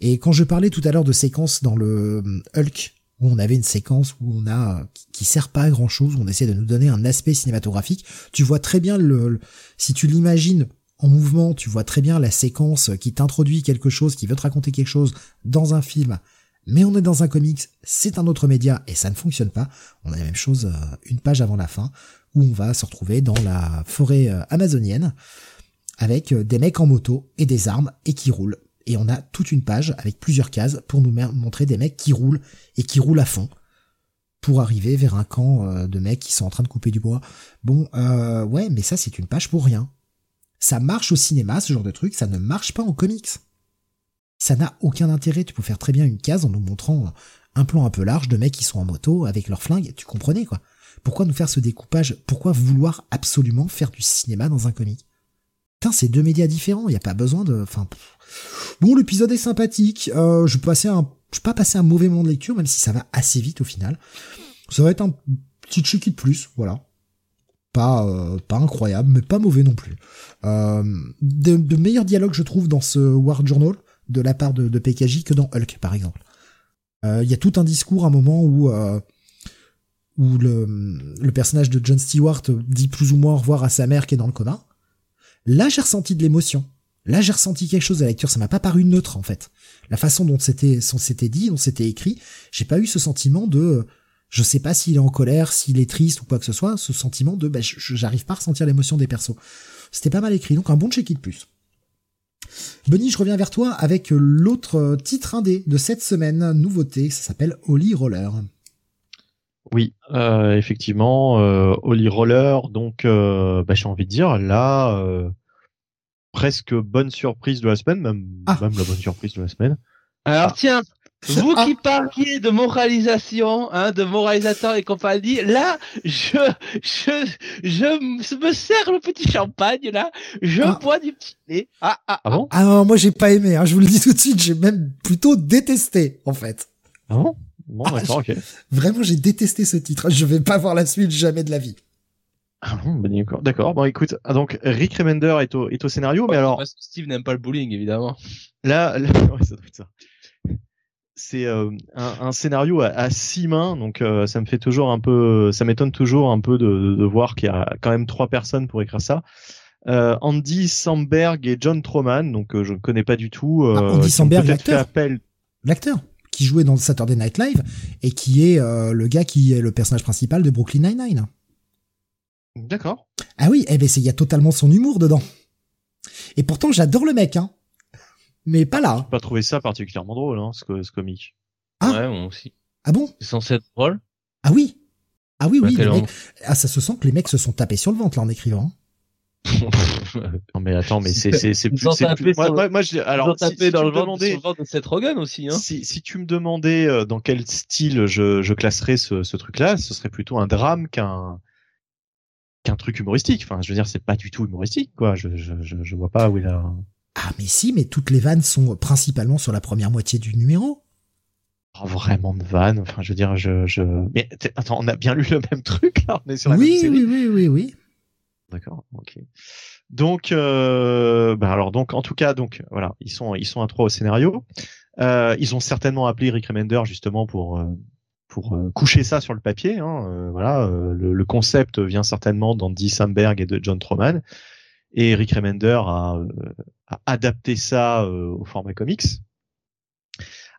Et quand je parlais tout à l'heure de séquences dans le Hulk où on avait une séquence où on a qui, sert pas à grand chose, où on essaie de nous donner un aspect cinématographique. Tu vois très bien le, si tu l'imagines en mouvement, tu vois très bien la séquence qui t'introduit quelque chose, qui veut te raconter quelque chose dans un film. Mais on est dans un comics, c'est un autre média et ça ne fonctionne pas. On a la même chose euh, une page avant la fin où on va se retrouver dans la forêt euh, amazonienne avec euh, des mecs en moto et des armes et qui roulent et on a toute une page avec plusieurs cases pour nous montrer des mecs qui roulent et qui roulent à fond pour arriver vers un camp euh, de mecs qui sont en train de couper du bois. Bon, euh, ouais, mais ça c'est une page pour rien. Ça marche au cinéma, ce genre de truc, ça ne marche pas en comics. Ça n'a aucun intérêt, tu peux faire très bien une case en nous montrant un plan un peu large de mecs qui sont en moto avec leurs flingues, tu comprenais quoi. Pourquoi nous faire ce découpage? Pourquoi vouloir absolument faire du cinéma dans un comic? Putain, c'est deux médias différents, il y a pas besoin de... Enfin, Bon, l'épisode est sympathique. Euh, je passer un, je pas passer un mauvais moment de lecture, même si ça va assez vite au final. Ça va être un petit chicky de plus, voilà. Pas, euh, pas incroyable, mais pas mauvais non plus. Euh, de, meilleurs dialogues, je trouve, dans ce War Journal, de la part de, de PKJ, que dans Hulk, par exemple. Euh, il y a tout un discours, un moment où euh, où le, le personnage de John Stewart dit plus ou moins au revoir à sa mère qui est dans le coma. Là, j'ai ressenti de l'émotion. Là, j'ai ressenti quelque chose de la lecture, ça m'a pas paru neutre en fait. La façon dont c'était, c'était dit, dont c'était écrit, j'ai pas eu ce sentiment de, je sais pas s'il est en colère, s'il est triste ou quoi que ce soit, ce sentiment de, bah, j'arrive pas à ressentir l'émotion des persos. C'était pas mal écrit, donc un bon check-it de plus. Benny, je reviens vers toi avec l'autre titre indé de cette semaine, nouveauté, ça s'appelle Holy Roller. Oui, euh, effectivement, euh, Roller, donc euh, bah, j'ai envie de dire, là, euh, presque bonne surprise de la semaine, même, ah. même la bonne surprise de la semaine. Alors ah. tiens, vous qui parliez de moralisation, hein, de moralisateur et compagnie, là, je, je, je me sers le petit champagne, là, je ah. bois du petit lait. Ah, ah, ah bon Ah non, moi j'ai pas aimé, hein, je vous le dis tout de suite, j'ai même plutôt détesté, en fait. Ah bon? Bon, d'accord, ok. Vraiment, j'ai détesté ce titre. Je vais pas voir la suite jamais de la vie. Ah bah, d'accord. D'accord. Bon, écoute, ah, donc Rick Remender est au, est au scénario, mais alors. Steve n'aime pas le bowling, évidemment. Là, là *laughs* ouais, ça doit être ça. C'est euh, un, un, scénario à, à, six mains, donc euh, ça me fait toujours un peu, ça m'étonne toujours un peu de, de voir qu'il y a quand même trois personnes pour écrire ça. Euh, Andy Samberg et John Troman, donc je ne connais pas du tout. Ah, Andy Samberg, l'acteur. L'acteur qui jouait dans Saturday Night Live et qui est le gars qui est le personnage principal de Brooklyn Nine-Nine. D'accord. Ah oui, eh ben il y a totalement son humour dedans. Et pourtant j'adore le mec, hein. Mais pas là. J'ai pas trouvé ça particulièrement drôle, hein, ce, ce comique. Ah. Ouais, moi aussi. Ah bon? C'est censé être drôle? Ah oui. Ah oui, oui. ah, ça se sent que les mecs se sont tapés sur le ventre là en écrivant. *laughs* non mais attends, mais c'est c'est c'est plus, c'est plus... Moi, moi, moi je... alors si, si dans tu le me demandais ventre de Seth Rogen aussi. Hein. si si tu me demandais euh, dans quel style je je classerais ce ce truc-là, ce serait plutôt un drame qu'un qu'un truc humoristique. Enfin, je veux dire, c'est pas du tout humoristique, quoi. Je je je, vois pas où il a. Ah mais si, mais toutes les vannes sont principalement sur la première moitié du numéro. Oh, vraiment de vannes. Enfin, je veux dire, je je. Mais attends, on a bien lu le même truc là. On est sur la même Oui, série. oui, oui, oui, oui. D'accord, ok. Donc, euh, bah alors donc en tout cas donc voilà, ils sont ils sont à trois au scénario. Euh, ils ont certainement appelé Rick Remender justement pour euh, pour euh, coucher ça sur le papier. Hein, euh, voilà, euh, le, le concept vient certainement d'Andy Samberg et de John Troman. Et Rick Remender a, a adapté ça au format comics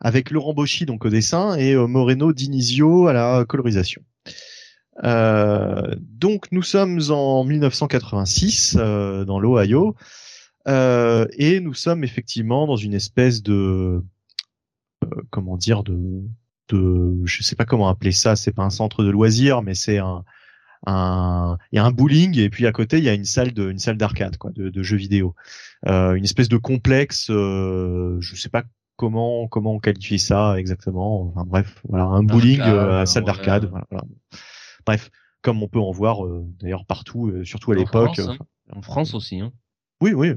avec Laurent Bauchy donc au dessin et Moreno Dinizio à la colorisation. Euh, donc nous sommes en 1986 euh, dans l'Ohio euh, et nous sommes effectivement dans une espèce de comment dire de de je sais pas comment appeler ça c'est pas un centre de loisirs mais c'est un un il y a un bowling et puis à côté il y a une salle de une salle d'arcade quoi de, de jeux vidéo Euh, une espèce de complexe euh, je sais pas comment comment on qualifie ça exactement enfin bref voilà un bowling euh, à salle ouais. d'arcade voilà, voilà. bref comme on peut en voir euh, d'ailleurs partout euh, surtout à l'époque France, hein. En France aussi. Hein. oui, oui.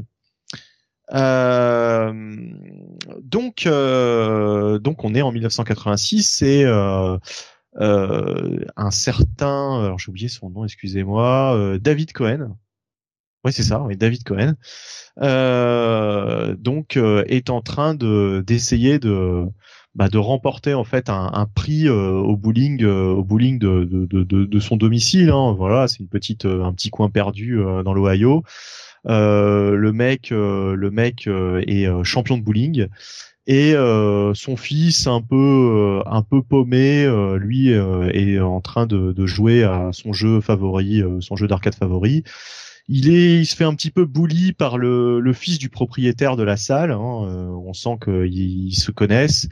Euh, donc, euh, donc on est en 1986 et euh, un certain, alors j'ai oublié son nom, excusez-moi, David Cohen. Oui, c'est ça, oui, David Cohen. Donc est en train de d'essayer de bah, de remporter en fait un, prix au bowling au bowling de, de, de, son domicile. Hein. Voilà, c'est une petite un petit coin perdu dans l'Ohio. Euh, le mec, euh, le mec euh, est champion de bowling et son fils un peu un peu paumé, lui est en train de, jouer à son jeu favori, son jeu d'arcade favori. Il est, il se fait un petit peu bully par le, fils du propriétaire de la salle. hein, on sent qu'ils ils se connaissent.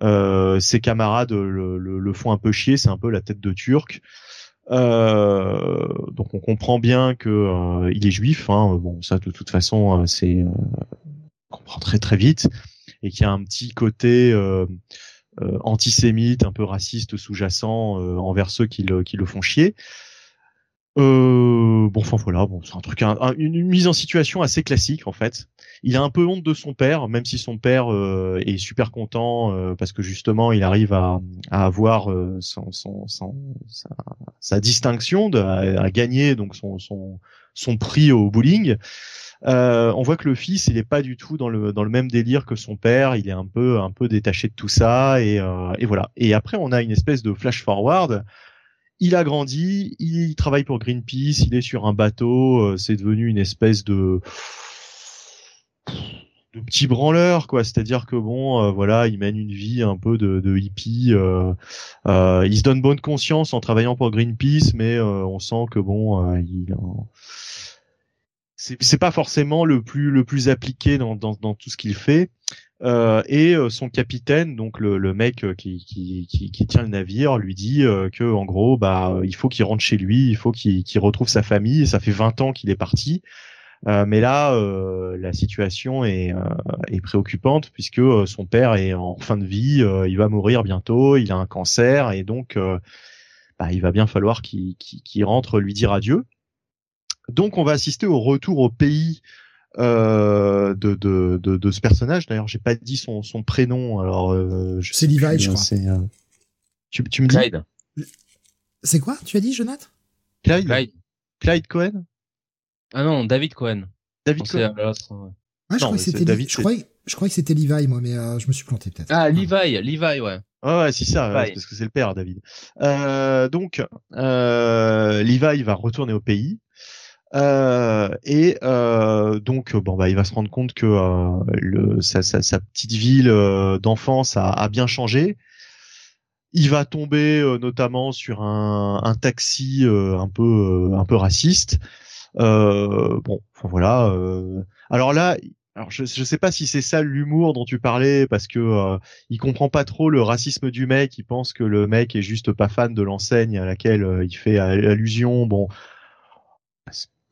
Ses camarades le font un peu chier. C'est un peu la tête de Turc. Euh, donc on comprend bien que euh, il est juif. Hein. Bon, ça de toute façon, euh, c'est on comprend très très vite et qu'il y a un petit côté antisémite, un peu raciste sous-jacent envers ceux qui le, qui le font chier. Euh, bon, enfin voilà, bon, c'est un truc, un- un- une, mise en situation assez classique en fait. Il a un peu honte de son père, même si son père euh, est super content euh, parce que justement il arrive à, avoir euh, sa, distinction, à, gagner donc son, prix au bowling. On voit que le fils, il est pas du tout dans le même délire que son père. Il est un peu détaché de tout ça et voilà. Et après, on a une espèce de flash forward. Il a grandi, il travaille pour Greenpeace, il est sur un bateau. euh, C'est devenu une espèce de petit branleur quoi c'est-à-dire que bon euh, voilà il mène une vie un peu de, hippie euh, il se donne bonne conscience en travaillant pour Greenpeace mais on sent que bon il c'est pas forcément le plus le plus appliqué dans tout ce qu'il fait Euh, et euh, son capitaine donc le, le mec euh, qui, qui qui qui tient le navire lui dit euh, que en gros bah il faut qu'il rentre chez lui il faut qu'il retrouve sa famille ça fait 20 ans qu'il est parti euh, mais là, euh, la situation est, euh, est préoccupante puisque son père est en fin de vie, il va mourir bientôt, il a un cancer et donc bah, il va bien falloir qu'il rentre lui dire adieu. Donc on va assister au retour au pays euh, de, de, de, de ce personnage. D'ailleurs, j'ai pas dit son, son prénom. Alors, euh, je C'est Levi, plus, je crois. c'est, euh, Tu, tu me dis? Clyde. C'est quoi, tu as dit, Jonathan? Clyde, Clyde. Clyde Cohen? Ah non, David Cohen. David Cohen à. Ah, je Non, crois que c'était David, Li- je croyais, je croyais que c'était Levi, moi, mais euh, je me suis planté peut-être. Ah, Levi, Levi, ouais. Ouais, ouais, c'est ça, ouais, Levi. parce que c'est le père, David. Euh, donc, euh, Levi va retourner au pays. Euh, et euh, donc, bon, bah, il va se rendre compte que euh, le, sa, sa, sa petite ville euh, d'enfance a, a bien changé. Il va tomber euh, notamment sur un, un taxi euh, un peu euh, un peu raciste. Euh, bon, enfin voilà. euh. Alors là, alors je je sais pas si c'est ça l'humour dont tu parlais parce que euh, il comprend pas trop le racisme du mec. Il pense que le mec est juste pas fan de l'enseigne à laquelle euh, il fait allusion. Bon,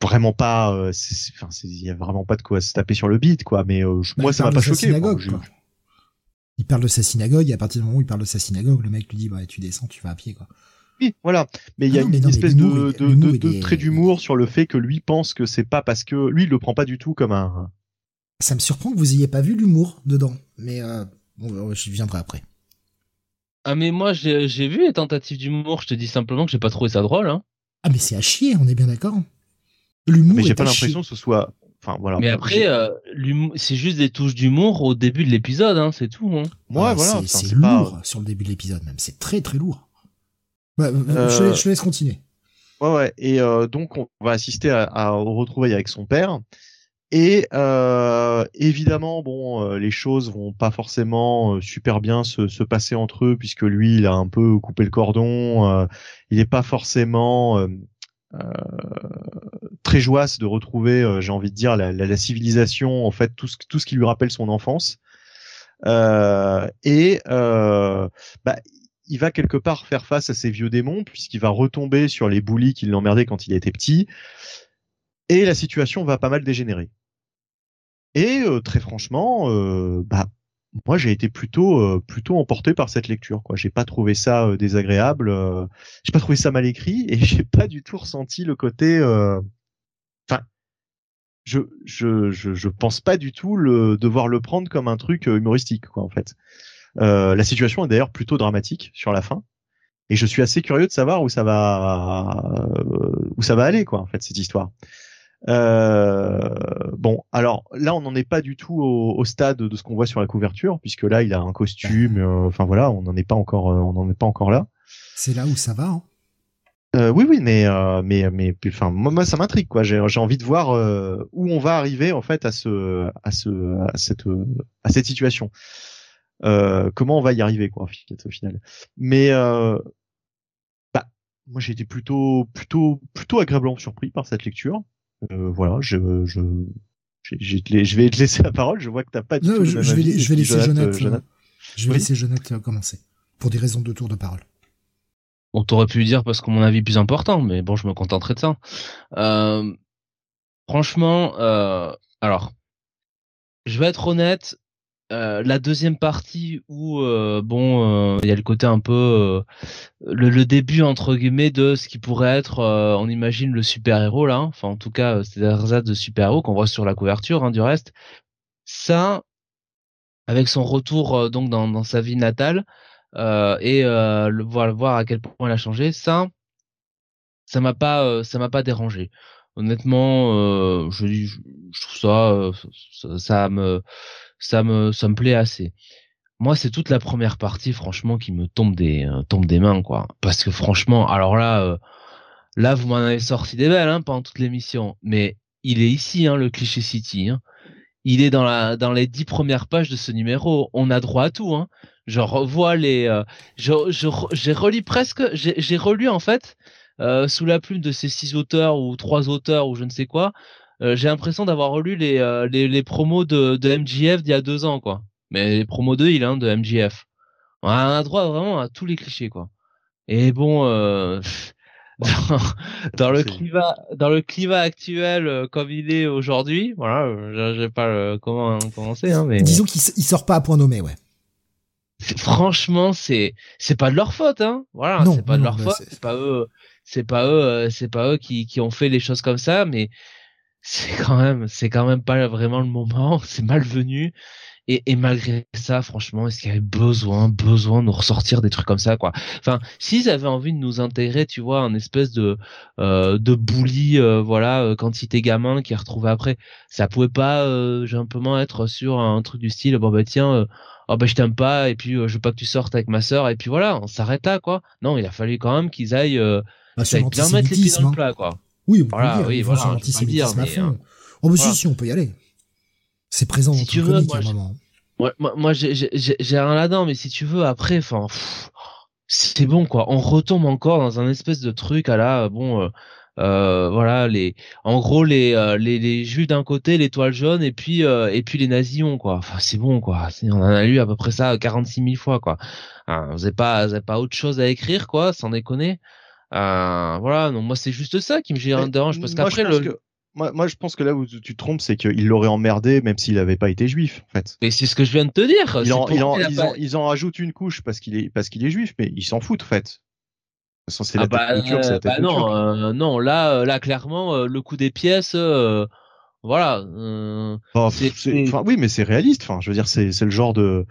vraiment pas, euh, enfin, il y a vraiment pas de quoi se taper sur le beat, quoi. Mais euh, bah, moi, ça m'a pas choqué. Synagogue, quoi. Il parle de sa synagogue, et à partir du moment où il parle de sa synagogue, le mec lui dit, bah, tu descends, tu vas à pied, quoi. Oui, voilà. Mais il y a une espèce de, de, de, trait d'humour sur le fait que lui pense que c'est pas parce que lui, il le prend pas du tout comme un. Ça me surprend que vous ayez pas vu l'humour dedans, mais euh, bon, j'y viendrai après. Ah mais moi j'ai vu les tentatives d'humour, je te dis simplement que j'ai pas trouvé ça drôle. Hein. Ah mais c'est à chier, on est bien d'accord. L'humour. Mais j'ai pas l'impression que ce soit. Enfin voilà. Mais après, euh, c'est juste des touches d'humour au début de l'épisode, hein, c'est tout. Hein. Ouais, voilà. C'est lourd sur le début de l'épisode même, c'est très très lourd. Euh, je, je, laisse continuer. Ouais ouais. Et euh, donc on va assister à, à, au retrouvailles avec son père. Et euh, évidemment, bon, euh, les choses vont pas forcément euh, super bien se, se, passer entre eux puisque lui, il a un peu coupé le cordon. Euh, il n'est pas forcément très joyeux de retrouver, j'ai envie de dire, la, la, la, civilisation, en fait, tout ce, tout ce qui lui rappelle son enfance. et bah, il va quelque part faire face à ses vieux démons puisqu'il va retomber sur les boulis qui l'emmerdaient quand il était petit. Et la situation va pas mal dégénérer. Et euh, très franchement, euh, bah moi j'ai été plutôt euh, plutôt emporté par cette lecture. Quoi, j'ai pas trouvé ça désagréable, j'ai pas trouvé ça mal écrit *laughs* et j'ai pas du tout ressenti le côté. Enfin, je, je je je pense pas du tout le devoir le prendre comme un truc humoristique quoi en fait. la situation est d'ailleurs plutôt dramatique sur la fin et je suis assez curieux de savoir où ça va où ça va aller quoi en fait cette histoire. Euh, bon, alors là, on n'en est pas du tout au, stade de ce qu'on voit sur la couverture, puisque là, il a un costume. Euh, enfin voilà, on n'en est pas encore, euh, on n'en est pas encore là. C'est là où ça va. Hein euh, oui, oui, mais mais mais enfin moi, ça m'intrigue quoi. J'ai envie de voir où on va arriver en fait à ce à ce à cette à cette situation. comment on va y arriver quoi au final. Mais bah moi j'ai été plutôt plutôt plutôt agréablement surpris par cette lecture. Euh, voilà, je, je, je, vais te laisser la parole. Je vois que t'as pas du tout je, je, vais, je vais laisser Jonathan, je vais laisser Jonathan commencer pour des raisons de tour de parole. On t'aurait pu dire parce que mon avis plus important, mais bon, je me contenterai de ça. Euh, franchement, euh, alors, je vais être honnête, euh, la deuxième partie où euh, bon il y a le côté un peu le, le, début entre guillemets de ce qui pourrait être on imagine le super héros là enfin en tout cas c'est des de super héros qu'on voit sur la couverture hein, du reste. Ça avec son retour donc dans, dans, sa vie natale et le voir voir à quel point elle a changé ça ça m'a pas ça m'a pas dérangé. Honnêtement je, je trouve ça, ça, ça me ça me ça me plaît assez. Moi, c'est toute la première partie, franchement, qui me tombe des euh, tombe des mains, quoi. Parce que franchement, alors là, euh, là, vous m'en avez sorti des belles hein, pendant toute l'émission. Mais il est ici, hein, le cliché City. Hein. Il est dans la dans les dix premières pages de ce numéro. On a droit à tout. Hein. Je revois les. Euh, je j'ai relu presque. J'ai relu en fait sous la plume de ces six auteurs ou trois auteurs ou je ne sais quoi. Euh, j'ai l'impression d'avoir relu les, euh, les, les, promos de, de MGF d'il y a deux ans, quoi. Mais les promos de il, hein, de MGF. On a droit vraiment à tous les clichés, quoi. Et bon, euh, *laughs* dans, le climat, dans le climat actuel comme il est aujourd'hui, voilà, je, sais pas comment commencer, hein, mais disons qu'il sort pas à point nommé, ouais. Franchement, c'est c'est pas de leur faute, hein. Voilà, c'est pas de leur faute. C'est pas eux, c'est pas eux, c'est pas eux qui qui ont fait les choses comme ça, mais c'est quand même c'est quand même pas vraiment le moment *laughs* c'est malvenu. Et, et malgré ça franchement est-ce qu'il y avait besoin besoin de nous ressortir des trucs comme ça quoi? Enfin s'ils avaient envie de nous intégrer tu vois un espèce de euh, de bully euh, voilà euh, était gamin qui est retrouvé après ça pouvait pas euh, simplement être sur un truc du style bon bah tiens euh, oh bah je t'aime pas et puis je veux pas que tu sortes avec ma sœur et puis voilà on s'arrête là quoi. Non il a fallu quand même qu'ils aillent, bah, bien mettre les pieds dans le hein. plat quoi oui, on peut voilà, dire. Oui, voilà, l'antisémitisme à fond. Oh, si, si, on peut y aller. C'est présent dans tout le comique à un moment. Ouais, moi, moi j'ai rien là-dedans, mais si tu veux, après, enfin, c'est bon, quoi. On retombe encore dans un espèce de truc à la, bon, euh, euh, voilà, les, en gros, les, euh, les, les juifs d'un côté, l'étoile jaune, et puis, euh, et puis les nazis, quoi. Enfin, c'est bon, quoi. On en a lu à peu près ça 46 000 fois, quoi. Hein, vous n'avez pas, vous avez pas autre chose à écrire, quoi, sans déconner. Euh, voilà, non, moi c'est juste ça qui me dérange parce qu'après le. moi, moi, je pense que là où tu te trompes, c'est qu'il l'aurait emmerdé même s'il n'avait pas été juif, en fait. Mais c'est ce que je viens de te dire. Il en, il ils, en, ils en rajoutent une couche parce qu'il est, parce qu'il est juif, mais ils s'en foutent, en fait. C'est la Ah bah, la euh, bah non, euh, non, là, euh, là, clairement, euh, le coup des pièces, euh, voilà. euh, enfin, oui, mais c'est réaliste. Enfin, je veux dire, c'est, c'est le genre de,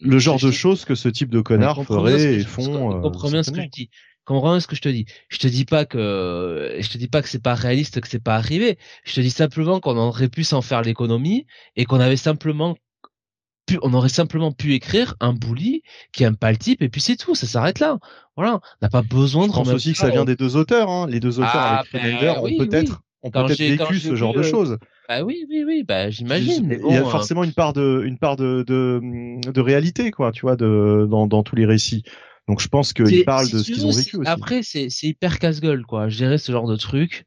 le genre de choses que ce type de connards feraient et font. bien ce que je certainement. dis. Comprends ce que je te dis? Je te dis pas que, je te dis pas que c'est pas réaliste, que c'est pas arrivé. Je te dis simplement qu'on aurait pu s'en faire l'économie et qu'on avait simplement pu, on aurait simplement pu écrire un bully qui aime pas le type et puis c'est tout, ça s'arrête là. Voilà. On n'a pas besoin Je de pense remettre aussi que ça vient des deux auteurs. Hein. Les deux auteurs Ah, avec ben, oui, ont peut-être, oui. ont Quand peut-être vécu ce genre de choses. Bah oui, oui, oui, bah j'imagine. Il y a bon, euh, forcément une part de, une part de, de, de réalité, quoi, tu vois, de, dans, dans tous les récits. Donc je pense qu'ils parlent si de ce qu'ils ont vécu aussi. Après, c'est hyper casse-gueule, quoi. Gérer ce genre de truc.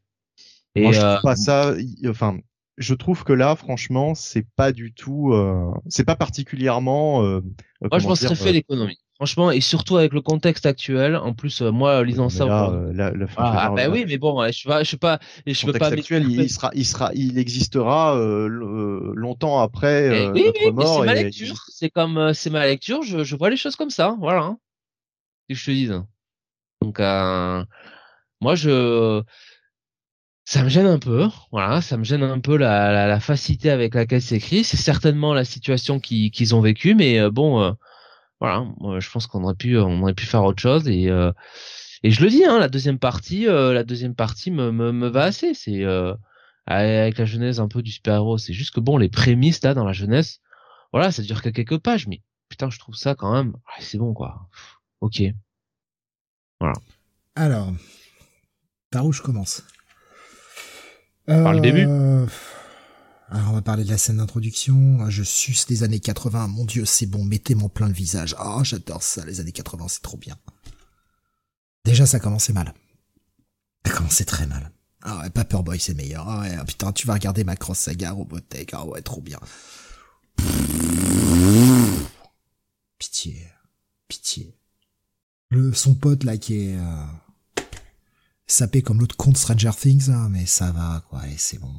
Et Moi, je euh, trouve pas ça. Enfin, je trouve que là, franchement, c'est pas du tout. euh, c'est pas particulièrement. euh, moi, je m'en serais fait euh, l'économie. Franchement, et surtout avec le contexte actuel. En plus, euh, moi, lisant ça. là, euh, la- le- enfin, ah, je ah, bah oui, mais bon, je pas, je suis pas, je peux pas. contexte actuel, il, sera, il sera, il existera euh, euh, longtemps après euh, oui, notre oui, mort. c'est ma et- lecture. C'est comme, euh, c'est ma lecture. Je, je vois les choses comme ça. Voilà. Hein. Que je te dise. Donc, euh, moi, je, ça me gêne un peu. Voilà, ça me gêne un peu la, la, la facilité avec laquelle c'est écrit. C'est certainement la situation qui- qu'ils ont vécue, mais euh, bon, euh, voilà. Moi, je pense qu'on aurait pu, on aurait pu faire autre chose et. euh, et je le dis, hein, la deuxième partie, euh, la deuxième partie me, me, me va assez. C'est euh, avec la genèse un peu du super-héros. C'est juste que bon, les prémices là dans la jeunesse, voilà, ça dure que quelques pages, mais putain, je trouve ça quand même, ouais, c'est bon quoi. Ok. Alors, par où je commence? Par le début. Euh, Alors, on va parler de la scène d'introduction. Je suce les années 80. Mon dieu, c'est bon. Mettez-moi plein le visage. Ah, j'adore ça. Les années 80, c'est trop bien. Déjà, ça commençait mal. Ça commençait très mal. Ah ouais, Paperboy, c'est meilleur. Ah ouais, ah putain, tu vas regarder Macross Saga, Robotech. Ah ouais, trop bien. Pitié. Pitié. Son pote, là, qui est, euh, sapé comme l'autre con de Stranger Things, hein, mais ça va, quoi, et c'est bon.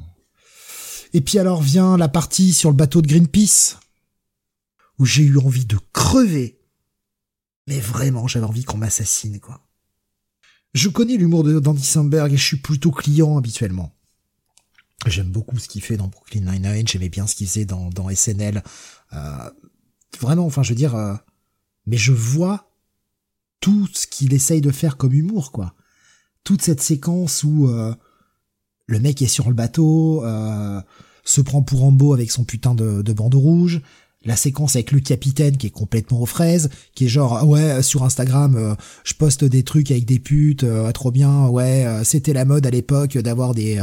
Et puis alors vient la partie sur le bateau de Greenpeace, où j'ai eu envie de crever. Mais vraiment, j'avais envie qu'on m'assassine, quoi. Je connais l'humour de d'Andy Samberg et je suis plutôt client habituellement. J'aime beaucoup ce qu'il fait dans Brooklyn Nine-Nine, j'aimais bien ce qu'il faisait dans, dans SNL. Euh, vraiment, enfin, je veux dire, euh, mais je vois tout ce qu'il essaye de faire comme humour, quoi. Toute cette séquence où euh, le mec est sur le bateau, euh, se prend pour Rambo avec son putain de, de bandeau rouge, la séquence avec le capitaine qui est complètement aux fraises, qui est genre ah ouais sur Instagram euh, je poste des trucs avec des putes, euh, trop bien, ouais euh, c'était la mode à l'époque d'avoir des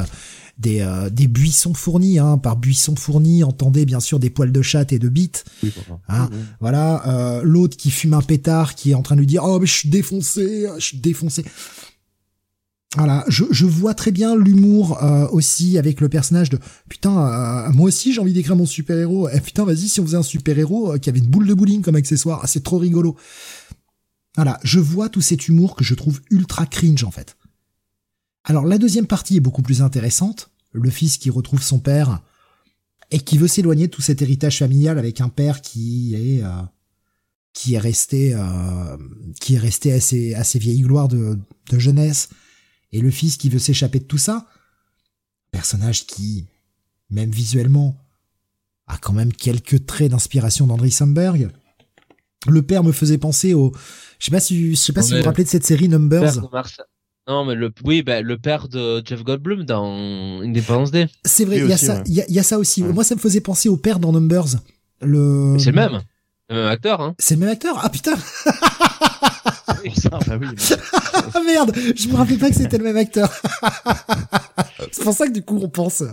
des, des buissons fournis, hein, par buissons fournis, entendez bien sûr des poils de chatte et de bites. Oui. Hein, Oui, oui. voilà, l'autre qui fume un pétard, qui est en train de lui dire oh mais je suis défoncé, je suis défoncé. Voilà, je, je vois très bien l'humour euh, aussi avec le personnage de putain, euh, moi aussi j'ai envie d'écrire mon super héros. Eh putain, vas-y si on faisait un super héros qui avait une boule de bowling comme accessoire, ah, c'est trop rigolo. Voilà, je vois tout cet humour que je trouve ultra cringe en fait. Alors la deuxième partie est beaucoup plus intéressante. Le fils qui retrouve son père et qui veut s'éloigner de tout cet héritage familial avec un père qui est euh, qui est resté euh, qui est resté à ses, à ses vieilles gloires de, de jeunesse et le fils qui veut s'échapper de tout ça. Personnage qui, même visuellement, a quand même quelques traits d'inspiration d'André Samberg. Le père me faisait penser au, je sais pas si, je sais pas si vous vous rappelez de cette série Numbers. Non, mais le, oui, bah, le père de Jeff Goldblum dans Independence Day. C'est vrai, il y a aussi, ça, ouais. il y, a, il y a ça aussi. Ouais. Moi, ça me faisait penser au père dans Numbers. Le. C'est le même. Le même acteur, hein. C'est le même acteur? Ah putain. *laughs* Ça, bah oui, mais- Ah *laughs* merde, je me rappelais pas que c'était le même acteur. *laughs* c'est pour ça que du coup on pense. *laughs*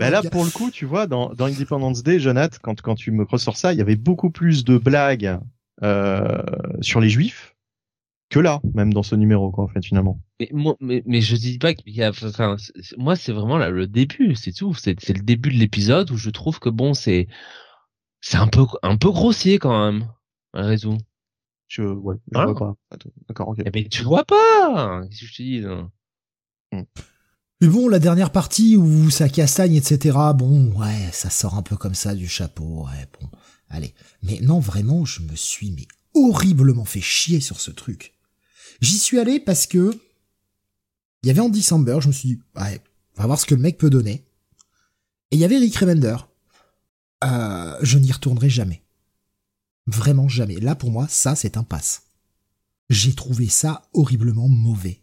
Bah là, pour le coup, tu vois, dans, dans Independence Day, Jonathan, quand, quand tu me ressors ça, il y avait beaucoup plus de blagues euh, sur les juifs que là, même dans ce numéro, quoi, en fait, finalement. Mais, moi, mais, mais je dis pas qu'il y a, enfin, c'est- c'est- moi, c'est vraiment là, le début, c'est tout. C'est, le début de l'épisode où je trouve que bon, c'est, c'est un peu, un peu grossier quand même, malgré tout. Je, ouais, je Hein vois pas. Attends, D'accord, ok. Eh ben, tu vois pas! Qu'est-ce que je te dis, là? Mais bon, la dernière partie où ça castagne, etc. Bon, ouais, ça sort un peu comme ça du chapeau. Ouais, bon, allez. Mais non, vraiment, je me suis mais horriblement fait chier sur ce truc. J'y suis allé parce que il y avait Andy Samberg, je me suis dit, ouais, on va voir ce que le mec peut donner. Et il y avait Rick Remender. Euh, je n'y retournerai jamais. Vraiment jamais. Là, pour moi, ça, c'est un passe. J'ai trouvé ça horriblement mauvais.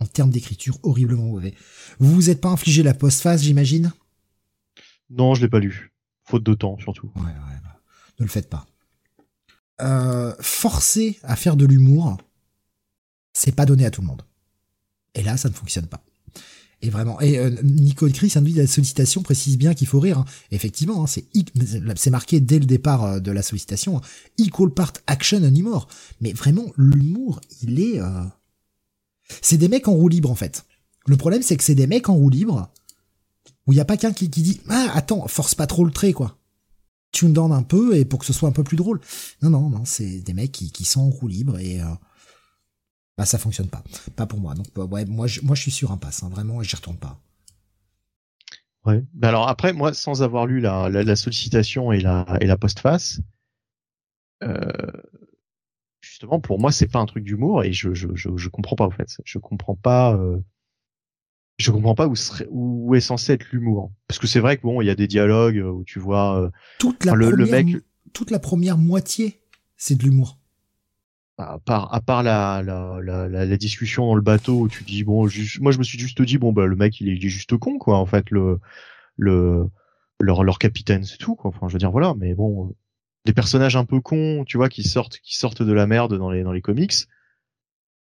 En termes d'écriture, horriblement mauvais. Vous vous êtes pas infligé la post-phase, j'imagine? Non, je l'ai pas lu. Faute de temps, surtout. Ouais, ouais, bah, ne le faites pas. Euh, forcer à faire de l'humour, c'est pas donné à tout le monde. Et là, ça ne fonctionne pas. Et vraiment, et euh, Nico Chris, de la sollicitation précise bien qu'il faut rire. Hein. Effectivement, hein, c'est c'est marqué dès le départ euh, de la sollicitation. Hein. Equal part action anymore. Mais vraiment, l'humour, il est. Euh... C'est des mecs en roue libre en fait. Le problème, c'est que c'est des mecs en roue libre où il y a pas qu'un qui, qui dit ah attends, force pas trop le trait quoi. Tune down un peu et pour que ce soit un peu plus drôle. Non non non, c'est des mecs qui, qui sont en roue libre et euh, bah ça fonctionne pas, pas pour moi. Donc ouais, moi je, moi je suis sur un pass, hein, vraiment, j'y retourne pas. Ouais. Bah alors après, moi, sans avoir lu la, la, sollicitation et la et la postface, euh, justement pour moi c'est pas un truc d'humour et je, je je je comprends pas en fait. Je comprends pas. Euh, je comprends pas où serait où est censé être l'humour parce que c'est vrai que bon il y a des dialogues où tu vois euh, toute la le, première, le mec toute la première moitié c'est de l'humour à part à part la la, la la, discussion dans le bateau où tu dis bon moi je me suis juste dit bon bah le mec il est, il est juste con quoi en fait le le leur leur capitaine c'est tout quoi. Enfin je veux dire voilà mais bon des personnages un peu cons tu vois qui sortent qui sortent de la merde dans les dans les comics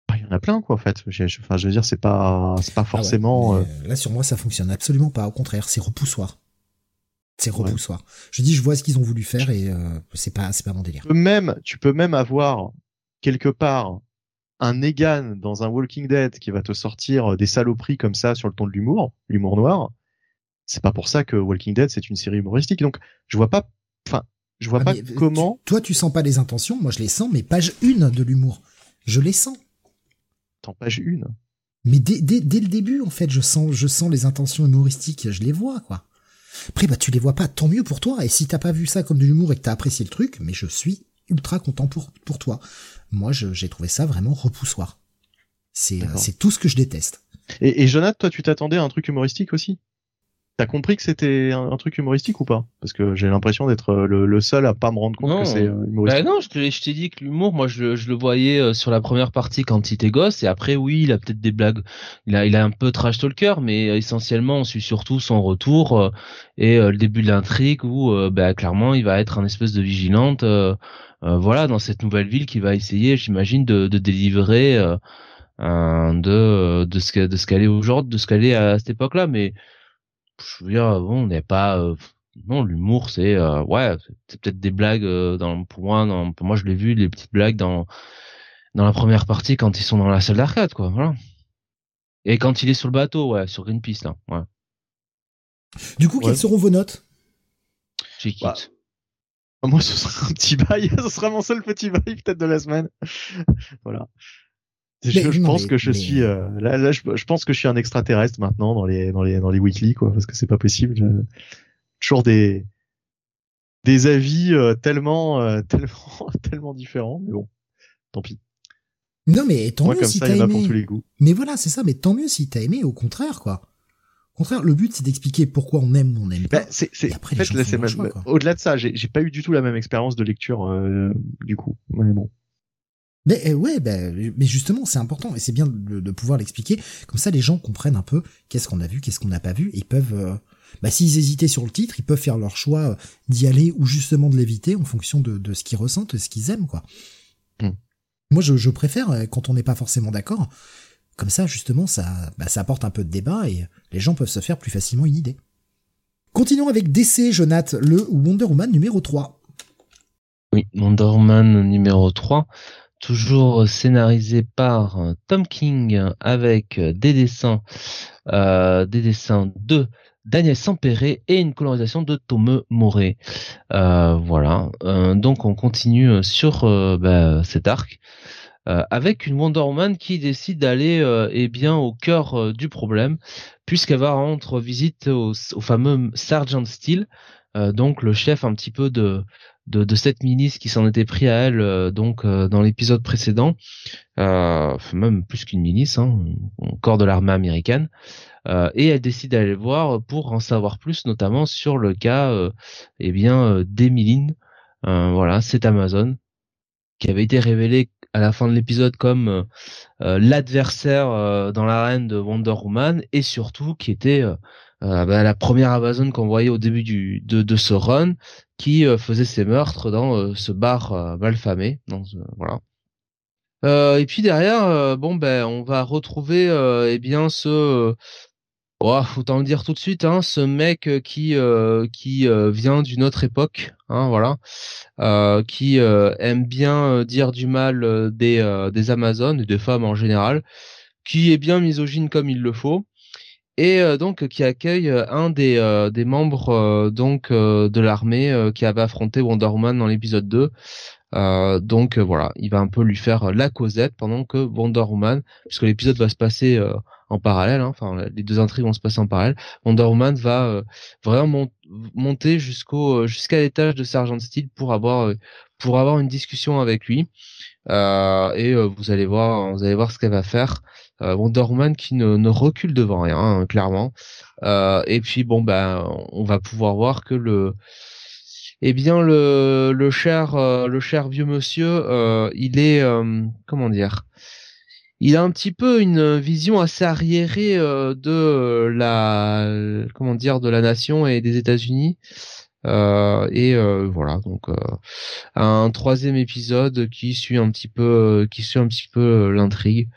bah, il y en a plein quoi en fait. Enfin je veux dire c'est pas c'est pas ah forcément euh, là sur moi ça fonctionne absolument pas. Au contraire c'est repoussoir. C'est repoussoir. Je dis, je vois ce qu'ils ont voulu faire et euh, c'est pas, c'est pas mon délire. Même, tu peux même avoir quelque part un Negan dans un Walking Dead qui va te sortir des saloperies comme ça sur le ton de l'humour, l'humour noir, c'est pas pour ça que Walking Dead c'est une série humoristique. Donc je vois pas, enfin je vois ah, pas comment. toi tu sens pas les intentions, moi je les sens, mais page une de l'humour, je les sens. Tant page une. Mais dès, dès, dès, le début en fait je sens je sens les intentions humoristiques, je les vois quoi. Après bah tu les vois pas, tant mieux pour toi. Et si t'as pas vu ça comme de l'humour et que t'as apprécié le truc, mais je suis ultra content pour pour toi. Moi j'ai trouvé ça vraiment repoussoir. C'est euh, c'est tout ce que je déteste. Et, et Jonathan, toi tu t'attendais à un truc humoristique aussi? T'as compris que c'était un, truc humoristique ou pas? Parce que j'ai l'impression d'être euh, le, seul à pas me rendre compte que c'est euh, humoristique. Bah non, je t'ai dit que l'humour, moi je, je, le voyais sur la première partie quand il était gosse, et après oui, il a peut-être des blagues, il a, il a un peu trash talker, mais essentiellement on suit surtout son retour et le début de l'intrigue où bah, clairement il va être un espèce de vigilante euh, voilà, dans cette nouvelle ville qui va essayer, j'imagine, de, de délivrer euh, de de ce de ce qu'elle est aujourd'hui, de ce qu'elle est à cette époque-là. Mais je veux dire, bon, on n'est pas euh, non, l'humour, c'est ouais, c'est peut-être des blagues dans pour moi. Dans, pour moi, je l'ai vu, les petites blagues dans dans la première partie quand ils sont dans la salle d'arcade, quoi. Voilà. Et quand il est sur le bateau, ouais, sur Greenpeace, là. Ouais. Du coup, quelles seront vos notes? J'ai bah, moi, *laughs* ce sera un petit bail. *laughs* ce sera mon seul petit bail peut-être de la semaine. *laughs* voilà. je, pense que je suis euh, là, là je, pense que je suis un extraterrestre maintenant dans les dans les dans les weekly quoi parce que c'est pas possible. toujours des des avis euh, tellement euh, tellement tellement différents mais bon tant pis. Non mais tant mieux si t'as aimé. Pour tous les goûts. Mais voilà c'est ça mais tant mieux si t'as aimé au contraire quoi. Au contraire, le but c'est d'expliquer pourquoi on aime ou on n'aime bah, pas. c'est, c'est, après, en fait, là, c'est au-delà de ça, j'ai, pas eu du tout la même expérience de lecture euh, du coup. Mais bon. Mais euh, ouais, bah, mais justement, c'est important et c'est bien de, de pouvoir l'expliquer. Comme ça, les gens comprennent un peu qu'est-ce qu'on a vu, qu'est-ce qu'on n'a pas vu. Et ils peuvent, euh, bah, s'ils hésitaient sur le titre, ils peuvent faire leur choix d'y aller ou justement de l'éviter en fonction de, de ce qu'ils ressentent, ce qu'ils aiment, quoi. Hmm. Moi, je, je préfère quand on n'est pas forcément d'accord comme ça, justement, ça, bah, ça apporte un peu de débat et les gens peuvent se faire plus facilement une idée. Continuons avec DC, Jonath, le Wonder Woman numéro 3. Oui, Wonder Woman numéro 3, toujours scénarisé par euh, Tom King avec des dessins, euh, de Daniel Sampere et une colorisation de Tome Moret. Euh, voilà. donc on continue sur bah, cet arc avec une Wonder Woman qui décide d'aller eh bien au cœur du problème, puisqu'elle va rendre visite au, au fameux Sergeant Steel, donc le chef un petit peu de de, de cette milice qui s'en était pris à elle euh, donc euh, dans l'épisode précédent, euh, même plus qu'une milice, hein, corps de l'armée américaine, et elle décide d'aller voir pour en savoir plus, notamment sur le cas, eh bien, d'Emiline. voilà, c'est Amazon qui avait été révélé à la fin de l'épisode comme l'adversaire dans l'arène de Wonder Woman et surtout qui était euh, bah, la première Amazon qu'on voyait au début du, de, de ce run, qui euh, faisait ses meurtres dans euh, ce bar malfamé. voilà. et puis derrière, bon ben, on va retrouver eh bien ce Oh, autant le dire tout de suite, hein, ce mec qui qui vient d'une autre époque, hein, voilà, qui aime bien dire du mal des des Amazones et des femmes en général, qui est bien misogyne comme il le faut, et euh, donc qui accueille euh, un des, euh, des membres donc de l'armée qui avait affronté Wonder Woman dans l'épisode 2. donc voilà, il va un peu lui faire la causette pendant que Wonder Woman, puisque l'épisode va se passer en parallèle, hein, enfin les deux intrigues vont se passer en parallèle, Wonder Woman va vraiment monter jusqu'au jusqu'à l'étage de Sergeant Steel pour avoir pour avoir une discussion avec lui. et vous allez voir, vous allez voir ce qu'elle va faire. Euh, Wonder Woman qui ne, ne, recule devant rien, hein, clairement. Euh, et puis bon ben, on va pouvoir voir que le, eh bien le, le cher, euh, le cher vieux monsieur, il est, comment dire, il a un petit peu une vision assez arriérée de la, comment dire, de la nation et des États-Unis. Euh, et euh, voilà donc euh, un troisième épisode qui suit un petit peu qui suit un petit peu l'intrigue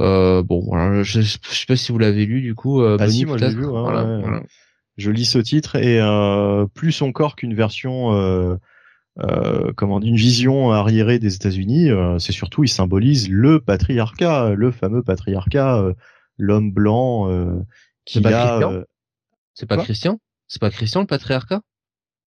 euh, bon, voilà, je, je, sais pas si vous l'avez lu du coup. Euh, ah si, moi lu. Hein, Je lis ce titre et euh, plus encore qu'une version, euh, euh, comment une vision arriérée des États-Unis, euh, c'est surtout il symbolise le patriarcat, le fameux patriarcat, l'homme blanc qui a. C'est pas Christian? C'est pas Christian le patriarcat?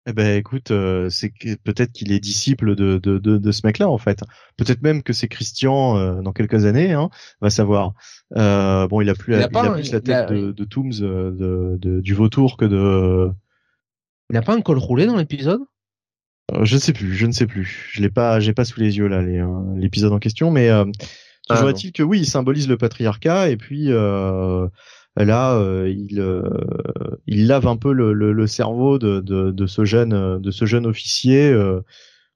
Eh ben écoute, euh, c'est peut-être qu'il est disciple de, de, de, de ce mec-là en fait. Peut-être même que c'est Christian euh, dans quelques années, hein, va savoir. Euh, bon, il a plus, il a, plus la tête de, de Tooms, de, de, du vautour que de. Il a pas un col roulé dans l'épisode? Je ne sais plus, je ne sais plus. Je l'ai pas, j'ai pas sous les yeux là l'épisode en question, mais toujours ah, est-il que oui, il symbolise le patriarcat et puis là euh, il euh, il lave un peu le, le, le cerveau de, de, de, ce jeune de ce jeune officier euh,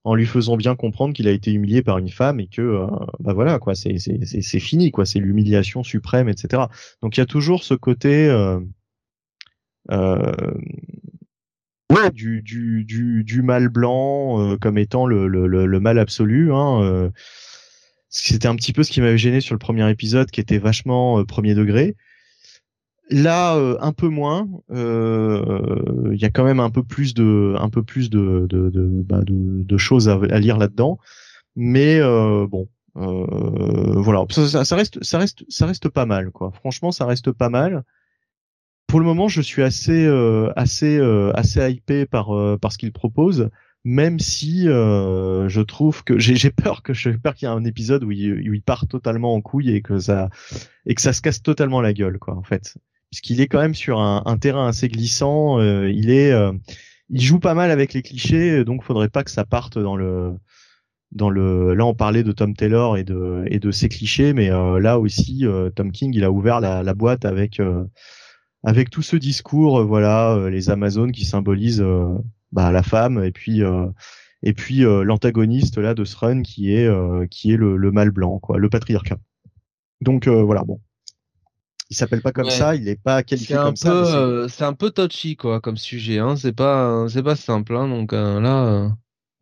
en lui faisant bien comprendre qu'il a été humilié par une femme et que bah voilà quoi c'est c'est c'est fini quoi c'est l'humiliation suprême etc donc il y a toujours ce côté euh, du, du, du, du mal blanc comme étant le, le, le, mal absolu hein, c'était un petit peu ce qui m'avait gêné sur le premier épisode qui était vachement premier degré Là, euh, un peu moins. Euh, il y a quand même un peu plus de, un peu plus de, de, de, bah, de, choses à, lire là-dedans. Mais euh, bon, voilà, ça, ça, reste, ça reste, ça reste pas mal, quoi. Franchement, ça reste pas mal. Pour le moment, je suis assez, assez, assez hypé par, par ce qu'il propose même si euh, je trouve que j'ai peur que j'ai peur qu'il y ait un épisode où il, où il, part totalement en couille et que ça et que ça se casse totalement la gueule quoi en fait puisqu'il est quand même sur un, un terrain assez glissant. Euh, il est, euh, il joue pas mal avec les clichés, donc faudrait pas que ça parte dans le, dans le. Là, on parlait de Tom Taylor et de et de ses clichés, mais euh, là aussi, Tom King, il a ouvert la, la boîte avec avec tout ce discours, voilà, les Amazones qui symbolisent bah, la femme et puis et puis l'antagoniste là de ce run qui est qui est le, le mal blanc, quoi, le patriarcat. Donc voilà, bon, il s'appelle pas comme ça, il est pas qualifié comme ça. Euh, c'est un peu touchy quoi comme sujet, hein. C'est pas, c'est pas simple, hein. Donc euh, là. Euh.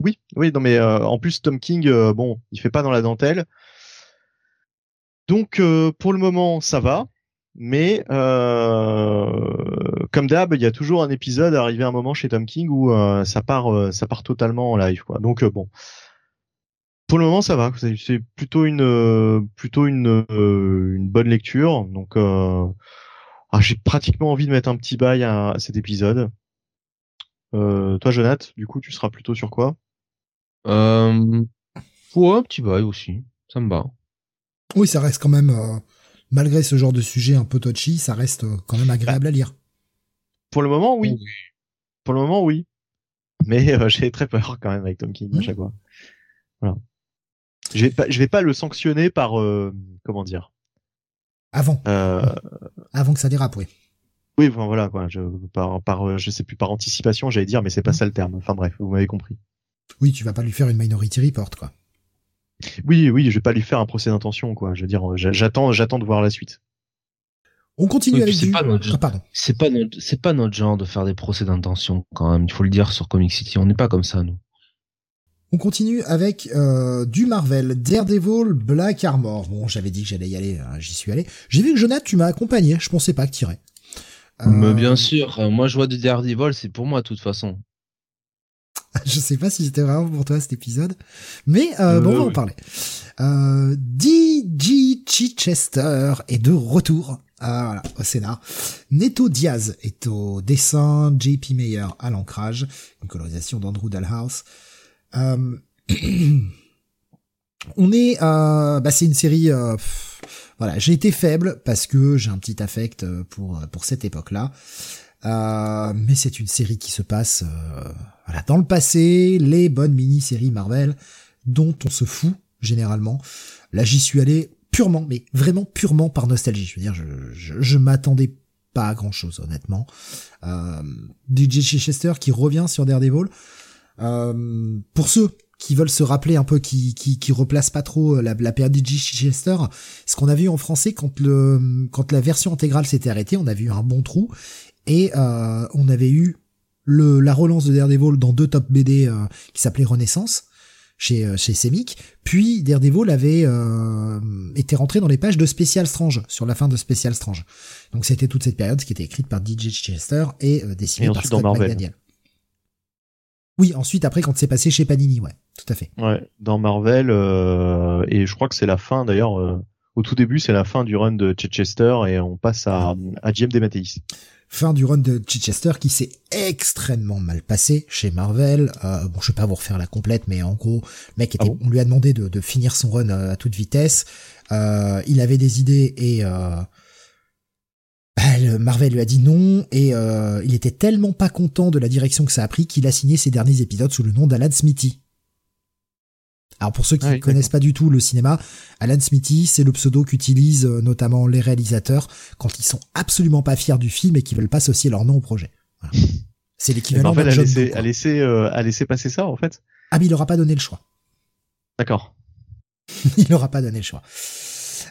Oui, oui, non mais en plus Tom King, bon, il fait pas dans la dentelle. Donc pour le moment ça va, mais comme d'hab, il y a toujours un épisode arrivé un moment chez Tom King où ça part, ça part totalement en live quoi. Donc bon, pour le moment, ça va. C'est plutôt une euh, plutôt une, euh, une bonne lecture. Donc, euh, ah, j'ai pratiquement envie de mettre un petit bail à, cet épisode. toi, Jonathan, du coup, tu seras plutôt sur quoi? Euh, Ouais, un petit bail aussi. Ça me va. Oui, ça reste quand même, euh, malgré ce genre de sujet un peu touchy, ça reste euh, quand même agréable à lire. Pour le moment, oui. Pour le moment, oui. Mais euh, *laughs* j'ai très peur quand même avec Tom King à chaque fois. Voilà. Je vais pas, je vais pas le sanctionner par euh, comment dire? Avant, Euh, avant que ça dérape, oui. oui, bon, voilà quoi. Je, par, par, je sais plus par anticipation, j'allais dire, mais c'est pas Mhm. ça le terme. Enfin bref, vous m'avez compris. Oui, tu vas pas lui faire une Minority Report, quoi. Oui, oui, je vais pas lui faire un procès d'intention quoi. Je veux dire, j'a- j'attends, j'attends de voir la suite. On continue Oui, avec du... pas notre- Ah, pardon. C'est pas notre, c'est pas notre genre de faire des procès d'intention quand même. Il faut le dire sur Comic City. On n'est pas comme ça nous. On continue avec euh, du Marvel, Daredevil, Black Armor. Bon, j'avais dit que j'allais y aller, euh, j'y suis allé. J'ai vu que Jonathan, tu m'as accompagné. Je pensais pas que t'irais. Euh, Mais bien sûr, euh, moi je vois du Daredevil, c'est pour moi de toute façon. *laughs* Je sais pas si c'était vraiment pour toi cet épisode, mais euh, bon, on va en oui. parler. Euh, D.G. Chichester est de retour euh, voilà, au scénar. Neto Diaz est au dessin, JP Meyer à l'ancrage, une colorisation d'Andrew Dalhouse. Euh, *clears throat* on est, euh, bah c'est une série. euh, voilà, j'ai été faible parce que j'ai un petit affect euh, pour pour cette époque-là. Euh, mais c'est une série qui se passe euh, voilà, dans le passé, les bonnes mini-séries Marvel dont on se fout généralement. Là, j'y suis allé purement, mais vraiment purement par nostalgie. Je veux dire, je, je, je m'attendais pas à grand chose, honnêtement. Euh, DJ Chichester qui revient sur Daredevil. Euh, pour ceux qui veulent se rappeler un peu, qui, qui, qui replacent pas trop la, la période DJ Chichester, ce qu'on avait eu en français quand le, quand la version intégrale s'était arrêtée, on avait eu un bon trou et euh, on avait eu le, la relance de Daredevil dans deux top BD euh, qui s'appelaient Renaissance chez euh, chez Semic. Puis Daredevil avait euh, été rentré dans les pages de Special Strange sur la fin de Special Strange. Donc c'était toute cette période qui était écrite par DJ Chester et dessinée Et par Scott. McDaniel. Oui, ensuite après quand c'est passé chez Panini, ouais, tout à fait. Ouais, dans Marvel et je crois que c'est la fin d'ailleurs. au tout début, c'est la fin du run de Chichester et on passe à à Jim DeMatteis. Fin du run de Chichester qui s'est extrêmement mal passé chez Marvel. Euh, bon, je vais pas vous refaire la complète, mais en gros, le mec était, Ah bon on lui a demandé de, de finir son run euh, à toute vitesse. Euh, il avait des idées et euh, bah, Marvel lui a dit non et euh, il était tellement pas content de la direction que ça a pris qu'il a signé ses derniers épisodes sous le nom d'Alan Smithy. Alors pour ceux qui Ah ne oui, connaissent pas du tout le cinéma, Alan Smithy, c'est le pseudo qu'utilisent euh, notamment les réalisateurs quand ils sont absolument pas fiers du film et qui veulent pas associer leur nom au projet. Voilà. *laughs* C'est l'équivalent John laissé, Doe, quoi. a laissé, euh, a laissé passer ça en fait. Ah mais il leur a pas donné le choix. D'accord. *laughs* il leur a pas donné le choix.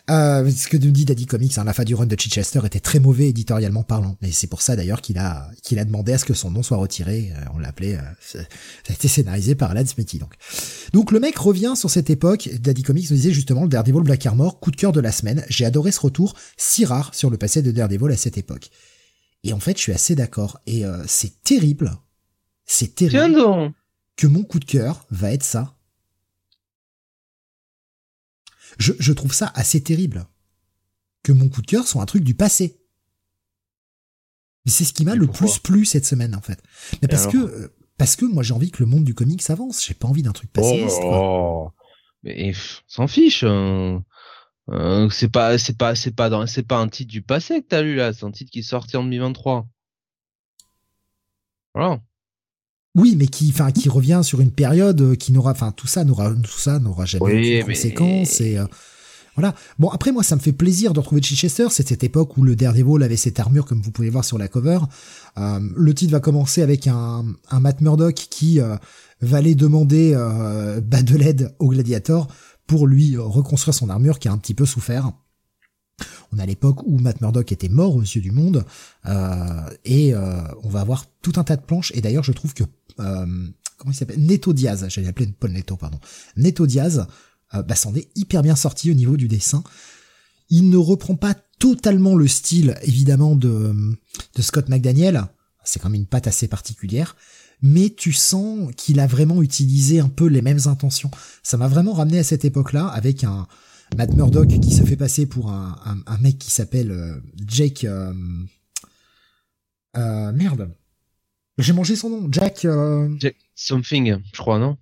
Euh, ce que nous dit Daddy Comics, hein, la fin du run de Chichester était très mauvais éditorialement parlant. Et c'est pour ça d'ailleurs qu'il a qu'il a demandé à ce que son nom soit retiré. Euh, on l'appelait, euh, ça a été scénarisé par Alan Smithy donc. Donc le mec revient sur cette époque. Daddy Comics nous disait justement le Daredevil Black Armor, coup de cœur de la semaine. J'ai adoré ce retour si rare sur le passé de Daredevil à cette époque. Et en fait, je suis assez d'accord. Et euh, c'est terrible, c'est terrible que mon coup de cœur va être ça. Je, je trouve ça assez terrible. Que mon coup de cœur soit un truc du passé. Mais c'est ce qui m'a le plus plu cette semaine, en fait. Mais parce que, euh, parce que moi j'ai envie que le monde du comics avance. J'ai pas envie d'un truc. Oh. Mais pff, s'en fiche. hein. Euh, c'est pas, c'est pas, c'est pas dans, c'est pas un titre du passé que t'as lu là. C'est un titre qui est sorti en 2023. Voilà. Oui, mais qui, enfin, qui revient sur une période euh, qui n'aura, enfin, tout ça n'aura, tout ça n'aura jamais Oui, aucune mais- conséquence et euh, voilà. Bon, après, moi, ça me fait plaisir de retrouver Chichester. C'est cette époque où le Daredevil avait cette armure, comme vous pouvez voir sur la cover. Euh, le titre va commencer avec un, un Matt Murdock qui euh, va aller demander euh, bah, de l'aide au Gladiator pour lui euh, reconstruire son armure qui a un petit peu souffert. On a l'époque où Matt Murdock était mort aux yeux du monde, euh, et euh, on va avoir tout un tas de planches. Et d'ailleurs, je trouve que euh, comment il s'appelle? Neto Diaz, j'allais l'appeler Paul Neto, pardon. Neto Diaz, euh, bah, s'en est hyper bien sorti au niveau du dessin. Il ne reprend pas totalement le style, évidemment, de, de Scott McDaniel. C'est quand même une patte assez particulière. Mais tu sens qu'il a vraiment utilisé un peu les mêmes intentions. Ça m'a vraiment ramené à cette époque-là avec un Matt Murdock qui se fait passer pour un, un, un mec qui s'appelle euh, Jake... euh, euh, merde. J'ai mangé son nom. Jack... euh, Jack Something, je crois, non?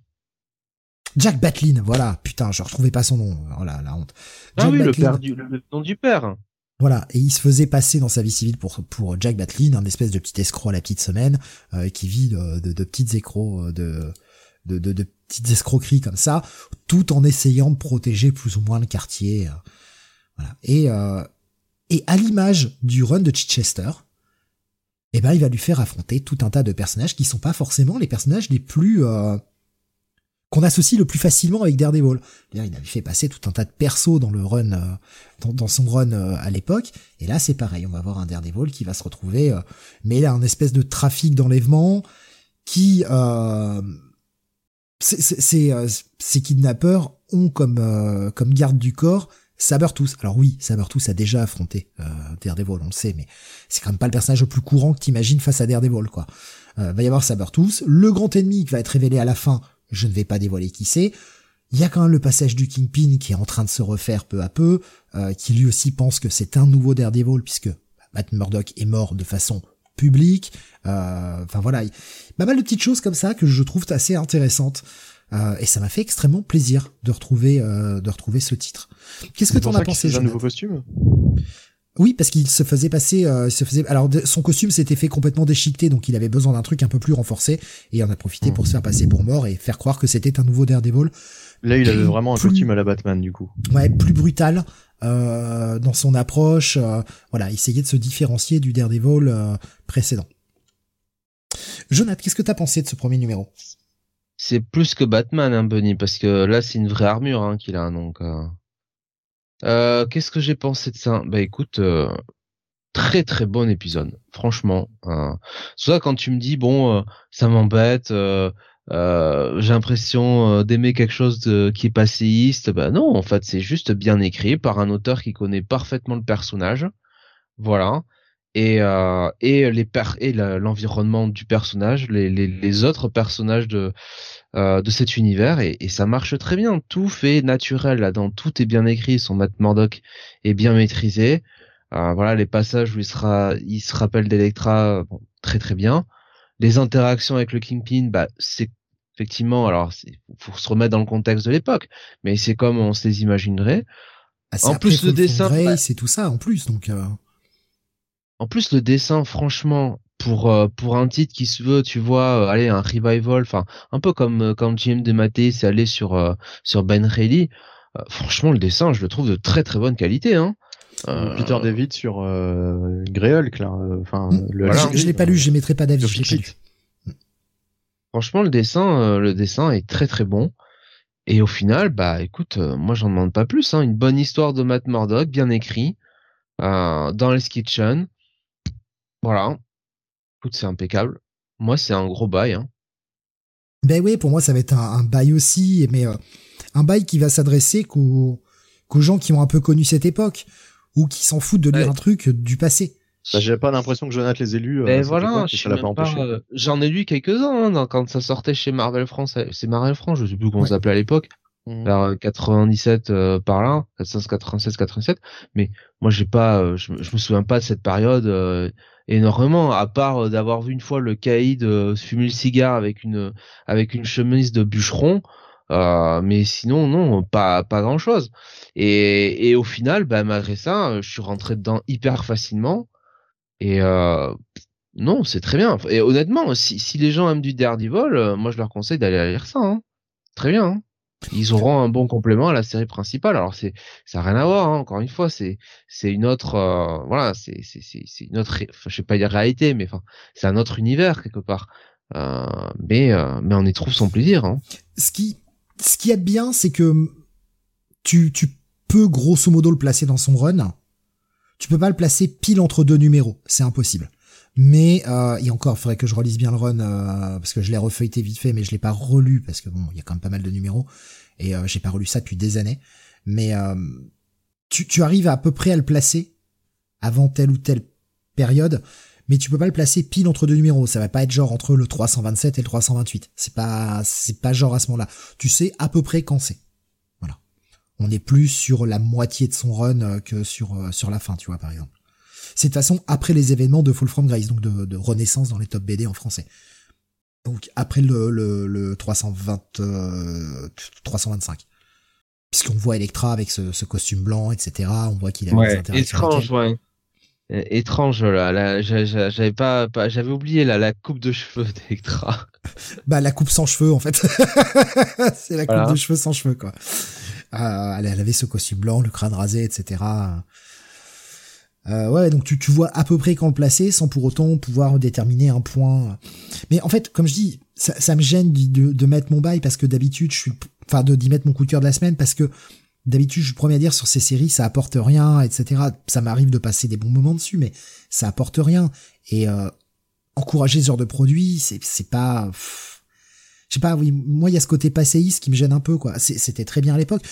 Jack Batlin, voilà, putain, je retrouvais pas son nom, oh la honte. ah oui, le, père du, le nom du père. Voilà, et il se faisait passer dans sa vie civile pour pour Jack Batlin, un espèce de petit escroc à la petite semaine, euh, qui vit de, de, de petites escrocs, de, de, de, de, petites escroqueries comme ça, tout en essayant de protéger plus ou moins le quartier. Euh, voilà. Et et à l'image du run de Chichester, eh ben il va lui faire affronter tout un tas de personnages qui sont pas forcément les personnages les plus qu'on associe le plus facilement avec Daredevil. Il avait fait passer tout un tas de persos dans le run, euh, dans, son run euh, à l'époque, et là c'est pareil, on va voir un Daredevil qui va se retrouver, euh, mais là un espèce de trafic d'enlèvement qui, euh, ces kidnappeurs ont comme comme garde du corps Sabertooth. Alors oui, Sabertooth a déjà affronté euh, Daredevil, on le sait, mais c'est quand même pas le personnage le plus courant que t'imagines face à Daredevil, quoi. Euh, va y avoir Sabertooth. Le grand ennemi qui va être révélé à la fin, je ne vais pas dévoiler qui c'est. Il y a quand même le passage du Kingpin qui est en train de se refaire peu à peu, euh, qui lui aussi pense que c'est un nouveau Daredevil puisque Matt Murdock est mort de façon publique. Euh, enfin voilà, pas mal de petites choses comme ça que je trouve assez intéressantes. Euh, et ça m'a fait extrêmement plaisir de retrouver de retrouver ce titre. Qu'est-ce que t'en as pensé un nouveau costume? Oui, parce qu'il se faisait passer, euh, se faisait. Alors son costume s'était fait complètement déchiqueté, donc il avait besoin d'un truc un peu plus renforcé, et il en a profité pour se faire passer pour mort et faire croire que c'était un nouveau Daredevil. Là, il avait vraiment un costume à la Batman du coup. Ouais, plus brutal euh, dans son approche. Euh, voilà, essayer de se différencier du Daredevil euh, précédent. Jonathan, qu'est-ce que t'as pensé de ce premier numéro? C'est plus que Batman, hein, Bunny, parce que là, c'est une vraie armure hein, qu'il a, donc. Euh... Euh, qu'est-ce que j'ai pensé de ça? Bah écoute, euh, très très bon épisode, franchement. Hein. Ça quand tu me dis bon, euh, ça m'embête, j'ai l'impression d'aimer quelque chose de, qui est passéiste. Bah non, en fait c'est juste bien écrit par un auteur qui connaît parfaitement le personnage. Voilà et euh, et les et l'environnement du personnage, les, les, les, autres personnages de euh, de cet univers et, et, ça marche très bien. Tout fait naturel là-dedans, tout est bien écrit. Son Matt Murdock est bien maîtrisé. Euh, voilà les passages où il sera, il se rappelle d'Electra, bon, très très bien. Les interactions avec le Kingpin, bah c'est effectivement, alors il faut se remettre dans le contexte de l'époque, mais c'est comme on se les imaginerait. Ah, en plus le dessin, bah c'est tout ça en plus donc. Euh... En plus, le dessin, franchement, pour euh, pour un titre qui se veut, tu vois, euh, aller un revival, enfin un peu comme euh, quand Jim Maté s'est allé sur sur Ben Reilly. franchement, le dessin, je le trouve de très très bonne qualité. Hein. Peter David sur euh, Hulk, là. Enfin, mmh. le je, l'ai pas lu, je mettrai pas d'avis. Franchement, le dessin, le dessin est très très bon. Et au final, bah écoute, moi j'en demande pas plus. Hein. Une bonne histoire de Matt Murdock, bien écrit, dans les Kitchen. Voilà. Écoute, c'est impeccable. Moi, c'est un gros bail. Hein. Ben oui, pour moi, ça va être un, bail aussi, mais euh, un bail qui va s'adresser qu'aux gens qui ont un peu connu cette époque ou qui s'en foutent de lire un truc du passé. Bah, J'ai pas l'impression que Jonathan les élus. Euh, voilà, euh, j'en ai lu quelques-uns hein, quand ça sortait chez Marvel France. C'est Marvel France, je sais plus comment ça s'appelait à l'époque. Mmh. vers 97 euh, par là, 496 87 mais moi j'ai pas euh, je, me souviens pas de cette période euh, énormément à part d'avoir vu une fois le caïd fumer le cigare avec une avec une chemise de bûcheron mais sinon non pas pas grand chose et, et au final bah malgré ça je suis rentré dedans hyper facilement et non c'est très bien et honnêtement si, si les gens aiment du Daredevil moi je leur conseille d'aller lire ça hein. très bien hein ils auront un bon complément à la série principale. Alors c'est ça n'a rien à voir. Hein. Encore une fois, c'est c'est une autre euh, voilà, c'est c'est c'est une autre. je sais pas dire réalité, mais enfin c'est un autre univers quelque part. Euh, mais euh, mais on y trouve son plaisir. Hein. Ce qui ce qui est bien, c'est que tu tu peux grosso modo le placer dans son run. Tu peux pas le placer pile entre deux numéros, c'est impossible. Mais euh, et encore, il faudrait que je relise bien le run euh, parce que je l'ai refeuilleté vite fait, mais je l'ai pas relu parce que bon, il y a quand même pas mal de numéros et euh, j'ai pas relu ça depuis des années. Mais euh, tu, arrives à peu près à le placer avant telle ou telle période, mais tu peux pas le placer pile entre deux numéros. Ça va pas être genre entre le 327 et le 328. C'est pas c'est pas genre à ce moment-là. Tu sais à peu près quand c'est. Voilà. On est plus sur la moitié de son run euh, que sur sur la fin, tu vois par exemple. C'est de façon après les événements de Fall from Grace, donc de, renaissance dans les top BD en français. Donc après le, le, le 320, 325. Puisqu'on voit Electra avec ce, ce, costume blanc, etc. On voit qu'il a ouais, étrange, ouais. Étrange là, j'avais pas, pas j'avais oublié là la coupe de cheveux *laughs* d'Electra. bah la coupe sans cheveux en fait. *laughs* c'est la coupe de cheveux sans cheveux quoi. Euh, elle, avait ce costume blanc, le crâne rasé, etc. Euh, ouais, donc tu, tu vois à peu près quand le placer sans pour autant pouvoir déterminer un point. Mais en fait, comme je dis, ça, ça me gêne de, de, mettre mon bail parce que d'habitude je suis, enfin de d'y mettre mon coup de cœur de la semaine parce que d'habitude je suis premier à dire sur ces séries ça apporte rien, etc. Ça m'arrive de passer des bons moments dessus, mais ça apporte rien. Et euh, encourager ce genre de produit, c'est c'est pas. je sais pas, oui, moi il y a ce côté passéiste qui me gêne un peu quoi. C'était très bien à l'époque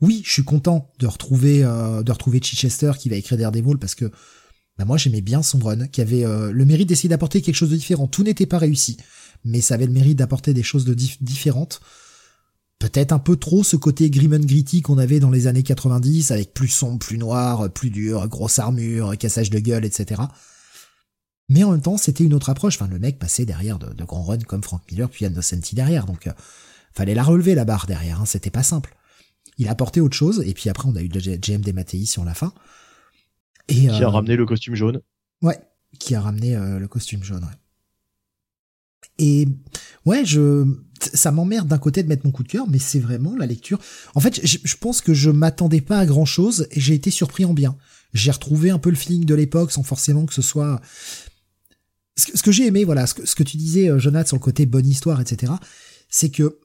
oui, je suis content de retrouver euh, de retrouver Chichester qui va écrire Daredevil parce que bah moi j'aimais bien son run, qui avait euh, le mérite d'essayer d'apporter quelque chose de différent. Tout n'était pas réussi, mais ça avait le mérite d'apporter des choses de différentes. Peut-être un peu trop ce côté grim and gritty qu'on avait dans les années 90, avec plus sombre, plus noir, plus dur, grosse armure, cassage de gueule, etc. Mais en même temps, c'était une autre approche. Enfin, le mec passait derrière de, grands runs comme Frank Miller, puis Innocenti derrière, donc euh, fallait la relever la barre derrière. Hein, c'était pas simple il a apporté autre chose, et puis après on a eu JMD Mattei sur la fin. Et, qui a euh, ramené le costume jaune. Ouais, qui a ramené euh, le costume jaune, ouais. Et ouais, je, ça m'emmerde d'un côté de mettre mon coup de cœur, mais c'est vraiment la lecture. En fait, je, pense que je m'attendais pas à grand chose et j'ai été surpris en bien. J'ai retrouvé un peu le feeling de l'époque sans forcément que ce soit. Ce que, j'ai aimé, voilà, ce que, ce que tu disais, euh, Jonathan, sur le côté bonne histoire, etc., c'est que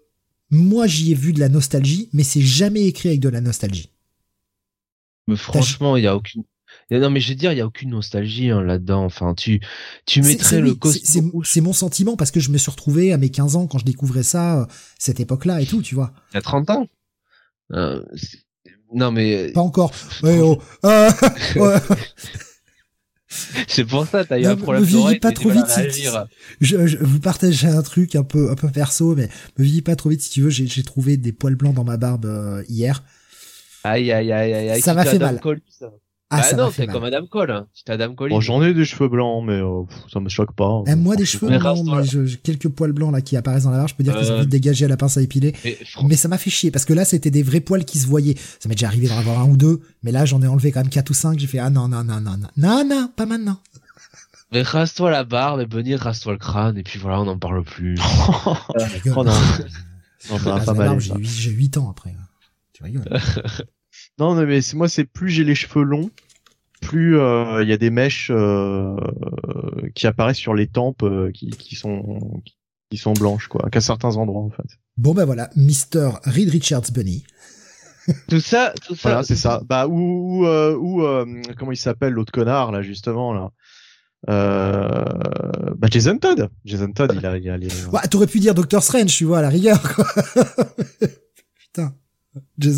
moi, j'y ai vu de la nostalgie, mais c'est jamais écrit avec de la nostalgie. Mais franchement, il y a aucune. Non, mais je veux dire, il y a aucune nostalgie hein, là-dedans. Enfin, tu, tu mettrais le costume. C'est mon sentiment parce que je me suis retrouvé à mes 15 ans quand je découvrais ça, euh, cette époque-là et tout, tu vois. Il y a 30 ans? Euh, non, mais. Pas encore. Ouais, oh. ah, *laughs* C'est pour ça, t'as eu un problème. Me vieillis pas trop vite. je, je, vous partage un truc un peu, un peu perso, mais me vieillis pas trop vite si tu veux. J'ai trouvé des poils blancs dans ma barbe euh, hier. Aïe, aïe, aïe, aïe. Ça m'a fait mal. Ah, bah non, c'est comme Madame Cole. Hein. Adam Cole. Bon, j'en ai des cheveux blancs, mais euh, ça me choque pas. Hein. moi, des cheveux blancs, mais j'ai quelques poils blancs là qui apparaissent dans la barbe. Je peux dire qu'ils ont vite dégagé à la pince à épiler. Mais, ça m'a fait chier parce que là, c'était des vrais poils qui se voyaient. Ça m'est déjà arrivé d'en avoir un ou deux, mais là, j'en ai enlevé quand même quatre ou cinq. J'ai fait ah non non non non non non non pas maintenant. Mais rase-toi la barbe et Benny, rase-toi le crâne et puis voilà, on n'en parle plus. *laughs* oh, *laughs* non. non, pas mal. J'ai 8 ans après. Tu rigoles. *laughs* non, mais moi, c'est plus j'ai les cheveux longs, plus euh, il y a des mèches euh, qui apparaissent sur les tempes euh, qui, qui, sont qui sont blanches quoi, qu'à certains endroits en fait. Bon ben voilà, Mr. Reed Richards Bunny. *laughs* tout ça, tout ça. Voilà, c'est ça. Bah ou ou, comment il s'appelle l'autre connard là justement là. Euh, bah Jason Todd. Jason Todd, il a, il a, a... Ouais, t'aurais pu dire Doctor Strange, tu vois, à la rigueur, quoi. *laughs*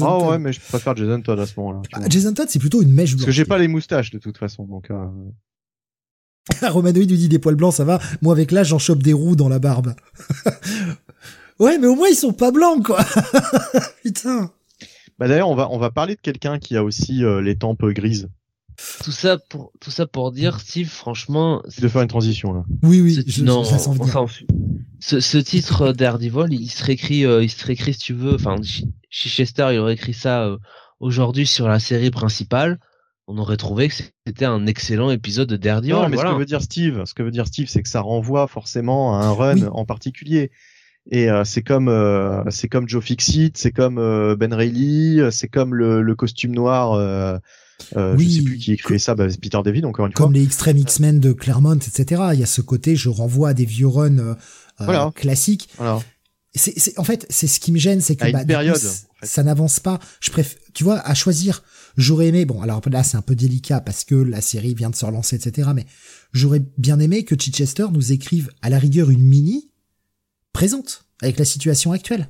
Oh ouais, mais je préfère Jason Todd à ce moment-là. Bah, Jason Todd, c'est plutôt une mèche blanche. Parce que j'ai pas les moustaches de toute façon, donc. Euh... *laughs* Romanoïd lui dit des poils blancs, ça va. Moi, avec l'âge, j'en chope des roues dans la barbe. *laughs* ouais, mais au moins ils sont pas blancs, quoi. *laughs* Putain. Bah d'ailleurs, on va on va parler de quelqu'un qui a aussi euh, les tempes grises. Tout ça pour tout ça pour dire, Steve, franchement, de faire une transition là. Oui, oui. Je, non, enfin, ce, ce titre d'Ardivol, il serait écrit, euh, il serait écrit si tu veux. Enfin, Chichester, il aurait écrit ça euh, aujourd'hui sur la série principale. On aurait trouvé que c'était un excellent épisode de Daredevil. Non, mais ce que veut dire Steve, ce que veut dire Steve, c'est que ça renvoie forcément à un run en particulier. Et euh, c'est comme c'est comme Joe Fixit, c'est comme Ben Reilly, c'est comme le, le, costume noir euh, oui, je sais plus qui écrivait ça, bah, Peter David encore une fois. Comme les Extreme X-Men de Claremont, etc. Il y a ce côté, je renvoie à des vieux runs euh, euh classiques. Voilà. En fait, c'est ce qui me gêne, c'est que bah, période, ça n'avance pas. Je préfère, tu vois, à choisir. J'aurais aimé, bon, alors là c'est un peu délicat parce que la série vient de se relancer, etc. Mais j'aurais bien aimé que Chichester nous écrive à la rigueur une mini présente avec la situation actuelle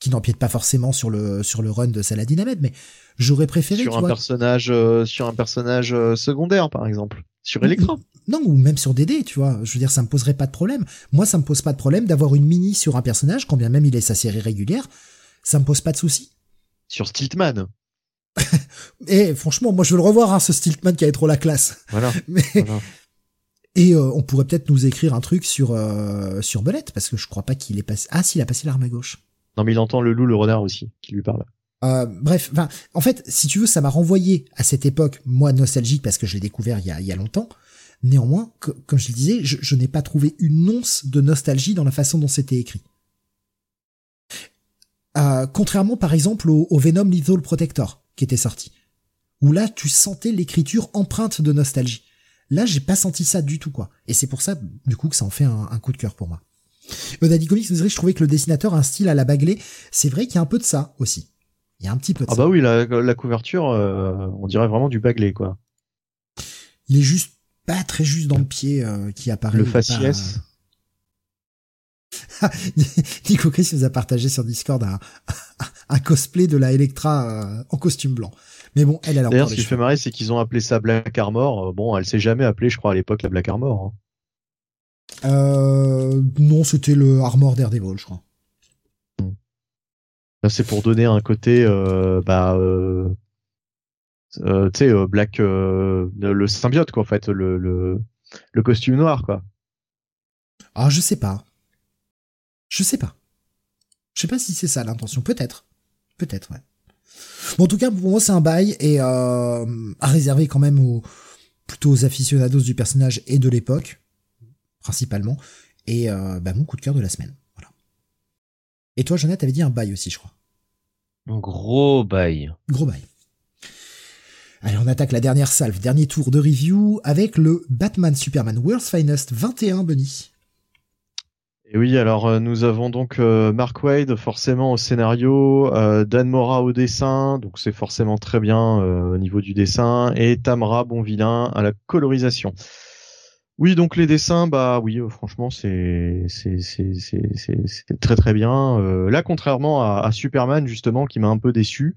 qui n'empiète pas forcément sur le sur le run de Saladin Ahmed, mais j'aurais préféré sur un personnage euh, sur un personnage euh, secondaire par exemple, sur Electra. Non, ou même sur DD, tu vois. Je veux dire, ça me poserait pas de problème. Moi, ça me pose pas de problème d'avoir une mini sur un personnage, quand bien même il est sa série régulière. Ça me pose pas de souci. Sur Stiltman. *laughs* Et franchement, moi, je veux le revoir, hein, ce Stiltman qui a trop la classe. Voilà. *laughs* Mais, Et euh, on pourrait peut-être nous écrire un truc sur sur Belette parce que je crois pas qu'il est passé. Ah, s'il a passé l'arme à gauche. Non, mais il entend le loup, le renard aussi qui lui parle. Euh, bref, en fait, si tu veux, ça m'a renvoyé à cette époque, moi nostalgique parce que je l'ai découvert il y a, longtemps. Néanmoins, comme je le disais, je, n'ai pas trouvé une once de nostalgie dans la façon dont c'était écrit. Euh, contrairement par exemple au, Venom Lethal Protector qui était sorti, où là tu sentais l'écriture empreinte de nostalgie. Là, j'ai pas senti ça du tout quoi, et c'est pour ça du coup que ça en fait un, coup de cœur pour moi. Daddy Comics je trouvais que le dessinateur a un style à la Bagley. C'est vrai qu'il y a un peu de ça aussi. Il y a un petit peu de ah ça. Ah bah oui, la, couverture, euh, on dirait vraiment du Bagley quoi. Il est juste pas très juste dans le pied euh, qui apparaît. Le faciès. *laughs* Nico Chris nous a partagé sur Discord *laughs* un, cosplay de la Electra euh, en costume blanc. Mais bon, elle, a D'ailleurs, ce qui fait marrer, c'est qu'ils ont appelé ça Black Armor. Euh, bon, elle s'est jamais appelée, je crois, à l'époque, la Black Armor. Hein. Euh, non, c'était le Armor Daredevil, je crois. C'est pour donner un côté, euh, bah, euh, tu sais, Black, le symbiote, quoi, en fait, le, le, le costume noir, quoi. Ah, je sais pas. Je sais pas. Je sais pas si c'est ça l'intention. Peut-être. Peut-être, ouais. Bon, en tout cas, pour moi, c'est un bail et euh, à réserver quand même aux plutôt aux aficionados du personnage et de l'époque, principalement. Et euh, bah, mon coup de cœur de la semaine. Voilà. Et toi, Jonathan, t'avais dit un bail aussi, je crois. Un gros bail. Gros bail. Allez, on attaque la dernière salve, dernier tour de review avec le Batman Superman World's Finest 21, Bunny. Et oui, alors euh, nous avons donc euh, Mark Wade forcément au scénario, euh, Dan Mora au dessin, donc c'est forcément très bien au niveau du dessin, et Tamra Bonvillain à la colorisation. Oui, donc les dessins, bah oui, franchement c'est c'est c'est c'est très très bien. là, contrairement à, à, Superman justement, qui m'a un peu déçu,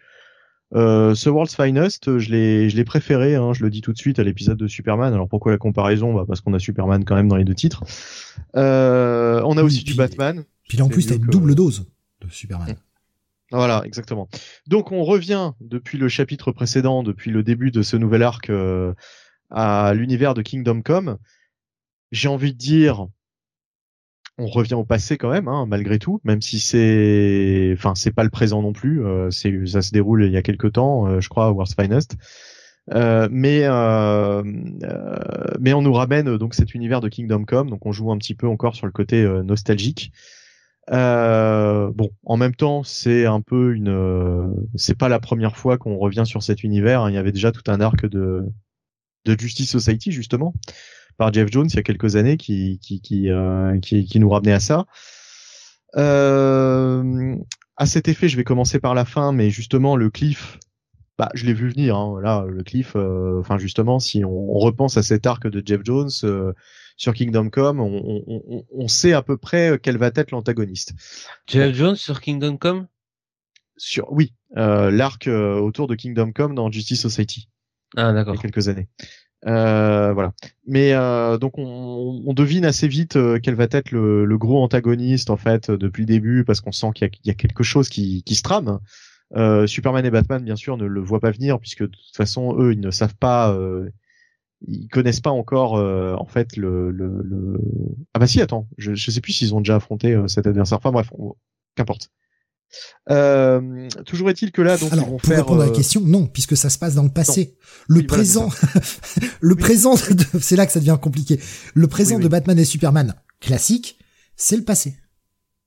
euh, ce World's Finest, je l'ai, je l'ai préféré. Hein, je le dis tout de suite à l'épisode de Superman. Alors pourquoi la comparaison? Bah Parce qu'on a Superman quand même dans les deux titres. Euh, on a aussi du Batman. Puis en plus, t'as une double dose de Superman. Mm. Voilà, exactement. Donc on revient depuis le chapitre précédent, depuis le début de ce nouvel arc euh, à l'univers de Kingdom Come. J'ai envie de dire, on revient au passé quand même, hein, malgré tout, même si c'est, enfin, c'est pas le présent non plus. Euh, c'est, ça se déroule il y a quelques temps, euh, je crois, à World's Finest. Euh, mais euh, mais on nous ramène donc cet univers de Kingdom Come, donc on joue un petit peu encore sur le côté nostalgique. bon, en même temps, c'est un peu une, c'est pas la première fois qu'on revient sur cet univers. Hein. Il y avait déjà tout un arc de de Justice Society justement par Jeff Jones il y a quelques années qui qui qui, euh, qui, qui, nous ramenait à ça. Euh, à cet effet, je vais commencer par la fin, mais justement le cliff, bah je l'ai vu venir. Hein, là, le cliff, euh, enfin justement, si on, repense à cet arc de Jeff Jones euh, sur Kingdom Come, on, on, on, sait à peu près quel va être l'antagoniste. Jeff Jones sur Kingdom Come? Sur oui, l'arc autour de Kingdom Come dans Justice Society. Ah d'accord. Il y a quelques années. Euh, voilà. Mais euh, donc on, on, devine assez vite euh, quel va être le, le, gros antagoniste en fait depuis le début parce qu'on sent qu'il y, y, a quelque chose qui, qui se trame. Euh, Superman et Batman bien sûr ne le voient pas venir puisque de toute façon eux ils ne savent pas, euh, ils connaissent pas encore en fait le, le, le, ah bah si attends je, je sais plus s'ils ont déjà affronté cet adversaire. Enfin bref qu'importe. Euh, toujours est-il que là, donc Alors, ils vont pour faire. répondre à la euh, question, non, puisque ça se passe dans le passé. Le présent, *laughs* le présent, c'est là que ça devient compliqué. Le présent de Batman et Superman classique, c'est le passé.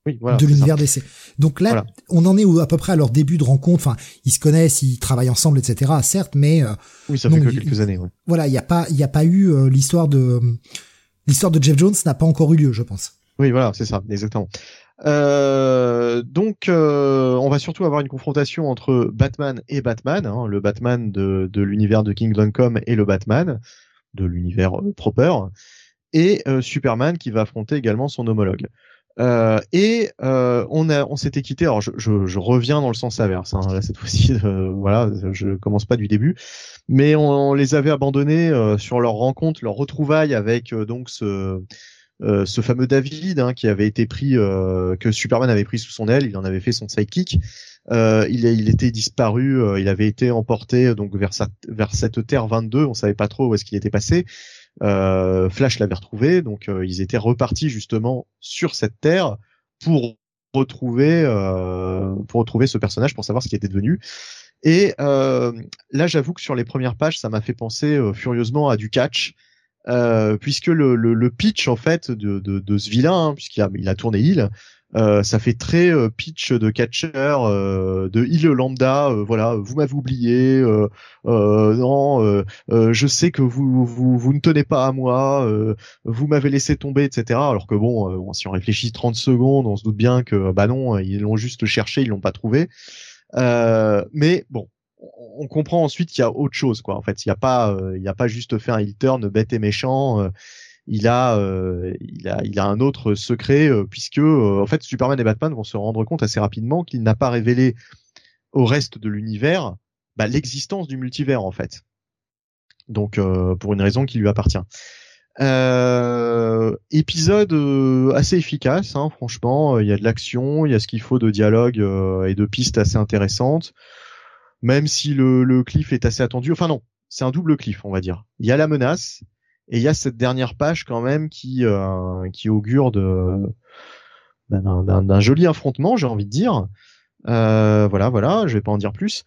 Oui, voilà, de l'univers DC. Donc là, on en est à peu près à leur début de rencontre. Enfin, ils se connaissent, ils travaillent ensemble, etc. Certes, mais euh, oui, ça fait que quelques années. Ouais. Voilà, il n'y a pas, il y a pas eu euh, l'histoire de l'histoire de Jeff Jones n'a pas encore eu lieu, je pense. Oui, voilà, c'est ça, exactement. Euh, donc, euh, on va surtout avoir une confrontation entre Batman et Batman, hein, le Batman de, de l'univers de Kingdom Come et le Batman de l'univers euh, proper, et Superman qui va affronter également son homologue. et on on s'était quitté. Alors, je, je, je, reviens dans le sens inverse. Hein, là, cette *laughs* fois-ci, voilà, je commence pas du début, mais on, on les avait abandonnés sur leur rencontre, leur retrouvaille avec donc ce euh, ce fameux David hein, qui avait été pris, euh, que Superman avait pris sous son aile, il en avait fait son sidekick. Euh, il, était disparu, euh, il avait été emporté donc vers, sa, vers cette Terre 22, on savait pas trop où est-ce qu'il était passé. Flash l'avait retrouvé, donc ils étaient repartis justement sur cette Terre pour retrouver pour retrouver ce personnage pour savoir ce qui était devenu. Et là, j'avoue que sur les premières pages, ça m'a fait penser furieusement à du catch. Puisque le, le, le, pitch en fait de, de, de ce vilain, hein, puisqu'il a, il a tourné il, euh, ça fait très euh, pitch de catcher, euh, de il lambda. voilà, vous m'avez oublié. non, je sais que vous, vous vous ne tenez pas à moi. vous m'avez laissé tomber, etc. Alors que bon, si on réfléchit 30 secondes, on se doute bien que bah non, ils l'ont juste cherché, ils l'ont pas trouvé. mais bon, on comprend ensuite qu'il y a autre chose, quoi. En fait, il n'y a pas, il y a pas juste fait un heel turn bête et méchant il a, euh, il a, il a un autre secret euh, puisque euh, en fait Superman et Batman vont se rendre compte assez rapidement qu'il n'a pas révélé au reste de l'univers bah, l'existence du multivers en fait. Donc pour une raison qui lui appartient. épisode assez efficace, hein, franchement. Il y a de l'action, il y a ce qu'il faut de dialogue et de pistes assez intéressantes. Même si le, le cliff est assez attendu. Enfin non, c'est un double cliff, on va dire. Il y a la menace et il y a cette dernière page quand même qui euh, qui augure de ben, d'un joli affrontement, j'ai envie de dire. Euh, voilà, voilà, je vais pas en dire plus.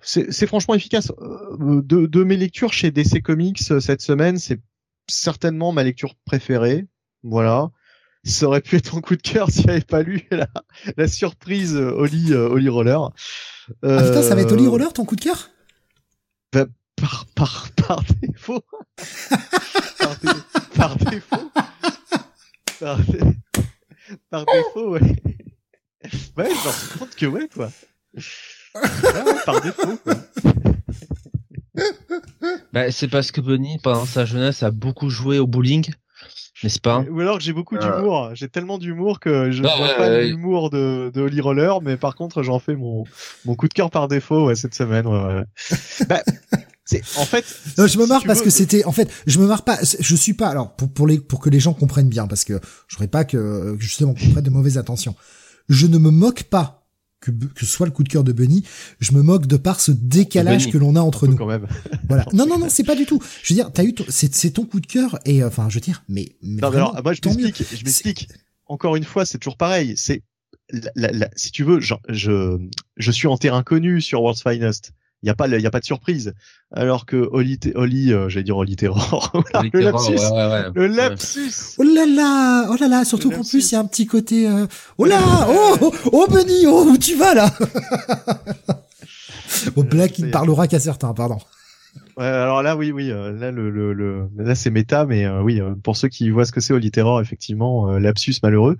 C'est franchement efficace. Euh, de, de, mes lectures chez DC Comics cette semaine, c'est certainement ma lecture préférée. Voilà. Ça aurait pu être un coup de cœur s'il n'y avait pas lu la, la surprise Oli, Oli Roller. Ah putain, ça va être Oli Roller ton coup de cœur? Bah, par, par, par défaut. par, par, défaut. Par, par défaut, ouais. Ouais, je me rends compte que ouais, quoi. par défaut, quoi. Bah, c'est parce que Bunny, pendant sa jeunesse, a beaucoup joué au bowling, n'est-ce pas Ou alors que j'ai beaucoup d'humour. J'ai tellement d'humour que je ne vois pas l'humour de, de Holy Roller, mais par contre, j'en fais mon, mon coup de cœur par défaut ouais, cette semaine. Ouais, ouais. *laughs* bah, en fait. je me marre parce que c'était, en fait, je me marre pas. Je suis pas. Alors pour pour les pour que les gens comprennent bien, parce que je voudrais pas que justement qu'on prête de mauvaises attentions. Je ne me moque pas que, que soit le coup de cœur de Bunny, je me moque de par ce décalage que l'on a entre nous. Quand même. voilà. Non, non, non, c'est pas du tout. Je veux dire, t'as eu, c'est, ton coup de cœur et euh, enfin, je veux dire, mais. mais non, alors, moi, je m'explique. Je m'explique. Encore une fois, c'est toujours pareil. C'est, si tu veux, je, je, je suis en terrain connu sur World's Finest il y a pas il y a pas de surprise. Alors que Oli Oli euh, j'allais dire Oli Terror. *laughs* Le lapsus. le lapsus. Oh là là oh là là surtout qu'en plus il y a un petit côté euh... oh là oh, oh oh Benny oh où tu vas là? *laughs* Au Black il ne parlera qu'à certains pardon. Ouais, alors là, oui, oui, euh, là, le, le, le là, c'est méta, mais euh, oui, pour ceux qui voient ce que c'est Oli Terror, effectivement, lapsus malheureux.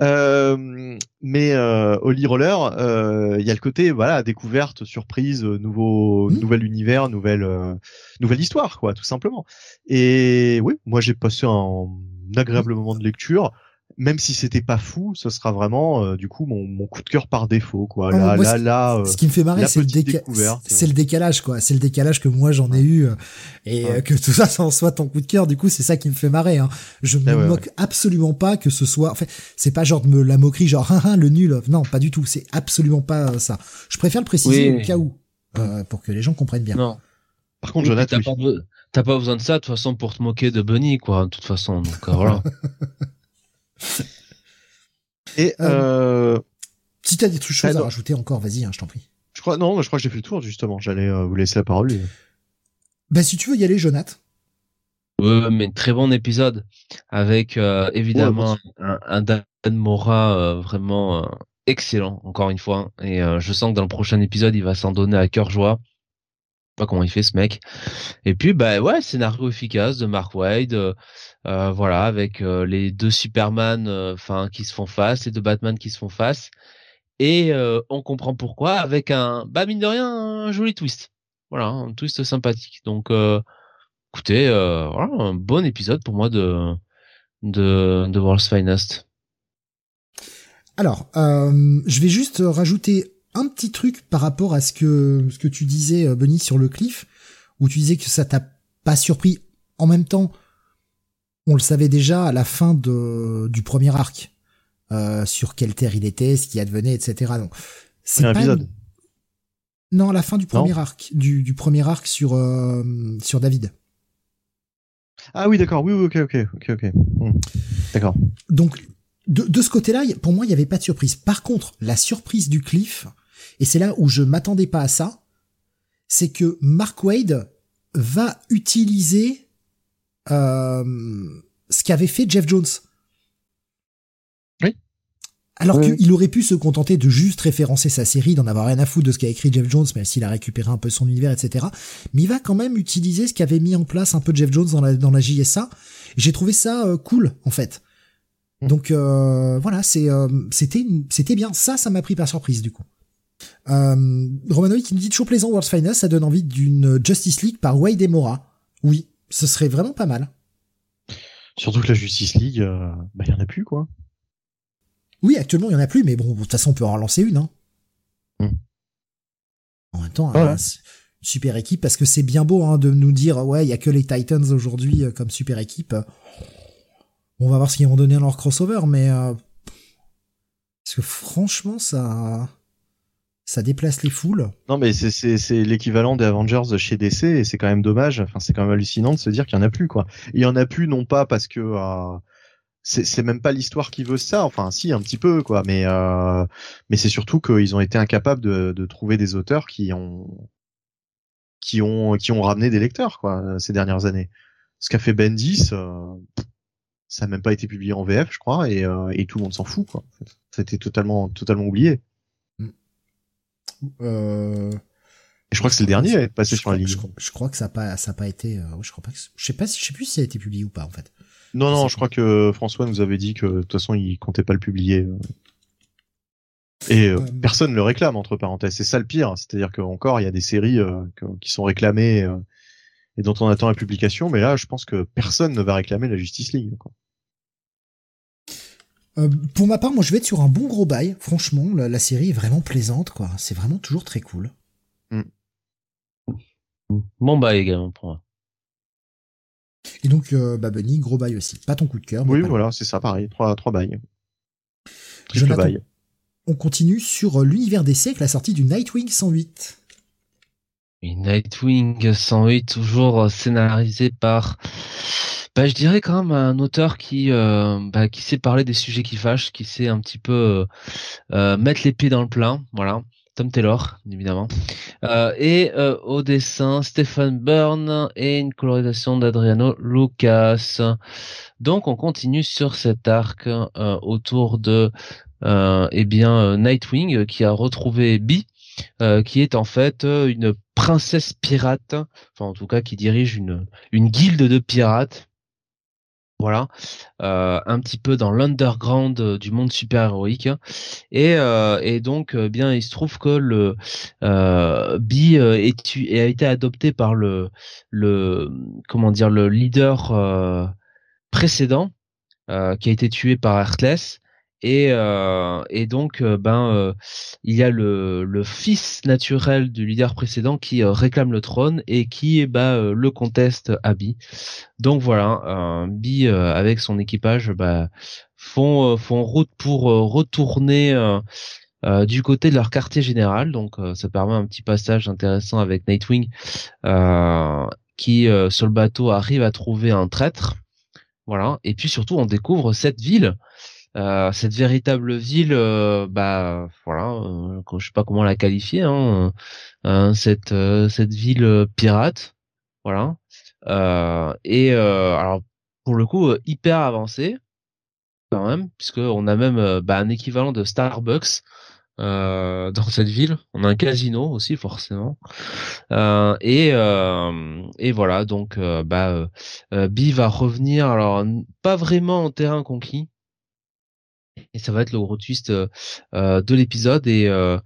Euh, mais euh, Holy Roller, euh, il y a le côté voilà découverte, surprise, nouveau, mmh. nouvel univers, nouvelle, euh, nouvelle histoire quoi, tout simplement. Et oui, moi j'ai passé un agréable moment de lecture même si c'était pas fou, ce sera vraiment euh, du coup mon, mon, coup de cœur par défaut quoi. Là, là, là, ce qui me fait marrer, c'est le, c'est le décalage quoi. C'est le décalage que moi j'en ai eu euh, et euh, que tout ça, ça en soit ton coup de cœur. Du coup, c'est ça qui me fait marrer. Hein. Je me eh moque absolument pas que ce soit. En fait, c'est pas genre de me la moquerie, genre le nul. Non, pas du tout. C'est absolument pas ça. Je préfère le préciser au cas où pour que les gens comprennent bien. Non. Par contre, Jonathan, t'as pas, besoin de ça de toute façon pour te moquer de Bunny quoi. De toute façon, donc voilà. *laughs* *laughs* Et euh, euh, si t'as des trucs choses à rajouter encore, vas-y, hein, je t'en prie. Je crois non, je crois que j'ai fait le tour justement. J'allais euh, vous laisser la parole. Bah si tu veux y aller, Jonath. Ouais, mais très bon épisode avec évidemment un, Dan Mora vraiment excellent encore une fois et je sens que dans le prochain épisode il va s'en donner à cœur joie pas comment il fait ce mec. Et puis bah ouais, scénario efficace de Mark Wade, euh, euh voilà, avec euh, les deux Superman, qui se font face, les deux Batman qui se font face, et on comprend pourquoi avec un, bah mine de rien, un joli twist. Voilà, un twist sympathique. Donc écoutez, un bon épisode pour moi de de, de World's Finest. Alors, je vais juste rajouter un petit truc par rapport à ce que ce que tu disais, euh, Benny, sur le cliff, où tu disais que ça t'a pas surpris. En même temps, on le savait déjà à la fin de du premier arc euh, sur quelle terre il était, ce qui advenait, etc. Donc C'est un pas épisode. une- Non, à la fin du premier arc, du, du premier arc sur euh, sur David. Ah oui, d'accord. Oui, oui, ok, ok, ok, ok. Hmm. D'accord. Donc de, de ce côté-là, pour moi, il n'y avait pas de surprise. Par contre, la surprise du cliff, et c'est là où je m'attendais pas à ça, c'est que Mark Wade va utiliser euh, ce qu'avait fait Jeff Jones. Oui. Alors Oui, qu'il aurait pu se contenter de juste référencer sa série, d'en avoir rien à foutre de ce qu'a écrit Jeff Jones, même s'il a récupéré un peu son univers, etc. Mais il va quand même utiliser ce qu'avait mis en place un peu Jeff Jones dans la, dans la JSA. J'ai trouvé ça euh, cool, en fait. Donc euh, voilà, c'est euh, c'était c'était bien. Ça, ça m'a pris par surprise du coup. Euh, Romanoï qui nous dit toujours plaisant World's Finest, ça donne envie d'une Justice League par Wade et Mora. Oui, ce serait vraiment pas mal. Surtout que la Justice League, euh, bah, il y en a plus, quoi. Oui, actuellement il y en a plus, mais bon, de toute façon on peut en relancer une. Hein. Hmm. En même temps, hein, c'est une super équipe parce que c'est bien beau hein, de nous dire ouais il y a que les Titans aujourd'hui euh, comme super équipe. On va voir ce qu'ils vont donner dans leur crossover, mais euh, parce que franchement ça ça déplace les foules. Non, mais c'est, l'équivalent des Avengers chez DC et c'est quand même dommage. Enfin, c'est quand même hallucinant de se dire qu'il y en a plus, quoi. Il y en a plus, non pas parce que euh, c'est, même pas l'histoire qui veut ça. Enfin, si, un petit peu, quoi. Mais, euh, mais c'est surtout qu'ils ont été incapables de, de trouver des auteurs qui ont, qui ont, qui ont ramené des lecteurs, quoi, ces dernières années. Ce qu'a fait Bendis, euh, ça n'a même pas été publié en VF, je crois, et, euh, et tout le monde s'en fout, quoi. C'était totalement, totalement oublié. Euh, Et je crois que c'est le dernier à être passé je sur la ligne. je crois- je crois que ça a pas ça a pas été. euh, je crois pas. que- je sais pas. si- Je sais plus si ça a été publié ou pas en fait. Non, non, je crois que François nous avait dit que de toute façon il comptait pas le publier. euh. Et euh, personne le réclame entre parenthèses. C'est ça le pire, c'est-à-dire qu'encore il y a des séries que- qui sont réclamées et dont on attend la publication, mais là je pense que personne ne va réclamer la Justice League. quoi. Euh, pour ma part, moi, je vais être sur un bon gros bail. Franchement, la, la série est vraiment plaisante, quoi. C'est vraiment toujours très cool. Bon bah également pour moi. Et donc, euh, bah, Bunny, gros bail aussi. Pas ton coup de cœur. Oui, voilà, c'est ça, pareil, trois, trois bails. Triple Jonathan. bail. On continue sur euh, l'univers d'essai avec la sortie du Nightwing 108. Nightwing 108 toujours euh, scénarisé par bah je dirais quand même un auteur qui euh, bah, qui sait parler des sujets qui fâchent, qui sait un petit peu euh, mettre les pieds dans le plein, voilà. Tom Taylor, évidemment. Et euh, au dessin, Stephen Byrne et une colorisation d'Adriano Lucas. Donc on continue sur cet arc autour de eh bien Nightwing qui a retrouvé Bee, euh, qui est en fait euh, une princesse pirate, enfin en tout cas qui dirige une une guilde de pirates. Voilà, euh, un petit peu dans l'underground du monde super-héroïque. Et, et donc, bien, il se trouve que le euh, Bee est, a été adopté par le, le comment dire, le leader précédent, qui a été tué par Heartless. Et, euh, et donc, euh, ben, euh, il y a le, fils naturel du leader précédent qui réclame le trône et qui bah, euh, le conteste à Bee. Donc voilà, Bee euh, avec son équipage bah, font, font route pour retourner du côté de leur quartier général. Donc ça permet un petit passage intéressant avec Nightwing qui sur le bateau arrive à trouver un traître. Voilà. Et puis surtout on découvre cette ville. Euh, cette véritable ville, euh, bah voilà, euh, je sais pas comment la qualifier, hein, euh, cette euh, cette ville pirate, voilà, et alors pour le coup hyper avancé quand même, puisque on a même bah, un équivalent de Starbucks euh, dans cette ville. On a un casino aussi forcément, Euh, et euh, et voilà donc bah Bee va revenir alors pas vraiment en terrain conquis. Et ça va être le gros twist euh, euh, de l'épisode et euh,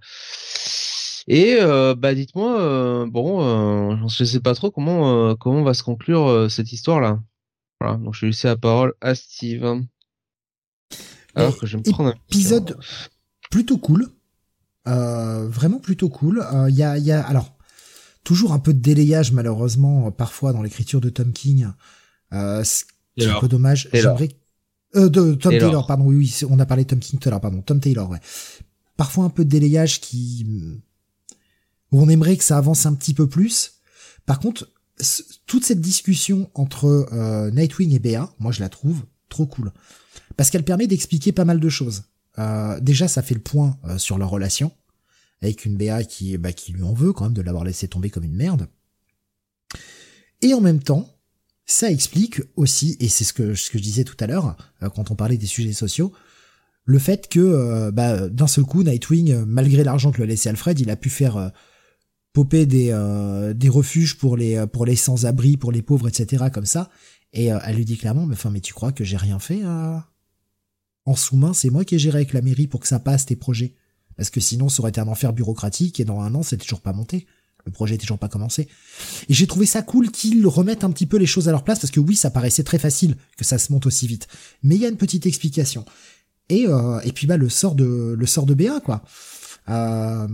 et euh, bah dites-moi euh, bon euh, je sais pas trop comment euh, comment va se conclure euh, cette histoire là. Voilà donc je vais laisser la parole à Steve. Alors que je vais me prendre un épisode plutôt cool. Euh, vraiment plutôt cool. Il y, a, y a alors toujours un peu de délayage malheureusement parfois dans l'écriture de Tom King. Euh, ce qui est un peu dommage. J'aimerais euh, de Tom Taylor. Taylor. pardon. Oui, oui, on a parlé de Tom l'heure, pardon. Tom Taylor, ouais. parfois un peu de délayage qui où on aimerait que ça avance un petit peu plus. Par contre, toute cette discussion entre euh, Nightwing et Bea, moi je la trouve trop cool parce qu'elle permet d'expliquer pas mal de choses. Euh, déjà, ça fait le point euh, sur leur relation avec une Bea qui bah, qui lui en veut quand même de l'avoir laissé tomber comme une merde. Et en même temps, ça explique aussi, et c'est ce que, je disais tout à l'heure quand on parlait des sujets sociaux, le fait que bah, d'un seul coup, Nightwing, malgré l'argent que le laissait Alfred, il a pu faire popper des, euh, refuges pour les, pour les sans-abri, pour les pauvres, etc. comme ça. Et euh, elle lui dit clairement, mais enfin, mais tu crois que j'ai rien fait euh En sous-main, c'est moi qui ai géré avec la mairie pour que ça passe tes projets. Parce que sinon, ça aurait été un enfer bureaucratique et dans un an, c'est toujours pas monté. Le projet était toujours pas commencé. Et j'ai trouvé ça cool qu'ils remettent un petit peu les choses à leur place parce que oui, ça paraissait très facile que ça se monte aussi vite. Mais il y a une petite explication. Et, et puis bah le sort de le sort de BA quoi. Euh,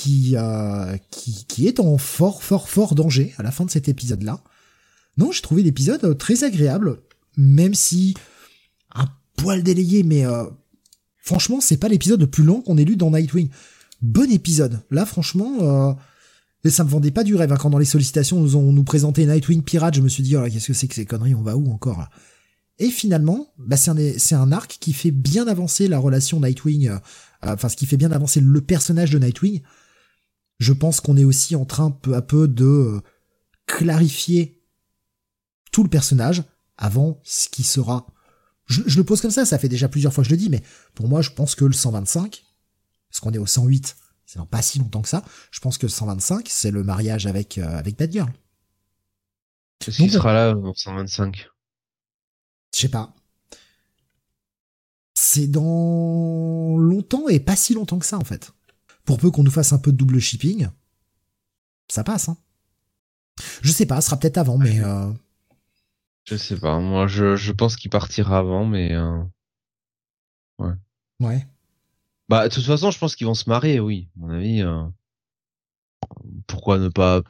qui, euh, qui, qui est en fort, fort, fort danger à la fin de cet épisode-là. Non, j'ai trouvé l'épisode très agréable, même si un poil délayé, mais euh, franchement, c'est pas l'épisode le plus long qu'on ait lu dans Nightwing. Bon épisode. Là, franchement, euh, ça me vendait pas du rêve. Hein. Quand dans les sollicitations, nous ont nous présenté Nightwing Pirate, je me suis dit, oh, qu'est-ce que c'est que ces conneries, on va où encore? Et finalement, bah, c'est un, arc qui fait bien avancer la relation Nightwing, euh, enfin, ce qui fait bien avancer le personnage de Nightwing, je pense qu'on est aussi en train peu à peu de euh, clarifier tout le personnage avant ce qui sera. Je, le pose comme ça, ça fait déjà plusieurs fois que je le dis, mais pour moi, je pense que le 125, parce qu'on est au 108, c'est dans pas si longtemps que ça, je pense que le 125, c'est le mariage avec, euh, avec Batgirl. Qu'est-ce qui sera là au 125 Je sais pas. C'est dans longtemps et pas si longtemps que ça, en fait pour peu qu'on nous fasse un peu de double shipping, ça passe. Hein. Je sais pas, ce sera peut-être avant, mais. Euh... Je sais pas, moi je, je pense qu'il partira avant, mais. Euh... Ouais. Ouais. Bah, de toute façon, je pense qu'ils vont se marier, oui. À mon avis. Euh... Pourquoi ne pas.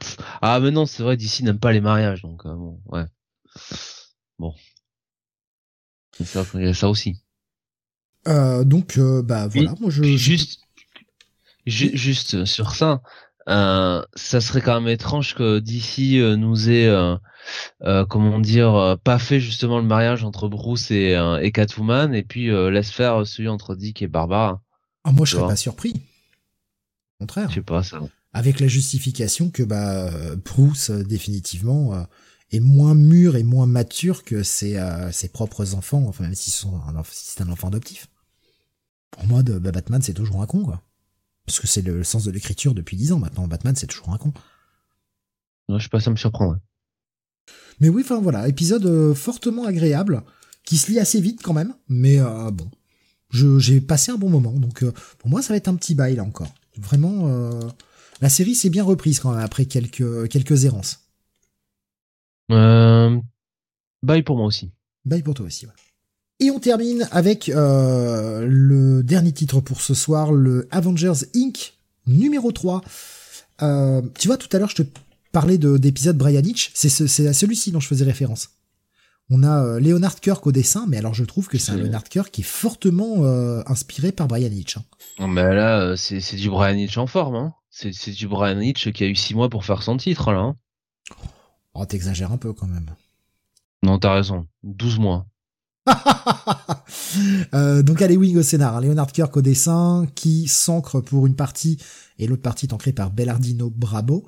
Ah, mais non, c'est vrai, d'ici n'aime pas les mariages, donc euh, bon, ouais. Bon. Ça, il y a ça aussi. Euh, donc, euh, bah voilà, moi je. Juste, juste sur ça, euh, ça serait quand même étrange que d'ici euh, nous ait, euh, euh, comment dire, pas fait justement le mariage entre Bruce et, et Catwoman, et puis laisse faire celui entre Dick et Barbara. Ah, moi, je serais pas surpris. Au contraire. Je sais pas ça. Avec la justification que bah Bruce définitivement est moins mûr et moins mature que ses, ses propres enfants, enfin même si c'est un enfant adoptif. Pour moi, de, bah, Batman, c'est toujours un con, quoi. Parce que c'est le sens de l'écriture depuis dix ans maintenant. Batman, c'est toujours un con. Non, je sais pas, ça me surprend. Mais oui, enfin voilà, épisode euh, fortement agréable, qui se lit assez vite quand même, mais euh, bon, j'ai passé un bon moment, donc euh, pour moi ça va être un petit bail là encore. Vraiment, la série s'est bien reprise quand même après quelques quelques errances. bail pour moi aussi. Bail pour toi aussi, ouais. Et on termine avec euh, le dernier titre pour ce soir, le Avengers Inc. numéro 3. Euh, tu vois, tout à l'heure, je te parlais d'épisode Brian Hitch. C'est à celui-ci dont je faisais référence. On a euh, Leonard Kirk au dessin, mais alors je trouve que c'est un Leonard Kirk qui est fortement inspiré par Brian Hitch. Hein. Mais là, c'est du Brian Hitch en forme. Hein. C'est du Brian Hitch qui a eu 6 mois pour faire son titre, là. Hein. Oh, t'exagères un peu quand même. Non, t'as raison. 12 mois. *laughs* euh, donc allez Wing au scénar, hein. Leonard Kirk au dessin, qui s'ancre pour une partie, et l'autre partie est ancrée par Bellardino Brabo.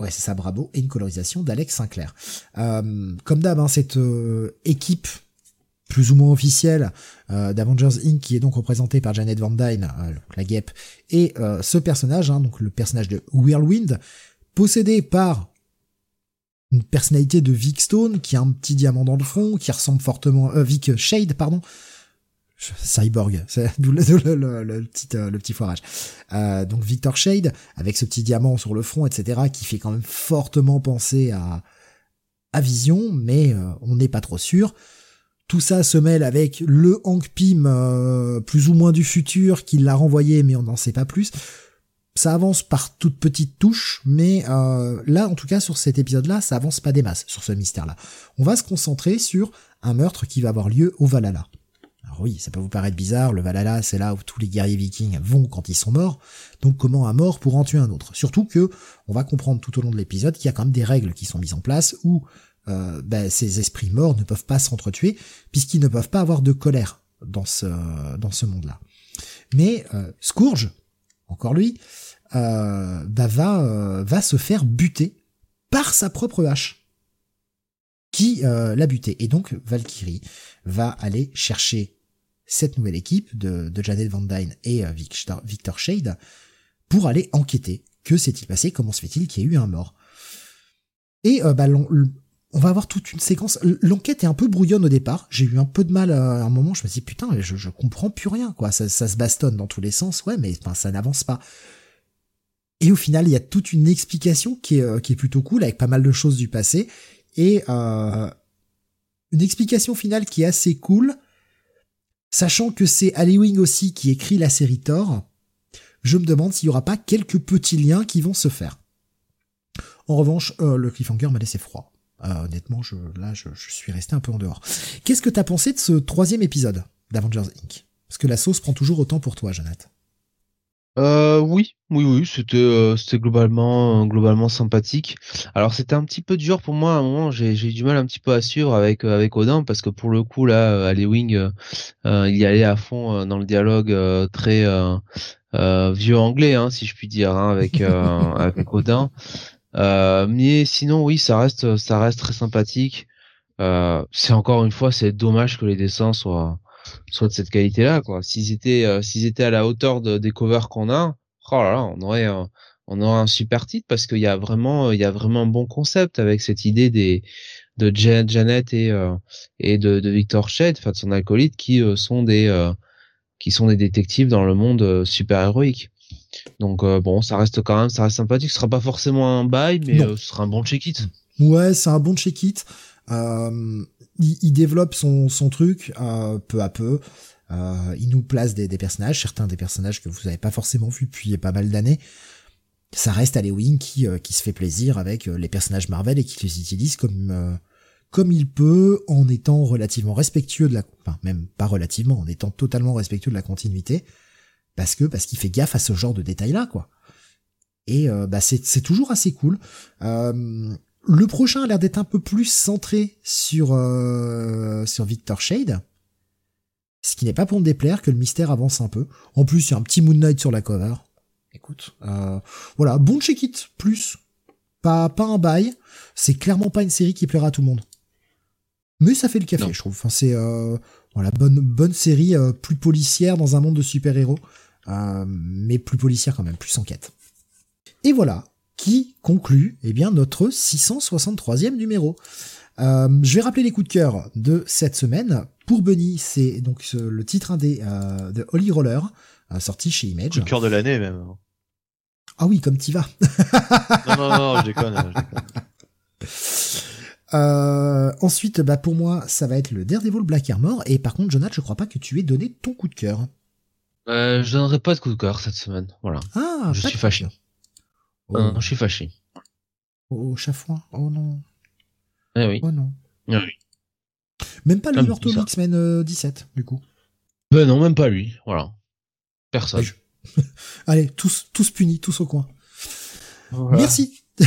Ouais, c'est ça, Brabo, et une colorisation d'Alex Sinclair. Euh, comme d'hab, hein, cette euh, équipe plus ou moins officielle euh, d'Avengers Inc. qui est donc représentée par Janet Van Dyne, la guêpe, et ce personnage, hein, donc le personnage de Whirlwind, possédé par une personnalité de Vic Stone qui a un petit diamant dans le front, qui ressemble fortement euh, Vic Shade, pardon. Cyborg, *laughs* c'est le, le, le, petit euh, le petit foirage. Euh, donc Victor Shade avec ce petit diamant sur le front, etc., qui fait quand même fortement penser à à Vision, mais euh, on n'est pas trop sûr. Tout ça se mêle avec le Hank Pym euh, plus ou moins du futur qui l'a renvoyé, mais on n'en sait pas plus ça avance par toutes petites touches, mais euh, là, en tout cas, sur cet épisode-là, ça avance pas des masses sur ce mystère-là. On va se concentrer sur un meurtre qui va avoir lieu au Valhalla. Oui, ça peut vous paraître bizarre, le Valhalla, c'est là où tous les guerriers vikings vont quand ils sont morts. Donc comment un mort pour en tuer un autre? Surtout que on va comprendre tout au long de l'épisode qu'il y a quand même des règles qui sont mises en place où euh, ben, ces esprits morts ne peuvent pas s'entretuer puisqu'ils ne peuvent pas avoir de colère dans ce dans ce monde-là. Mais euh, Scourge, encore lui, euh, bah, va euh, va se faire buter par sa propre hache qui euh, l'a buté. Et donc Valkyrie va aller chercher cette nouvelle équipe de, Janet Van Dyne et euh, Victor, Shade pour aller enquêter. Que s'est-il passé? Comment se fait-il qu'il y ait eu un mort? Et euh, bah, on va avoir toute une séquence. L'enquête est un peu brouillonne au départ. J'ai eu un peu de mal à un moment. Je me suis dit putain, je, comprends plus rien quoi. Ça, ça se bastonne dans tous les sens. Ouais, mais enfin, ça n'avance pas. Et au final, il y a toute une explication qui est, euh, plutôt cool avec pas mal de choses du passé et euh, une explication finale qui est assez cool, sachant que c'est Ali Wing aussi qui écrit la série Thor. Je me demande s'il y aura pas quelques petits liens qui vont se faire. En revanche, euh, le cliffhanger m'a laissé froid. Euh, honnêtement, là, je, je suis resté un peu en dehors. Qu'est-ce que t'as pensé de ce troisième épisode d'Avengers Inc? Parce que la sauce prend toujours autant pour toi, Jonathan. Euh, oui, oui, oui, c'était euh, c'était globalement globalement sympathique. Alors c'était un petit peu dur pour moi à un moment, j'ai j'ai eu du mal un petit peu à suivre avec euh, avec Odin parce que pour le coup là, euh, Ali Wing, euh, euh, il y allait à fond euh, dans le dialogue euh, très euh, euh, vieux anglais, hein, si je puis dire, hein, avec euh, *laughs* avec Odin. Euh, mais sinon oui, ça reste ça reste très sympathique. Euh, c'est encore une fois, c'est dommage que les dessins soient soit de cette qualité-là, quoi. S'ils étaient, euh, s'ils étaient à la hauteur de, des covers qu'on a, oh là là, on aurait, un, on aurait un super titre parce qu'il y a vraiment, il y a vraiment un bon concept avec cette idée des, de Jan- Janet et euh, et de, de Victor Shade, enfin de son acolyte, qui euh, sont des, euh, qui sont des détectives dans le monde euh, super héroïque. Donc euh, bon, ça reste quand même, ça reste sympathique. Ce sera pas forcément un bail, mais euh, ce sera un bon check-it. Ouais, c'est un bon check-it. Euh, il, il développe son, son truc euh, peu à peu. Euh, il nous place des, des personnages, certains des personnages que vous n'avez pas forcément vus depuis pas mal d'années. Ça reste Halloween qui, euh, qui se fait plaisir avec euh, les personnages Marvel et qui les utilise comme euh, comme il peut en étant relativement respectueux de la, enfin même pas relativement, en étant totalement respectueux de la continuité, parce que parce qu'il fait gaffe à ce genre de détails là quoi. Et euh, bah c'est toujours assez cool. Euh, le prochain a l'air d'être un peu plus centré sur euh, sur Victor Shade. Ce qui n'est pas pour me déplaire que le mystère avance un peu. En plus, il y a un petit Moon Knight sur la cover. Écoute, euh, voilà, bon check it, plus. Pas, pas un bail. C'est clairement pas une série qui plaira à tout le monde. Mais ça fait le café, Non. je trouve. Enfin, c'est euh, voilà, bonne bonne série, euh, plus policière dans un monde de super-héros, euh, mais plus policière quand même, plus enquête. Et voilà, qui conclut eh bien notre 663e numéro. Euh, je vais rappeler les coups de cœur de cette semaine. Pour Bunny, c'est donc le titre indé euh, de Holy Roller, euh, sorti chez Image. Coup de cœur de l'année même. Ah oui, comme t'y vas. *laughs* Non, non, non, je déconne. je déconne. Euh, ensuite, bah pour moi, ça va être le Daredevil Black Armor. Et par contre, Jonathan, je crois pas que tu aies donné ton coup de cœur. Euh, je donnerai pas de coup de cœur cette semaine. Voilà. Ah, Je suis fâché. Euh. Oh, je suis fâché. oh, chafouin. Oh non. Eh oui. Oh non. Ah oui. Même pas le Ah, Immortal bizarre. X-Men euh, 17, du coup. Ben non, même pas lui. Voilà. Personne. Je- *laughs* Allez, tous, tous punis, tous au coin. Voilà. Merci. *laughs*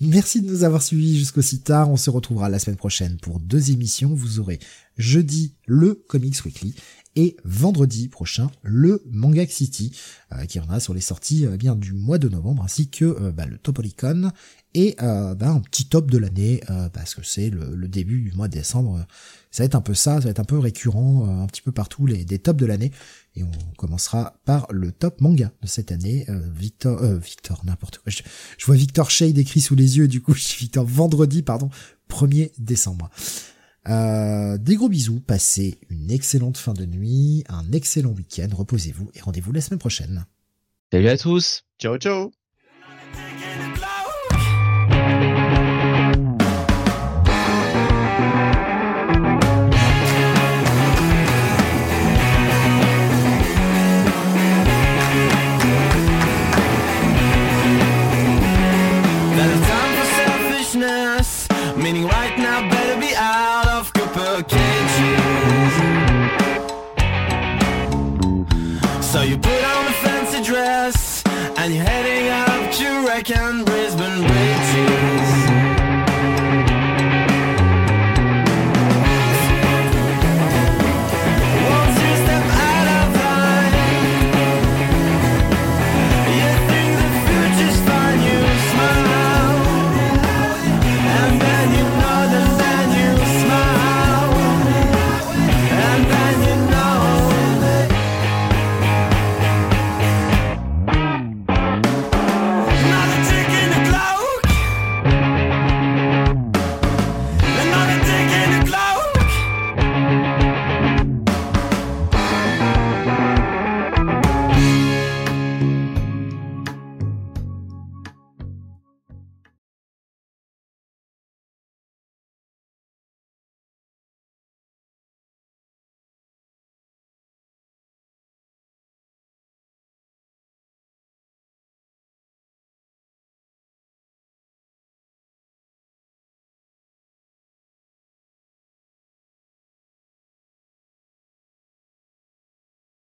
Merci de nous avoir suivis jusqu'aussi tard. On se retrouvera la semaine prochaine pour deux émissions. Vous aurez jeudi le Comics Weekly et vendredi prochain le Manga City euh, qui reviendra sur les sorties euh, bien du mois de novembre ainsi que euh, bah, le Topolicon et bah, un petit top de l'année parce que c'est le, début du mois de décembre. Ça va être un peu ça, ça va être un peu récurrent un petit peu partout les des tops de l'année et on commencera par le top manga de cette année. Victor, euh, Victor, n'importe quoi. Je, je vois Victor Shade écrit sous les yeux, du coup, *laughs* je suis Victor vendredi, pardon, 1er décembre. Euh, des gros bisous, passez une excellente fin de nuit, un excellent week-end, reposez-vous et rendez-vous la semaine prochaine. Salut à tous. Ciao, ciao.